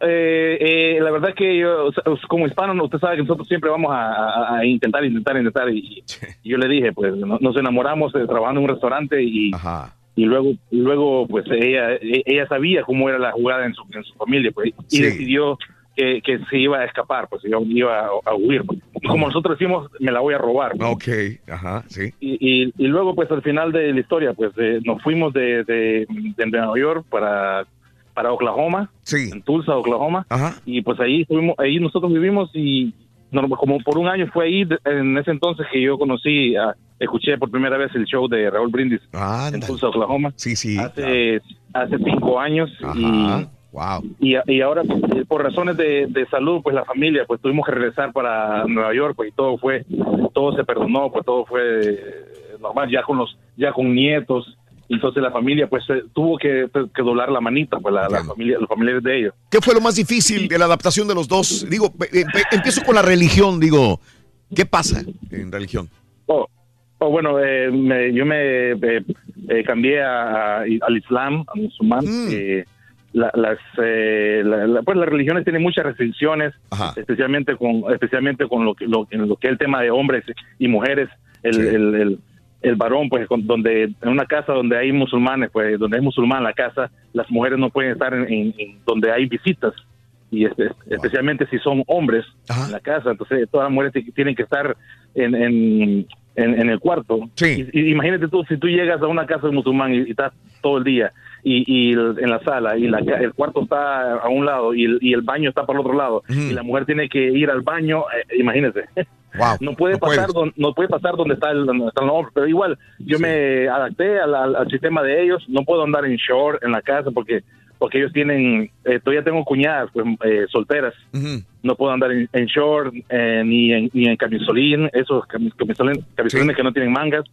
Eh, eh, la verdad que yo, o sea, como hispano, usted sabe que nosotros siempre vamos a, intentar, intentar, intentar. Y, y yo le dije, pues no- nos enamoramos eh, trabajando en un restaurante y, y luego, luego pues ella, ella sabía cómo era la jugada en su, en su familia pues, y Sí. decidió que, que se iba a escapar, pues iba, iba a, a huir. pues. Y como nosotros decimos, me la voy a robar. pues. Ok, ajá, sí. Y, y, y luego, pues al final de la historia, pues eh, nos fuimos de, de, de Nueva York para, para Oklahoma, en Tulsa, Oklahoma, y pues ahí estuvimos, ahí nosotros vivimos y no, como por un año fue ahí, en ese entonces que yo conocí, a- escuché por primera vez el show de Raúl Brindis en Tulsa, Oklahoma. Sí, sí. Hace, hace cinco años y Wow. y, y ahora eh, por razones de, de salud pues la familia pues tuvimos que regresar para Nueva York pues y todo fue todo se perdonó pues todo fue eh, normal ya con los ya con nietos entonces la familia pues eh, tuvo que, que doblar la manita pues la, la familia los familiares de ellos ¿Qué fue lo más difícil de la adaptación de los dos? Digo, eh, pe- empiezo con la religión, digo, ¿qué pasa en religión? Oh, oh, bueno, eh, me- yo me eh, eh, cambié a- a- al Islam, al musulmán. eh, la- las, eh, la- la- pues las religiones tienen muchas restricciones, especialmente con especialmente con lo que, lo que es el tema de hombres y mujeres. El, el, el, el varón, pues, con- donde en una casa donde hay musulmanes, pues, donde es musulmán la casa, las mujeres no pueden estar en, en- en donde hay visitas. Y espe- especialmente si son hombres en la casa, entonces todas las mujeres tienen que estar en, en, en, el cuarto. Y, y imagínate tú, si tú llegas a una casa de musulmán y, y estás todo el día y, y el- en la sala y la, el cuarto está a un lado y el, y el baño está por el otro lado y la mujer tiene que ir al baño, eh, imagínate. no puede pasar don- no puede pasar donde está el, donde hombres, pero igual yo me adapté al, al- al sistema de ellos, no puedo andar en short en la casa porque porque ellos tienen, eh, todavía tengo cuñadas pues, eh, solteras, no puedo andar en, en short eh, ni en ni en camisolín, esos camis- camisolín- camisolines que no tienen mangas.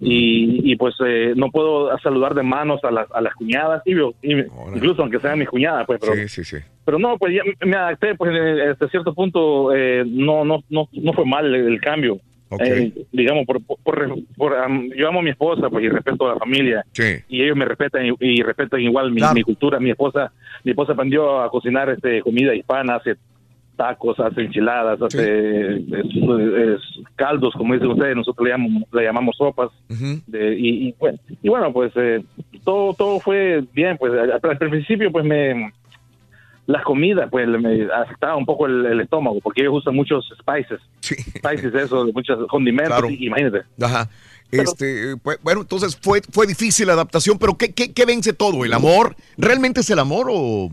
Y, y, pues eh, no puedo saludar de manos a las, a las cuñadas, y, y- incluso aunque sean mis cuñadas, pues, pero, Sí, sí, sí. pero no, pues ya me adapté, pues eh, hasta cierto punto eh, no, no, no, no fue mal el, el cambio. Eh, digamos, por, por, por- por, yo amo a mi esposa pues, y respeto a la familia y ellos me respetan y, y respetan igual mi, mi cultura. Mi esposa mi esposa aprendió a cocinar este comida hispana, hace tacos, hace enchiladas, hace es- es caldos, como dicen ustedes, nosotros le llamamos, le llamamos sopas. De- y, y, bueno, y bueno, pues eh, todo todo fue bien. Pues al, al principio, pues me las comidas, pues me afectaba un poco el, el estómago, porque ellos usan muchos spices, spices, eso, muchos condimentos, Claro. y- imagínate. Ajá. Este, pues, bueno, entonces fue, fue difícil la adaptación, pero ¿qué, qué, qué vence todo? ¿El amor? ¿Realmente es el amor o,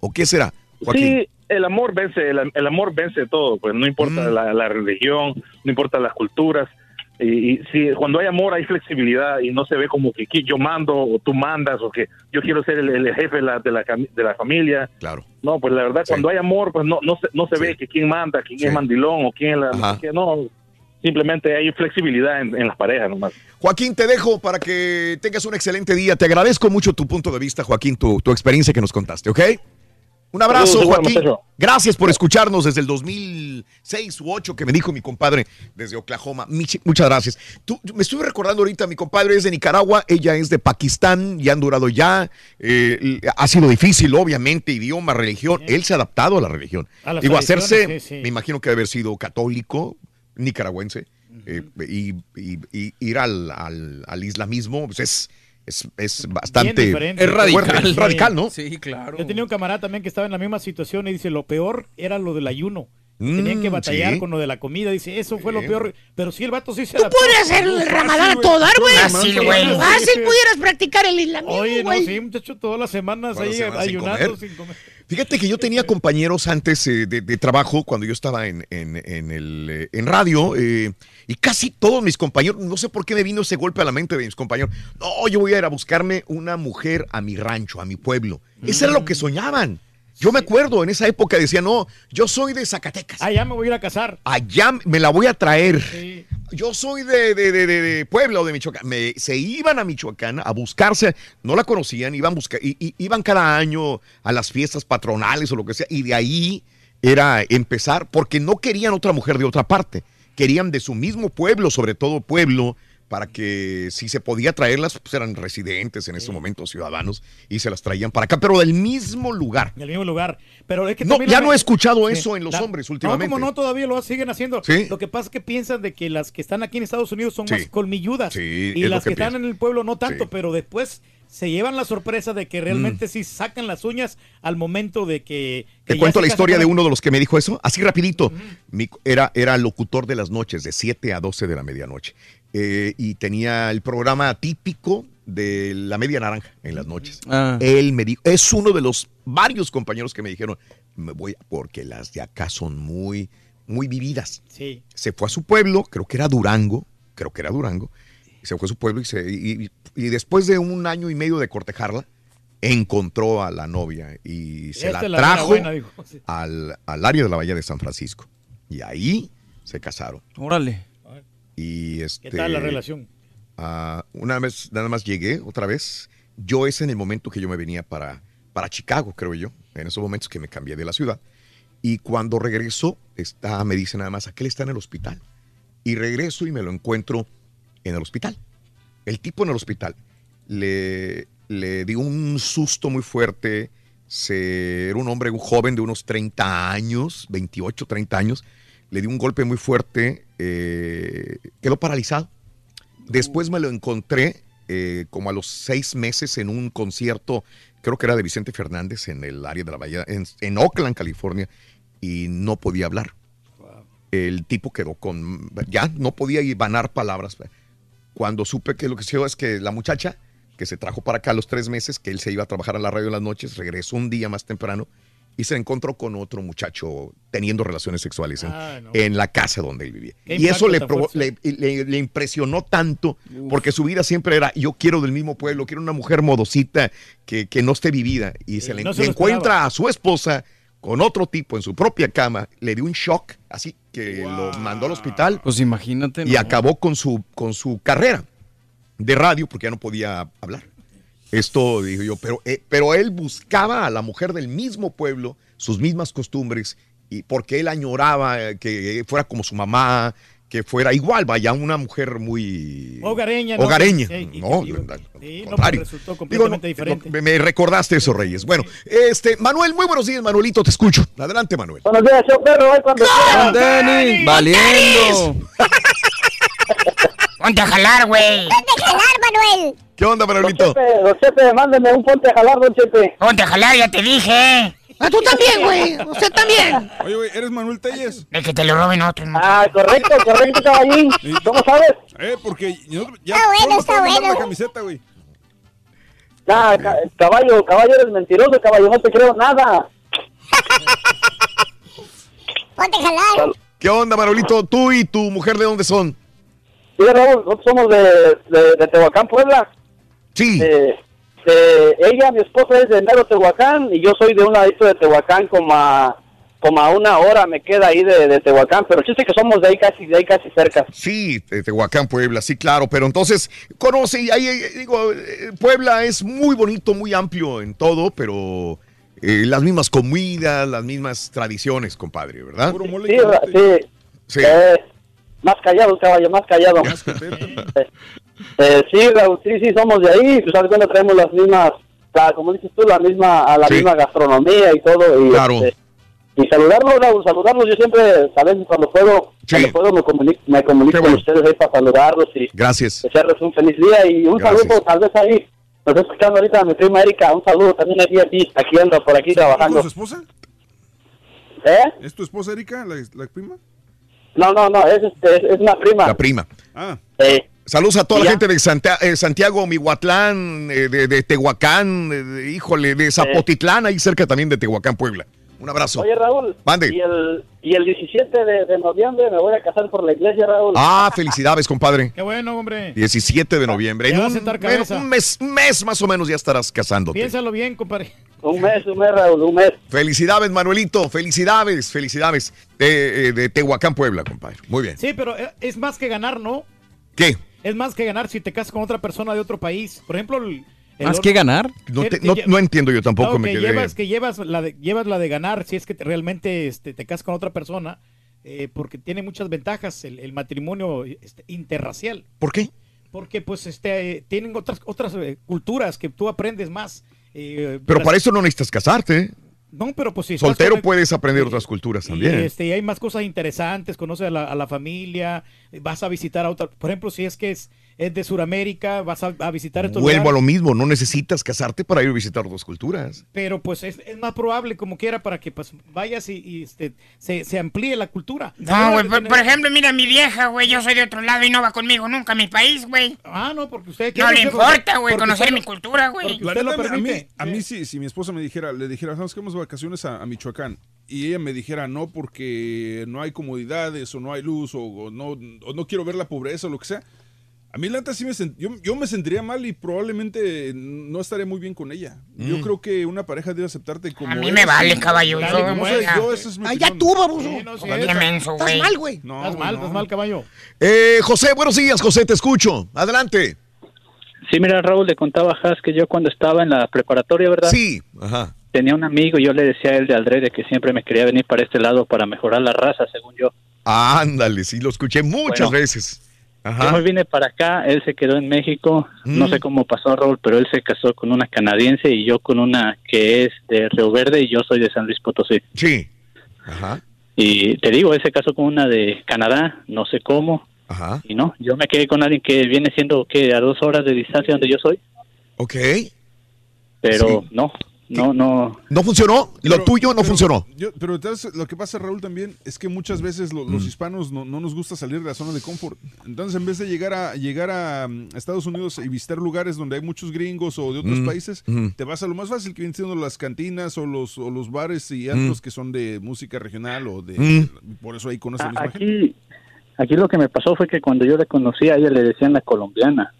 o qué será? Joaquín? Sí, el amor vence, el, el amor vence todo, pues no importa Mm. la, la religión, no importa las culturas. Y, y si cuando hay amor hay flexibilidad y no se ve como que yo mando o tú mandas o que yo quiero ser el, el jefe de la, de, la, de la familia. Claro. No, pues la verdad, cuando hay amor, pues no, no se, no se ve que quién manda, quién es mandilón o quién es la... que no, simplemente hay flexibilidad en, en las parejas nomás. Joaquín, te dejo para que tengas un excelente día. Te agradezco mucho tu punto de vista, Joaquín, tu, tu experiencia que nos contaste, ¿ok? Un abrazo, Saludos, Joaquín. muchacho. Gracias por escucharnos desde el 2006 u 8 que me dijo mi compadre desde Oklahoma. Mich- Muchas gracias. Tú, me estuve recordando ahorita, mi compadre es de Nicaragua, ella es de Pakistán y han durado ya. eh, ha sido difícil, obviamente, idioma, religión. Él se ha adaptado a la religión. A Digo, hacerse, sí, sí. me imagino que debe haber sido católico, nicaragüense, eh, y, y- y ir al, al- al islamismo pues es, es, es bastante diferente. fuerte, es radical, ¿no? Sí, claro. Yo tenía un camarada también que estaba en la misma situación y dice, lo peor era lo del ayuno. Tenían que Mm, batallar sí. con lo de la comida. Dice, eso fue lo Sí. peor. Pero sí, el vato sí se Tú adaptó. podrías hacer el ramadán a todo dar, güey. Fácil, güey. Fácil pudieras practicar el islamismo, Oye, no, sí, muchacho, todas las semanas Todas ahí semanas sin ayunando comer. sin comer. Fíjate que yo tenía compañeros antes eh, de, de trabajo cuando yo estaba en, en- en el, eh, en radio eh, y casi todos mis compañeros, no sé por qué me vino ese golpe a la mente de mis compañeros, no, yo voy a ir a buscarme una mujer a mi rancho, a mi pueblo. Eso era lo que soñaban. Yo me acuerdo, en esa época decía, no, yo soy de Zacatecas. Allá me voy a ir a casar. Allá me la voy a traer. Yo soy de, de, de- de- de Puebla o de Michoacán. Me- se iban a Michoacán a buscarse, no la conocían, iban, busca, i- i- iban cada año a las fiestas patronales o lo que sea, y de ahí era empezar, porque no querían otra mujer de otra parte, querían de su mismo pueblo, sobre todo pueblo, para que si se podía traerlas, pues eran residentes en ese momento, ciudadanos, y se las traían para acá, pero del mismo lugar. En el mismo lugar. Pero es que No, ya lo- no he escuchado Sí. eso en los La- hombres últimamente. No, como no, todavía lo siguen haciendo. Sí. Lo que pasa es que piensan de que las que están aquí en Estados Unidos son más colmilludas. Sí, y las que que, están en el pueblo no tanto, pero después se llevan la sorpresa de que realmente sí sacan las uñas al momento de que... que Te cuento la historia de uno de los que me dijo eso, así rapidito. Mi- era, era locutor de las noches, de 7 a 12 de la medianoche. Eh, y tenía el programa típico de la media naranja en las noches. Ah. Él me dijo, es uno de los varios compañeros que me dijeron, me voy, porque las de acá son muy, muy vividas. Sí. Se fue a su pueblo, creo que era Durango, creo que era Durango, y se fue a su pueblo y, se, y, y- y después de un año y medio de cortejarla, encontró a la novia y se Esta la trajo buena, dijo. Sí. al, al área de la Bahía de San Francisco. Y ahí se casaron. Órale. Y este, ¿Qué tal la relación? ah, una vez, nada más llegué otra vez. Yo es en el momento que yo me venía para, para Chicago, creo yo. En esos momentos que me cambié de la ciudad. Y cuando regreso, está, me dice nada más, aquel está en el hospital. Y regreso y me lo encuentro en el hospital. El tipo en el hospital le, le dio un susto muy fuerte. Se, era un hombre, un joven de unos 30 años, 28, 30 años. Le dio un golpe muy fuerte, eh, quedó paralizado. Después me lo encontré eh, como a los seis meses en un concierto, creo que era de Vicente Fernández en el área de la Bahía, en, en Oakland, California, y no podía hablar. El tipo quedó con, ya no podía ibanar palabras. Cuando supe que lo que se dio es que la muchacha que se trajo para acá a los tres meses, que él se iba a trabajar a la radio en las noches, regresó un día más temprano y se encontró con otro muchacho teniendo relaciones sexuales en, Ah, no. en la casa donde él vivía. Y eso le, le, le- le impresionó tanto, porque su vida siempre era, yo quiero del mismo pueblo, quiero una mujer modosita que, que no esté vivida. Y se le, no se encuentra a su esposa con otro tipo en su propia cama, le dio un shock, así que lo mandó al hospital Pues imagínate. y ¿no? acabó con su, con su carrera de radio porque ya no podía hablar. Esto digo yo, pero, eh, pero él buscaba a la mujer del mismo pueblo, sus mismas costumbres, y porque él añoraba eh, que fuera como su mamá, que fuera igual, vaya, una mujer muy Hogareña. ¿no? hogareña. No, y- al sí, no, pues contrario. resultó Digo, completamente no, diferente. no, me, recordaste eso, Reyes. Bueno, este, Manuel, muy buenos días, Manuelito, te escucho. Adelante, Manuel. Buenos días, yo perro, ahí cuando ¡Con Denis! ¡Valiendo! Ponte a jalar, güey. Ponte a jalar, Manuel. ¿Qué onda, Manuelito? Chepe, don Chepe, mándeme un ponte a jalar, don Chepe. Ponte a jalar, ya te dije. Ah, tú también, güey. Usted también. Oye, güey, ¿eres Manuel Telles? De que te lo roben otros. ¿no? Ah, correcto, correcto, caballín. ¿Cómo sabes? Eh, porque yo ya Está bueno, está bueno. la camiseta, güey. Ah, ca- caballo, caballo, eres mentiroso, caballo, no te creo nada. Ponte a jalar. ¿Qué onda, Manuelito? ¿Tú y tu mujer de dónde son? Sí, Raúl, nosotros somos de, de, de Tehuacán, Puebla. Sí. Eh, de- ella, mi esposa, es de Mero Tehuacán y yo soy de un ladito de Tehuacán, como a, como a una hora me queda ahí de, de Tehuacán, pero chiste que somos de ahí casi, de ahí casi cerca. Sí, de Tehuacán, Puebla, sí, claro, pero entonces conoce, y ahí, eh, digo, eh, Puebla es muy bonito, muy amplio en todo, pero eh, las mismas comidas, las mismas tradiciones, compadre, ¿verdad? Sí, sí. Sí. Eh, más callado, caballo, más callado. Eh, sí, Raúl, sí, sí, somos de ahí, pues sabes cuando traemos las mismas, la- como dices tú, la misma, a la Sí. misma gastronomía y todo. Y, Claro. este, y saludarlos, Raúl, saludarlos, yo siempre, a veces cuando puedo, Sí. cuando puedo me comunico, me comunico con ustedes ahí para saludarlos y Gracias. desearles un feliz día y un Gracias. saludo tal vez ahí. Nos está escuchando ahorita mi prima Erika, un saludo también aquí, aquí, aquí ando por aquí ¿Es trabajando. su esposa? ¿Eh? ¿Es tu esposa, Erika, la, la prima? No, no, no, es, este, es, es una prima. La prima. Ah, Eh, Saludos a toda ¿Y la ya? gente de Santa- eh, Santiago, Mihuatlán, eh, de, de Tehuacán, eh, de- híjole, de Zapotitlán, ahí cerca también de Tehuacán, Puebla. Un abrazo. Oye, Raúl. Mande. Y el, y el 17 de, de noviembre me voy a casar por la iglesia, Raúl. Ah, felicidades, compadre. Qué bueno, hombre. 17 de noviembre. En un, sentar bueno, cabeza. un mes, un mes más o menos ya estarás casándote. Piénsalo bien, compadre. Un mes, un mes, Raúl, un mes. Felicidades, Manuelito. Felicidades, felicidades. De, de Tehuacán, Puebla, compadre. Muy bien. Sí, pero es más que ganar, ¿no? ¿Qué? Es más que ganar si te casas con otra persona de otro país. Por ejemplo, el- El ¿Más que ganar? No, te- Que- no- que- no entiendo yo tampoco, me que quedé. llevas, que llevas la de, llevas la de ganar si es que te- realmente este, te casas con otra persona, eh, porque tiene muchas ventajas el, el matrimonio este, interracial. ¿Por qué? Porque pues este eh, tienen otras otras eh, culturas que tú aprendes más. eh, Pero para eso no necesitas casarte. No, pero pues si Soltero puedes aprender otras culturas y, también. este, y hay más cosas interesantes, conoces a la, a la familia, vas a visitar a otra, por ejemplo, si es que es, es de Sudamérica, vas a, a visitar estos Vuelvo a lo mismo, no necesitas casarte para ir a visitar otras culturas. pero pues es, es más probable como quiera para que pues vayas y, y, este, se, se amplíe la cultura. No, güey, por, por ejemplo, mira mi vieja, güey, yo soy de otro lado y no va conmigo nunca a mi país, güey. Ah, no, porque usted... No le importa, güey, conocer usted mi cultura, güey. a mí, a mí sí, si mi esposa me dijera, le dijera, ¿sabes qué? Vamos de vacaciones a, a Michoacán. Y ella me dijera, no, porque no hay comodidades, o no hay luz, o, o no, o no quiero ver la pobreza, o lo que sea. A mí, la neta, sí me sent- yo, yo me sentiría mal y probablemente no estaría muy bien con ella. Yo Mm. creo que una pareja debe aceptarte como A mí eres me vale, caballo, yo- ese es mi Ay, ya tú, baboso. Sí, no, sí, menso, Estás güey. mal, güey. No, estás mal, no. estás mal, caballo. Eh, José, buenos días, José, te escucho. Adelante. Sí, mira, Raúl, le contaba a Has que yo cuando estaba en la preparatoria, ¿verdad? Sí, ajá. Tenía un amigo y yo le decía a él de Aldrede que siempre me quería venir para este lado para mejorar la raza, según yo. Ándale, sí, lo escuché muchas Bueno. veces. Yo Ajá. me vine para acá, él se quedó en México, no Mm. sé cómo pasó Raúl, pero él se casó con una canadiense y yo con una que es de Río Verde y yo soy de San Luis Potosí. Sí. Ajá. Y te digo, él se casó con una de Canadá, no sé cómo, Ajá. y no, yo me quedé con alguien que viene siendo que a dos horas de distancia donde yo soy, Ok. pero no, no, no. ¿No funcionó? Lo Pero- tuyo no pero funcionó. yo- pero entonces, lo que pasa, Raúl, también es que muchas veces lo- Mm. los hispanos no, no nos gusta salir de la zona de confort. Entonces, en vez de llegar a llegar a mm, Estados Unidos y visitar lugares donde hay muchos gringos o de otros Mm, países, mm. te vas a lo más fácil que vienen siendo las cantinas o los, o los bares y Mm. antros que son de música regional o de... Mm. Por eso ahí conoces a A- la misma gente. Aquí, aquí lo que me pasó fue que cuando yo la conocí a ella le decían la colombiana.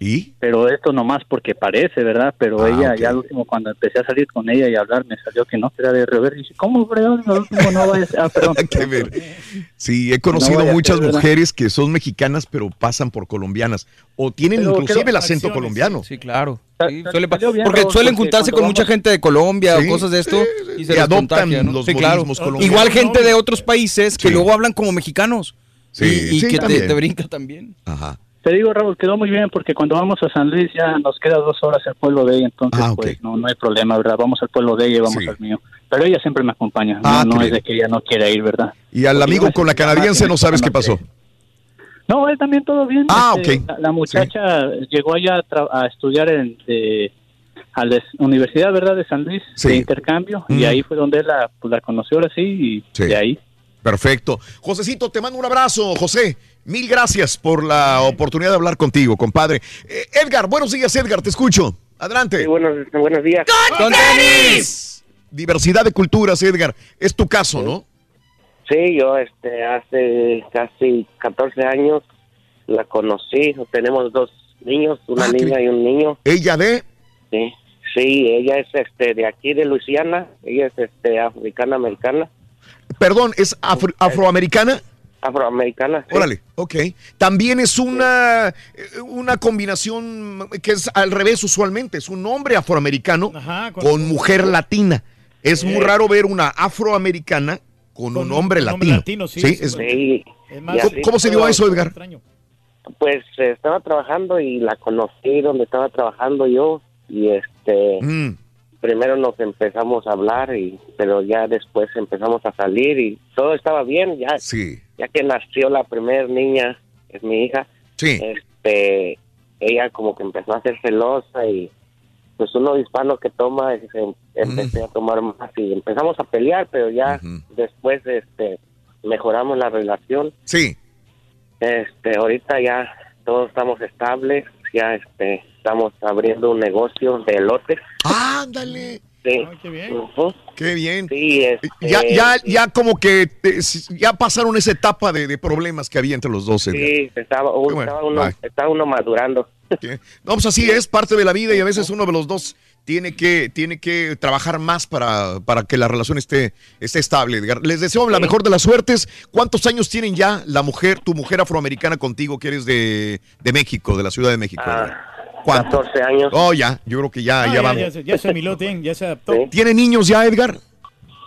¿Y? Pero esto nomás porque parece, ¿verdad? Pero Ah, ella, ya al último, cuando empecé a salir con ella y a hablar, me salió que no, que era de Río Verde. Y dije, ¿cómo, fregón? Al último no vayas. Ah, perdón. Sí, he conocido muchas ser, ¿verdad? mujeres que son mexicanas pero pasan por colombianas o tienen Pero inclusive creo- el acento acciones, colombiano. Sí, claro. Sí, suele bien, porque Raúl, suelen juntarse con mucha gente de Colombia Sí, o cosas de esto y se Y adoptan contagia, ¿no? los Sí, claro. colombianos. Igual gente de otros países que luego hablan como mexicanos. Sí, y y sí, que te, también. te brinca también. Ajá. Te digo, Raúl, quedó muy bien porque cuando vamos a San Luis ya nos queda dos horas el pueblo de ella, entonces Ah, pues no, no hay problema, ¿verdad? Vamos al pueblo de ella y vamos Sí. al mío. Pero ella siempre me acompaña, Ah, no, no qué es de que ella no quiera ir, ¿verdad? Y al Porque amigo con la canadiense no sabes qué pasó. No, él también todo bien. Ah, Este, ok. La, la muchacha llegó allá a, tra- a estudiar en de, a la Universidad, ¿verdad? De San Luis, Sí. de intercambio, Mm. y ahí fue donde él la, pues, la conoció ahora sí, y Sí. de ahí. Perfecto. Josecito, te mando un abrazo, José. Mil gracias por la oportunidad de hablar contigo, compadre. Eh, Edgar, buenos días, Edgar, te escucho. Adelante. buenos, buenos días. ¡Con tenis! Diversidad de culturas, Edgar. Es tu caso, ¿no? Sí, yo este, hace casi 14 años la conocí. Tenemos dos niños, una Ah, qué niña y un niño. Ella de... Sí, sí, ella es este, de aquí de Luisiana. Ella es este, africana americana. Perdón, ¿es afro- afroamericana? Afroamericana. sí. Órale, ok. También es una, eh, una combinación que es al revés usualmente. Es un hombre afroamericano Ajá, con- con mujer latina. Es muy raro ver una afroamericana con, Con un hombre un hombre latino. latino, sí, es- Sí. Es más, Y ¿Cómo, se dio todo. eso, Edgar? extraño. Pues eh, estaba trabajando y la conocí donde estaba trabajando yo. Y este. Mm, primero nos empezamos a hablar y pero ya después empezamos a salir y todo estaba bien ya sí, ya que nació la primera niña es mi hija sí. este ella como que empezó a ser celosa y pues uno hispano que toma y se- empecé a tomar más y empezamos a pelear pero ya después este mejoramos la relación Sí. este ahorita ya todos estamos estables ya este estamos abriendo un negocio de elotes Ándale. Sí Ay, qué bien. Ujú. Qué bien. Sí, este, Ya, ya, ya como que te- ya pasaron esa etapa de, de problemas que había entre los dos. Sí, estaba, un- Qué bueno, estaba uno, estaba uno madurando. ¿Qué? No, pues así es, parte de la vida y a veces uno de los dos tiene que, tiene que trabajar más para, para que la relación esté, esté estable. Edgar. Les deseo la mejor de las suertes. ¿Cuántos años tienen ya la mujer, tu mujer afroamericana contigo, que eres de, de México, de la Ciudad de México? Ah, ¿Cuánto? 14 años. Oh, ya, yo creo que ya, Ah, ya, ya, vamos. ya se- ya se miló ya se adaptó. ¿Tiene niños ya, Edgar?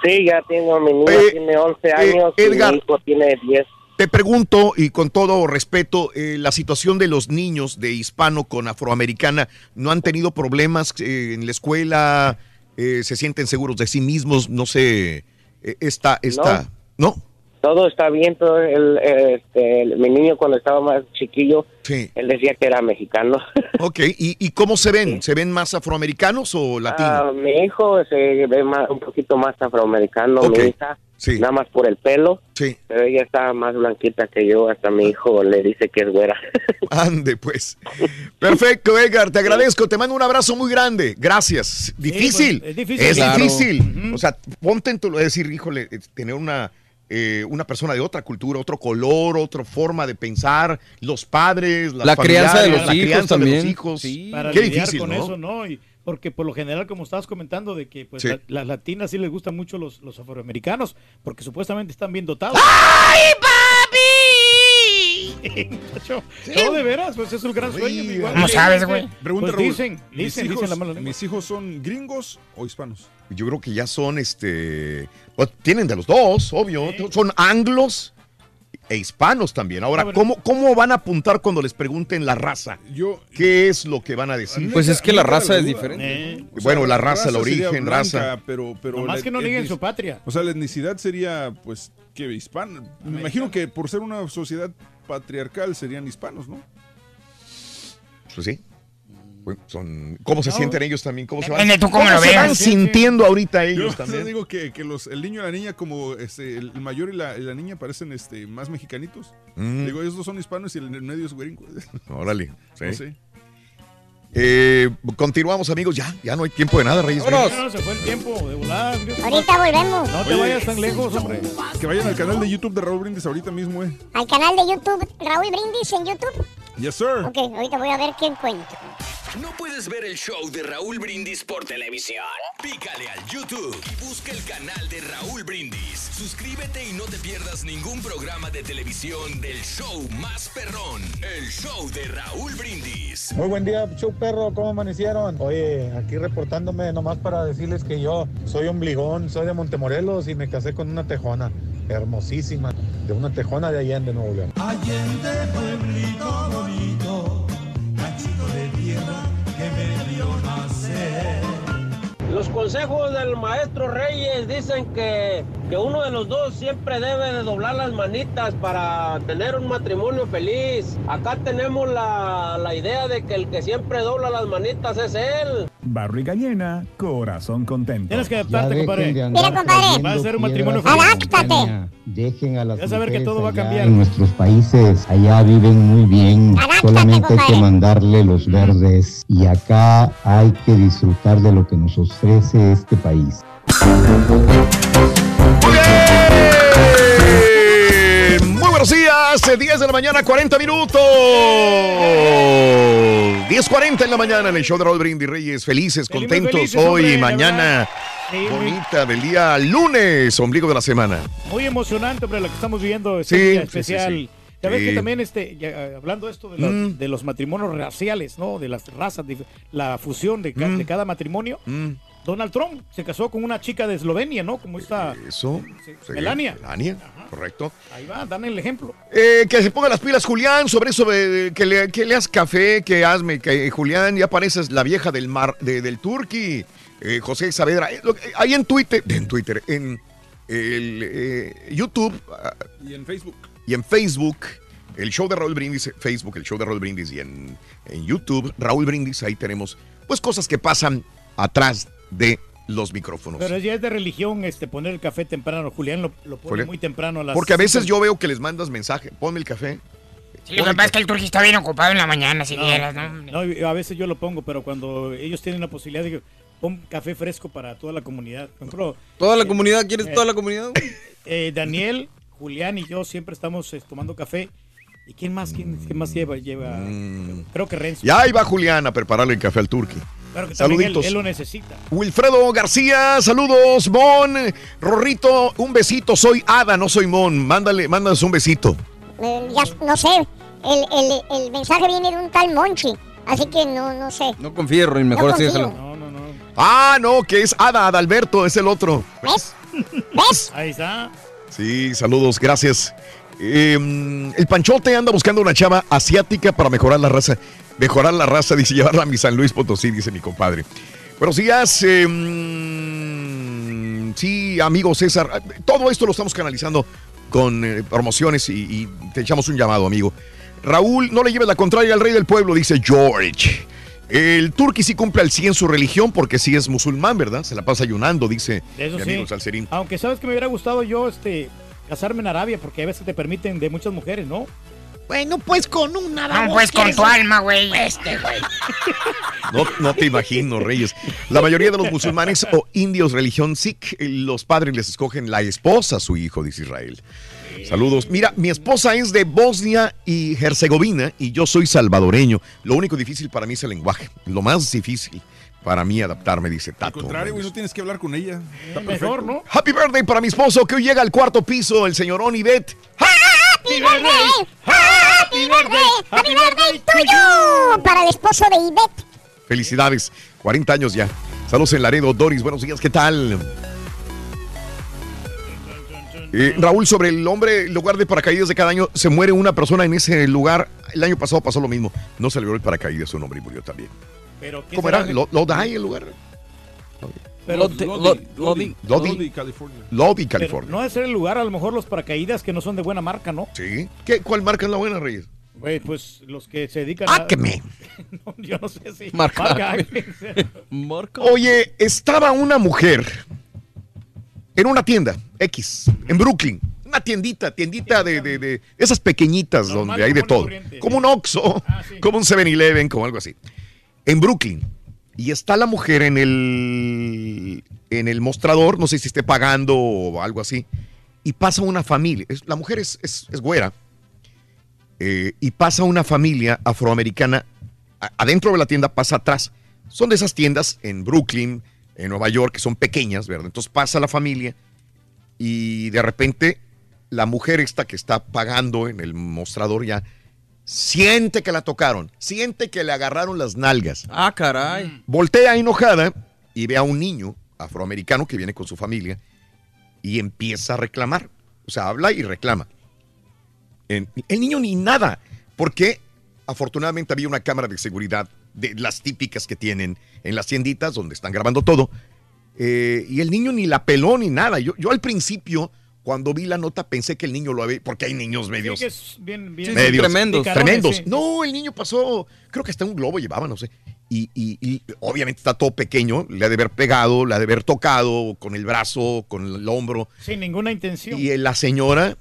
Sí, ya tengo, mi niña Eh, tiene 11 eh, años Edgar. y mi hijo tiene 10. Te pregunto, y con todo respeto, eh, la situación de los niños de hispano con afroamericana, ¿no han tenido problemas eh, en la escuela? Eh, ¿Se sienten seguros de sí mismos? No sé, eh, esta, esta, ¿no? Todo está bien, todo el, este, el- mi niño cuando estaba más chiquillo, él decía que era mexicano. Ok, ¿y, y cómo se ven? ¿Se ven más afroamericanos o latinos? Ah, mi hijo se ve más- un poquito más afroamericano, mi hija, nada más por el pelo, Sí. pero ella está más blanquita que yo, hasta mi hijo le dice que es güera. Ande, pues. Perfecto, Edgar, te agradezco, te mando un abrazo muy grande. Gracias. Difícil. pues, es difícil. Es Claro. difícil. O sea, ponte en tu es decir, híjole, tener una eh, una persona de otra cultura, otro color, otra forma de pensar, los padres, las La crianza de los la hijos crianza de también. los hijos. Para Qué lidiar difícil, con ¿no? eso, ¿no? Y porque por lo general, como estabas comentando, de que pues Sí. la- las latinas sí les gustan mucho los, los afroamericanos, porque supuestamente están bien dotados. ¡Ay, papi! Muchacho, No, de veras, pues es un gran sueño. mi guapo. ¿Cómo sabes, güey? Pues Pregunta, Raúl, dicen, ¿mis dicen, hijos- dicen la mala lengua. ¿Mis hijos son gringos o hispanos? Yo creo que ya son, este, pues, tienen de los dos, obvio. Son anglos e hispanos también. Ahora, ¿cómo, ¿cómo van a apuntar cuando les pregunten la raza? ¿Qué es lo que van a decir? Pues es que la raza es diferente. O sea, Bueno, la raza, el origen, blanca, raza. Pero, pero la que no nieguen su patria. O sea, la etnicidad sería, pues, que hispana. Me imagino que por ser una sociedad patriarcal serían hispanos, ¿no? Pues sí. Son, ¿Cómo se No. sienten ellos también? ¿Cómo se van, tú cómo cómo lo se van Sí, sí. sintiendo ahorita Yo ellos o sea, también? digo que, que los, el niño y la niña, como este, el mayor y la, y la niña parecen este, más mexicanitos. Mm. Digo, ellos dos son hispanos y el en medio es gringo. Órale. sí. No sé. Eh, continuamos, amigos. Ya, ya no hay tiempo de nada, Reyes. No, se fue el tiempo de volar. Ahorita volvemos. No te Oye, vayas tan lejos, hombre. Que vayan al canal de YouTube de Raúl Brindis ahorita mismo, eh. Al canal de YouTube, Raúl Brindis en YouTube. Yes, sir. Ok, ahorita voy a ver qué encuentro. ¿No puedes ver el show de Raúl Brindis por televisión? Pícale al YouTube y busca el canal de Raúl Brindis. Suscríbete y no te pierdas ningún programa de televisión del show más perrón, el show de Raúl Brindis. Muy buen día, show perro, ¿cómo amanecieron? Oye, aquí reportándome nomás para decirles que yo soy ombligón, soy de Montemorelos y me casé con una tejona, hermosísima, de una tejona de Allende, Nuevo León. Allende, pueblito bonito, que me vio nacer. Los consejos del maestro Reyes dicen que, que uno de los dos siempre debe de doblar las manitas para tener un matrimonio feliz. Acá tenemos la, la idea de que el que siempre dobla las manitas es él. Barriga llena, corazón contento. Tienes que adaptarte, compadre. Mira, compadre. Va a ser un matrimonio feliz. a la montaña. Dejen a las Ya saber que todo va a allá cambiar. En nuestros países, allá viven muy bien. Solamente hay que mandarle los verdes. Y acá hay que disfrutar de lo que nos ofrece este país. Muy buenos días, eh, 10 de la mañana, 40 minutos. 10.40 en la mañana en el show de Raúl Brindis Reyes. Felices, Feliz- contentos felices, hoy hombre, y mañana. Sí, bonita del día lunes, ombligo de la semana. Muy emocionante, hombre, lo que estamos viviendo. Sí, Este día sí, especial. sí, sí. Ya ves Sí. que también, este, ya, eh, hablando esto de los, Mm. de los matrimonios raciales, ¿no? De las razas, la fusión de, ca- Mm. de cada matrimonio. Donald Trump se casó con una chica de Eslovenia, ¿no? Como esta Eso. sí, Melania. Melania, correcto. Ahí va, dan el ejemplo. Eh, que se ponga las pilas, Julián, sobre eso de, de que, le, que leas café, que hazme, que eh, Julián, ya pareces la vieja del mar, de- del Turqui, eh, José Saavedra. Eh, lo ahí en Twitter, en Twitter, en el, eh, YouTube ah, Y en Facebook. Y en Facebook, el show de Raúl Brindis, Facebook, el show de Raúl Brindis y en, en YouTube, Raúl Brindis, ahí tenemos pues cosas que pasan atrás de los micrófonos. Pero ya es de religión este, poner el café temprano. Julián lo, lo pone Julián. muy temprano a las Porque a veces cinco. yo veo que les mandas mensaje, ponme el café. Sí, lo que pasa es que el turqui está bien ocupado en la mañana, si No, vieras, ¿no? no, a veces yo lo pongo, pero cuando ellos tienen la posibilidad de que pon café fresco para toda la comunidad. Por ejemplo, ¿Toda la eh, comunidad? ¿Quieres eh, toda la comunidad? eh, Daniel, Julián y yo siempre estamos eh, tomando café. ¿Y quién más? ¿Quién, quién más lleva? lleva Creo que Renzo. Y ahí va Julián a prepararle el café al Turqui. Claro que él, Saluditos. él lo necesita. Wilfredo García, saludos, Mon. Rorrito, un besito. Soy Ada, no soy Mon. Mándale, mándanos un besito. Eh, ya no sé, el, el, el mensaje viene de un tal Monchi. Así que no, no sé. No confío, Roy, mejor así confío. déjalo. Ah, no, que es Ada Adalberto, es el otro. ¿Ves? ¿Ves? Ahí está. Sí, saludos, gracias. Eh, el Panchote anda buscando una chava asiática para mejorar la raza. Mejorar la raza, dice, llevarla a mi San Luis Potosí, dice mi compadre. Buenos días. mm, sí, amigo César. Todo esto lo estamos canalizando con eh, promociones y, y te echamos un llamado, amigo. Raúl, no le lleves la contraria al rey del pueblo, dice George. El turqui sí cumple al 100 su religión porque sí es musulmán, ¿verdad? Se la pasa ayunando, dice Eso mi sí. amigo Salserín. Aunque sabes que me hubiera gustado yo este casarme en Arabia porque a veces te permiten de muchas mujeres, ¿no? Bueno, pues con una No, vamos, pues con ¿quieres tu alma, güey. Este, güey. No, no te imagino, Reyes. La mayoría de los musulmanes o indios religión Sikh, los padres les escogen la esposa a su hijo, dice Israel. Saludos. Mira, mi esposa es de Bosnia y Herzegovina y yo soy salvadoreño. Lo único difícil para mí es el lenguaje. Lo más difícil para mí adaptarme, dice Al Tato. contrario, güey, no tienes que hablar con ella. Está Mejor. ¿no? Happy birthday para mi esposo que hoy llega al cuarto piso, el señor Onivet. ¡Happy birthday! ¡Happy birthday! ¡Happy birthday tuyo! Para el esposo de Ivette. Felicidades, 40 años ya. Saludos en Laredo, Doris, buenos días, ¿qué tal? Eh, Raúl, sobre el hombre, el lugar de paracaídas de cada año, se muere una persona en ese lugar. El año pasado pasó lo mismo. No se logró el paracaídas, un hombre y murió también. Pero ¿qué ¿Cómo será? era? ¿Lo, Lodi el lugar? Pero- Lodi- California. Lodi, pero California. no debe ser el lugar, a lo mejor los paracaídas que no son de buena marca, ¿no? Sí. ¿Qué, ¿Cuál marca es la buena, Reyes? Güey, pues los que se dedican Ah, a... Acme. No, yo no sé si... Marca. Oye, estaba una mujer en una tienda X, en Brooklyn. Una tiendita, tiendita de, de- de esas pequeñitas Normal, donde hay de todo. Como un Oxxo, Ah, sí. como un 7-Eleven, como algo así. En Brooklyn. Y está la mujer en el, en el mostrador, no sé si esté pagando o algo así. Y pasa una familia. la mujer es, es- es güera. eh, y pasa una familia afroamericana. a- adentro de la tienda pasa atrás. Son de esas tiendas en Brooklyn, en Nueva York, que son pequeñas, ¿verdad? Entonces pasa la familia y de repente la mujer esta que está pagando en el mostrador ya siente que la tocaron, siente que le agarraron las nalgas. Ah, caray. Voltea enojada y ve a un niño afroamericano que viene con su familia y empieza a reclamar. O sea, habla y reclama. El niño ni nada, porque afortunadamente había una cámara de seguridad de las típicas que tienen en las tienditas donde están grabando todo. Eh, y el niño ni la peló ni nada. Yo, yo al principio, cuando vi la nota, pensé que el niño lo había, porque hay niños medios Sí, que es bien, bien medios tremendos. tremendos. sí. No, el niño pasó, creo que hasta un globo llevaba, no sé. Y, y- y obviamente está todo pequeño, le ha de haber pegado, le ha de haber tocado con el brazo, con el hombro. Sin ninguna intención. Y la señora,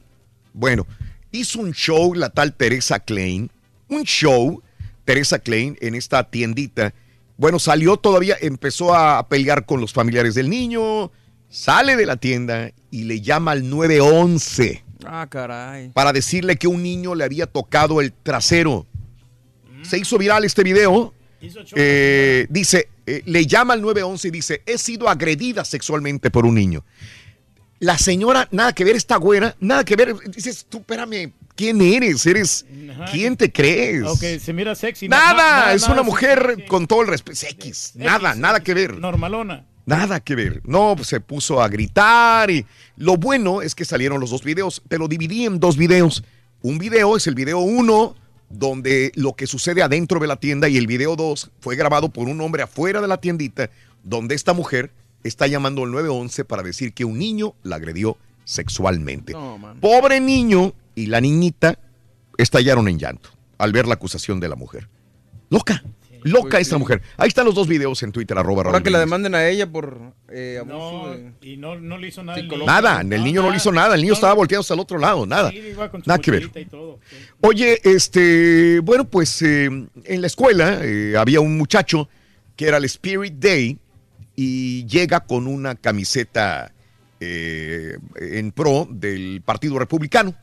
bueno, hizo un show la tal Teresa Klein, un show, Teresa Klein, en esta tiendita. Bueno, salió todavía, empezó a pelear con los familiares del niño, sale de la tienda y le llama al 911 Ah, caray. para decirle que un niño le había tocado el trasero. Se hizo viral este video. Eh, dice, eh, le llama al 911 y dice, he sido agredida sexualmente por un niño. La señora, nada que ver, esta güera, nada que ver. Dices, tú, espérame, ¿quién eres? ¿Eres? Ajá. ¿Quién te crees? Aunque se mira sexy. Nada, na- na- es nada una mujer sí. con todo el respeto. X, nada, X, nada que ver. Normalona. Nada que ver. No, pues se puso a gritar y lo bueno es que salieron los dos videos, pero dividí en dos videos. Un video es el video uno, donde lo que sucede adentro de la tienda y el video dos fue grabado por un hombre afuera de la tiendita, donde esta mujer está llamando al 911 para decir que un niño la agredió sexualmente. No. Pobre niño y la niñita estallaron en llanto al ver la acusación de la mujer. Loca, loca Pues esta sí. mujer. Ahí están los dos videos en Twitter, arroba Ahora Raúl que la demanden a ella por eh, abuso No, de... y no, no le hizo nada. el niño. Nada, el niño no le hizo nada, el niño No, estaba volteado hasta el otro lado, nada. sí, Nada que ver. y todo. Oye, este, bueno, pues eh, en la escuela eh, había un muchacho que era el Spirit Day y llega con una camiseta eh, en pro del Partido Republicano.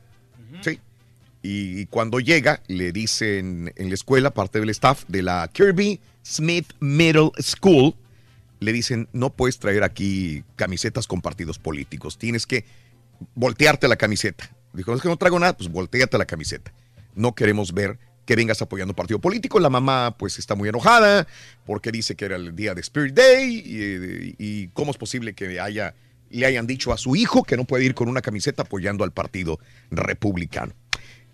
Y cuando llega, le dicen en la escuela, parte del staff de la Kirby Smith Middle School, le dicen, no puedes traer aquí camisetas con partidos políticos, tienes que voltearte la camiseta. Dijo, es que no traigo nada, pues volteate la camiseta. No queremos ver que vengas apoyando un partido político. La mamá pues está muy enojada porque dice que era el día de Spirit Day y, y cómo es posible que haya, le hayan dicho a su hijo que no puede ir con una camiseta apoyando al partido republicano.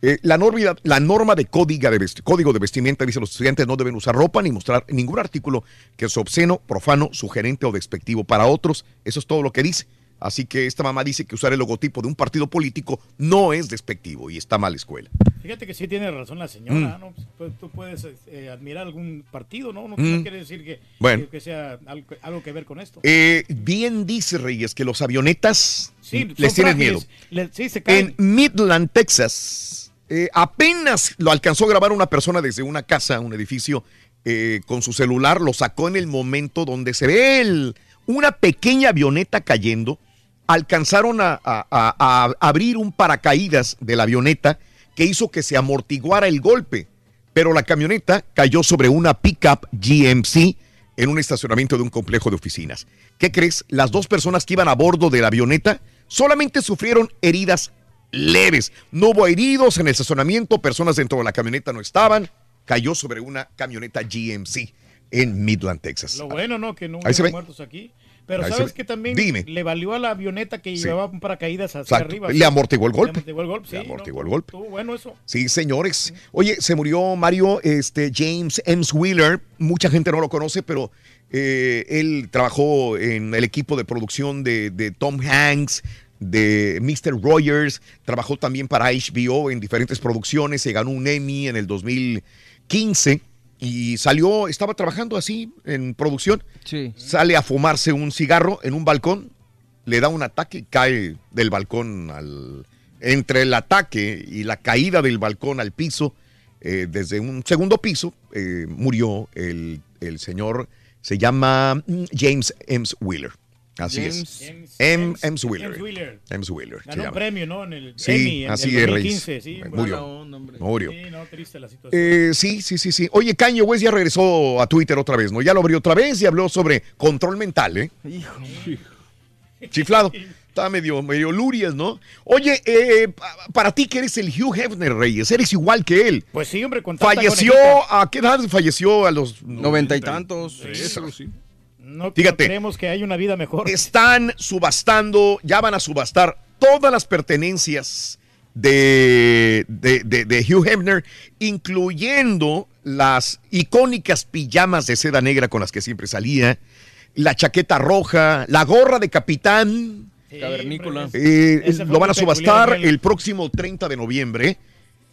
Eh, la, norma, la norma de, código de, código de vestimenta dice los estudiantes no deben usar ropa ni mostrar ningún artículo que es obsceno, profano, sugerente o despectivo para otros. Eso es todo lo que dice. Así que esta mamá dice que usar el logotipo de un partido político no es despectivo y está mal la escuela. Fíjate que sí tiene razón la señora, Mm. ¿no? Pues, tú puedes eh, admirar algún partido, ¿no? No, Mm. no quiere decir que, Bueno. que, que sea algo, algo que ver con esto. Eh, bien dice Reyes que los avionetas Sí, les tienen frágiles. miedo. Le- sí, se caen. En Midland, Texas, eh, apenas lo alcanzó a grabar una persona desde una casa, un edificio, eh, con su celular, lo sacó en el momento donde se ve el- una pequeña avioneta cayendo. Alcanzaron a, a- abrir un paracaídas de la avioneta que hizo que se amortiguara el golpe, pero la camioneta cayó sobre una pickup GMC en un estacionamiento de un complejo de oficinas. ¿Qué crees? Las dos personas que iban a bordo de la avioneta solamente sufrieron heridas leves. No hubo heridos en el estacionamiento, personas dentro de la camioneta no estaban. Cayó sobre una camioneta GMC en Midland, Texas. Lo bueno, ¿no? Que no hubo muertos aquí. Pero Ahí ¿sabes que también Dime. le valió a la avioneta que Sí. llevaba paracaídas hacia Exacto. arriba? Le amortiguó el golpe. Le amortiguó el golpe, sí. Le amortiguó el golpe. Estuvo bueno eso. Sí, señores. Oye, se murió Mario este, James Ems Wheeler. Mucha gente no lo conoce, pero eh, él trabajó en el equipo de producción de, de Tom Hanks, de Mr. Rogers. Trabajó también para HBO en diferentes producciones. Se ganó un Emmy en el 2015 y salió, estaba trabajando así en producción. Sale a fumarse un cigarro en un balcón, le da un ataque y cae del balcón al. Entre el ataque y la caída del balcón al piso, eh, desde un segundo piso, eh, murió el, el señor, se llama mm, James Ems Wheeler. Así James- es. James- Em- Ems Wheeler. Wheeler. Ems Wheeler. se Ganó un llama. premio, ¿no? En el Sí, Emmy en el es, 2015, Reyes. sí, Murió. onda. Murió. Sí, no, triste la situación. Eh, sí, sí, sí, sí. Oye, Kanye West ya regresó a Twitter otra vez, ¿no? Ya lo abrió otra vez y habló sobre control mental, ¿eh? Chiflado. Está medio, medio lurias, ¿no? Oye, eh, pa- para ti que eres el Hugh Hefner, Reyes, eres igual que él. Pues sí, hombre, con tanta Falleció, conejita. ¿a qué edad falleció? A los Noventa y tantos. Eso. No, Fíjate. creemos que hay una vida mejor. Están subastando, ya van a subastar todas las pertenencias de, de, de- de Hugh Hefner, incluyendo las icónicas pijamas de seda negra con las que siempre salía, la chaqueta roja, la gorra de capitán. Cavernícola. Eh, lo van a subastar el próximo 30 de noviembre.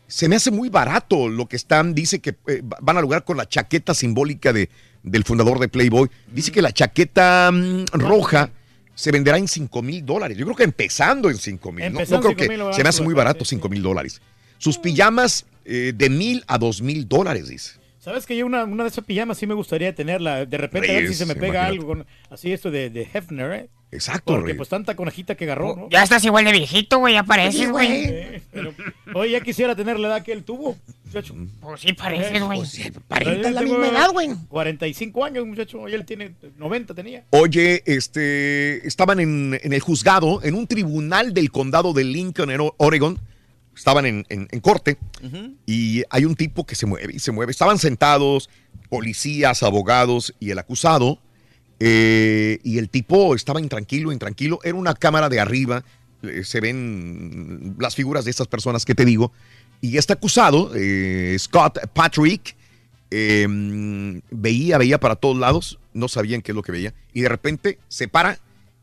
Se me hace muy barato lo que están, dice que eh, van a lograr con la chaqueta simbólica de, del fundador de Playboy. Dice que la chaqueta mm, roja se venderá en 5 mil dólares. Yo creo que empezando en 5 mil. No, no creo en 5,000 lo que se me hace muy barato 5 mil dólares. Sus pijamas eh, de mil a dos mil dólares, dice. ¿Sabes que yo una, una de esas pijamas sí me gustaría tenerla? De repente a ver si Reyes, se me pega imagínate. algo con así esto de, de Hefner, ¿eh? Exacto, Porque Reyes. pues tanta conejita que agarró, ¿no? Ya estás igual de viejito, güey, ya pareces, güey. Eh, pero, oye, ya quisiera tener la edad que él tuvo, muchacho. Pues sí pareces, güey. Aparenta la misma edad, güey. 45 años, muchacho. Y él tiene 90, tenía. Oye, este, estaban en, en el juzgado, en un tribunal del condado de Lincoln, en Oregon. Estaban en, en- en corte y hay un tipo que se mueve y se mueve. Estaban sentados policías, abogados y el acusado. Eh, y el tipo estaba intranquilo, intranquilo. Era una cámara de arriba. eh, se ven las figuras de estas personas que te digo. Y este acusado, eh, Scott Patrick, eh, veía, veía para todos lados, no sabían qué es lo que veía, y de repente se para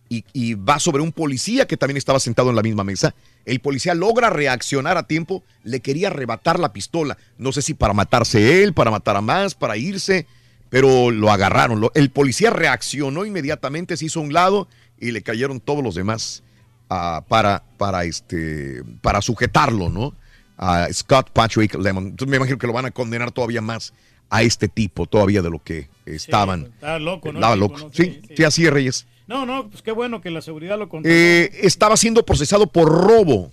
y va sobre un policía que también estaba sentado en la misma mesa. El policía logra reaccionar a tiempo, le quería arrebatar la pistola, no sé si para matarse él, para matar a más, para irse, pero lo agarraron. Lo- el policía reaccionó inmediatamente, se hizo a un lado y le cayeron todos los demás ah, para, para, este, para sujetarlo, ¿no? A Scott Patrick Lemon. Entonces me imagino que lo van a condenar todavía más a este tipo, todavía de lo que estaban. Estaba loco, ¿no? Estaba loco. ¿no? Sí, sí, así es, Reyes. No, no, pues qué bueno que la seguridad lo controló. Eh, estaba siendo procesado por robo,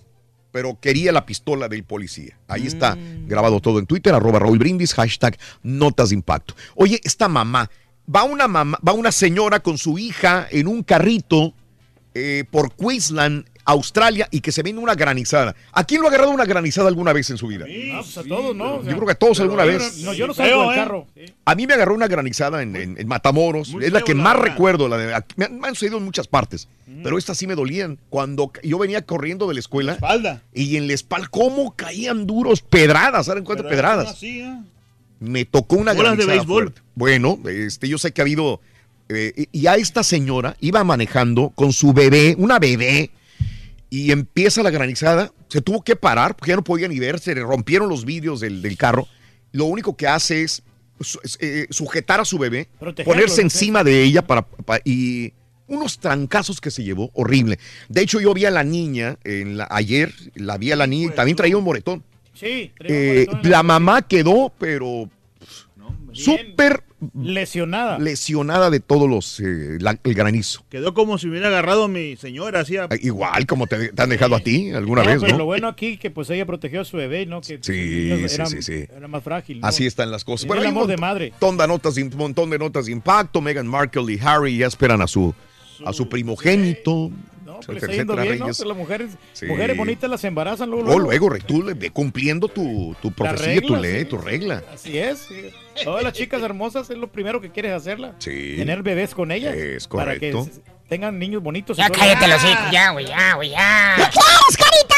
pero quería la pistola del policía. Ahí está grabado todo en Twitter, arroba Raúl Brindis, hashtag Notas de Impacto. Oye, esta mamá, va una mamá, va una señora con su hija en un carrito eh, por Queensland Australia y que se viene una granizada. ¿A quién lo ha agarrado una granizada alguna vez en su vida? No, pues a todos, ¿no? O sea, Yo creo que a todos alguna yo vez. No, yo no salgo del ¿eh? carro. A mí me agarró una granizada en, en- en Matamoros. Muy es la que la más recuerdo. La de, me, han, me han sucedido en muchas partes. Pero estas sí me dolían. Cuando yo venía corriendo de la escuela. Y en la espalda, ¿cómo caían duros? Pedradas, ¿saben cuántas pedradas? Me tocó una Bolas de granizada béisbol. fuerte. Bueno, este, yo sé que ha habido. eh, y a esta señora iba manejando con su bebé, una bebé, y empieza la granizada. Se tuvo que parar porque ya no podía ni ver, se le rompieron los vidrios del, del carro. Lo único que hace es su- eh, sujetar a su bebé, Protegerlo, ponerse encima de ella para, pa- y unos trancazos que se llevó, horrible. De hecho, yo vi a la niña en la, ayer, la vi a la niña y también traía un moretón. Sí, traía un Eh, la mamá quedó, pero súper lesionada. lesionada de todos los eh, la- el granizo. Quedó como si hubiera agarrado a mi señora, hacía... Ah, Igual como te, te han dejado a ti alguna No, vez, pero ¿no? lo bueno aquí que pues ella protegió a su bebé, ¿no? Que Sí, era, sí, sí, era más frágil. ¿no? Así están las cosas. El amor de montón- madre. de notas, un montón de notas de impacto. Meghan Markle y Harry ya esperan a su, a su primogénito. Pues le está yendo bien, ¿no? Las mujeres, Sí. mujeres bonitas las embarazan luego. O luego, re- tú le- ve cumpliendo tu, tu profecía, tu regla, ley, sí, tu regla. Así es. sí. Todas las chicas hermosas es lo primero que quieres hacerla. Sí. Tener bebés con ellas. Es Para que correcto. tengan niños bonitos. Ya cállate los hijos, ya, güey, ya, güey, ya. ¿Qué quieres, carita?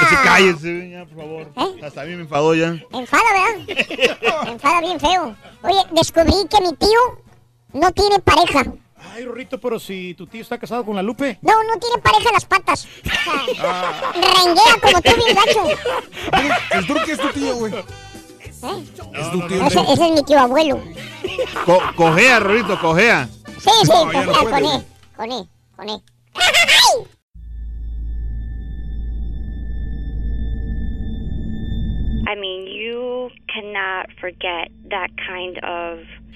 Que se calle, ya, por favor. Hasta a mí me enfadó ya. Enfada, ¿verdad? Enfada bien feo. Oye, descubrí que mi tío no tiene pareja. Ay, Rorrito, pero si tu tío está casado con la Lupe. No, no tiene pareja en las patas. O sea, renguea como tú, bien gacho. El turque es tu tío, güey. Es tu tío. Ese, ese es mi tío abuelo. Co- cojea, Rorito, cojea. Sí, sí, no con, él, con él, con él. I mean, you cannot forget that kind of